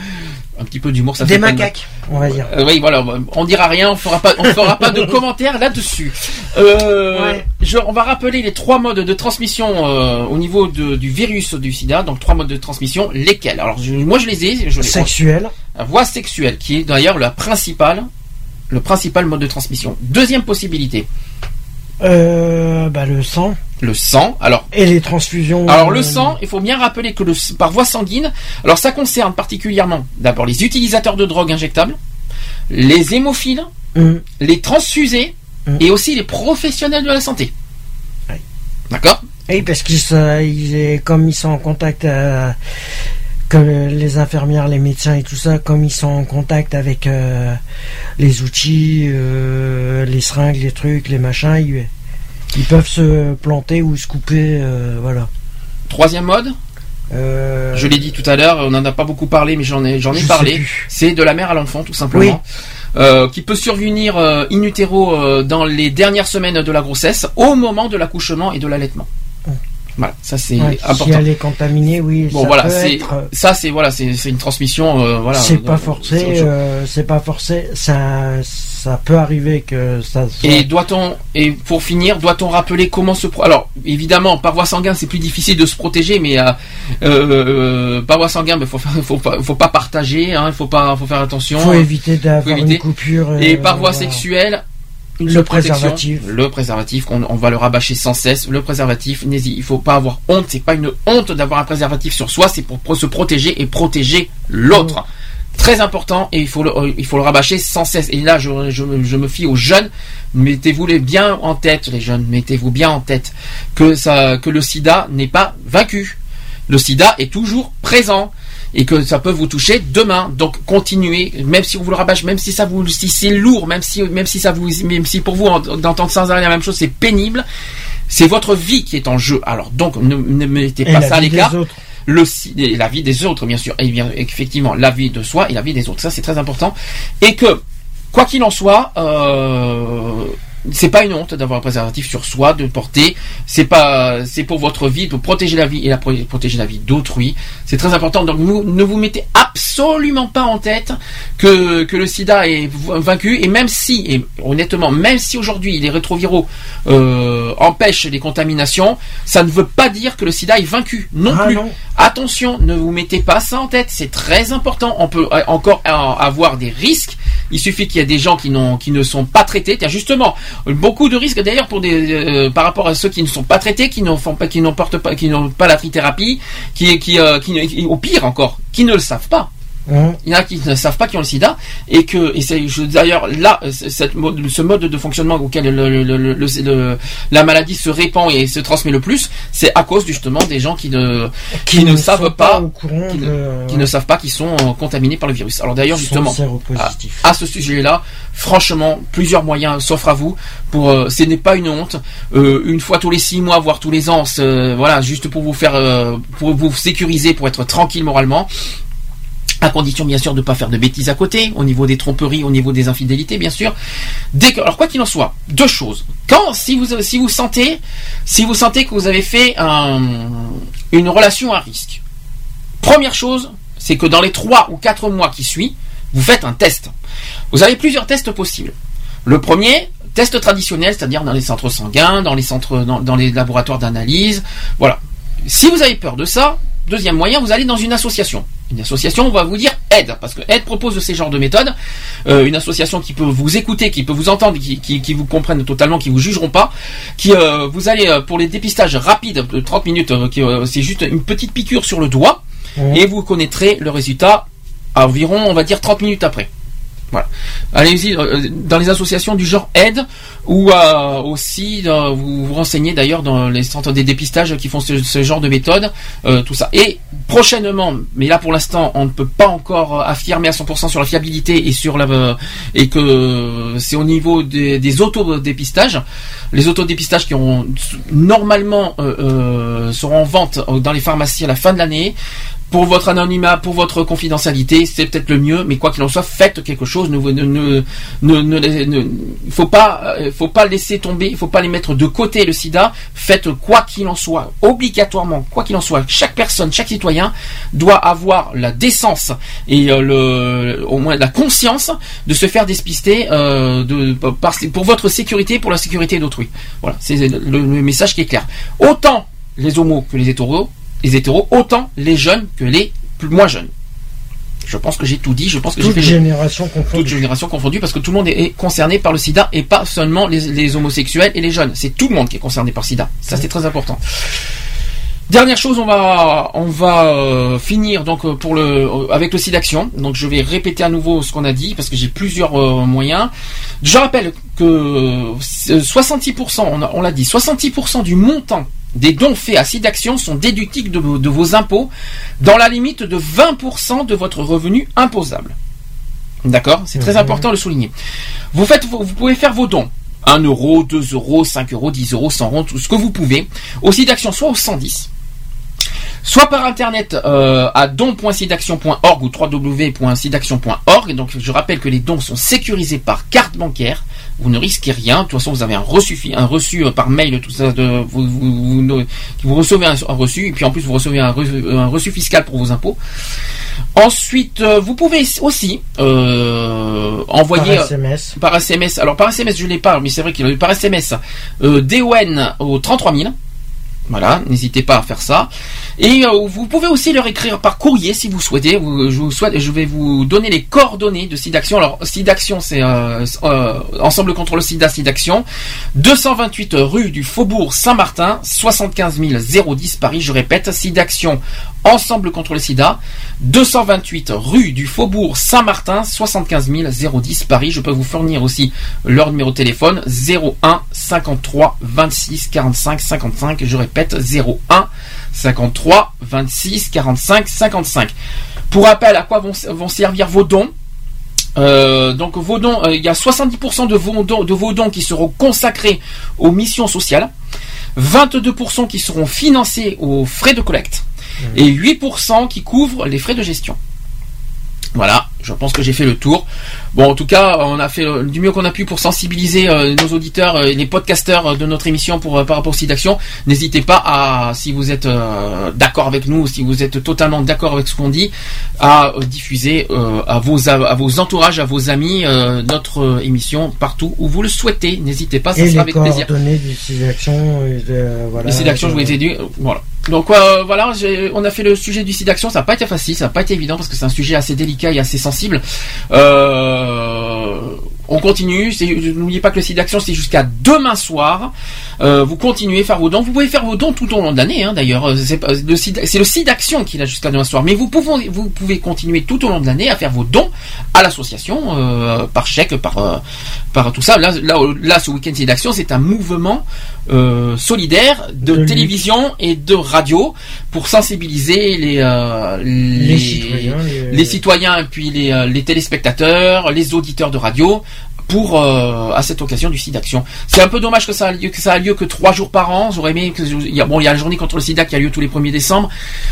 un petit peu d'humour, ça Des fait macaques, on va dire. Euh, oui, voilà, on dira rien, on fera pas, on fera pas de commentaires là-dessus. Euh, je- on va rappeler les trois modes de transmission euh, au niveau de- du virus du SIDA. Donc trois modes de transmission, lesquels? Alors je- moi je les ai. Je les, Sexuel. La voie sexuelle, qui est d'ailleurs la principale, le principal mode de transmission. Deuxième possibilité, bah, le sang. Le sang. Alors Et les transfusions. Alors euh, le sang, il faut bien rappeler que le, par voie sanguine, alors ça concerne particulièrement d'abord les utilisateurs de drogues injectables, les hémophiles, Mm. les transfusés et aussi les professionnels de la santé. D'accord? Oui, parce qu'ils ils- comme ils sont en contact, euh, comme les infirmières, les médecins et tout ça, comme ils sont en contact avec euh, les outils, euh, les seringues, les trucs, les machins, ils, ils peuvent se planter ou se couper, euh, voilà. Troisième mode Euh, Je l'ai dit tout à l'heure, on n'en a pas beaucoup parlé, mais j'en ai, j'en ai Je sais parlé. C'est de la mère à l'enfant, tout simplement. Euh, qui peut survenir in utero dans les dernières semaines de la grossesse, au moment de l'accouchement et de l'allaitement. Voilà, ça c'est ouais, important. Si elle est contaminée, oui, Bon ça voilà, c'est être. euh, ça c'est voilà, c'est une transmission euh, voilà. c'est euh, pas forcé, euh, c'est pas forcé. Ça, ça peut arriver que ça. soit- Et doit-on et pour finir, doit-on rappeler comment se pro- alors évidemment par voie sanguine c'est plus difficile de se protéger, mais euh, par voie sanguine, il faut faire- faut pas faut pas partager, hein, il faut pas faut faire attention. faut éviter d'avoir une coupure. Et par voie voilà. sexuelle, Le préservatif. le préservatif, qu'on on va le rabâcher sans cesse. Le préservatif, il faut pas avoir honte. C'est pas une honte d'avoir un préservatif sur soi. C'est pour, pour se protéger et protéger l'autre. Très important et il faut le, euh, il faut le rabâcher sans cesse. Et là, je, je, me- je me fie aux jeunes. Mettez-vous les bien en tête, les jeunes. Mettez-vous bien en tête que ça, que le SIDA n'est pas vaincu. Le SIDA est toujours présent et que ça peut vous toucher demain. Donc continuez, même si on vous le rabâche, même si ça vous, si c'est lourd, même si, même si ça vous, même si pour vous en- d'entendre sans arrêt la même chose, c'est pénible. C'est votre vie qui est en jeu. Alors donc ne, ne mettez Et pas ça à l'écart. Le, la vie des autres, bien sûr, et bien effectivement la vie de soi et la vie des autres. Ça c'est très important. Et que quoi qu'il en soit, euh, c'est pas une honte d'avoir un préservatif sur soi, de le porter. C'est pas, c'est pour votre vie, pour protéger la vie et la pro- protéger la vie d'autrui. C'est très important. Donc vous, ne vous mettez absolument pas en tête que, que le SIDA est vaincu. Et même si, et honnêtement, même si aujourd'hui les rétroviraux euh, empêchent les contaminations, ça ne veut pas dire que le SIDA est vaincu non Ah plus. non. Attention, ne vous mettez pas ça en tête. C'est très important. On peut euh, encore euh, avoir des risques. Il suffit qu'il y ait des gens qui, n'ont, qui ne sont pas traités. Tiens, justement, beaucoup de risques d'ailleurs pour des, euh, par rapport à ceux qui ne sont pas traités, qui n'ont font pas, qui n'ont portent pas, qui n'ont pas la trithérapie, qui, qui, euh, qui- au pire encore, qui ne le savent pas. Hein. Il y en a qui ne savent pas qu'ils ont le sida et que et c'est je- d'ailleurs là cette mode, ce mode de fonctionnement auquel le, le- le- le- le- la maladie se répand et se transmet le plus, c'est à cause justement des gens qui ne qui, ne, ne savent pas, qui, ne, de- qui ne savent pas qu'ils sont euh, contaminés par le virus. Alors d'ailleurs justement à, à ce sujet-là, franchement, plusieurs moyens s'offrent à vous pour. euh, ce n'est pas une honte. Euh, une fois tous les six mois, voire tous les ans, voilà, juste pour vous faire, euh, pour vous sécuriser, pour être tranquille moralement. À condition bien sûr de ne pas faire de bêtises à côté, au niveau des tromperies, au niveau des infidélités bien sûr. Alors quoi qu'il en soit, deux choses. Quand si vous sentez que vous avez fait un- une relation à risque, première chose, c'est que dans les trois ou quatre mois qui suivent, vous faites un test. Vous avez plusieurs tests possibles. Le premier, test traditionnel, c'est-à-dire dans les centres sanguins, dans les laboratoires d'analyse. Voilà. Si vous avez peur de ça, deuxième moyen, vous allez dans une association. Une association, on va vous dire aide, parce que aide propose de ces genres de méthodes. Euh, une association qui peut vous écouter, qui peut vous entendre, qui, qui, qui vous comprennent totalement, qui vous jugeront pas, qui euh, vous allez euh, pour les dépistages rapides de 30 minutes, euh, qui, euh, c'est juste une petite piqûre sur le doigt, et vous connaîtrez le résultat à environ, on va dire 30 minutes après. Voilà. Allez-y euh, dans les associations du genre aide ou euh, aussi euh, vous vous renseignez d'ailleurs dans les centres des dépistages qui font ce, genre de méthode, tout ça. Et prochainement, mais là pour l'instant on ne peut pas encore affirmer à 100% sur la fiabilité et sur la et que c'est au niveau des, des autodépistages. Les autodépistages qui ont normalement seront en vente dans les pharmacies à la fin de l'année pour votre anonymat, pour votre confidentialité, c'est peut-être le mieux, mais quoi qu'il en soit, faites quelque chose. Ne, ne, ne, ne, faut pas, euh, faut pas laisser tomber, il faut pas les mettre de côté le SIDA. Faites quoi qu'il en soit, obligatoirement, quoi qu'il en soit, chaque personne, chaque citoyen doit avoir la décence et euh, le, au moins la conscience de se faire dépister euh, de, par- pour votre sécurité, pour la sécurité d'autrui. Voilà, c'est le, le message qui est clair. Autant les homos que les hétéros, les hétéros, autant les jeunes que les plus moins jeunes. Je pense que j'ai tout dit. Je pense que j'ai Toute génération confondue. toute génération confondue parce que tout le monde est concerné par le sida et pas seulement les, les homosexuels et les jeunes. C'est tout le monde qui est concerné par le sida. Ça c'est très important. Dernière chose, on va on va euh, finir donc euh, pour le euh, avec le SIDAction. Donc je vais répéter à nouveau ce qu'on a dit parce que j'ai plusieurs euh, moyens. Je rappelle que euh, 66%, on, a- on l'a dit, 66% du montant des dons faits à SIDAction sont déductibles de, vos- de vos impôts dans la limite de 20% de votre revenu imposable. D'accord? C'est très Mhm. important de le souligner. Vous, faites, vous pouvez faire vos dons. 1 euro, 2 euros, 5 euros, 10 euros, 100 euros, tout ce que vous pouvez. Au SIDAction, soit au 110, soit par internet euh, à don.sidaction.org ou www.sidaction.org. Et donc je rappelle que les dons sont sécurisés par carte bancaire. Vous ne risquez rien. De toute façon, vous avez un reçu, un reçu euh, par mail, tout ça. De, vous, vous, vous- vous recevez un, un reçu et puis en plus vous recevez un, re- un reçu fiscal pour vos impôts. Ensuite, euh, vous pouvez aussi euh, envoyer Par SMS. par SMS. Alors par SMS, je l'ai pas, mais c'est vrai qu'il a par SMS euh, DON au 33 000. Voilà, n'hésitez pas à faire ça. Et euh, vous pouvez aussi leur écrire par courrier si vous souhaitez. Vous- je, vous souhaite, je vais vous donner les coordonnées de SIDAction. Alors SIDAction, c'est euh, euh, Ensemble contre le SIDA SIDAction. 228 rue du Faubourg Saint-Martin, 75 010 Paris. Je répète, SIDAction Ensemble contre le SIDA. 228 rue du Faubourg Saint-Martin, 75 010 Paris. Je peux vous fournir aussi leur numéro de téléphone 01 53 26 45 55. Je répète 01 53 26 45 55. Pour rappel, à quoi vont, vont servir vos dons? Euh, donc vos dons, euh, il y a 70% de vos, dons, de vos dons qui seront consacrés aux missions sociales, 22% qui seront financés aux frais de collecte et 8% qui couvrent les frais de gestion. Voilà, je pense que j'ai fait le tour. Bon, en tout cas, on a fait euh, du mieux qu'on a pu pour sensibiliser euh, nos auditeurs, euh, les podcasteurs euh, de notre émission pour euh, par rapport au site d'action. N'hésitez pas à, si vous êtes d'accord avec nous, si vous êtes totalement d'accord avec ce qu'on dit, à diffuser à vos à vos entourages, à vos amis notre émission partout où vous le souhaitez. N'hésitez pas, ça Et sera les avec plaisir. du site d'action. et voilà, je vous ai dit, voilà. Donc euh, voilà, on a fait le sujet du site d'action. Ça n'a pas été facile, ça n'a pas été évident parce que c'est un sujet assez délicat et assez sensible. Euh, on continue. N'oubliez pas que le site d'action c'est jusqu'à demain soir. Euh, vous continuez à faire vos dons. Vous pouvez faire vos dons tout au long de l'année. Hein, D'ailleurs, Euh, c'est pas- le site, c'est le site d'action qui a jusqu'à demain soir. Mais vous pouvez, vous pouvez continuer tout au long de l'année à faire vos dons à l'association euh, par chèque, par euh, par tout ça. Là, là, là ce week-end site d'action, c'est un mouvement euh, solidaire de, télévision et de radio pour sensibiliser les euh, les, citoyens, les- les citoyens et puis les, les téléspectateurs, les auditeurs de radio pour euh, à cette occasion du sida action. C'est un peu dommage que ça a lieu que ça lieu que trois jours par an. J'aurais aimé que il y a bon il y a la journée contre le sida qui a lieu tous les 1er décembre.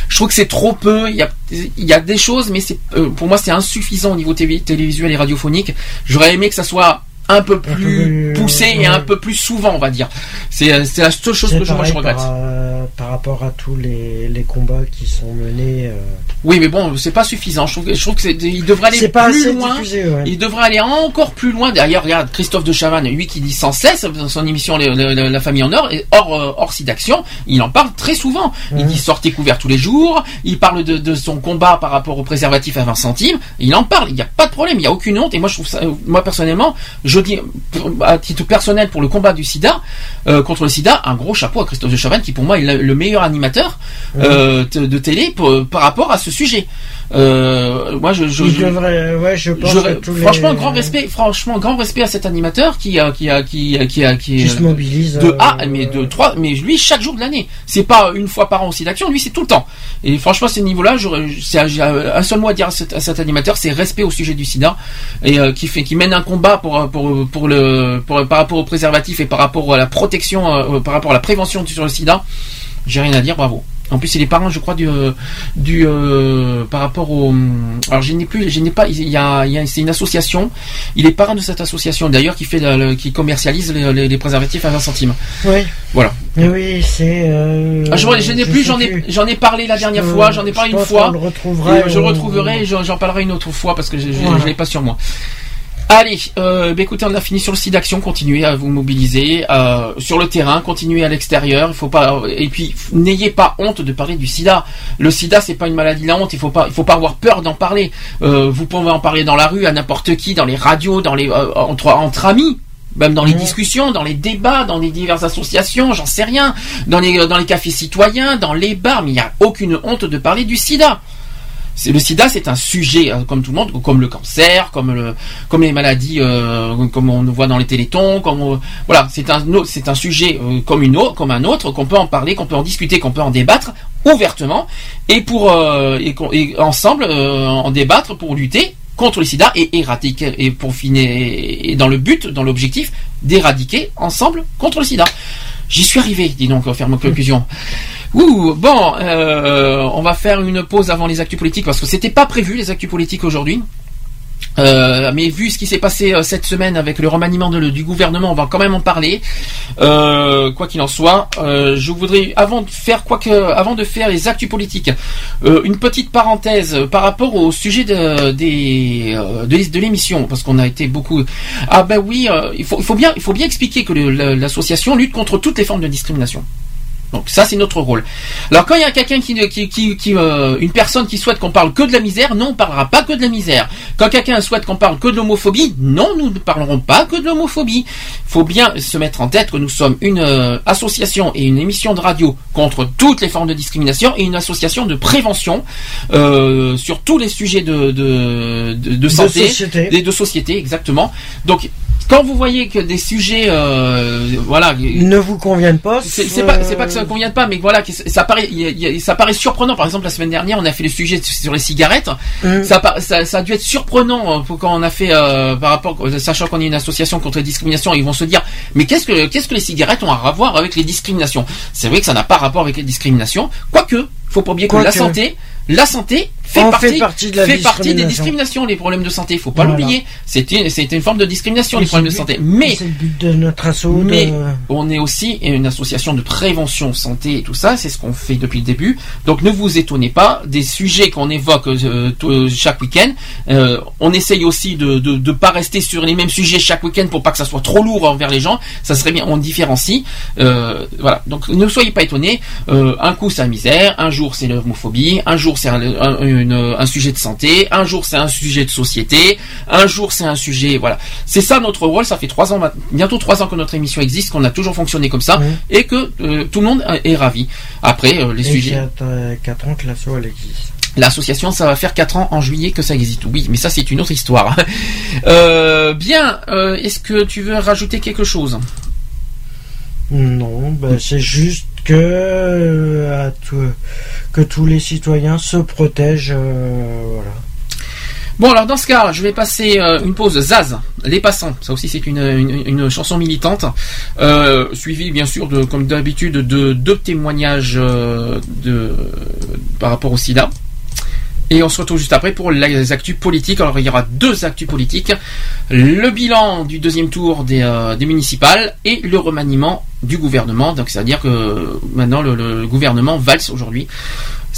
Je trouve que c'est trop peu. Il y a il y a des choses mais c'est euh, pour moi c'est insuffisant au niveau télé- télévisuel et radiophonique. J'aurais aimé que ça soit un peu plus poussé et un peu plus souvent on va dire. C'est euh, la seule chose que je, moi je regrette. Par, euh, par rapport à tous les, les combats qui sont menés. euh, Oui, mais bon, c'est pas suffisant. Je trouve, je trouve que il devrait aller pas plus loin. diffusé, ouais. Il devrait aller encore plus loin. D'ailleurs, regarde Christophe de Chavannes, lui qui dit sans cesse dans son émission Le- le- le- La famille en or, et hors euh, hors d'action, il en parle très souvent. Il dit sortez couvert tous les jours. Il parle de, de son combat par rapport au préservatif à 20 centimes. Il en parle. Il n'y a pas de problème. Il n'y a aucune honte. Et moi, je trouve ça. euh, Moi personnellement, je dis pour- à titre personnel pour le combat du SIDA euh, contre le SIDA, un gros chapeau à Christophe de Chavannes qui pour moi est le, le meilleur animateur euh, de, de télé pour- par rapport à ce sujet. Euh, moi, je, je, il je- devrait, ouais, je pense je- que tous franchement, les... grand respect, franchement, grand respect à cet animateur qui a, qui a, qui a, qui a, qui, Qui se mobilise, de euh, A, mais de trois, mais lui chaque jour de l'année. C'est pas une fois par an aussi d'action, lui c'est tout le temps. Et franchement, à ce niveau-là, c'est- j'ai un seul mot à dire à cet, à cet animateur, c'est respect au sujet du SIDA et euh, qui fait, qui mène un combat pour pour pour le pour par rapport au préservatif et par rapport à la protection, euh, par rapport à la prévention sur le SIDA. J'ai rien à dire, bravo. En plus, il est parrain, je crois, du, euh, du euh, par rapport au. Alors, je n'ai plus, je n'ai pas. Il y a, il y a- c'est une association. Il est parrain de cette association, d'ailleurs, qui fait, le- le- qui commercialise les, les- les préservatifs à 20 centimes. Oui. Voilà. Mais oui, c'est. euh, Ah, je, je n'ai plus, j'en ai, j'en ai parlé la dernière Je- fois, j'en ai parlé une fois. le retrouvera Et, je on- retrouverai, et j'en parlerai une autre fois parce que je, je l'ai pas sur moi. Allez, euh, bah, écoutez, on a fini sur le site d'action. Continuez à vous mobiliser euh, sur le terrain, continuez à l'extérieur. Il faut pas et puis n'ayez pas honte de parler du SIDA. Le SIDA, c'est pas une maladie la honte. Il faut pas, il faut pas avoir peur d'en parler. Euh, vous pouvez en parler dans la rue, à n'importe qui, dans les radios, dans les euh, entre entre amis. Même dans les discussions, dans les débats, dans les diverses associations, j'en sais rien, dans les dans les cafés citoyens, dans les bars, mais il n'y a aucune honte de parler du SIDA. Le SIDA, c'est un sujet euh, comme tout le monde, comme le cancer, comme le, comme les maladies, euh, comme on voit dans les télétons, comme on- voilà, c'est un, c'est un sujet euh, comme une autre, un autre, qu'on peut en parler, qu'on peut en discuter, qu'on peut en débattre ouvertement et pour euh, et, ensemble euh, en débattre pour lutter contre le SIDA et éradiquer et pour finir dans le but, dans l'objectif d'éradiquer ensemble contre le SIDA. J'y suis arrivé, dis donc, faire ma conclusion. Ouh, bon, euh, on va faire une pause avant les actus politiques parce que c'était pas prévu les actus politiques aujourd'hui. Euh, mais vu ce qui s'est passé euh, cette semaine avec le remaniement du gouvernement, on va quand même en parler. Quoi qu'il en soit, je voudrais avant de faire quoi que, avant de faire les actus politiques, une petite parenthèse par rapport au sujet de, l'émission, parce qu'on a été beaucoup. Ah ben oui, il faut, bien, expliquer que l'association lutte contre toutes les formes de discrimination. Donc ça c'est notre rôle. Alors quand il y a quelqu'un qui, qui, qui, qui, euh, une personne qui souhaite qu'on parle que de la misère, non on parlera pas que de la misère. Quand quelqu'un souhaite qu'on parle que de l'homophobie, non nous ne parlerons pas que de l'homophobie. Il faut bien se mettre en tête que nous sommes une euh, association et une émission de radio contre toutes les formes de discrimination et une association de prévention euh, sur tous les sujets de, de, de, de santé, société. et de société exactement. Donc quand vous voyez que des sujets, euh, voilà, ne vous conviennent pas, c'est c'est pas, c'est pas que ça convienne pas, mais voilà, ça paraît, il y a- il y a- ça paraît surprenant. Par exemple, la semaine dernière, on a fait le sujet sur les cigarettes. Mm. Ça, pa- ça, ça a dû être surprenant euh, pour quand on a fait euh, par rapport, sachant qu'on est une association contre les discriminations, ils vont se dire, mais qu'est-ce que, qu'est-ce que les cigarettes ont à voir avec les discriminations? C'est vrai que ça n'a pas rapport avec les discriminations, quoique. Faut pas oublier que la santé, la santé fait partie, fait partie de la fait partie des discrimination. discriminations, les problèmes de santé. Faut pas Voilà. l'oublier. C'était, c'était une forme de discrimination, les problèmes de santé. Mais c'est le but de notre de- mais on est aussi une association de prévention santé et tout ça, c'est ce qu'on fait depuis le début. Donc ne vous étonnez pas des sujets qu'on évoque euh, tout- euh, chaque week-end. Euh, on essaye aussi de de, de pas rester sur les mêmes sujets chaque week-end pour pas que ça soit trop lourd envers les gens. Ça serait bien, on différencie. Euh, voilà. Donc ne soyez pas étonnés. Un coup c'est la misère, un jour c'est l'homophobie, un jour c'est un, un- une- un sujet de santé, un jour c'est un sujet de société, un jour c'est un sujet. Voilà. C'est ça notre rôle. Ça fait trois ans, bientôt trois ans que notre émission existe, qu'on a toujours fonctionné comme ça et que euh, tout le monde est ravi. Après euh, les Et sujets. euh, quatre ans que l'assaut elle existe. L'association, ça va faire 4 ans en juillet que ça existe. Oui, mais ça c'est une autre histoire. Euh, bien, euh, est-ce que tu veux rajouter quelque chose? Non, ben, c'est juste que euh, que tous les citoyens se protègent. euh. Bon, alors dans ce cas, je vais passer euh, une pause. Zaz, Les Passants. Ça aussi, c'est une, chanson militante. Euh, suivie, bien sûr, de, comme d'habitude, de deux témoignages par rapport au sida. Et on se retrouve juste après pour les actus politiques. Alors il y aura deux actus politiques. Le bilan du deuxième tour des, euh, municipales et le remaniement du gouvernement. Donc c'est-à-dire que maintenant le, gouvernement valse aujourd'hui.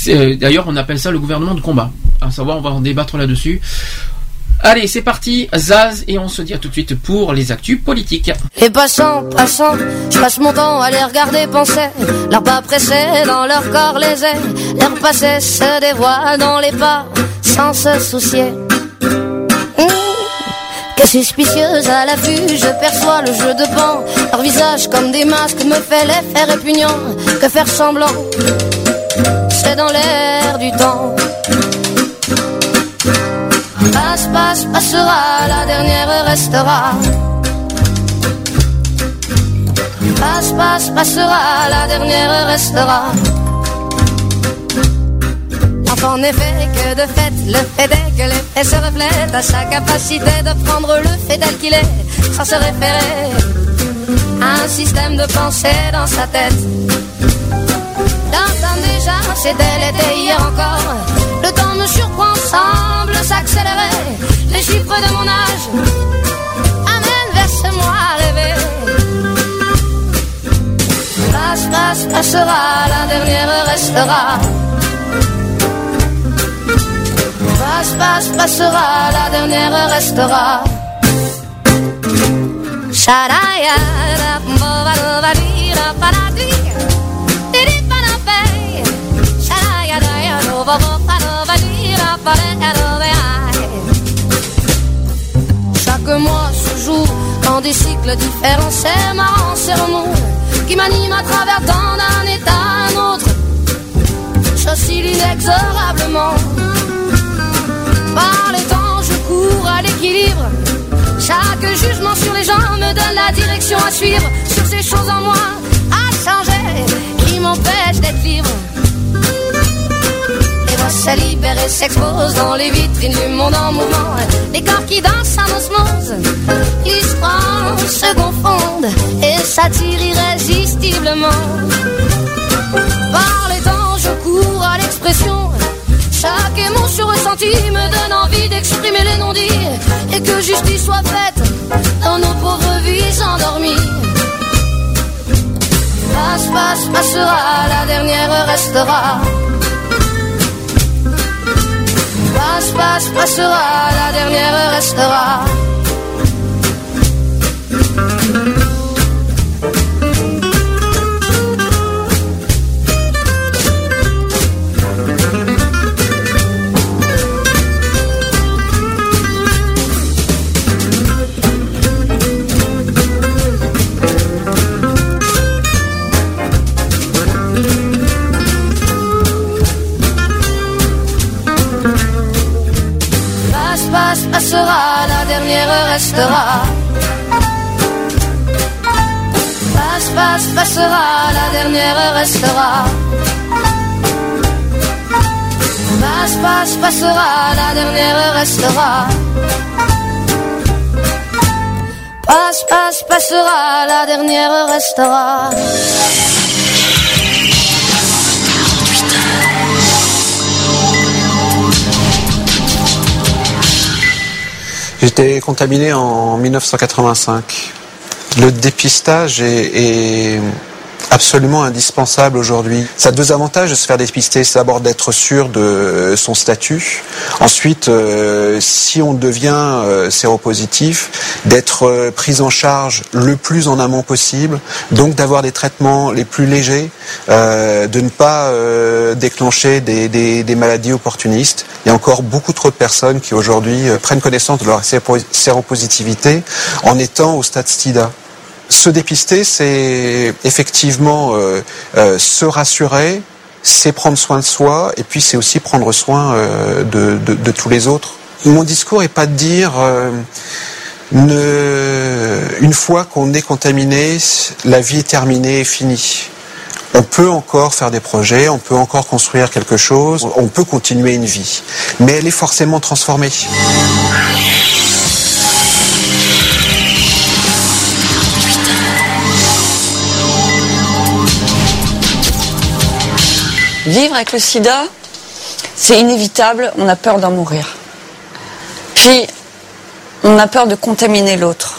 Euh, D'ailleurs on appelle ça le gouvernement de combat. À savoir on va en débattre là-dessus. Allez c'est parti Zaz et on se dit à tout de suite pour les actus politiques. Les passants, passants, je passe mon temps à les regarder penser. Leurs pas pressés dans leur corps les airs. L'air passé se dévoile dans les pas sans se soucier. Que suspicieuse à la vue, je perçois le jeu de pan. Leur visage comme des masques me fait l'effet répugnant. Que faire semblant, c'est dans l'air du temps. Passe, passe, passera, la dernière restera. Passe, passe, passera, la dernière restera. Enfin, en effet, que de fait, le fait est que l'effet se reflète à sa capacité de prendre le fait tel qu'il est, sans se référer à un système de pensée dans sa tête. Dans déjà, c'était l'été hier encore. Semble s'accélérer. Les chiffres de mon âge amènent vers ce moi rêvé. Passe, passe, passera, la dernière restera. Passe, passe, passera, la dernière restera. Sharaya, bovadovadira, Chaque mois se joue dans des cycles différents, c'est marrant, c'est qui m'anime à travers tant d'un état à un autre. J'oscille inexorablement. Par les temps, je cours à l'équilibre. Chaque jugement sur les gens me donne la direction à suivre. Sur ces choses en moi à changer qui m'empêchent d'être libre. Se libèrent et s'exposent dans les vitrines du monde en mouvement. Les corps qui dansent en osmose, se prennent, se confondent et s'attirent irrésistiblement. Par les temps, je cours à l'expression. Chaque émotion ressentie me donne envie d'exprimer les non-dits et que justice soit faite dans nos pauvres vies endormies. Passe, passe, passera, la dernière restera. Passe, passe, passera, la dernière restera. Passera, la dernière restera. Passe, passe, passera, la dernière restera. Passe, passe, passera, la dernière restera. Passe, passe, passera, la dernière restera. J'étais contaminé en 1985. Le dépistage est, est absolument indispensable aujourd'hui. Ça a deux avantages de se faire dépister. C'est d'abord d'être sûr de son statut. Ensuite, euh, si on devient euh, séropositif, d'être euh, pris en charge le plus en amont possible. Donc d'avoir des traitements les plus légers, de ne pas déclencher des, des- maladies opportunistes. Il y a encore beaucoup trop de personnes qui aujourd'hui prennent connaissance de leur séro- séropositivité en étant au stade STIDA. Se dépister, c'est effectivement euh, euh, se rassurer, c'est prendre soin de soi, et puis c'est aussi prendre soin euh, de, de- de tous les autres. Mon discours est pas de dire euh, ne- une fois qu'on est contaminé, la vie est terminée et finie. On peut encore faire des projets, on peut encore construire quelque chose, on peut continuer une vie, mais elle est forcément transformée. Vivre avec le sida, c'est inévitable, on a peur d'en mourir. Puis, on a peur de contaminer l'autre.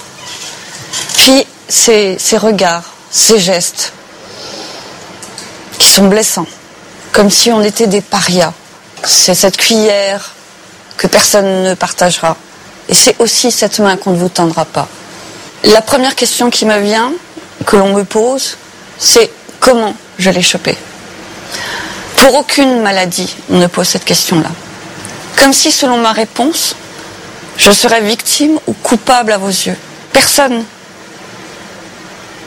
Puis, ces, ces regards, ces gestes, qui sont blessants, comme si on était des parias. C'est cette cuillère que personne ne partagera. Et c'est aussi cette main qu'on ne vous tendra pas. La première question qui me vient, que l'on me pose, c'est comment je l'ai chopé Pour aucune maladie, on ne pose cette question-là. Comme si, selon ma réponse, je serais victime ou coupable à vos yeux. Personne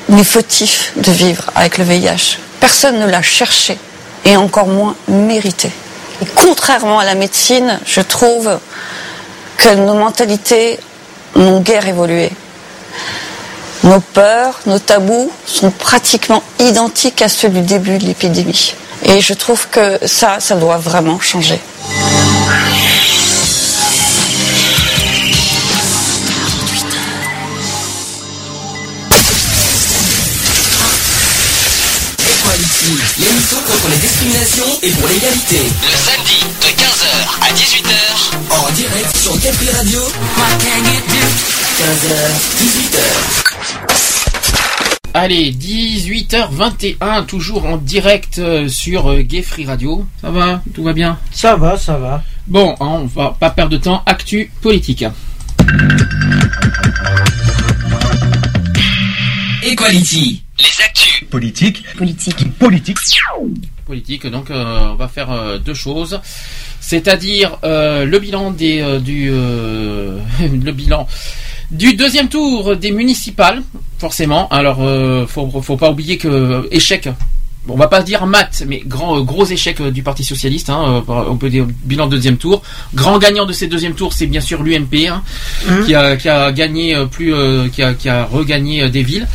n'est fautif de vivre avec le VIH. Personne ne l'a cherché et encore moins mérité. Et contrairement à la médecine, je trouve que nos mentalités n'ont guère évolué. Nos peurs, nos tabous sont pratiquement identiques à ceux du début de l'épidémie. Et je trouve que ça, ça doit vraiment changer. L'émission contre les discriminations et pour l'égalité. Le samedi de 15h à 18h. En direct sur Capri Radio. 15h, 18h. Allez, 18h21, toujours en direct euh, sur euh, Gay Free Radio. Ça va? Tout va bien? Ça va, ça va. Bon, hein, on va pas perdre de temps. Actu politique. Equality. Les actus. Politique. Politique. Politique. Politique, donc euh, on va faire euh, deux choses. C'est-à-dire euh, le bilan des euh, du euh, le bilan du deuxième tour des municipales, forcément. Alors euh, faut faut pas oublier que échec on va pas dire mat, mais grand euh, gros échec euh, du Parti socialiste. Hein, euh, on peut dire bilan de deuxième tour. Grand gagnant de ces deuxième tours, c'est bien sûr l'UMP, hein, Mhm. qui a qui a gagné euh, plus, euh, qui a qui a regagné euh, des villes.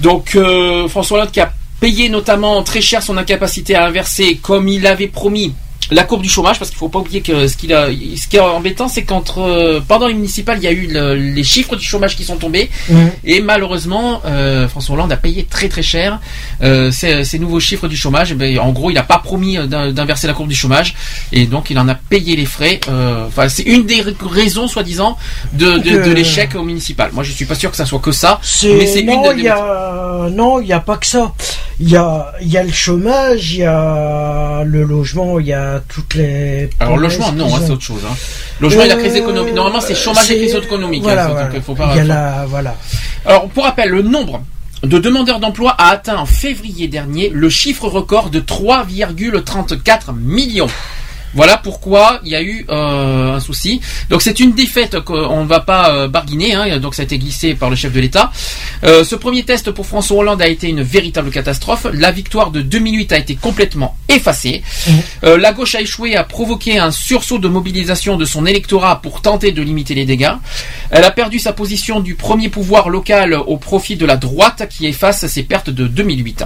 Donc euh, François Hollande qui a payé notamment très cher son incapacité à inverser, comme il avait promis. La courbe du chômage, parce qu'il faut pas oublier que ce qu'il a, ce qui est embêtant, c'est qu'entre euh, pendant les municipales, il y a eu le- les chiffres du chômage qui sont tombés, Mhm. et malheureusement, euh, François Hollande a payé très très cher euh, ces, ces nouveaux chiffres du chômage. Eh ben, en gros, il n'a pas promis d'in- d'inverser la courbe du chômage, et donc il en a payé les frais. Enfin, c'est une des raisons, soi-disant, de, de, de Que- l'échec au municipal. Moi, je suis pas sûr que ça soit que ça, mais c'est une non, des il y a non, il y a pas que ça. Il y a il y a le chômage, il y a le logement, il y a toutes les Alors logement, non, hein, c'est autre chose. Hein. Logement et la crise Euh, économique. Normalement, c'est chômage et crise économique. Voilà, hein, voilà. donc, faut pas- Il y a faut- la voilà. Alors, pour rappel, le nombre de demandeurs d'emploi a atteint en février dernier le chiffre record de 3,34 millions. Voilà pourquoi il y a eu euh, un souci. Donc c'est une défaite qu'on ne va pas euh, barguiner. hein, donc ça a été glissé par le chef de l'État. Euh, ce premier test pour François Hollande a été une véritable catastrophe. La victoire de 2008 a été complètement effacée. Euh, la gauche a échoué à provoquer un sursaut de mobilisation de son électorat pour tenter de limiter les dégâts. Elle a perdu sa position du premier pouvoir local au profit de la droite qui efface ses pertes de 2008.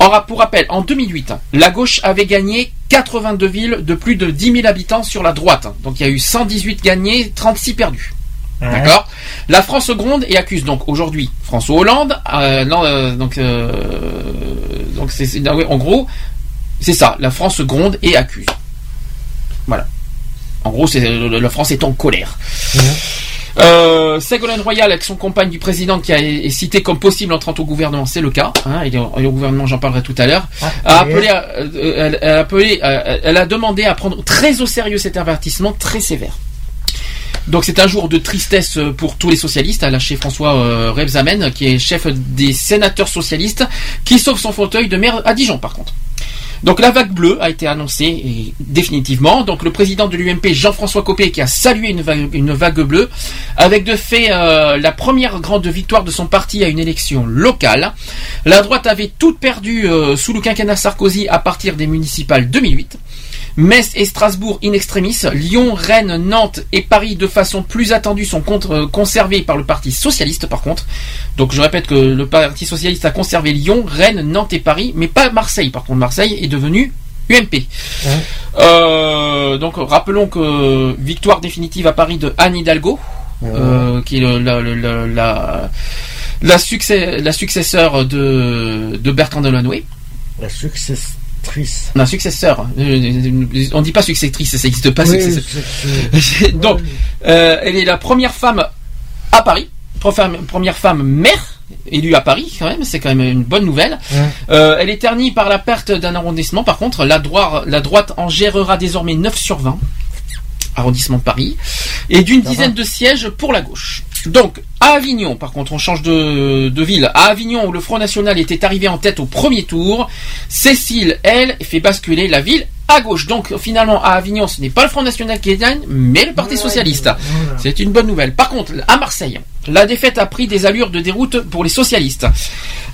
Or, pour rappel, en 2008, la gauche avait gagné 82 villes de plus de 10 000 habitants sur la droite. Donc il y a eu 118 gagnés, 36 perdus. D'accord? La France gronde et accuse donc aujourd'hui François Hollande. euh, non, euh, donc, euh, donc c'est, en gros, c'est ça. La France gronde et accuse. Voilà. En gros, c'est la France est en colère. Euh, Ségolène Royal, avec son compagne du président, qui a est cité comme possible entrante au gouvernement, c'est le cas. Hein, et, au- gouvernement, j'en parlerai tout à l'heure. a appelé, à- euh, elle, elle a appelé, euh, elle a demandé à prendre très au sérieux cet avertissement très sévère. Donc c'est un jour de tristesse pour tous les socialistes, a lâché François euh, Rebsamen, qui est chef des sénateurs socialistes, qui sauve son fauteuil de maire à Dijon par contre. Donc la vague bleue a été annoncée définitivement. Donc le président de l'UMP, Jean-François Copé, qui a salué une vague, une vague bleue, avec de fait euh, la première grande victoire de son parti à une élection locale. La droite avait toute perdu euh, sous le quinquennat Sarkozy à partir des municipales 2008. Metz et Strasbourg in extremis, Lyon, Rennes, Nantes et Paris de façon plus attendue sont contre- euh, conservés par le Parti socialiste par contre. Donc je répète que le Parti socialiste a conservé Lyon, Rennes, Nantes et Paris, mais pas Marseille. Par contre Marseille est devenu UMP. Euh, donc rappelons que victoire définitive à Paris de Anne Hidalgo, euh, qui est le- la, la, la, la, succès, la successeur de, de Bertrand Delanoë. La success Successrice. Non, successeur. Euh, On dit pas successrice, ça n'existe pas. Oui, successeur. Donc, euh, elle est la première femme à Paris, première femme maire élue à Paris quand même, c'est quand même une bonne nouvelle. Euh, elle est ternie par la perte d'un arrondissement. Par contre, la droite, la droite en gérera désormais 9 sur 20 arrondissement de Paris, et d'une dizaine de sièges pour la gauche. Donc, à Avignon, par contre, on change de, de ville. À Avignon, où le Front National était arrivé en tête au premier tour, Cécile, elle, fait basculer la ville à gauche. Donc, finalement, à Avignon, ce n'est pas le Front National qui gagne, mais le Parti Socialiste. C'est une bonne nouvelle. Par contre, à Marseille, la défaite a pris des allures de déroute pour les socialistes.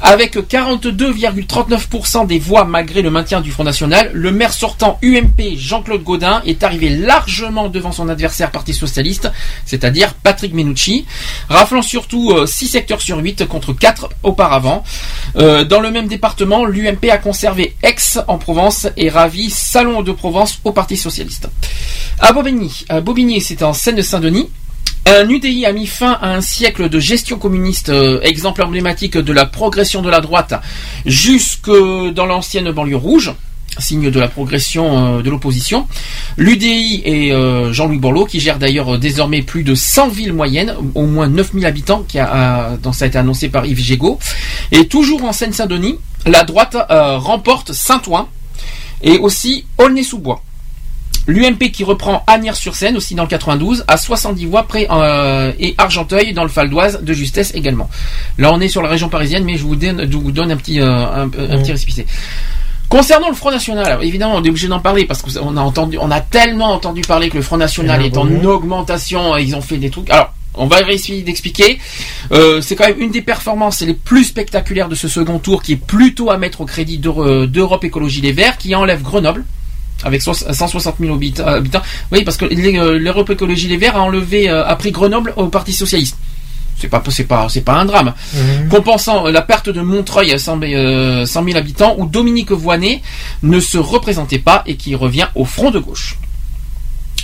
Avec 42,39% des voix malgré le maintien du Front National, le maire sortant UMP Jean-Claude Gaudin est arrivé largement devant son adversaire Parti Socialiste, c'est-à-dire Patrick Menucci, raflant surtout 6 secteurs sur 8 contre 4 auparavant. Euh, dans le même département, l'UMP a conservé Aix en Provence et ravi Salon de Provence au Parti Socialiste. À Bobigny, à Bobigny c'est en Seine-Saint-Denis, un UDI a mis fin à un siècle de gestion communiste, euh, exemple emblématique de la progression de la droite, jusque dans l'ancienne banlieue rouge signe de la progression euh, de l'opposition. L'UDI et euh, Jean-Louis Borloo, qui gère d'ailleurs euh, désormais plus de 100 villes moyennes, au moins 9000 habitants, qui a, ça a été annoncé par Yves Gégaud. Et toujours en Seine-Saint-Denis, la droite euh, remporte Saint-Ouen et aussi Aulnay-sous-Bois. L'UMP qui reprend Agnières-sur-Seine, aussi dans le 92, à 70 voix près, euh, et Argenteuil dans le Val d'Oise de justesse également. Là, on est sur la région parisienne, mais je vous donne, je vous donne un petit, euh, un, un petit récépissé. Concernant le Front National, alors, évidemment, on est obligé d'en parler parce qu'on a entendu, on a tellement entendu parler que le Front National est en augmentation, ils ont fait des trucs. Alors, on va essayer d'expliquer. Euh, c'est quand même une des performances les plus spectaculaires de ce second tour, qui est plutôt à mettre au crédit d'Euro- d'Europe Écologie Les Verts, qui enlève Grenoble avec so- 160 000 habit- habitants. Oui, parce que les, euh, l'Europe Écologie Les Verts a enlevé, euh, a pris Grenoble au Parti Socialiste. C'est pas, c'est pas, c'est pas un drame. Compensant euh, la perte de Montreuil à 100, euh, 100 000 habitants, où Dominique Voinet ne se représentait pas et qui revient au front de gauche.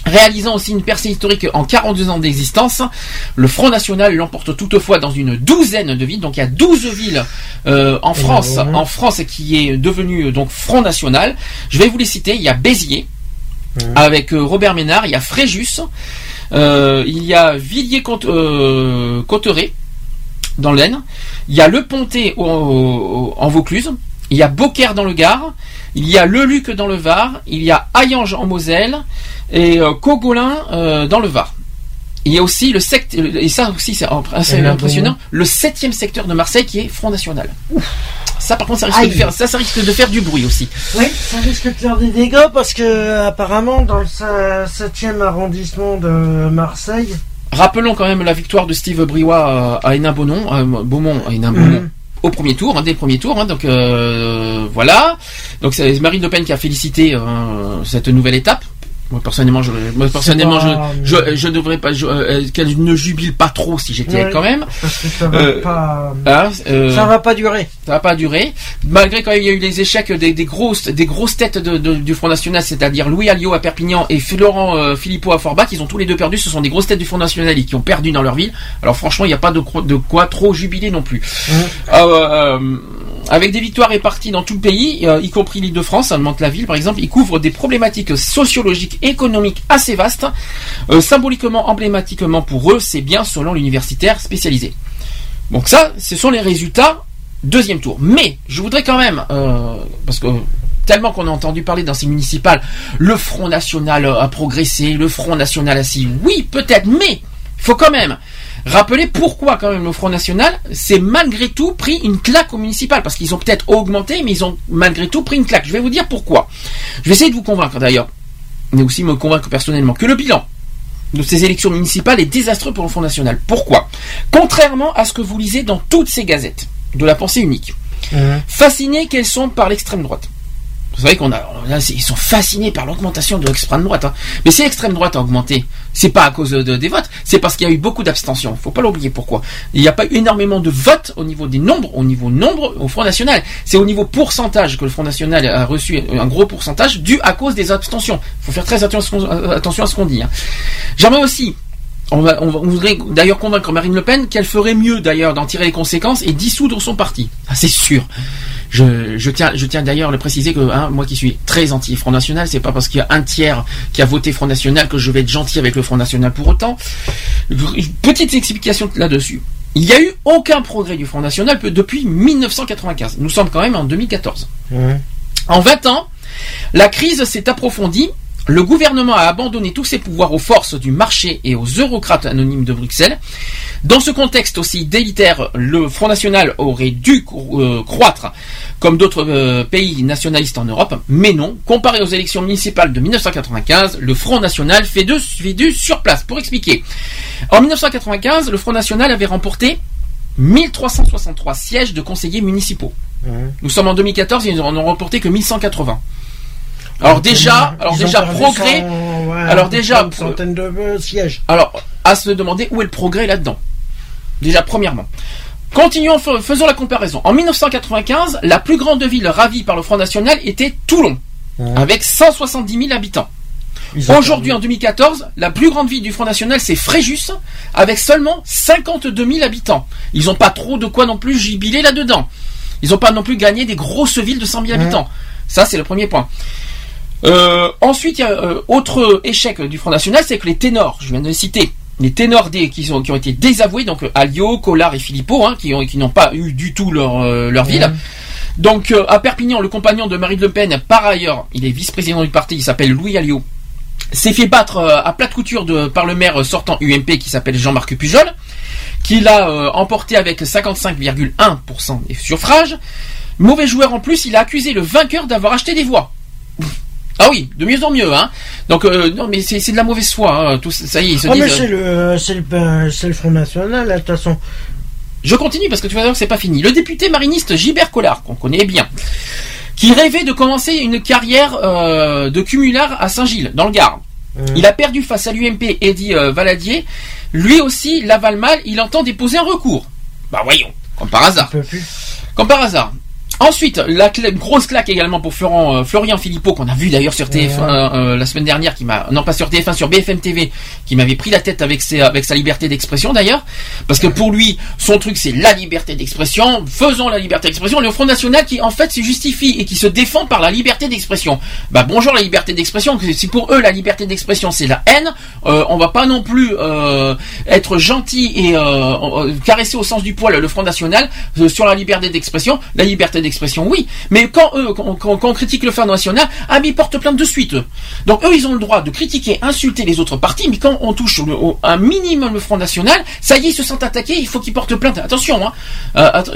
Réalisant aussi une percée historique en 42 ans d'existence, le Front National l'emporte toutefois dans une douzaine de villes. Donc il y a 12 villes euh, en France, en France qui est devenu euh, donc Front National. Je vais vous les citer. Il y a Béziers avec euh, Robert Ménard, il y a Fréjus, euh, il y a Villiers-Cotteret dans l'Aisne, il y a Le Pontet au- au- en Vaucluse, il y a Beaucaire dans le Gard, il y a Le Luc dans le Var, il y a Hayange en Moselle et euh, Cogolin euh, dans le Var. Il y a aussi le secte, et ça aussi c'est impressionnant, le septième secteur de Marseille qui est Front National. Ça par contre ça risque, Aïe. de faire, ça, ça risque de faire du bruit aussi. Oui, ça risque de faire des dégâts parce que apparemment dans le 7e arrondissement de Marseille, Rappelons quand même la victoire de Steve Briouat à Hénin-Beaumont, Beaumont, à Hénin-Beaumont, Mhm. Au premier tour, hein, dès le premier tour. hein, donc euh, voilà. Donc c'est Marine Le Pen qui a félicité euh, cette nouvelle étape. Moi personnellement, je, moi, personnellement, pas- je, je, je devrais pas, je- euh, qu'elle ne jubile pas trop si j'étais Ouais, quand même. parce que ça va Euh, pas, Hein, euh, ça va pas durer. ça va pas durer. Malgré quand il y a eu les échecs des, des grosses des grosses têtes de- de- du Front National, c'est-à-dire Louis Alliot à Perpignan et Laurent euh, Philippot à Forbach, ils ont tous les deux perdu. Ce sont des grosses têtes du Front National et qui ont perdu dans leur ville. Alors franchement, il n'y a pas de, quoi trop jubiler non plus. Euh, euh, avec des victoires réparties dans tout le pays, y compris l'Île-de-France, à Mantes-la-Ville par exemple, ils couvrent des problématiques sociologiques, économiques assez vastes. Euh, symboliquement, emblématiquement pour eux, c'est bien selon l'universitaire spécialisé. Donc ça, ce sont les résultats deuxième tour. Mais je voudrais quand même, euh, parce que tellement qu'on a entendu parler dans ces municipales, le Front National a progressé, le Front National a si, oui peut-être, mais il faut quand même rappeler pourquoi quand même le Front National s'est malgré tout pris une claque au municipal, parce qu'ils ont peut-être augmenté, mais ils ont malgré tout pris une claque. Je vais vous dire pourquoi. Je vais essayer de vous convaincre d'ailleurs, mais aussi me convaincre personnellement que le bilan de ces élections municipales est désastreux pour le Front National. Pourquoi? Contrairement à ce que vous lisez dans toutes ces gazettes de la pensée unique, fascinés qu'elles sont par l'extrême droite. Vous savez qu'on a, c'est- ils sont fascinés par l'augmentation de l'extrême droite. hein. Mais si l'extrême droite a augmenté, c'est pas à cause de- de- des votes, c'est parce qu'il y a eu beaucoup d'abstention. Faut pas l'oublier. Pourquoi? Il n'y a pas eu énormément de votes au niveau des nombres, au niveau nombre au Front National. C'est au niveau pourcentage que le Front National a reçu un gros pourcentage dû à cause des abstentions. Faut faire très attention, attention à ce qu'on dit. hein. J'aimerais aussi on, va, on, va- on voudrait d'ailleurs convaincre Marine Le Pen qu'elle ferait mieux d'ailleurs d'en tirer les conséquences et dissoudre son parti. C'est sûr. Je, je tiens, je tiens d'ailleurs à le préciser que hein, moi qui suis très anti Front National, c'est pas parce qu'il y a un tiers qui a voté Front National que je vais être gentil avec le Front National pour autant. Petite explication là-dessus. Il n'y a eu aucun progrès du Front National depuis 1995. Nous sommes quand même en 2014. En 20 ans, la crise s'est approfondie. Le gouvernement a abandonné tous ses pouvoirs aux forces du marché et aux eurocrates anonymes de Bruxelles. Dans ce contexte aussi délitaire, le Front National aurait dû euh, croître comme d'autres euh, pays nationalistes en Europe, mais non. Comparé aux élections municipales de 1995, le Front National fait, de, fait du surplace. Pour expliquer, en 1995, le Front National avait remporté 1363 sièges de conseillers municipaux. Nous sommes en 2014, ils n'en ont remporté que 1180. Alors déjà, alors déjà progrès. alors déjà, près une centaine de euh, sièges. alors à se demander où est le progrès là-dedans. Déjà premièrement. Continuons, fais- faisons la comparaison. En 1995, la plus grande ville ravie par le Front National était Toulon, avec 170 000 habitants. Aujourd'hui, en 2014, la plus grande ville du Front National, c'est Fréjus, avec seulement 52 000 habitants. Ils n'ont pas trop de quoi non plus jubiler là-dedans. Ils n'ont pas non plus gagné des grosses villes de 100 000 habitants. Ça, c'est le premier point. Euh, ensuite, il y a euh, autre échec du Front National, c'est que les ténors, je viens de les citer, les ténors des, qui, sont, qui ont été désavoués, donc euh, Alliot, Collard et Philippot, hein, qui ont- qui n'ont pas eu du tout leur, euh, leur ville. Donc euh, à Perpignan, le compagnon de Marine Le Pen, par ailleurs, il est vice-président du parti, il s'appelle Louis Alliot, s'est fait battre euh, à plate couture de, par le maire sortant UMP qui s'appelle Jean-Marc Pujol, qui l'a euh, emporté avec 55,1% des suffrages. Mauvais joueur en plus, il a accusé le vainqueur d'avoir acheté des voix. Ah oui, de mieux en mieux, hein. Donc euh, non, mais c'est de la mauvaise foi. Hein. Tout, ça y est, ils se Ah, mais c'est le, ben, c'est le Front National, de toute façon. Je continue parce que tu vas voir que c'est pas fini. Le député mariniste Gilbert Collard, qu'on connaît bien, qui rêvait de commencer une carrière euh, de cumulard à Saint-Gilles, dans le Gard. Il a perdu face à l'UMP euh, Valadier. Lui aussi l'avale mal, il entend déposer un recours. Bah voyons, comme par hasard. Comme par hasard. Ensuite, la cla- grosse claque également pour Florent, euh, Florian Philippot, qu'on a vu d'ailleurs sur TF1 euh, euh, la semaine dernière, qui m'a, non pas sur TF1, sur BFM TV, qui m'avait pris la tête avec, ses, avec sa liberté d'expression d'ailleurs, parce que pour lui, son truc c'est la liberté d'expression, faisons la liberté d'expression, le Front National qui en fait se justifie et qui se défend par la liberté d'expression. Bah bonjour la liberté d'expression, si pour eux la liberté d'expression c'est la haine, euh, on va pas non plus euh, être gentil et caresser au sens du poil le Front National sur la liberté d'expression. La liberté d'expression, oui, mais quand eux, quand, quand- quand on critique le Front National, ah mais ils portent plainte de suite. eux. Donc eux, ils ont le droit de critiquer, insulter les autres partis, mais quand on touche le- au- un minimum le Front National, ça y est, ils se sentent attaqués, il faut qu'ils portent plainte. Attention, hein. Euh, att-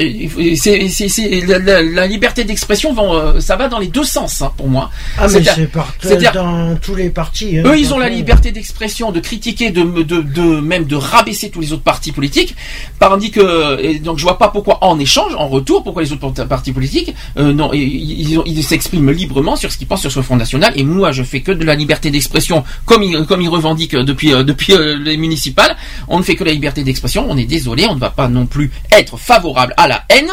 c'est, la, la- la liberté d'expression, euh, ça va dans les deux sens hein, pour moi. Ah, mais c'est par- c'est-à-dire- dans tous les partis. hein, eux, ils ont la liberté d'expression, de critiquer, de, de, de même de rabaisser tous les autres partis politiques. Tandis que, et donc je vois pas pourquoi en échange, en retour, pourquoi les autres partis politiques, euh, non, ils, s'expriment librement sur ce qu'ils pensent sur ce Front National. Et moi, je fais que de la liberté d'expression, comme ils, comme revendiquent depuis euh, depuis euh, les municipales. On ne fait que la liberté d'expression. On est désolé, on ne va pas non plus être favorable à la haine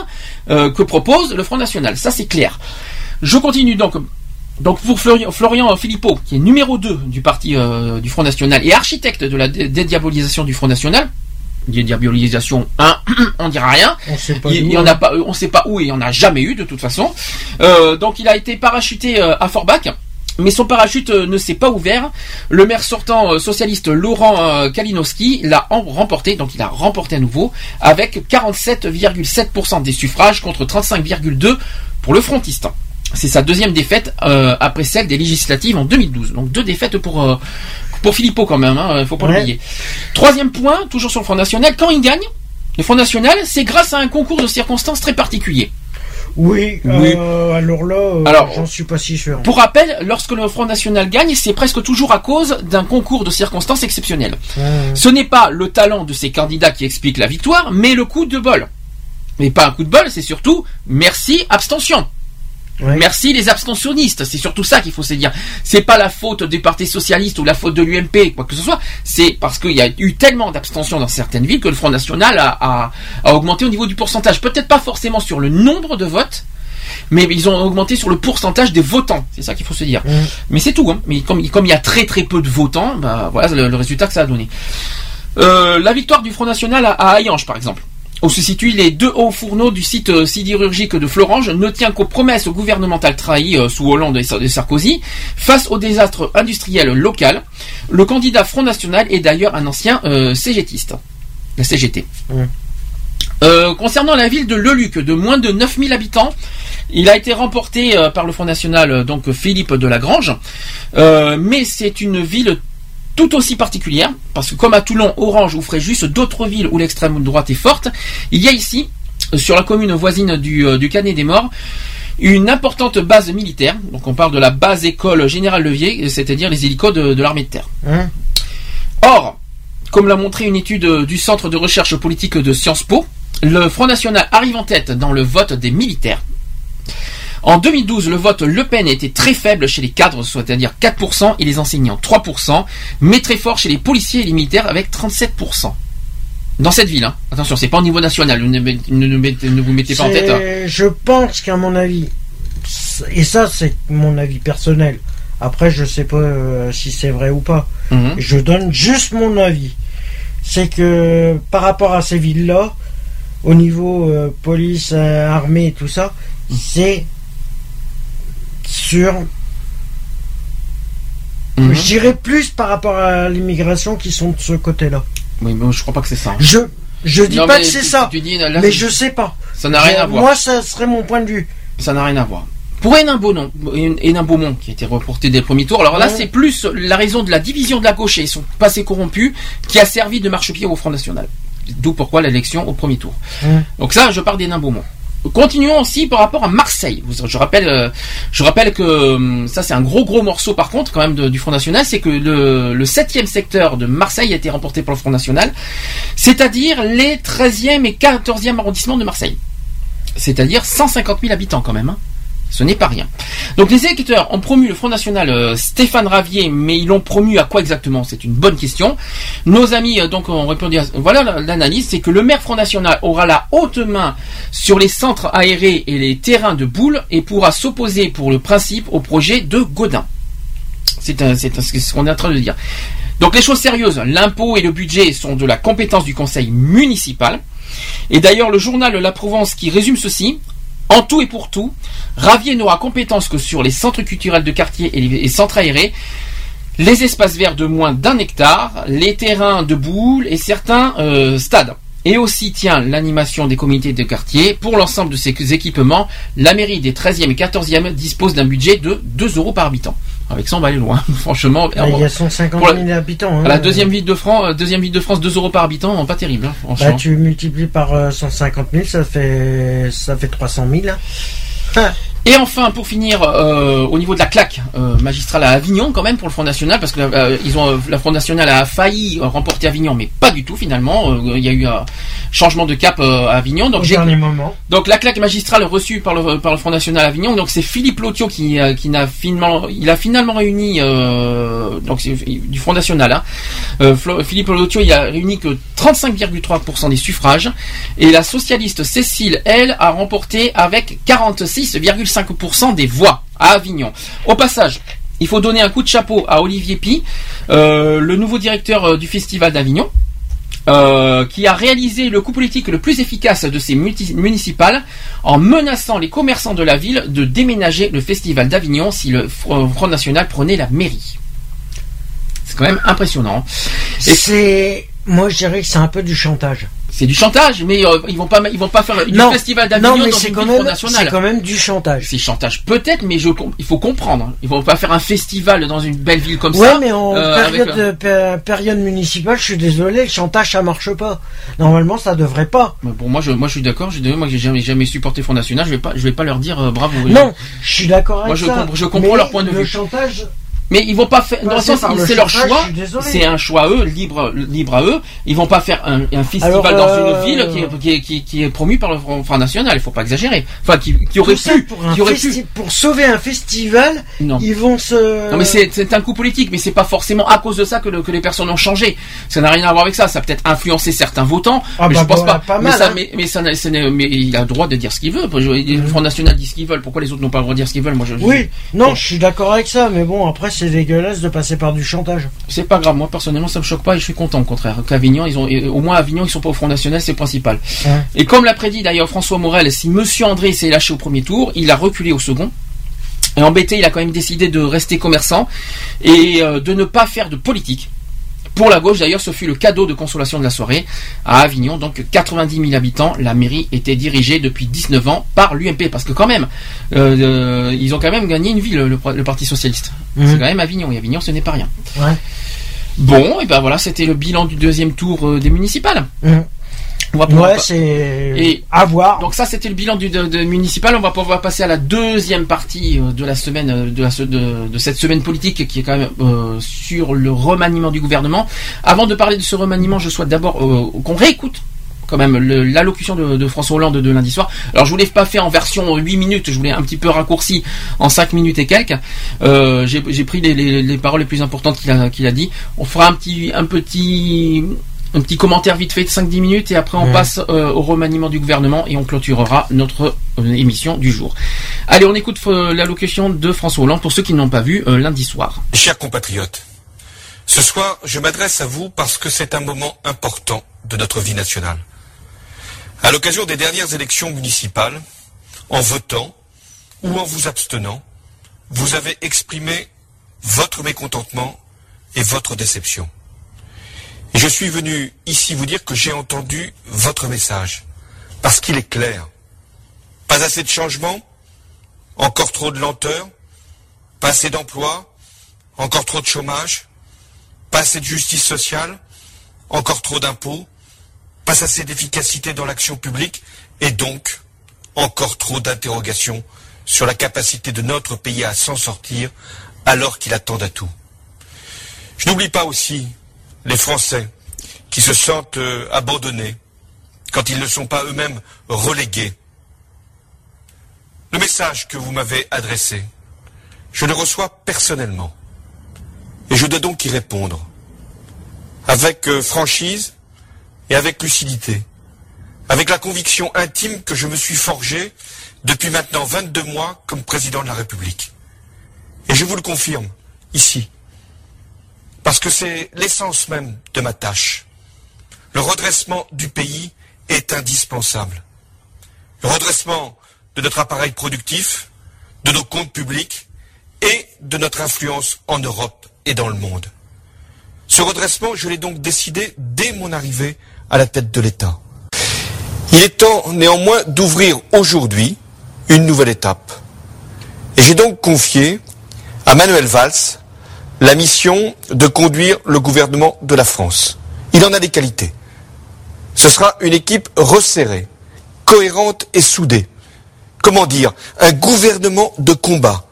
que propose le Front National. Ça, c'est clair. Je continue donc. Donc pour Florian, Philippot, qui est numéro 2 du parti du Front National et architecte de la dé- dédiabolisation du Front National, dédiabolisation 1, on dira rien. On sait pas il, d'où, il y en hein. a pas, on sait pas où et il y en a jamais eu de toute façon. Euh, donc il a été parachuté euh, à Forbach. Mais son parachute euh, ne s'est pas ouvert. Le maire sortant socialiste Laurent Kalinowski l'a remporté, donc il a remporté à nouveau, avec 47,7% des suffrages contre 35,2% pour le frontiste. C'est sa deuxième défaite euh, après celle des législatives en 2012. Donc deux défaites pour euh, pour Philippot quand même, hein, faut pas Ouais. l'oublier. Troisième point, toujours sur le Front National, quand il gagne, le Front National, c'est grâce à un concours de circonstances très particulier. Oui, Oui. euh, alors là, euh, Alors, j'en suis pas si sûr. Pour rappel, lorsque le Front National gagne, c'est presque toujours à cause d'un concours de circonstances exceptionnelles. Ce n'est pas le talent de ces candidats qui explique la victoire, mais le coup de bol. Mais pas un coup de bol, c'est surtout merci abstention. Merci les abstentionnistes, c'est surtout ça qu'il faut se dire. C'est pas la faute des partis socialistes ou la faute de l'UMP, quoi que ce soit. C'est parce qu'il y a eu tellement d'abstention dans certaines villes que le Front National a, a- a augmenté au niveau du pourcentage. Peut-être pas forcément sur le nombre de votes, mais ils ont augmenté sur le pourcentage des votants. C'est ça qu'il faut se dire. Mais c'est tout. Hein. Mais comme, comme il y a très très peu de votants, bah voilà le, le résultat que ça a donné. Euh, la victoire du Front National à, à Hayange, par exemple. Où se situent les deux hauts fourneaux du site euh, sidérurgique de Florange, ne tient qu'aux promesses gouvernementales trahies euh, sous Hollande et Sar- et Sarkozy face au désastre industriel local. Le candidat Front National est d'ailleurs un ancien euh, CGTiste, la CGT. Euh, concernant la ville de Leluc, de moins de 9000 habitants, il a été remporté euh, par le Front National, donc Philippe de Lagrange. Euh, mais c'est une ville tout aussi particulière, parce que comme à Toulon, Orange ou Fréjus, d'autres villes où l'extrême droite est forte, il y a ici, euh, sur la commune voisine du, euh, du Canet des Morts, une importante base militaire. Donc on parle de la base école Général Levier, c'est-à-dire les hélicos de, de l'armée de terre. Hein Or, comme l'a montré une étude euh, du Centre de recherche politique de Sciences Po, le Front National arrive en tête dans le vote des militaires. En 2012, le vote Le Pen était très faible chez les cadres, c'est-à-dire 4%, et les enseignants 3%, mais très fort chez les policiers et les militaires avec 37%. Dans cette ville, hein. attention, c'est pas au niveau national, ne, ne- ne- ne- ne vous mettez pas en tête. hein. Je pense qu'à mon avis, et ça c'est mon avis personnel. Après, je sais pas euh, si c'est vrai ou pas. Mhm. Je donne juste mon avis. C'est que par rapport à ces villes-là, au niveau euh, police, euh, armée et tout ça, c'est sur. Mhm. Je dirais plus par rapport à l'immigration qui sont de ce côté-là. Oui, mais je crois pas que c'est ça. hein. Je je dis Non, pas que c'est ça, tu dis, là, mais je sais pas. Ça n'a rien à voir. Moi, ça serait mon point de vue. Ça n'a rien à voir. Pour Hénin Beaumont, Hénin Beaumont, qui a été reporté dès le premier tour, alors là Ouais. c'est plus la raison de la division de la gauche et son passé corrompu qui a servi de marchepied au Front National. D'où pourquoi l'élection au premier tour. Ouais. Donc ça, je parle d'Hénin Beaumont. Continuons aussi par rapport à Marseille. Vous- Je rappelle, euh, je rappelle que hum, ça c'est un gros gros morceau par contre quand même du Front National, c'est que le, le 7e secteur de Marseille a été remporté par le Front National, c'est-à-dire les 13e et 14e arrondissements de Marseille. C'est-à-dire 150 000 habitants quand même. hein. Ce n'est pas rien. Donc les électeurs ont promu le Front National euh, Stéphane Ravier, mais ils l'ont promu à quoi exactement? C'est une bonne question. Nos amis euh, donc ont répondu à voilà la- l'analyse, c'est que le maire Front National aura la haute main sur les centres aérés et les terrains de boules et pourra s'opposer pour le principe au projet de Godin. C'est ce qu'on est en train de dire. Donc les choses sérieuses, l'impôt et le budget sont de la compétence du conseil municipal. Et d'ailleurs, le journal La Provence qui résume ceci, en tout et pour tout, Ravier n'aura compétence que sur les centres culturels de quartier et centres aérés, les espaces verts de moins d'un hectare, les terrains de boules et certains euh, stades. Et aussi tient l'animation des comités de quartier. Pour l'ensemble de ces équipements, la mairie des 13e et 14e dispose d'un budget de 2 euros par habitant. Avec ça, on va aller loin. Franchement, Là, il y a 150 pour 000 la- habitants. hein. la deuxième ville de France, euh, deuxième ville de France, 2 euros par habitant, pas terrible, hein, franchement. Bah, tu multiplies par euh, 150 000, ça fait, ça fait 300 000. hein. Et enfin, pour finir, euh, au niveau de la claque euh, magistrale à Avignon, quand même pour le Front National, parce que euh, ils ont la Front National a failli remporter Avignon, mais pas du tout finalement. Il y a eu un changement de cap à Avignon. Donc Au dernier moment. donc la claque magistrale reçue par le par le Front National à Avignon. Donc c'est Philippe Lotio qui qui n'a finalement il a finalement réuni donc c'est du Front National. Hein, Philippe Lotio il a réuni que 35,3% des suffrages et la socialiste Cécile elle a remporté avec 46,5% des voix à Avignon. Au passage. Il faut donner un coup de chapeau à Olivier Pi, euh, le nouveau directeur euh, du Festival d'Avignon, euh, qui a réalisé le coup politique le plus efficace de ces municipales en menaçant les commerçants de la ville de déménager le festival d'Avignon si le Fr- Front National prenait la mairie. C'est quand même impressionnant. C'est, moi je dirais que c'est un peu du chantage. C'est du chantage, mais euh, ils vont pas, ils vont pas faire Non, festival d'Avignon dans une quand ville même- Front National. c'est quand même du chantage. C'est chantage peut-être, mais je, il faut comprendre. Ils vont pas faire un festival dans une belle ville comme ouais, ça. mais en euh, période, euh, de- pé- période municipale, je suis désolé, le chantage ça marche pas. Normalement, ça devrait pas. Mais Bon, moi, je, moi, je suis d'accord. Je, moi, j'ai jamais, jamais supporté Front National. Je vais pas, je vais pas leur dire bravo. Non, je suis d'accord avec Moi, je, ça. comprends- je comprends mais leur point de le vue. chantage, Mais ils vont pas faire. Dans le sens, le c'est leur choix. je. C'est un choix à eux, libre, libre à eux. Ils vont pas faire un, un festival Alors, dans euh, une ville qui est, qui est, qui est- qui est promu par le Front Front National. Il faut pas exagérer. Enfin, qui, qui aurait pu, pour, qui aurait pu. pour sauver un festival, Non. ils vont se. Non mais c'est c'est un coup politique, mais c'est pas forcément à cause de ça que, le- que les personnes ont changé. Ça n'a rien à voir avec ça. Ça a peut-être influencé certains votants, Ah mais bah je pense bah, pas. pas mais, mal, ça, hein. mais, mais ça, mais il a le droit de dire ce qu'il veut. Le Front National dit ce qu'il veut. Pourquoi les autres n'ont pas le droit de dire ce qu'ils veulent? Moi, je, je- Oui, non, Bon. je suis d'accord avec ça, mais bon, après, c'est dégueulasse de passer par du chantage. C'est pas grave, moi personnellement ça me choque pas et je suis content au contraire. Qu'Avignon, ils ont, et au moins Avignon, ils sont pas au Front National, c'est le principal. Et comme l'a prédit d'ailleurs François Morel, si Monsieur André s'est lâché au premier tour, il a reculé au second. Et embêté, il a quand même décidé de rester commerçant et euh, de ne pas faire de politique. Pour la gauche, d'ailleurs, ce fut le cadeau de consolation de la soirée. À Avignon, donc 90 000 habitants, la mairie était dirigée depuis 19 ans par l'UMP. Parce que quand même, euh, euh, ils ont quand même gagné une ville, le, le Parti Socialiste. Mhm. C'est quand même Avignon, et Avignon, ce n'est pas rien. Ouais. Bon, et ben voilà, c'était le bilan du deuxième tour euh, des municipales. Mhm. On va pouvoir Ouais, c'est Et- à voir. Donc ça, c'était le bilan du de, de municipal. On va pouvoir passer à la deuxième partie euh, de la semaine, euh, de, la, de, de cette semaine politique qui est quand même euh, sur le remaniement du gouvernement. Avant de parler de ce remaniement, je souhaite d'abord euh, qu'on réécoute quand même l'allocution de, de François Hollande de lundi soir. Alors je voulais pas faire en version 8 minutes, je voulais un petit peu raccourci en 5 minutes et quelques. Euh, J'ai j'ai pris les, les- les paroles les plus importantes qu'il a, qu'il a dit. On fera un petit, un petit, un petit commentaire vite fait de 5-10 minutes et après on Ouais. passe euh, au remaniement du gouvernement et on clôturera notre euh, émission du jour. Allez, on écoute euh, l'allocution de François Hollande pour ceux qui ne l'ont pas vu euh, lundi soir. Chers compatriotes, ce soir, je m'adresse à vous parce que c'est un moment important de notre vie nationale. À l'occasion des dernières élections municipales, en votant ou en vous abstenant, vous avez exprimé votre mécontentement et votre déception. Je suis venu ici vous dire que j'ai entendu votre message, parce qu'il est clair. Pas assez de changements, encore trop de lenteur, pas assez d'emplois, encore trop de chômage, pas assez de justice sociale, encore trop d'impôts, pas assez d'efficacité dans l'action publique, et donc encore trop d'interrogations sur la capacité de notre pays à s'en sortir alors qu'il attend à tout. Je n'oublie pas aussi les Français qui se sentent euh, abandonnés quand ils ne sont pas eux-mêmes relégués. Le message que vous m'avez adressé, je le reçois personnellement. Et je dois donc y répondre. Avec euh, franchise et avec lucidité. Avec la conviction intime que je me suis forgé depuis maintenant 22 mois comme président de la République. Et je vous le confirme, ici. Parce que c'est l'essence même de ma tâche. Le redressement du pays est indispensable. Le redressement de notre appareil productif, de nos comptes publics et de notre influence en Europe et dans le monde. Ce redressement, je l'ai donc décidé dès mon arrivée à la tête de l'État. Il est temps néanmoins d'ouvrir aujourd'hui une nouvelle étape. Et j'ai donc confié à Manuel Valls la mission de conduire le gouvernement de la France. Il en a des qualités. Ce sera une équipe resserrée, cohérente et soudée. Comment dire Un gouvernement de combat.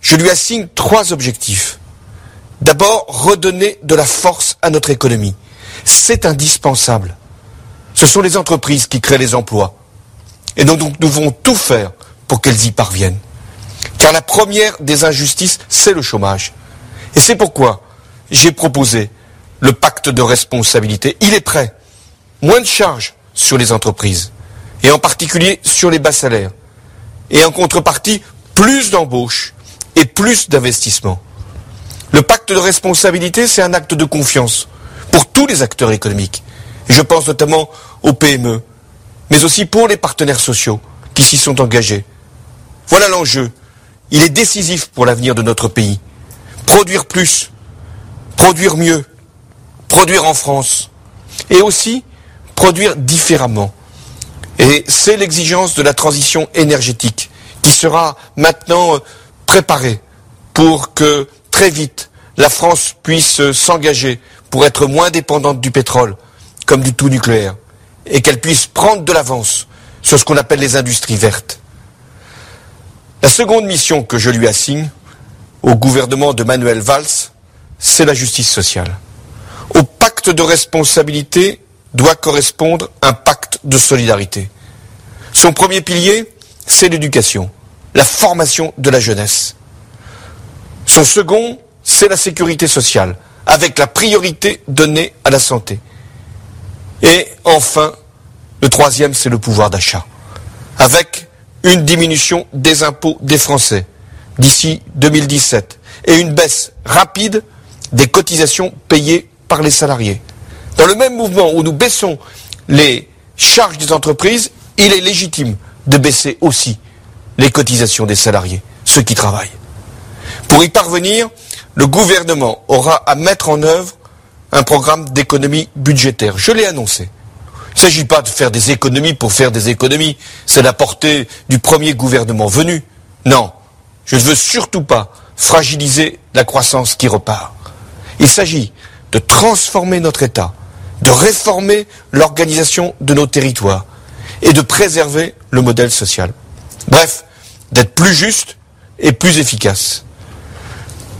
Je lui assigne trois objectifs. D'abord, redonner de la force à notre économie. C'est indispensable. Ce sont les entreprises qui créent les emplois. Et donc, nous devons tout faire pour qu'elles y parviennent. Car la première des injustices, c'est le chômage. Et c'est pourquoi j'ai proposé le pacte de responsabilité. Il est prêt. Moins de charges sur les entreprises. Et en particulier sur les bas salaires. Et en contrepartie, plus d'embauches et plus d'investissements. Le pacte de responsabilité, c'est un acte de confiance pour tous les acteurs économiques. Je pense notamment aux PME, mais aussi pour les partenaires sociaux qui s'y sont engagés. Voilà l'enjeu. Il est décisif pour l'avenir de notre pays. Produire plus, produire mieux, produire en France, et aussi produire différemment. Et c'est l'exigence de la transition énergétique qui sera maintenant euh, préparée pour que très vite la France puisse euh, s'engager pour être moins dépendante du pétrole comme du tout nucléaire et qu'elle puisse prendre de l'avance sur ce qu'on appelle les industries vertes. La seconde mission que je lui assigne au gouvernement de Manuel Valls, c'est la justice sociale. Au pacte de responsabilité doit correspondre un pacte de solidarité. Son premier pilier, c'est l'éducation, la formation de la jeunesse. Son second, c'est la sécurité sociale, avec la priorité donnée à la santé. Et enfin, le troisième, c'est le pouvoir d'achat, avec une diminution des impôts des Français, d'ici 2017 et une baisse rapide des cotisations payées par les salariés. Dans le même mouvement où nous baissons les charges des entreprises, il est légitime de baisser aussi les cotisations des salariés, ceux qui travaillent. Pour y parvenir, le gouvernement aura à mettre en œuvre un programme d'économie budgétaire. Je l'ai annoncé. Il ne s'agit pas de faire des économies pour faire des économies. C'est la portée du premier gouvernement venu. Non, je ne veux surtout pas fragiliser la croissance qui repart. Il s'agit de transformer notre État, de réformer l'organisation de nos territoires et de préserver le modèle social. Bref, d'être plus juste et plus efficace.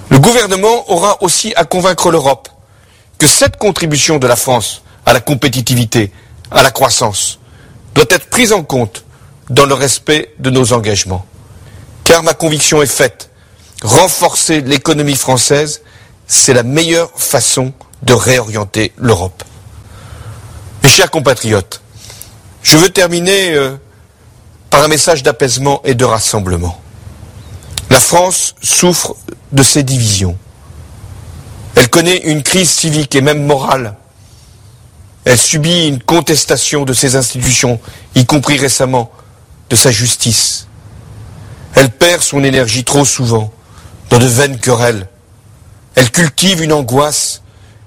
Le gouvernement aura aussi à convaincre l'Europe que cette contribution de la France à la compétitivité, à la croissance, doit être prise en compte dans le respect de nos engagements. Car ma conviction est faite, renforcer l'économie française, c'est la meilleure façon de réorienter l'Europe. Mes chers compatriotes, je veux terminer euh, par un message d'apaisement et de rassemblement. La France souffre de ses divisions. Elle connaît une crise civique et même morale. Elle subit une contestation de ses institutions, y compris récemment de sa justice. Elle perd son énergie trop souvent dans de vaines querelles. Elle cultive une angoisse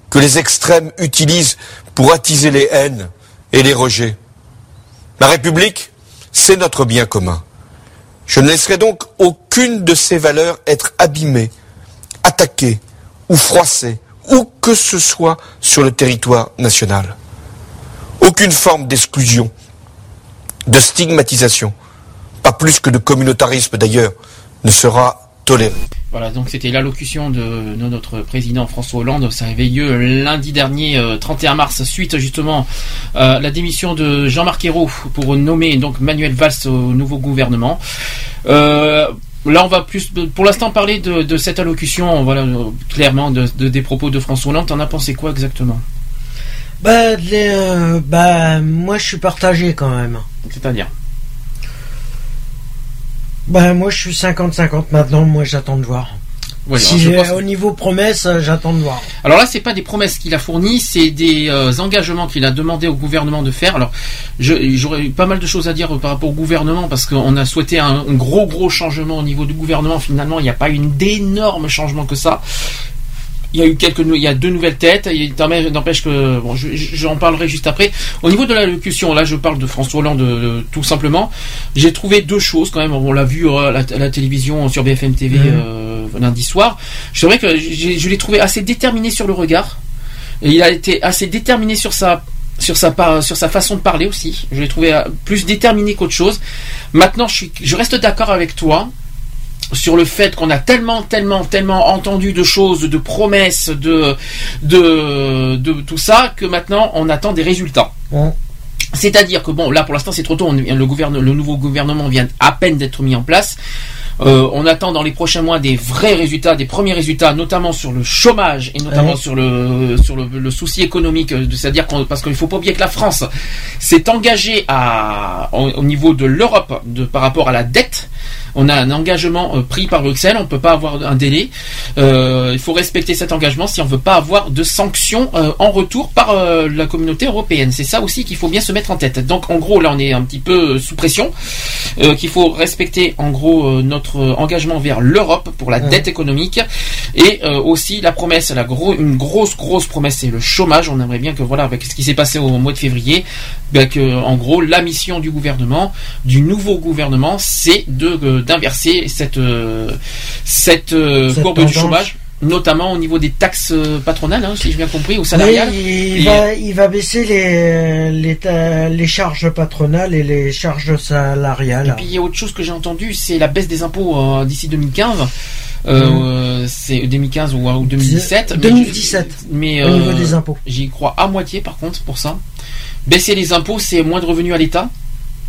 que les extrêmes utilisent pour attiser les haines et les rejets. La République, c'est notre bien commun. Je ne laisserai donc aucune de ces valeurs être abîmée, attaquée ou froissée, où que ce soit sur le territoire national. Aucune forme d'exclusion, de stigmatisation, pas plus que de communautarisme d'ailleurs, ne sera tolérée. Voilà, donc c'était l'allocution de, de notre président François Hollande. Ça avait lieu lundi dernier, euh, 31 mars, suite justement à la démission de Jean-Marc Ayrault pour nommer donc Manuel Valls au nouveau gouvernement. Euh, Là, on va plus, pour l'instant, parler de, de cette allocution, voilà, euh, clairement, de, de- des propos de François Hollande. T'en as pensé quoi exactement? Bah, les, euh, bah, moi je suis partagé quand même. C'est-à-dire? Bah, moi je suis 50-50 maintenant, moi j'attends de voir. Ouais, si je pense au niveau promesse, euh, j'attends de voir. Alors là, c'est pas des promesses qu'il a fournies, c'est des euh, engagements qu'il a demandé au gouvernement de faire. Alors, j'aurais eu pas mal de choses à dire euh, par rapport au gouvernement parce qu'on a souhaité un, un gros gros changement au niveau du gouvernement. Finalement, il n'y a pas eu d'énorme changement que ça. Il y a eu quelques, il y a deux nouvelles têtes. Il n'empêche que, bon, je- je- j'en parlerai juste après. Au niveau de l'allocution, là, je parle de François Hollande euh, tout simplement. J'ai trouvé deux choses quand même. On l'a vu euh, à la, à la télévision sur BFM TV Mhm. euh, lundi soir. C'est vrai que je l'ai trouvé assez déterminé sur le regard. Et il a été assez déterminé sur sa sur sa sur sa façon de parler aussi. Je l'ai trouvé plus déterminé qu'autre chose. Maintenant, je suis je reste d'accord avec toi sur le fait qu'on a tellement, tellement, tellement entendu de choses, de promesses, de, de, de tout ça, que maintenant on attend des résultats. C'est-à-dire que bon, là pour l'instant c'est trop tôt. On- le, gouverne, le nouveau gouvernement vient à peine d'être mis en place. Euh, on attend dans les prochains mois des vrais résultats, des premiers résultats, notamment sur le chômage et notamment Ouais. sur le sur le, le souci économique. euh, C'est-à-dire qu'on parce qu'il faut pas oublier que la France s'est engagée à au, au niveau de l'Europe de par rapport à la dette. On a un engagement euh, pris par Bruxelles, on ne peut pas avoir un délai. Euh, il faut respecter cet engagement si on veut pas avoir de sanctions euh, en retour par la communauté européenne. C'est ça aussi qu'il faut bien se mettre en tête. Donc en gros là on est un petit peu sous pression, qu'il faut respecter en gros notre engagement vers l'Europe pour la dette économique et aussi la promesse, la gros, une grosse grosse promesse c'est le chômage. On aimerait bien que voilà avec ce qui s'est passé au mois de février, ben, que en gros la mission du gouvernement, du nouveau gouvernement, c'est de d'inverser cette euh, cette, euh, Cette courbe du tendance. chômage notamment au niveau des taxes euh, patronales, hein, si j'ai bien compris, ou salariales. Oui, il, va, il va baisser les, les, charges patronales et les charges salariales. Et puis il y a autre chose que j'ai entendu, c'est la baisse des impôts euh, d'ici 2015. Euh, C'est 2015 ou, ou 2017. mais 2017, je- Mais, au euh, niveau des impôts. J'y crois à moitié par contre pour ça. Baisser les impôts, c'est moins de revenus à l'État.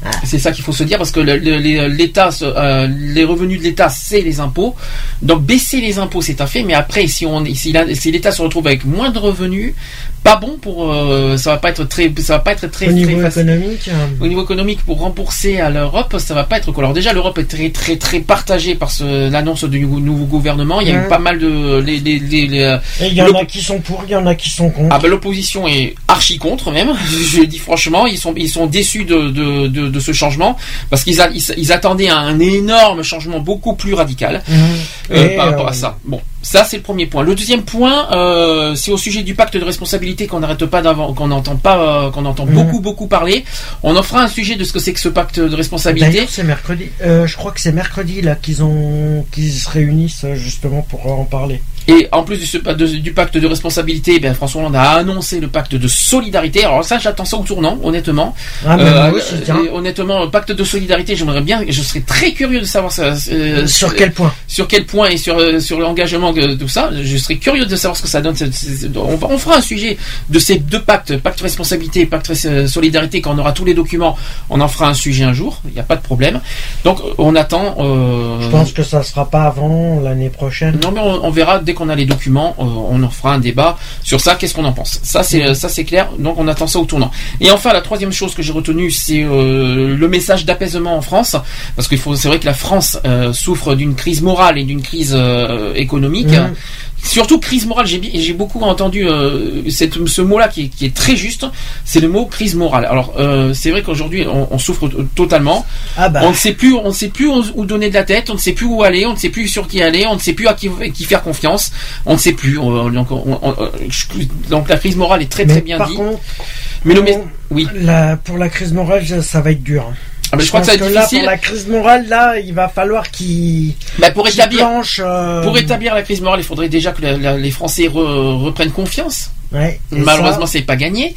Ah. C'est ça qu'il faut se dire parce que les- l'État, euh, les revenus de l'État, c'est les impôts. Donc baisser les impôts, c'est un fait. Mais après, si l'État se retrouve avec moins de revenus, pas bon pour, euh, ça va pas être très, ça va pas être très, Au niveau économique, euh, Au niveau économique, pour rembourser à l'Europe, ça va pas être cool. Alors déjà, l'Europe est très très très partagée par ce- l'annonce du nou- nouveau gouvernement. Il y a Ouais. eu pas mal de les, les, les- les, euh, et il y en l'op- a qui sont pour, il y en a qui sont contre. ah ben l'opposition est archi contre même. Je dis franchement, ils sont ils sont déçus de de, de, de ce changement parce qu'ils ils, ils attendaient un énorme changement beaucoup plus radical Mhm. euh, par rapport euh, à ça. Bon, ça c'est le premier point. Le deuxième point, euh, c'est au sujet du pacte de responsabilité qu'on n'arrête pas d'avant, qu'on n'entend pas, euh, qu'on entend Mhm. beaucoup beaucoup parler. On en fera un sujet de ce que c'est que ce pacte de responsabilité. C'est mercredi. euh, je crois que c'est mercredi là qu'ils ont qu'ils se réunissent justement pour en parler. Et en plus de ce- de- du pacte de responsabilité, ben, François Hollande a annoncé le pacte de solidarité. Alors ça, j'attends ça au tournant, honnêtement. Ah, honnêtement, le pacte de solidarité, j'aimerais bien, je serais très curieux de savoir ça, euh, Sur quel point? sur quel point et sur sur l'engagement de tout ça. Je serais curieux de savoir ce que ça donne. On, fera un sujet de ces deux pactes, pacte responsabilité et pacte euh, solidarité, quand on aura tous les documents. On en fera un sujet un jour. Il n'y a pas de problème. Donc on attend. euh, Je pense que ça sera pas avant l'année prochaine. non mais on, on verra dès qu'on a les documents, euh, on en fera un débat sur ça. Qu'est-ce qu'on en pense Ça c'est ça c'est clair. Donc on attend ça au tournant. Et enfin la troisième chose que j'ai retenue, c'est euh, le message d'apaisement en France, parce qu'il faut c'est vrai que la France euh, souffre d'une crise morale et d'une crise euh, économique. Mhm. Surtout crise morale, j'ai beaucoup entendu euh, cette- ce mot-là qui, est- qui est très juste, c'est le mot crise morale. Alors euh, c'est vrai qu'aujourd'hui on, on souffre totalement. Ah bah. On ne sait plus, on ne sait plus où donner de la tête, on ne sait plus où aller, on ne sait plus sur qui aller, on ne sait plus à qui, qui faire confiance, on ne sait plus. On- donc, on- la crise morale est très très bien par dit. contre, Mais le oui. la- pour la crise morale, ça, ça va être dur. Ah, mais je crois que ça va être là, difficile. pour la crise morale, là, il va falloir qu'il Bah, pour planche, euh, pour établir la crise morale, il faudrait déjà que la- la- les Français re- reprennent confiance. Ouais, Malheureusement, ça- c'est pas gagné.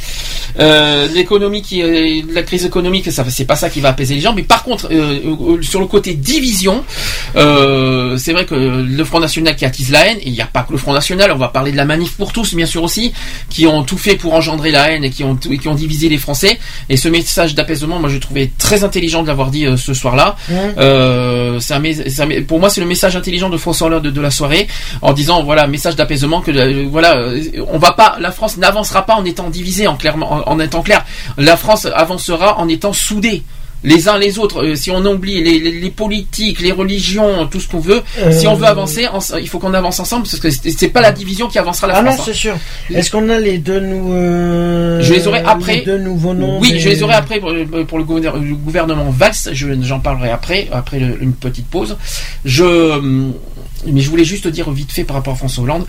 Euh, L'économie, qui, euh, la crise économique, ça, c'est pas ça qui va apaiser les gens. Mais par contre, euh, sur le côté division, euh, c'est vrai que le Front National qui attise la haine, et il n'y a pas que le Front National. On va parler de la manif pour tous, bien sûr aussi, qui ont tout fait pour engendrer la haine et qui ont tout- et qui ont divisé les Français. Et ce message d'apaisement, moi, je trouvais très intelligent de l'avoir dit ce soir-là. Mmh. C'est pour moi, c'est le message intelligent de François Hollande de, de la soirée, en disant voilà, message d'apaisement que voilà, on va pas, la France n'avancera pas en étant divisée, en clairement, en, en étant clair. La France avancera en étant soudée. Les uns les autres, Euh, si on oublie les, les- les politiques, les religions, tout ce qu'on veut, Euh, si on veut avancer, en- il faut qu'on avance ensemble parce que c'est pas la division qui avancera la Ah non, France. hein. c'est sûr. Est-ce qu'on a les deux nous euh, Je les aurai après. les deux nouveaux noms Oui, des- je les aurai après pour, pour le, gouvernement, le gouvernement Valls. Je- J'en parlerai après, après le- une petite pause. Je, hum, mais je voulais juste dire vite fait par rapport à François Hollande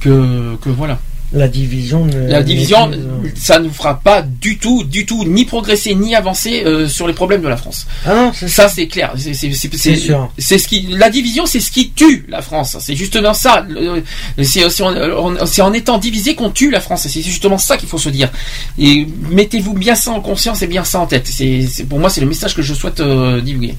que, que voilà. La division. ne- La division, ça ne fera pas du tout, du tout, ni progresser ni avancer euh, sur les problèmes de la France. Ah non, ça, c'est clair. C'est sûr. c'est ce qui, la division, c'est ce qui tue la France. C'est justement ça. C'est en, en- c'est en étant divisé qu'on tue la France. C'est justement ça qu'il faut se dire. Et mettez-vous bien ça en conscience et bien ça en tête. C'est c'est- pour moi, c'est le message que je souhaite euh, divulguer.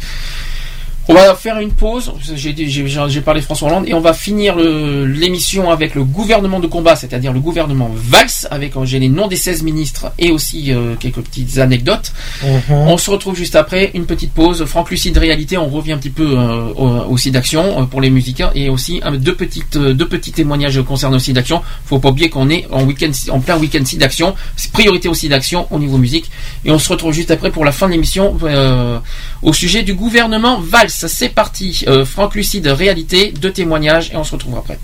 On va faire une pause. J'ai parlé de François Hollande et on va finir le- l'émission avec le gouvernement de combat, c'est-à-dire le gouvernement Valls, avec euh, j'ai les noms des 16 ministres et aussi euh, quelques petites anecdotes. Mhm. On se retrouve juste après une petite pause. Franck Lucide réalité, on revient un petit peu euh, au- aussi d'action euh, pour les musiques et aussi deux petites deux petits témoignages concernant aussi d'action. Faut pas oublier qu'on est en week-end en plein week-end si d'action. C'est priorité aussi d'action au niveau musique et on se retrouve juste après pour la fin de l'émission au sujet du gouvernement Valls. C'est parti. Euh, Franck Lucide réalité, deux témoignages et on se retrouve après.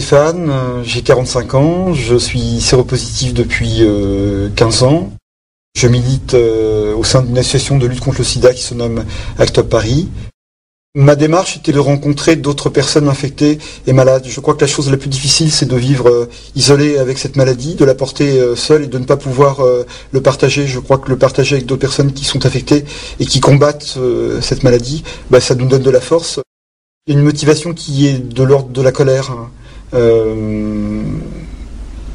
Stéphane, euh, j'ai 45 ans, je suis séropositif depuis euh, 15 ans. Je milite euh, au sein d'une association de lutte contre le sida qui se nomme Act Paris. Ma démarche était de rencontrer d'autres personnes infectées et malades. Je crois que la chose la plus difficile, c'est de vivre euh, isolé avec cette maladie, de la porter euh, seule et de ne pas pouvoir euh, le partager. Je crois que le partager avec d'autres personnes qui sont affectées et qui combattent euh, cette maladie, bah, ça nous donne de la force. Une motivation qui est de l'ordre de la colère. Euh,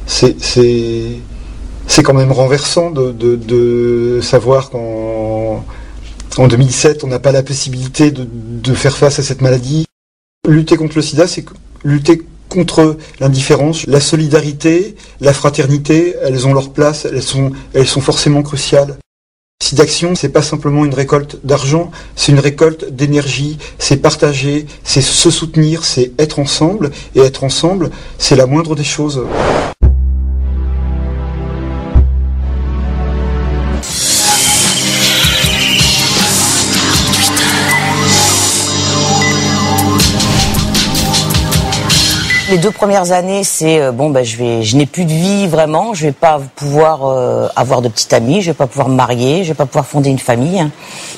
c'est quand même renversant de, de- de savoir qu'en en 2007, on n'a pas la possibilité de, de faire face à cette maladie. Lutter contre le sida, c'est lutter contre l'indifférence, la solidarité, la fraternité, elles ont leur place, elles sont, elles sont forcément cruciales. Sidaction, c'est pas simplement une récolte d'argent, c'est une récolte d'énergie, c'est partager, c'est se soutenir, c'est être ensemble, et être ensemble, c'est la moindre des choses. Les deux premières années, c'est euh, bon, ben je vais, je n'ai plus de vie vraiment. Je vais pas pouvoir euh, avoir de petite amie, je vais pas pouvoir me marier, je vais pas pouvoir fonder une famille. hein.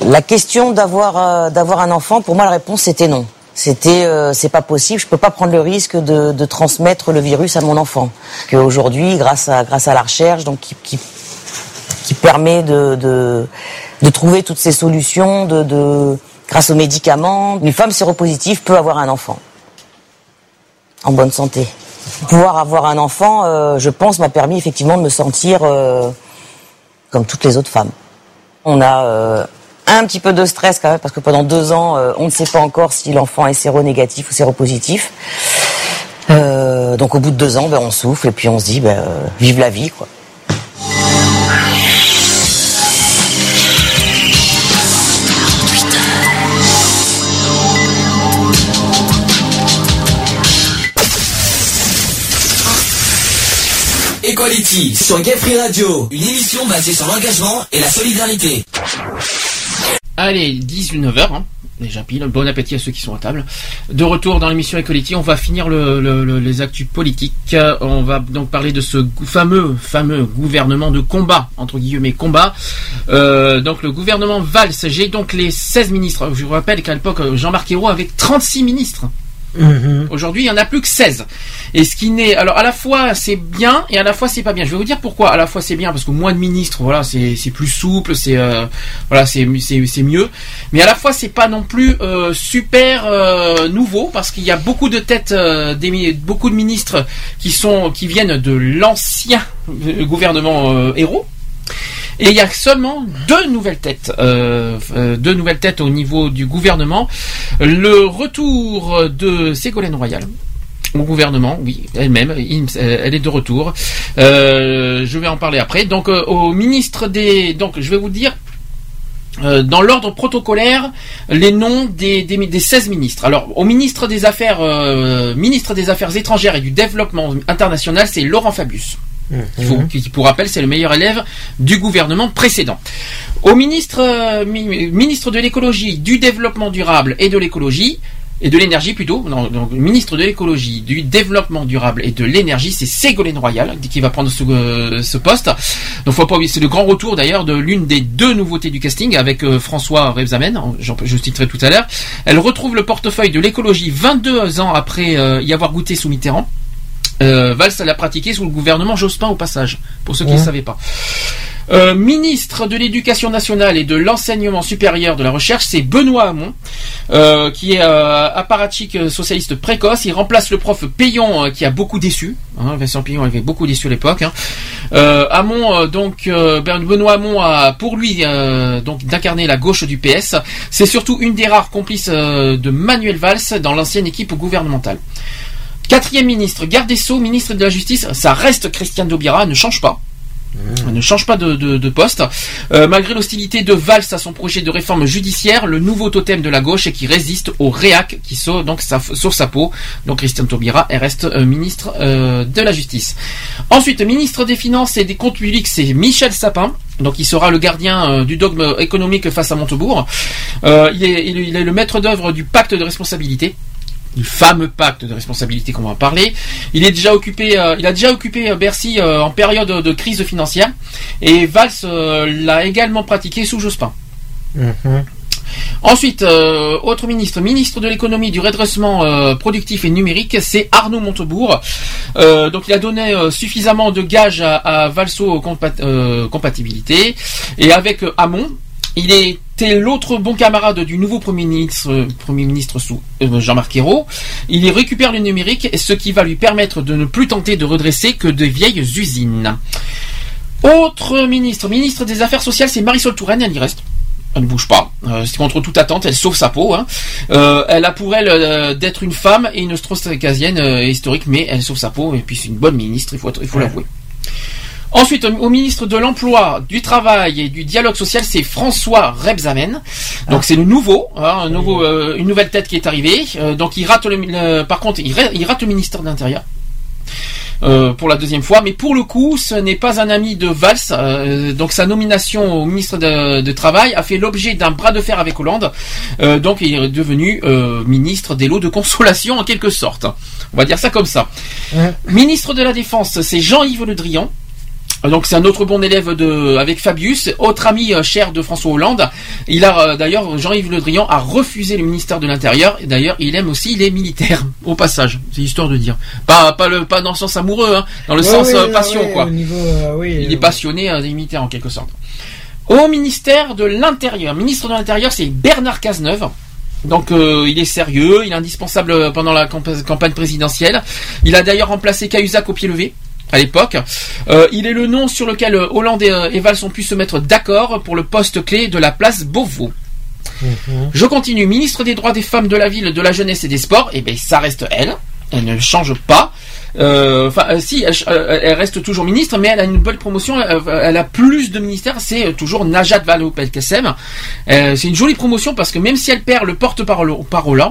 La question d'avoir euh, d'avoir un enfant, pour moi, la réponse c'était non. C'était euh, c'est pas possible. Je peux pas prendre le risque de, de transmettre le virus à mon enfant. Que aujourd'hui, grâce à grâce à la recherche, donc qui, qui qui permet de, de, de trouver toutes ces solutions, de, de, grâce aux médicaments, une femme séropositive peut avoir un enfant en bonne santé. Pouvoir avoir un enfant, euh, je pense, m'a permis effectivement de me sentir euh, comme toutes les autres femmes. On a euh, un petit peu de stress quand même parce que pendant deux ans, on ne sait pas encore si l'enfant est séronégatif ou séropositif. Donc au bout de deux ans, ben, on souffle et puis on se dit, ben, vive la vie, quoi. Sur Gay Radio, une émission basée sur l'engagement et la solidarité. Allez, 19h, hein, déjà pile. Bon appétit à ceux qui sont à table. De retour dans l'émission Equality, on va finir le- le- le- les actus politiques. On va donc parler de ce fameux, fameux gouvernement de combat, entre guillemets combat. Euh, donc le gouvernement Valls, j'ai donc les 16 ministres. Je vous rappelle qu'à l'époque, Jean-Marc Ayrault avait 36 ministres. Aujourd'hui, il y en a plus que 16. Et ce qui n'est, alors à la fois c'est bien et à la fois c'est pas bien. Je vais vous dire pourquoi. À la fois c'est bien parce que moins de ministres, voilà, c'est plus souple, c'est euh, voilà, c'est mieux. Mais à la fois c'est pas non plus euh, super euh, nouveau parce qu'il y a beaucoup de têtes, beaucoup de ministres qui sont qui viennent de l'ancien gouvernement héros. Et il y a seulement deux nouvelles têtes, euh, euh, deux nouvelles têtes au niveau du gouvernement. Le retour de Ségolène Royal au gouvernement, oui, elle-même, euh, elle est de retour. Je vais en parler après. Donc au ministre des, donc je vais vous dire. dans l'ordre protocolaire, les noms des, des, des 16 ministres. Alors, au ministre des Affaires, ministre des Affaires étrangères et du Développement international, c'est Laurent Fabius. Faut- qui, pour rappel, c'est le meilleur élève du gouvernement précédent. Au ministre, euh, mi- ministre de l'écologie, du développement durable et de l'écologie, et de l'énergie plutôt, non, donc, ministre de l'écologie, du développement durable et de l'énergie, c'est Ségolène Royal qui va prendre ce, euh, ce poste. Donc faut pas oublier, c'est le grand retour d'ailleurs de l'une des deux nouveautés du casting avec euh, François Rebsamen, j'en- je citerai tout à l'heure. Elle retrouve le portefeuille de l'écologie 22 ans après y avoir goûté sous Mitterrand. Euh, Valls l'a pratiqué sous le gouvernement Jospin au passage, pour ceux qui ne Ouais. savaient pas. Euh, ministre de l'Éducation nationale et de l'enseignement supérieur de la recherche, c'est Benoît Hamon, euh, qui est euh, apparatchik socialiste précoce. Il remplace le prof Payon qui a beaucoup déçu. Hein, Vincent Payon avait beaucoup déçu à l'époque. Hein. Euh, Hamon, donc Ben- Benoît Hamon a pour lui euh, donc d'incarner la gauche du PS. C'est surtout une des rares complices de Manuel Valls dans l'ancienne équipe gouvernementale. Quatrième ministre, garde des Sceaux, ministre de la Justice, ça reste Christiane Taubira, elle ne change pas. Elle ne change pas de, de- de poste. Euh, malgré l'hostilité de Valls à son projet de réforme judiciaire, le nouveau totem de la gauche est qui résiste au réac qui sauve donc sa, sur sa peau. Donc Christiane Taubira, elle reste euh, ministre euh, de la Justice. Ensuite, ministre des Finances et des Comptes Publics, c'est Michel Sapin. Donc il sera le gardien euh, du dogme économique face à Montebourg. Euh, il, est, il est- il est le maître d'œuvre du pacte de responsabilité du fameux pacte de responsabilité qu'on va parler. Il est déjà occupé, euh, il a déjà occupé euh, Bercy euh, en période de crise financière et Valls l'a également pratiqué sous Jospin. Ensuite, euh, autre ministre, ministre de l'économie, du redressement euh, productif et numérique, c'est Arnaud Montebourg. Euh, donc il a donné suffisamment de gages à, à Valso compat- compatibilité et avec Hamon, il était l'autre bon camarade du nouveau Premier ministre, euh, Premier ministre sous euh, Jean-Marc Ayrault. Il y récupère le numérique, ce qui va lui permettre de ne plus tenter de redresser que de vieilles usines. Autre ministre, ministre des Affaires sociales, c'est Marisol Touraine, elle y reste. Elle ne bouge pas. Euh, c'est contre toute attente, elle sauve sa peau. hein. Euh, elle a pour elle euh, d'être une femme et une euh, historique, mais elle sauve sa peau et puis c'est une bonne ministre, il faut, il faut l'avouer. Ensuite, au ministre de l'Emploi, du Travail et du Dialogue Social, c'est François Rebsamen. Donc c'est le nouveau, hein, un nouveau euh, une nouvelle tête qui est arrivée. Euh, donc il rate le, le- par contre, il, ra- il rate le ministère de l'Intérieur. euh, pour la deuxième fois, mais pour le coup, ce n'est pas un ami de Valls. donc sa nomination au ministre de, de Travail a fait l'objet d'un bras de fer avec Hollande. Donc il est devenu ministre des lots de consolation en quelque sorte. On va dire ça comme ça. Ministre de la Défense, c'est Jean-Yves Le Drian. Donc c'est un autre bon élève de avec Fabius, autre ami euh, cher de François Hollande. Il a euh, d'ailleurs Jean-Yves Le Drian a refusé le ministère de l'Intérieur. D'ailleurs, il aime aussi les militaires au passage. C'est histoire de dire. Pas pas le pas dans le sens amoureux, hein, dans le Ouais, sens oui, euh, passion ouais, quoi. au niveau, euh, oui, il est euh, passionné euh, des militaires en quelque sorte. Au ministère de l'Intérieur, ministre de l'Intérieur, c'est Bernard Cazeneuve. Donc euh, il est sérieux, il est indispensable pendant la campa- campagne présidentielle. Il a d'ailleurs remplacé Cahuzac au pied levé à l'époque. Euh, il est le nom sur lequel Hollande et, euh, et Valls ont pu se mettre d'accord pour le poste clé de la place Beauvau. Je continue. Ministre des droits des femmes, de la ville, de la jeunesse et des sports. Eh bien, ça reste elle. Elle ne change pas. Euh, Enfin, si, elle, elle reste toujours ministre, mais elle a une bonne promotion. Elle, a plus de ministères. C'est toujours Najat Vallaud-Belkacem. Euh, c'est une jolie promotion parce que même si elle perd le porte-parole parole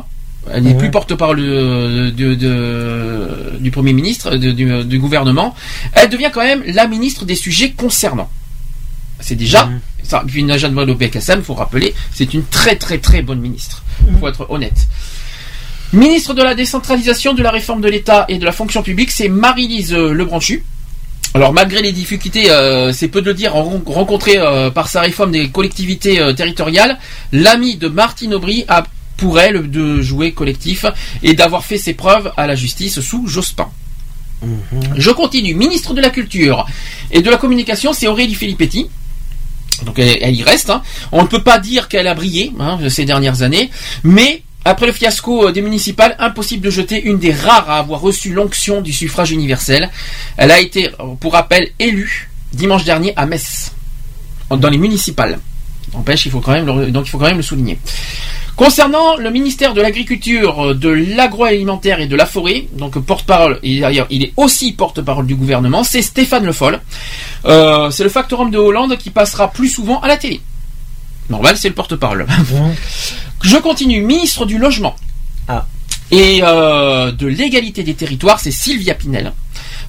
elle n'est plus porte-parole de- de- de- du Premier ministre, du, du gouvernement. Elle devient quand même la ministre des sujets concernants. C'est déjà ça. Puis Najat Vallaud-Belkacem, faut rappeler, c'est une très très très bonne ministre. Faut être honnête. Ministre de la décentralisation, de la réforme de l'État et de la fonction publique, c'est Marie-Lise euh, Lebranchu. Alors malgré les difficultés, euh, c'est peu de le dire, ren- rencontrées euh, par sa réforme des collectivités euh, territoriales, l'ami de Martine Aubry a pour elle de jouer collectif et d'avoir fait ses preuves à la justice sous Jospin. Je continue. Ministre de la Culture et de la Communication, c'est Aurélie Filippetti. Donc elle, elle y reste. hein. On ne peut pas dire qu'elle a brillé hein, ces dernières années, mais après le fiasco euh, des municipales, impossible de jeter une des rares à avoir reçu l'onction du suffrage universel. Elle a été, euh, pour rappel, élue dimanche dernier à Metz, dans les municipales. N'empêche, il faut quand même le, donc il faut quand même le souligner. Concernant le ministère de l'Agriculture, de l'Agroalimentaire et de la Forêt, donc porte-parole, et d'ailleurs il est aussi porte-parole du gouvernement, c'est Stéphane Le Foll. Euh, c'est le factorum de Hollande qui passera plus souvent à la télé. Normal, c'est le porte-parole. Je continue. Ministre du Logement. Et euh, de l'égalité des territoires, c'est Sylvia Pinel.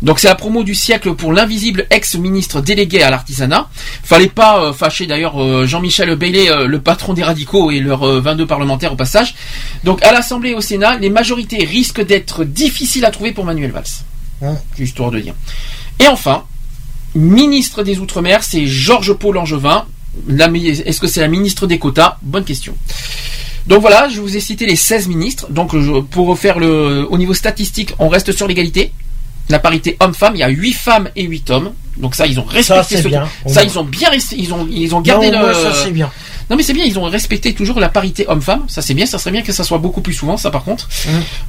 Donc c'est la promo du siècle pour l'invisible ex-ministre délégué à l'artisanat. Fallait pas euh, fâcher d'ailleurs euh, Jean-Michel Bailey, euh, le patron des radicaux et leurs euh, 22 parlementaires au passage. Donc à l'Assemblée et au Sénat, les majorités risquent d'être difficiles à trouver pour Manuel Valls. Histoire de dire. Et enfin, ministre des Outre-mer, c'est Georges Paul Langevin. Est-ce que c'est la ministre des quotas? Bonne question. Donc voilà, je vous ai cité les 16 ministres. Donc je- pour faire le au niveau statistique, on reste sur l'égalité. La parité homme-femme, il y a 8 femmes et 8 hommes. Donc ça, ils ont respecté c'est ce- bien, Ça, ils ont bien resté, ils ont, ils ont gardé Non, le. ça, c'est bien. Non mais c'est bien, ils ont respecté toujours la parité homme-femme. Ça c'est bien, ça serait bien que ça soit beaucoup plus souvent, ça par contre.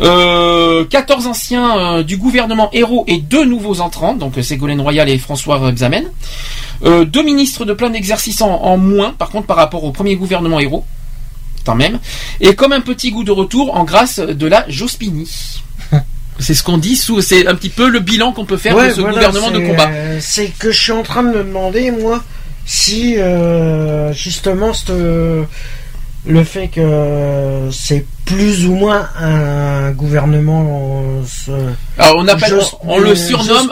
Euh, 14 anciens euh, du gouvernement héros et deux nouveaux entrants, donc euh, Ségolène Royal et François Xamen. Euh, deux ministres de plein exercice en, en moins, par contre, par rapport au premier gouvernement héros, quand même. Et comme un petit goût de retour en grâce de la Jospini. C'est ce qu'on dit c'est un petit peu le bilan qu'on peut faire Ouais, de ce voilà, gouvernement de combat. euh, c'est que je suis en train de me demander, moi, si euh, justement cette- le fait que c'est plus ou moins un gouvernement. euh, ce- Alors on appelle, on, le euh, surnomme,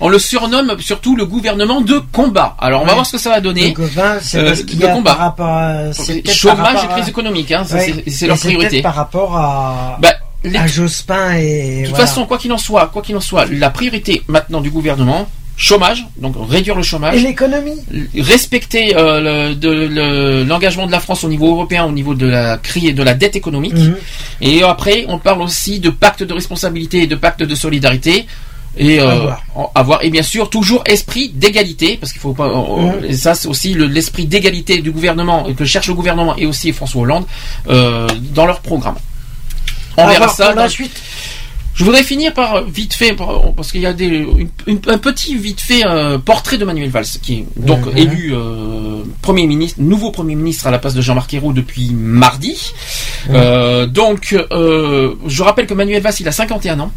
on, le surnomme surtout le gouvernement de combat. Alors on va voir ce que ça va donner. Donc, ben, c'est Euh, y de a combat. par rapport à Chômage par rapport et crise économique, hein, Ouais. c'est- leur priorité. par rapport à, Bah, les- à Jospin et. De toute voilà. façon, quoi qu'il en soit, quoi qu'il en soit, la priorité maintenant du gouvernement, chômage, donc réduire le Et chômage, l'économie. respecter euh, le- de- le- l'engagement de la France au niveau européen, au niveau de la cri de la dette économique. Mhm. Et après, on parle aussi de pacte de responsabilité et de pacte de solidarité. Et euh, Avoir. et bien sûr toujours esprit d'égalité parce qu'il faut pas Mhm. et ça c'est aussi le- l'esprit d'égalité du gouvernement que cherche le gouvernement et aussi François Hollande euh, dans leur programme. On À verra ça pour la dans- suite. je voudrais finir par euh, vite fait par- parce qu'il y a des une- une- un petit vite fait euh, portrait de Manuel Valls qui est donc élu euh, premier ministre nouveau premier ministre à la place de Jean-Marc Ayrault depuis mardi. Euh, donc euh, je rappelle que Manuel Valls il a 51 ans.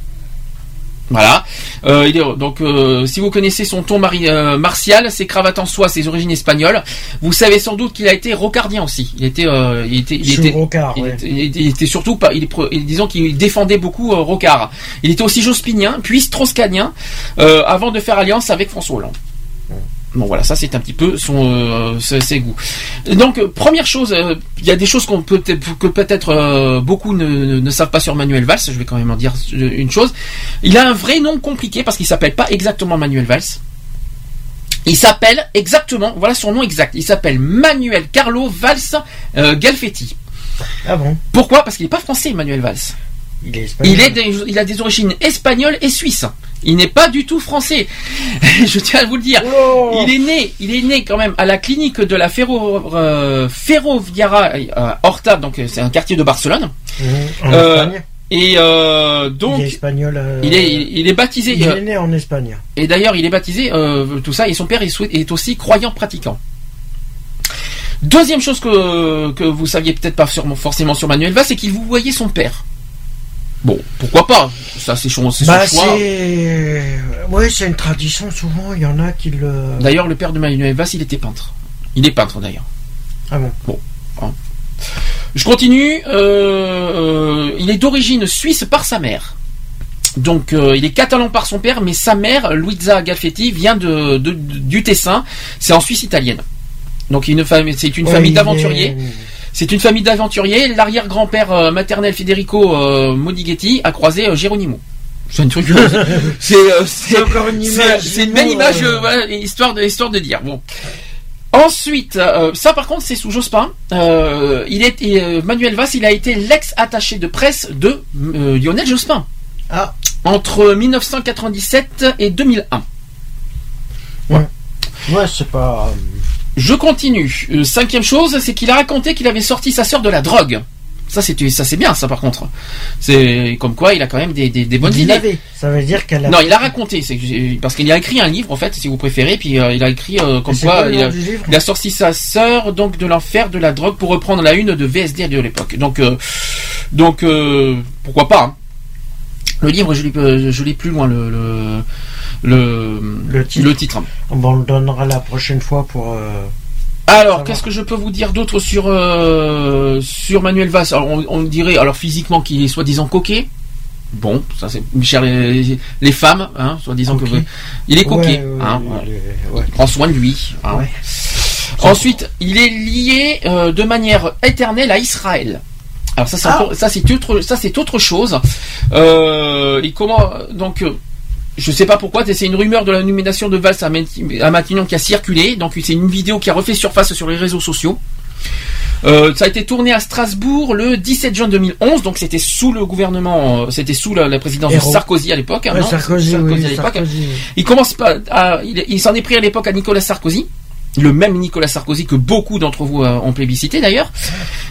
Voilà. Euh, donc, euh, si vous connaissez son ton mari- euh, martial, ses cravates en soie, ses origines espagnoles, vous savez sans doute qu'il a été rocardien aussi. Il était, euh, il était, il était, Rocard, il ouais. était- il était- il était surtout pas, il disons qu'il défendait beaucoup euh, Rocard. Il était aussi jospinien, puis strauss-cahnien, euh, avant de faire alliance avec François Hollande. Bon voilà, ça c'est un petit peu son euh, ses, goûts. Donc première chose, euh, il y a des choses qu'on peut que peut-être euh, beaucoup ne, ne- ne savent pas sur Manuel Valls. Je vais quand même en dire une chose. Il a un vrai nom compliqué parce qu'il s'appelle pas exactement Manuel Valls. Il s'appelle exactement, voilà son nom exact. Il s'appelle Manuel Carlo Valls Galfetti. Ah bon? Pourquoi? Parce qu'il n'est pas français, Manuel Valls. Il est espagnol. Il, est des- il a des origines espagnoles et suisses. Il n'est pas du tout français. Je tiens à vous le dire. Oh. Il est né, il est né quand même à la clinique de la Ferro, euh, Ferroviara euh, Horta, donc euh, c'est un quartier de Barcelone. Mhm. En Euh, Espagne. Et euh, donc il est espagnol. euh, il est, il est baptisé. il est né en Espagne. et d'ailleurs, il est baptisé, euh, tout ça, et son père est, aussi croyant pratiquant. Deuxième chose que, que vous saviez peut-être pas sur- forcément sur Manuel Valls, c'est qu'il vous voyait son père. Bon, pourquoi pas Ça, c'est son, c'est Bah choix. c'est, ouais, c'est une tradition. Souvent, il y en a qui le. D'ailleurs, le père de Manuel Valls, il était peintre. Il est peintre d'ailleurs. Ah bon? Bon. hein. Je continue. euh, euh, il est d'origine suisse par sa mère. Donc, euh, il est catalan par son père, mais sa mère, Luisa Galfetti, vient de, de- du Tessin. C'est en Suisse italienne. Donc, une famille, c'est une famille il d'aventuriers. C'est une famille d'aventuriers. L'arrière-grand-père euh, maternel Federico euh, Modighetti a croisé euh, Geronimo. C'est un truc. c'est c'est- encore une image, C'est une belle image, voilà, histoire de histoire de dire. Bon. Ensuite, euh, ça par contre c'est sous Jospin. Euh, il est euh, Manuel Valls, il a été l'ex-attaché de presse de euh, Lionel Jospin. Ah. Entre 1997 et 2001. Ouais, c'est pas. Je continue. Euh, cinquième chose, c'est qu'il a raconté qu'il avait sorti sa sœur de la drogue. Ça c'est ça c'est bien ça par contre. C'est comme quoi il a quand même des, des, des bonnes il idées. l'avait. Ça veut dire qu'elle a. Non, il a raconté, parce qu'il a écrit un livre en fait, si vous préférez, puis euh, il a écrit euh, comme quoi il a, il sorti sa sœur donc de l'enfer de la drogue pour reprendre la une de VSD de l'époque. Donc euh, donc pourquoi pas. hein. Le livre, je lis, euh, je lis plus loin le le le, Le titre. le titre. Bon, on le donnera la prochaine fois pour. euh, Alors, qu'est-ce que je peux vous dire d'autre sur euh, sur Manuel Valls? Alors, on, on dirait alors physiquement qu'il est soi-disant coquet. Bon, ça c'est cher les, les femmes, hein, soi-disant que Coquet. il est coquet. Ouais, ouais, hein, ouais. Il prend soin de lui. hein. Ensuite, il est lié euh, de manière éternelle à Israël. Alors ça c'est Ah. encore- ça c'est autre ça c'est autre chose. Euh, et comment donc euh, je sais pas pourquoi, c'est une rumeur de la nomination de Valls à Matignon qui a circulé. Donc c'est une vidéo qui a refait surface sur les réseaux sociaux. Euh, ça a été tourné à Strasbourg le 17 juin 2011, donc c'était sous le gouvernement, euh, c'était sous la, la présidence de. Sarkozy à l'époque. hein, Ouais, non Sarkozy, oui, à l'époque. Sarkozy. Il commence pas, à- il, il s'en est pris à l'époque à Nicolas Sarkozy. Le même Nicolas Sarkozy que beaucoup d'entre vous euh, ont plébiscité d'ailleurs.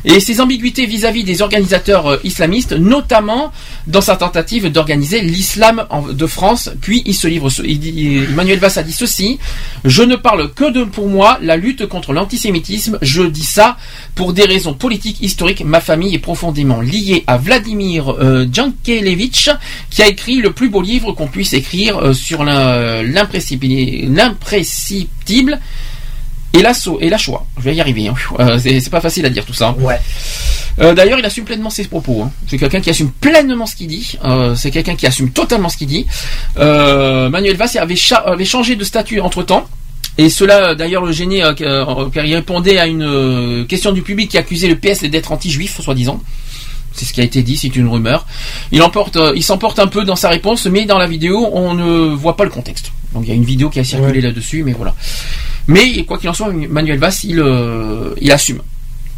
Et ses ambiguïtés vis-à-vis des organisateurs euh, islamistes, notamment dans sa tentative d'organiser l'islam de France. Puis il se livre, Emmanuel Valls a dit ceci, je ne parle que de pour moi la lutte contre l'antisémitisme. Je dis ça pour des raisons politiques, historiques. Ma famille est profondément liée à Vladimir euh, Jankélévitch, qui a écrit le plus beau livre qu'on puisse écrire euh, sur l'imprescriptible et la, so- et la Shoah. Je vais y arriver. hein. Euh, c'est pas facile à dire tout ça. Ouais. Euh, D'ailleurs, il assume pleinement ses propos. hein. C'est quelqu'un qui assume pleinement ce qu'il dit. Euh, c'est quelqu'un qui assume totalement ce qu'il dit. Manuel Valls avait, avait changé de statut entre temps. Et cela, d'ailleurs, le gênait car il répondait à une question du public qui accusait le PS d'être anti-juif, soi-disant. C'est ce qui a été dit, c'est une rumeur. Il emporte, il s'emporte un peu dans sa réponse, mais dans la vidéo, on ne voit pas le contexte. Donc il y a une vidéo qui a circulé là-dessus, mais voilà. Mais quoi qu'il en soit, Manuel Valls, il, euh, assume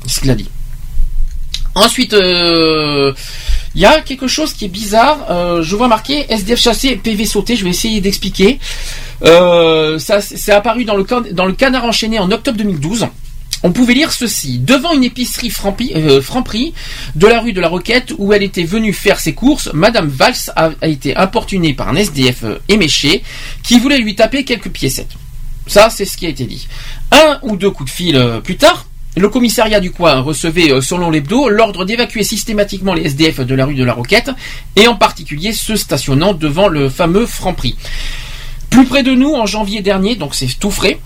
ce qu'il a dit. Ensuite, euh, il y a quelque chose qui est bizarre. Euh, je vois marqué SDF chassé, PV sauté. Je vais essayer d'expliquer. C'est apparu dans le, Canard enchaîné en octobre 2012. On pouvait lire ceci. Devant une épicerie Franprix de la rue de la Roquette où elle était venue faire ses courses, Madame Valls a, a été importunée par un SDF éméché qui voulait lui taper quelques piécettes. Ça, c'est ce qui a été dit. Un ou deux coups de fil euh, plus tard, le commissariat du coin recevait, euh, selon l'hebdo, l'ordre d'évacuer systématiquement les SDF de la rue de la Roquette, et en particulier ceux stationnant devant le fameux Franprix. Plus près de nous, en janvier dernier, donc c'est tout frais,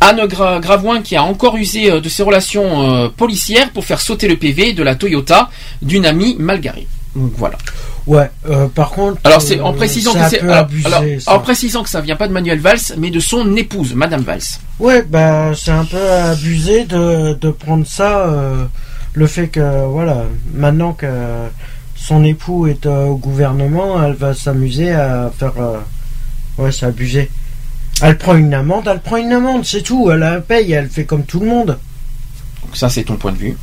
Anne Gra- Gravoin qui a encore usé euh, de ses relations policières pour faire sauter le PV de la Toyota d'une amie mal garée. Donc voilà. Ouais, euh, par contre. Alors c'est en euh, précisant que c'est alors, alors, en précisant que ça vient pas de Manuel Valls mais de son épouse Madame Valls. Ouais, bah c'est un peu abusé de, de prendre ça, euh, le fait que voilà, maintenant que son époux est au gouvernement, elle va s'amuser à faire, ouais, c'est abusé. Elle prend une amende, elle prend une amende, c'est tout. Elle la paye, elle fait comme tout le monde. Donc ça c'est ton point de vue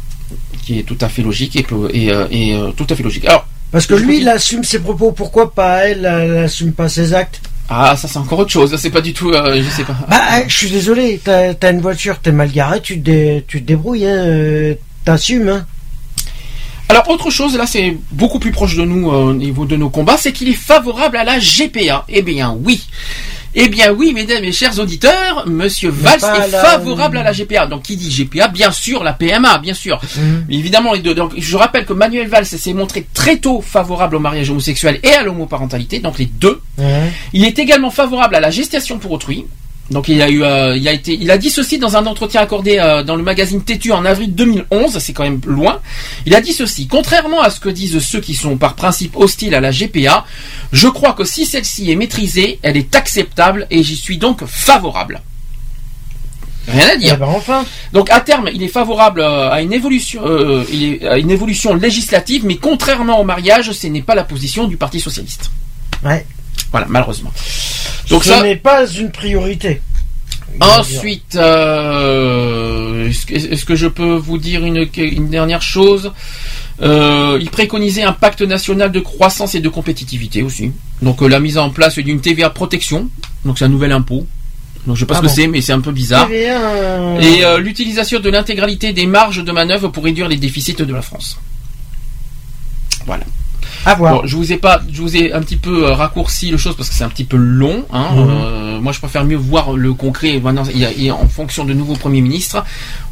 qui est tout à fait logique et, et, et, tout à fait logique. Alors Parce que lui, il assume ses propos. Pourquoi pas elle, elle assume pas ses actes ah ça c'est encore autre chose. C'est pas du tout euh, je sais pas. Bah, euh, je suis désolé. T'as as une voiture, t'es mal garé, tu te, dé- tu te débrouilles, hein, euh, t'assumes. Hein. Alors autre chose, là c'est beaucoup plus proche de nous euh, au niveau de nos combats, c'est qu'il est favorable à la GPA. Eh bien oui. Eh bien oui, mesdames et chers auditeurs, Monsieur Valls est la- favorable à la GPA. Donc qui dit GPA, bien sûr la PMA, bien sûr. Mhm. Évidemment les deux. Donc je rappelle que Manuel Valls s'est montré très tôt favorable au mariage homosexuel et à l'homoparentalité, donc les deux. Il est également favorable à la gestation pour autrui. Donc il a eu, euh, il a été, il a dit ceci dans un entretien accordé euh, dans le magazine Tétu en avril 2011. C'est quand même loin. Il a dit ceci. Contrairement à ce que disent ceux qui sont par principe hostiles à la GPA, je crois que si celle-ci est maîtrisée, elle est acceptable et j'y suis donc favorable. Rien à dire. Eh ben, enfin. Donc à terme, il est favorable euh, à une évolution, euh, à une évolution législative, mais contrairement au mariage, ce n'est pas la position du Parti socialiste. Ouais. Voilà, malheureusement. Donc Ce ça, n'est pas une priorité. Ensuite, euh, est-ce que, je peux vous dire une, une dernière chose? Euh, Il préconisait un pacte national de croissance et de compétitivité aussi. Donc euh, la mise en place d'une TVA protection. Donc c'est un nouvel impôt. Donc je sais pas Ah ce que c'est, mais c'est un peu bizarre. TVA, Et l'utilisation de l'intégralité des marges de manœuvre pour réduire les déficits de la France. Voilà. À voir. Bon, je vous ai pas, je vous ai un petit peu euh, raccourci le chose parce que c'est un petit peu long. Hein. Mhm. Euh, moi, je préfère mieux voir le concret. Maintenant, il y a- il y a- en fonction de nouveaux premiers ministres,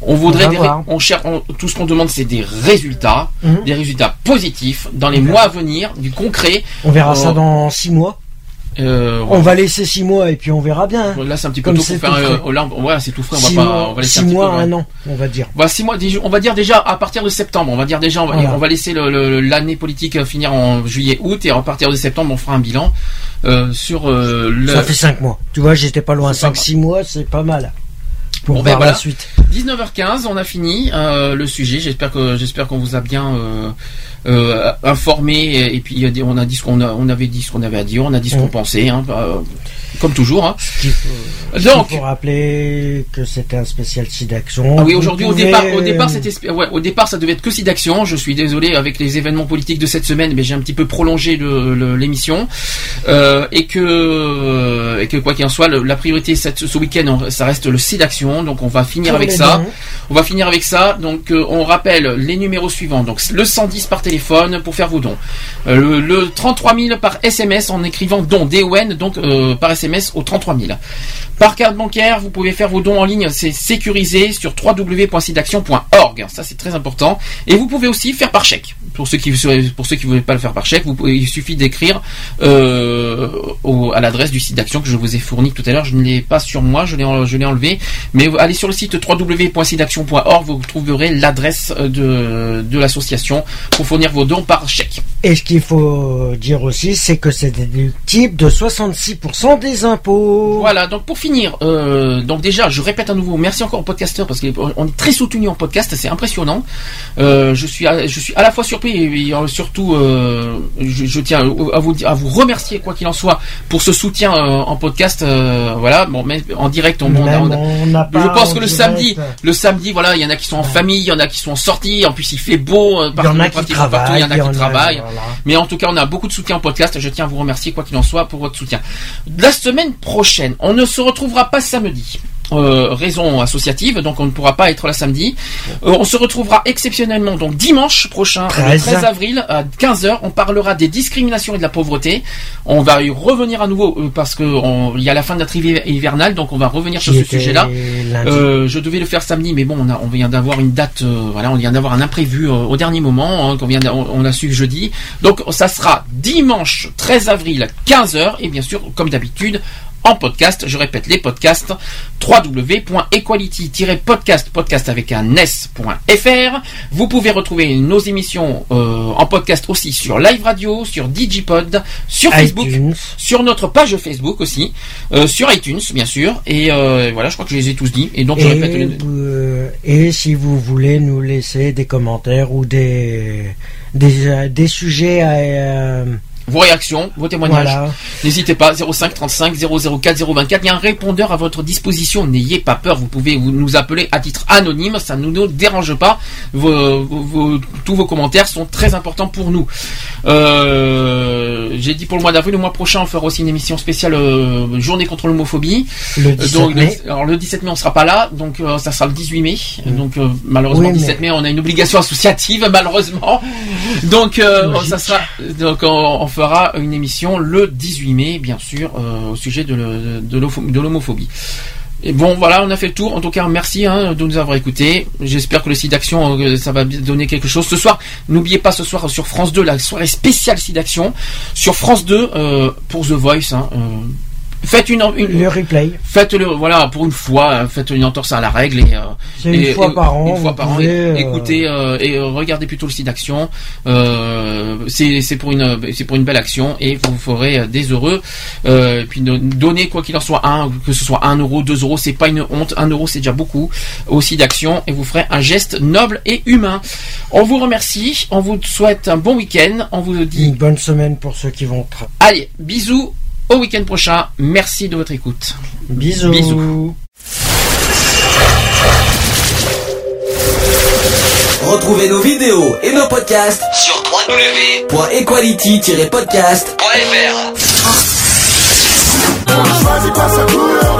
on voudrait, On des on cherche, on- tout ce qu'on demande, c'est des résultats, Mhm. des résultats positifs dans les mois à venir, du concret. On verra Euh, ça dans six mois. Euh, On va laisser six mois et puis on verra bien. hein. Là, c'est un petit peu Comme tôt pour c'est faire. tout euh, c'est tout frais. On va Six pas. mois, on va laisser six un petit mois, peu, ouais. un an, on va dire. Six mois, on va dire déjà à partir de septembre. On va dire déjà, on va, Voilà. on va laisser l'année politique euh, finir en juillet-août et à partir de septembre, on fera un bilan euh, sur euh, le. Ça fait cinq mois. Tu vois, j'étais pas loin. C'est pas Cinq, six mois, c'est pas mal. Pour Bon, ben voir voilà. la suite. 19h15, on a fini euh, le sujet. J'espère que j'espère qu'on vous a bien euh, euh, informé et, et puis on a dit ce qu'on a, on avait dit ce qu'on avait à dire, on a dit ce qu'on pensait, hein, euh, comme toujours. Hein. Faut, Donc- faut rappeler que c'était un spécial SIDAction. Ah oui, aujourd'hui au départ, au départ c'était spé- ouais, au départ ça devait être que Sidaction. Je suis désolé avec les événements politiques de cette semaine, mais j'ai un petit peu prolongé l'émission et que et que quoi qu'il en soit, le- la priorité cette, ce week-end ça reste le Sidaction. Donc on va finir Pour avec ça. On va finir avec ça. Donc euh, on rappelle les numéros suivants. Donc le 110 par téléphone pour faire vos dons. Euh, le, le 33 000 par SMS en écrivant don DON donc euh, par SMS au 33 000. Par carte bancaire, vous pouvez faire vos dons en ligne, c'est sécurisé sur www.sidaction.org. Ça c'est très important. Et vous pouvez aussi faire par chèque. Pour ceux qui pour ceux qui ne voulaient pas le faire par chèque, vous pouvez- il suffit d'écrire au- à l'adresse du site d'action que je vous ai fourni tout à l'heure. Je ne l'ai pas sur moi, je l'ai en- je l'ai enlevé. Mais allez sur le site www.sidaction.org, vous trouverez l'adresse euh, de, de l'association pour fournir vos dons par chèque. Et ce qu'il faut dire aussi, c'est que c'est déductible de 66% des impôts. Voilà, donc pour finir, euh, donc déjà, je répète à nouveau, merci encore aux podcasteurs parce qu'on est très soutenu en podcast, c'est impressionnant. Euh, je suis, à, je suis à la fois surpris et, surtout, euh, je, je tiens à vous, à vous remercier quoi qu'il en soit pour ce soutien en podcast. voilà, bon, mais en direct, on, on a- on a- on je pense en que le direct. samedi, le samedi, voilà, il y en a qui sont en famille, il y en a qui sont en sortie, en plus il fait beau, euh, Il y en a qui il y en a qui travaillent. Mais en tout cas, on a beaucoup de soutien en podcast. Je tiens à vous remercier, quoi qu'il en soit, pour votre soutien. La semaine prochaine, on ne se retrouvera pas samedi. Euh, raison associative, donc on ne pourra pas être là samedi. Euh, on se retrouvera exceptionnellement donc dimanche prochain, le 13. 13 avril à 15h. On parlera des discriminations et de la pauvreté. On va y revenir à nouveau euh, parce que il y a la fin de la trivia hivernale, donc on va revenir sur ce sujet-là. Euh, je devais le faire samedi, mais bon, on, a, on vient d'avoir une date, euh, voilà, on vient d'avoir un imprévu euh, au dernier moment, hein, qu'on vient on, on a su jeudi. Donc ça sera dimanche 13 avril 15h et bien sûr, comme d'habitude, en podcast. Je répète les podcasts www.equality-podcast podcast avec un s.fr. Vous pouvez retrouver nos émissions euh, en podcast aussi sur Live Radio, sur Digipod, sur Facebook, iTunes. sur notre page Facebook aussi, euh, sur iTunes bien sûr. Et euh, voilà, je crois que je les ai tous dit. Et donc je répète Et, les- euh, et si vous voulez nous laisser des commentaires ou des des, euh, des sujets à euh, vos réactions, vos témoignages. Voilà. N'hésitez pas, 05 35 004 024. Il y a un répondeur à votre disposition. N'ayez pas peur. Vous pouvez vous nous appeler à titre anonyme. Ça ne nous dérange pas. Vos, vos- vos- tous vos commentaires sont très importants pour nous. Euh, J'ai dit pour le mois d'avril, le mois prochain, on fera aussi une émission spéciale euh, journée contre l'homophobie. Le Euh, 17 donc, mai. Le, alors le 17 mai, on sera pas là. Donc euh, ça sera le 18 mai. Donc euh, malheureusement, Oui, 17 mai, on a une obligation associative, malheureusement. Donc euh, ça sera. Donc on, on fera une émission le 18 mai, bien sûr, euh, au sujet de l'homophobie. Et bon, voilà, on a fait le tour. En tout cas, merci hein, de nous avoir écoutés. J'espère que le site d'action, euh, ça va donner quelque chose. Ce soir, n'oubliez pas ce soir sur France 2, la soirée spéciale site d'action. Sur France 2, euh, pour The Voice. hein, Faites une, une- le replay. Faites le voilà pour une fois, euh, faites une entorse à la règle et euh, C'est une et- fois et- par an, Une fois par an. pouvez, et- euh, Écoutez euh, et euh, regardez plutôt le site d'action. Euh, c'est c'est pour une c'est pour une belle action et vous ferez des heureux. Euh, et puis donnez quoi qu'il en soit un que ce soit un euro, deux euros, c'est pas une honte. Un euro c'est déjà beaucoup au site d'action et vous ferez un geste noble et humain. On vous remercie, on vous souhaite un bon week-end. On vous dit Une bonne semaine pour ceux qui vont. allez bisous au week-end prochain. Merci de votre écoute. Bisous. Bisous. Retrouvez nos vidéos et nos podcasts sur www.equality-podcast.fr.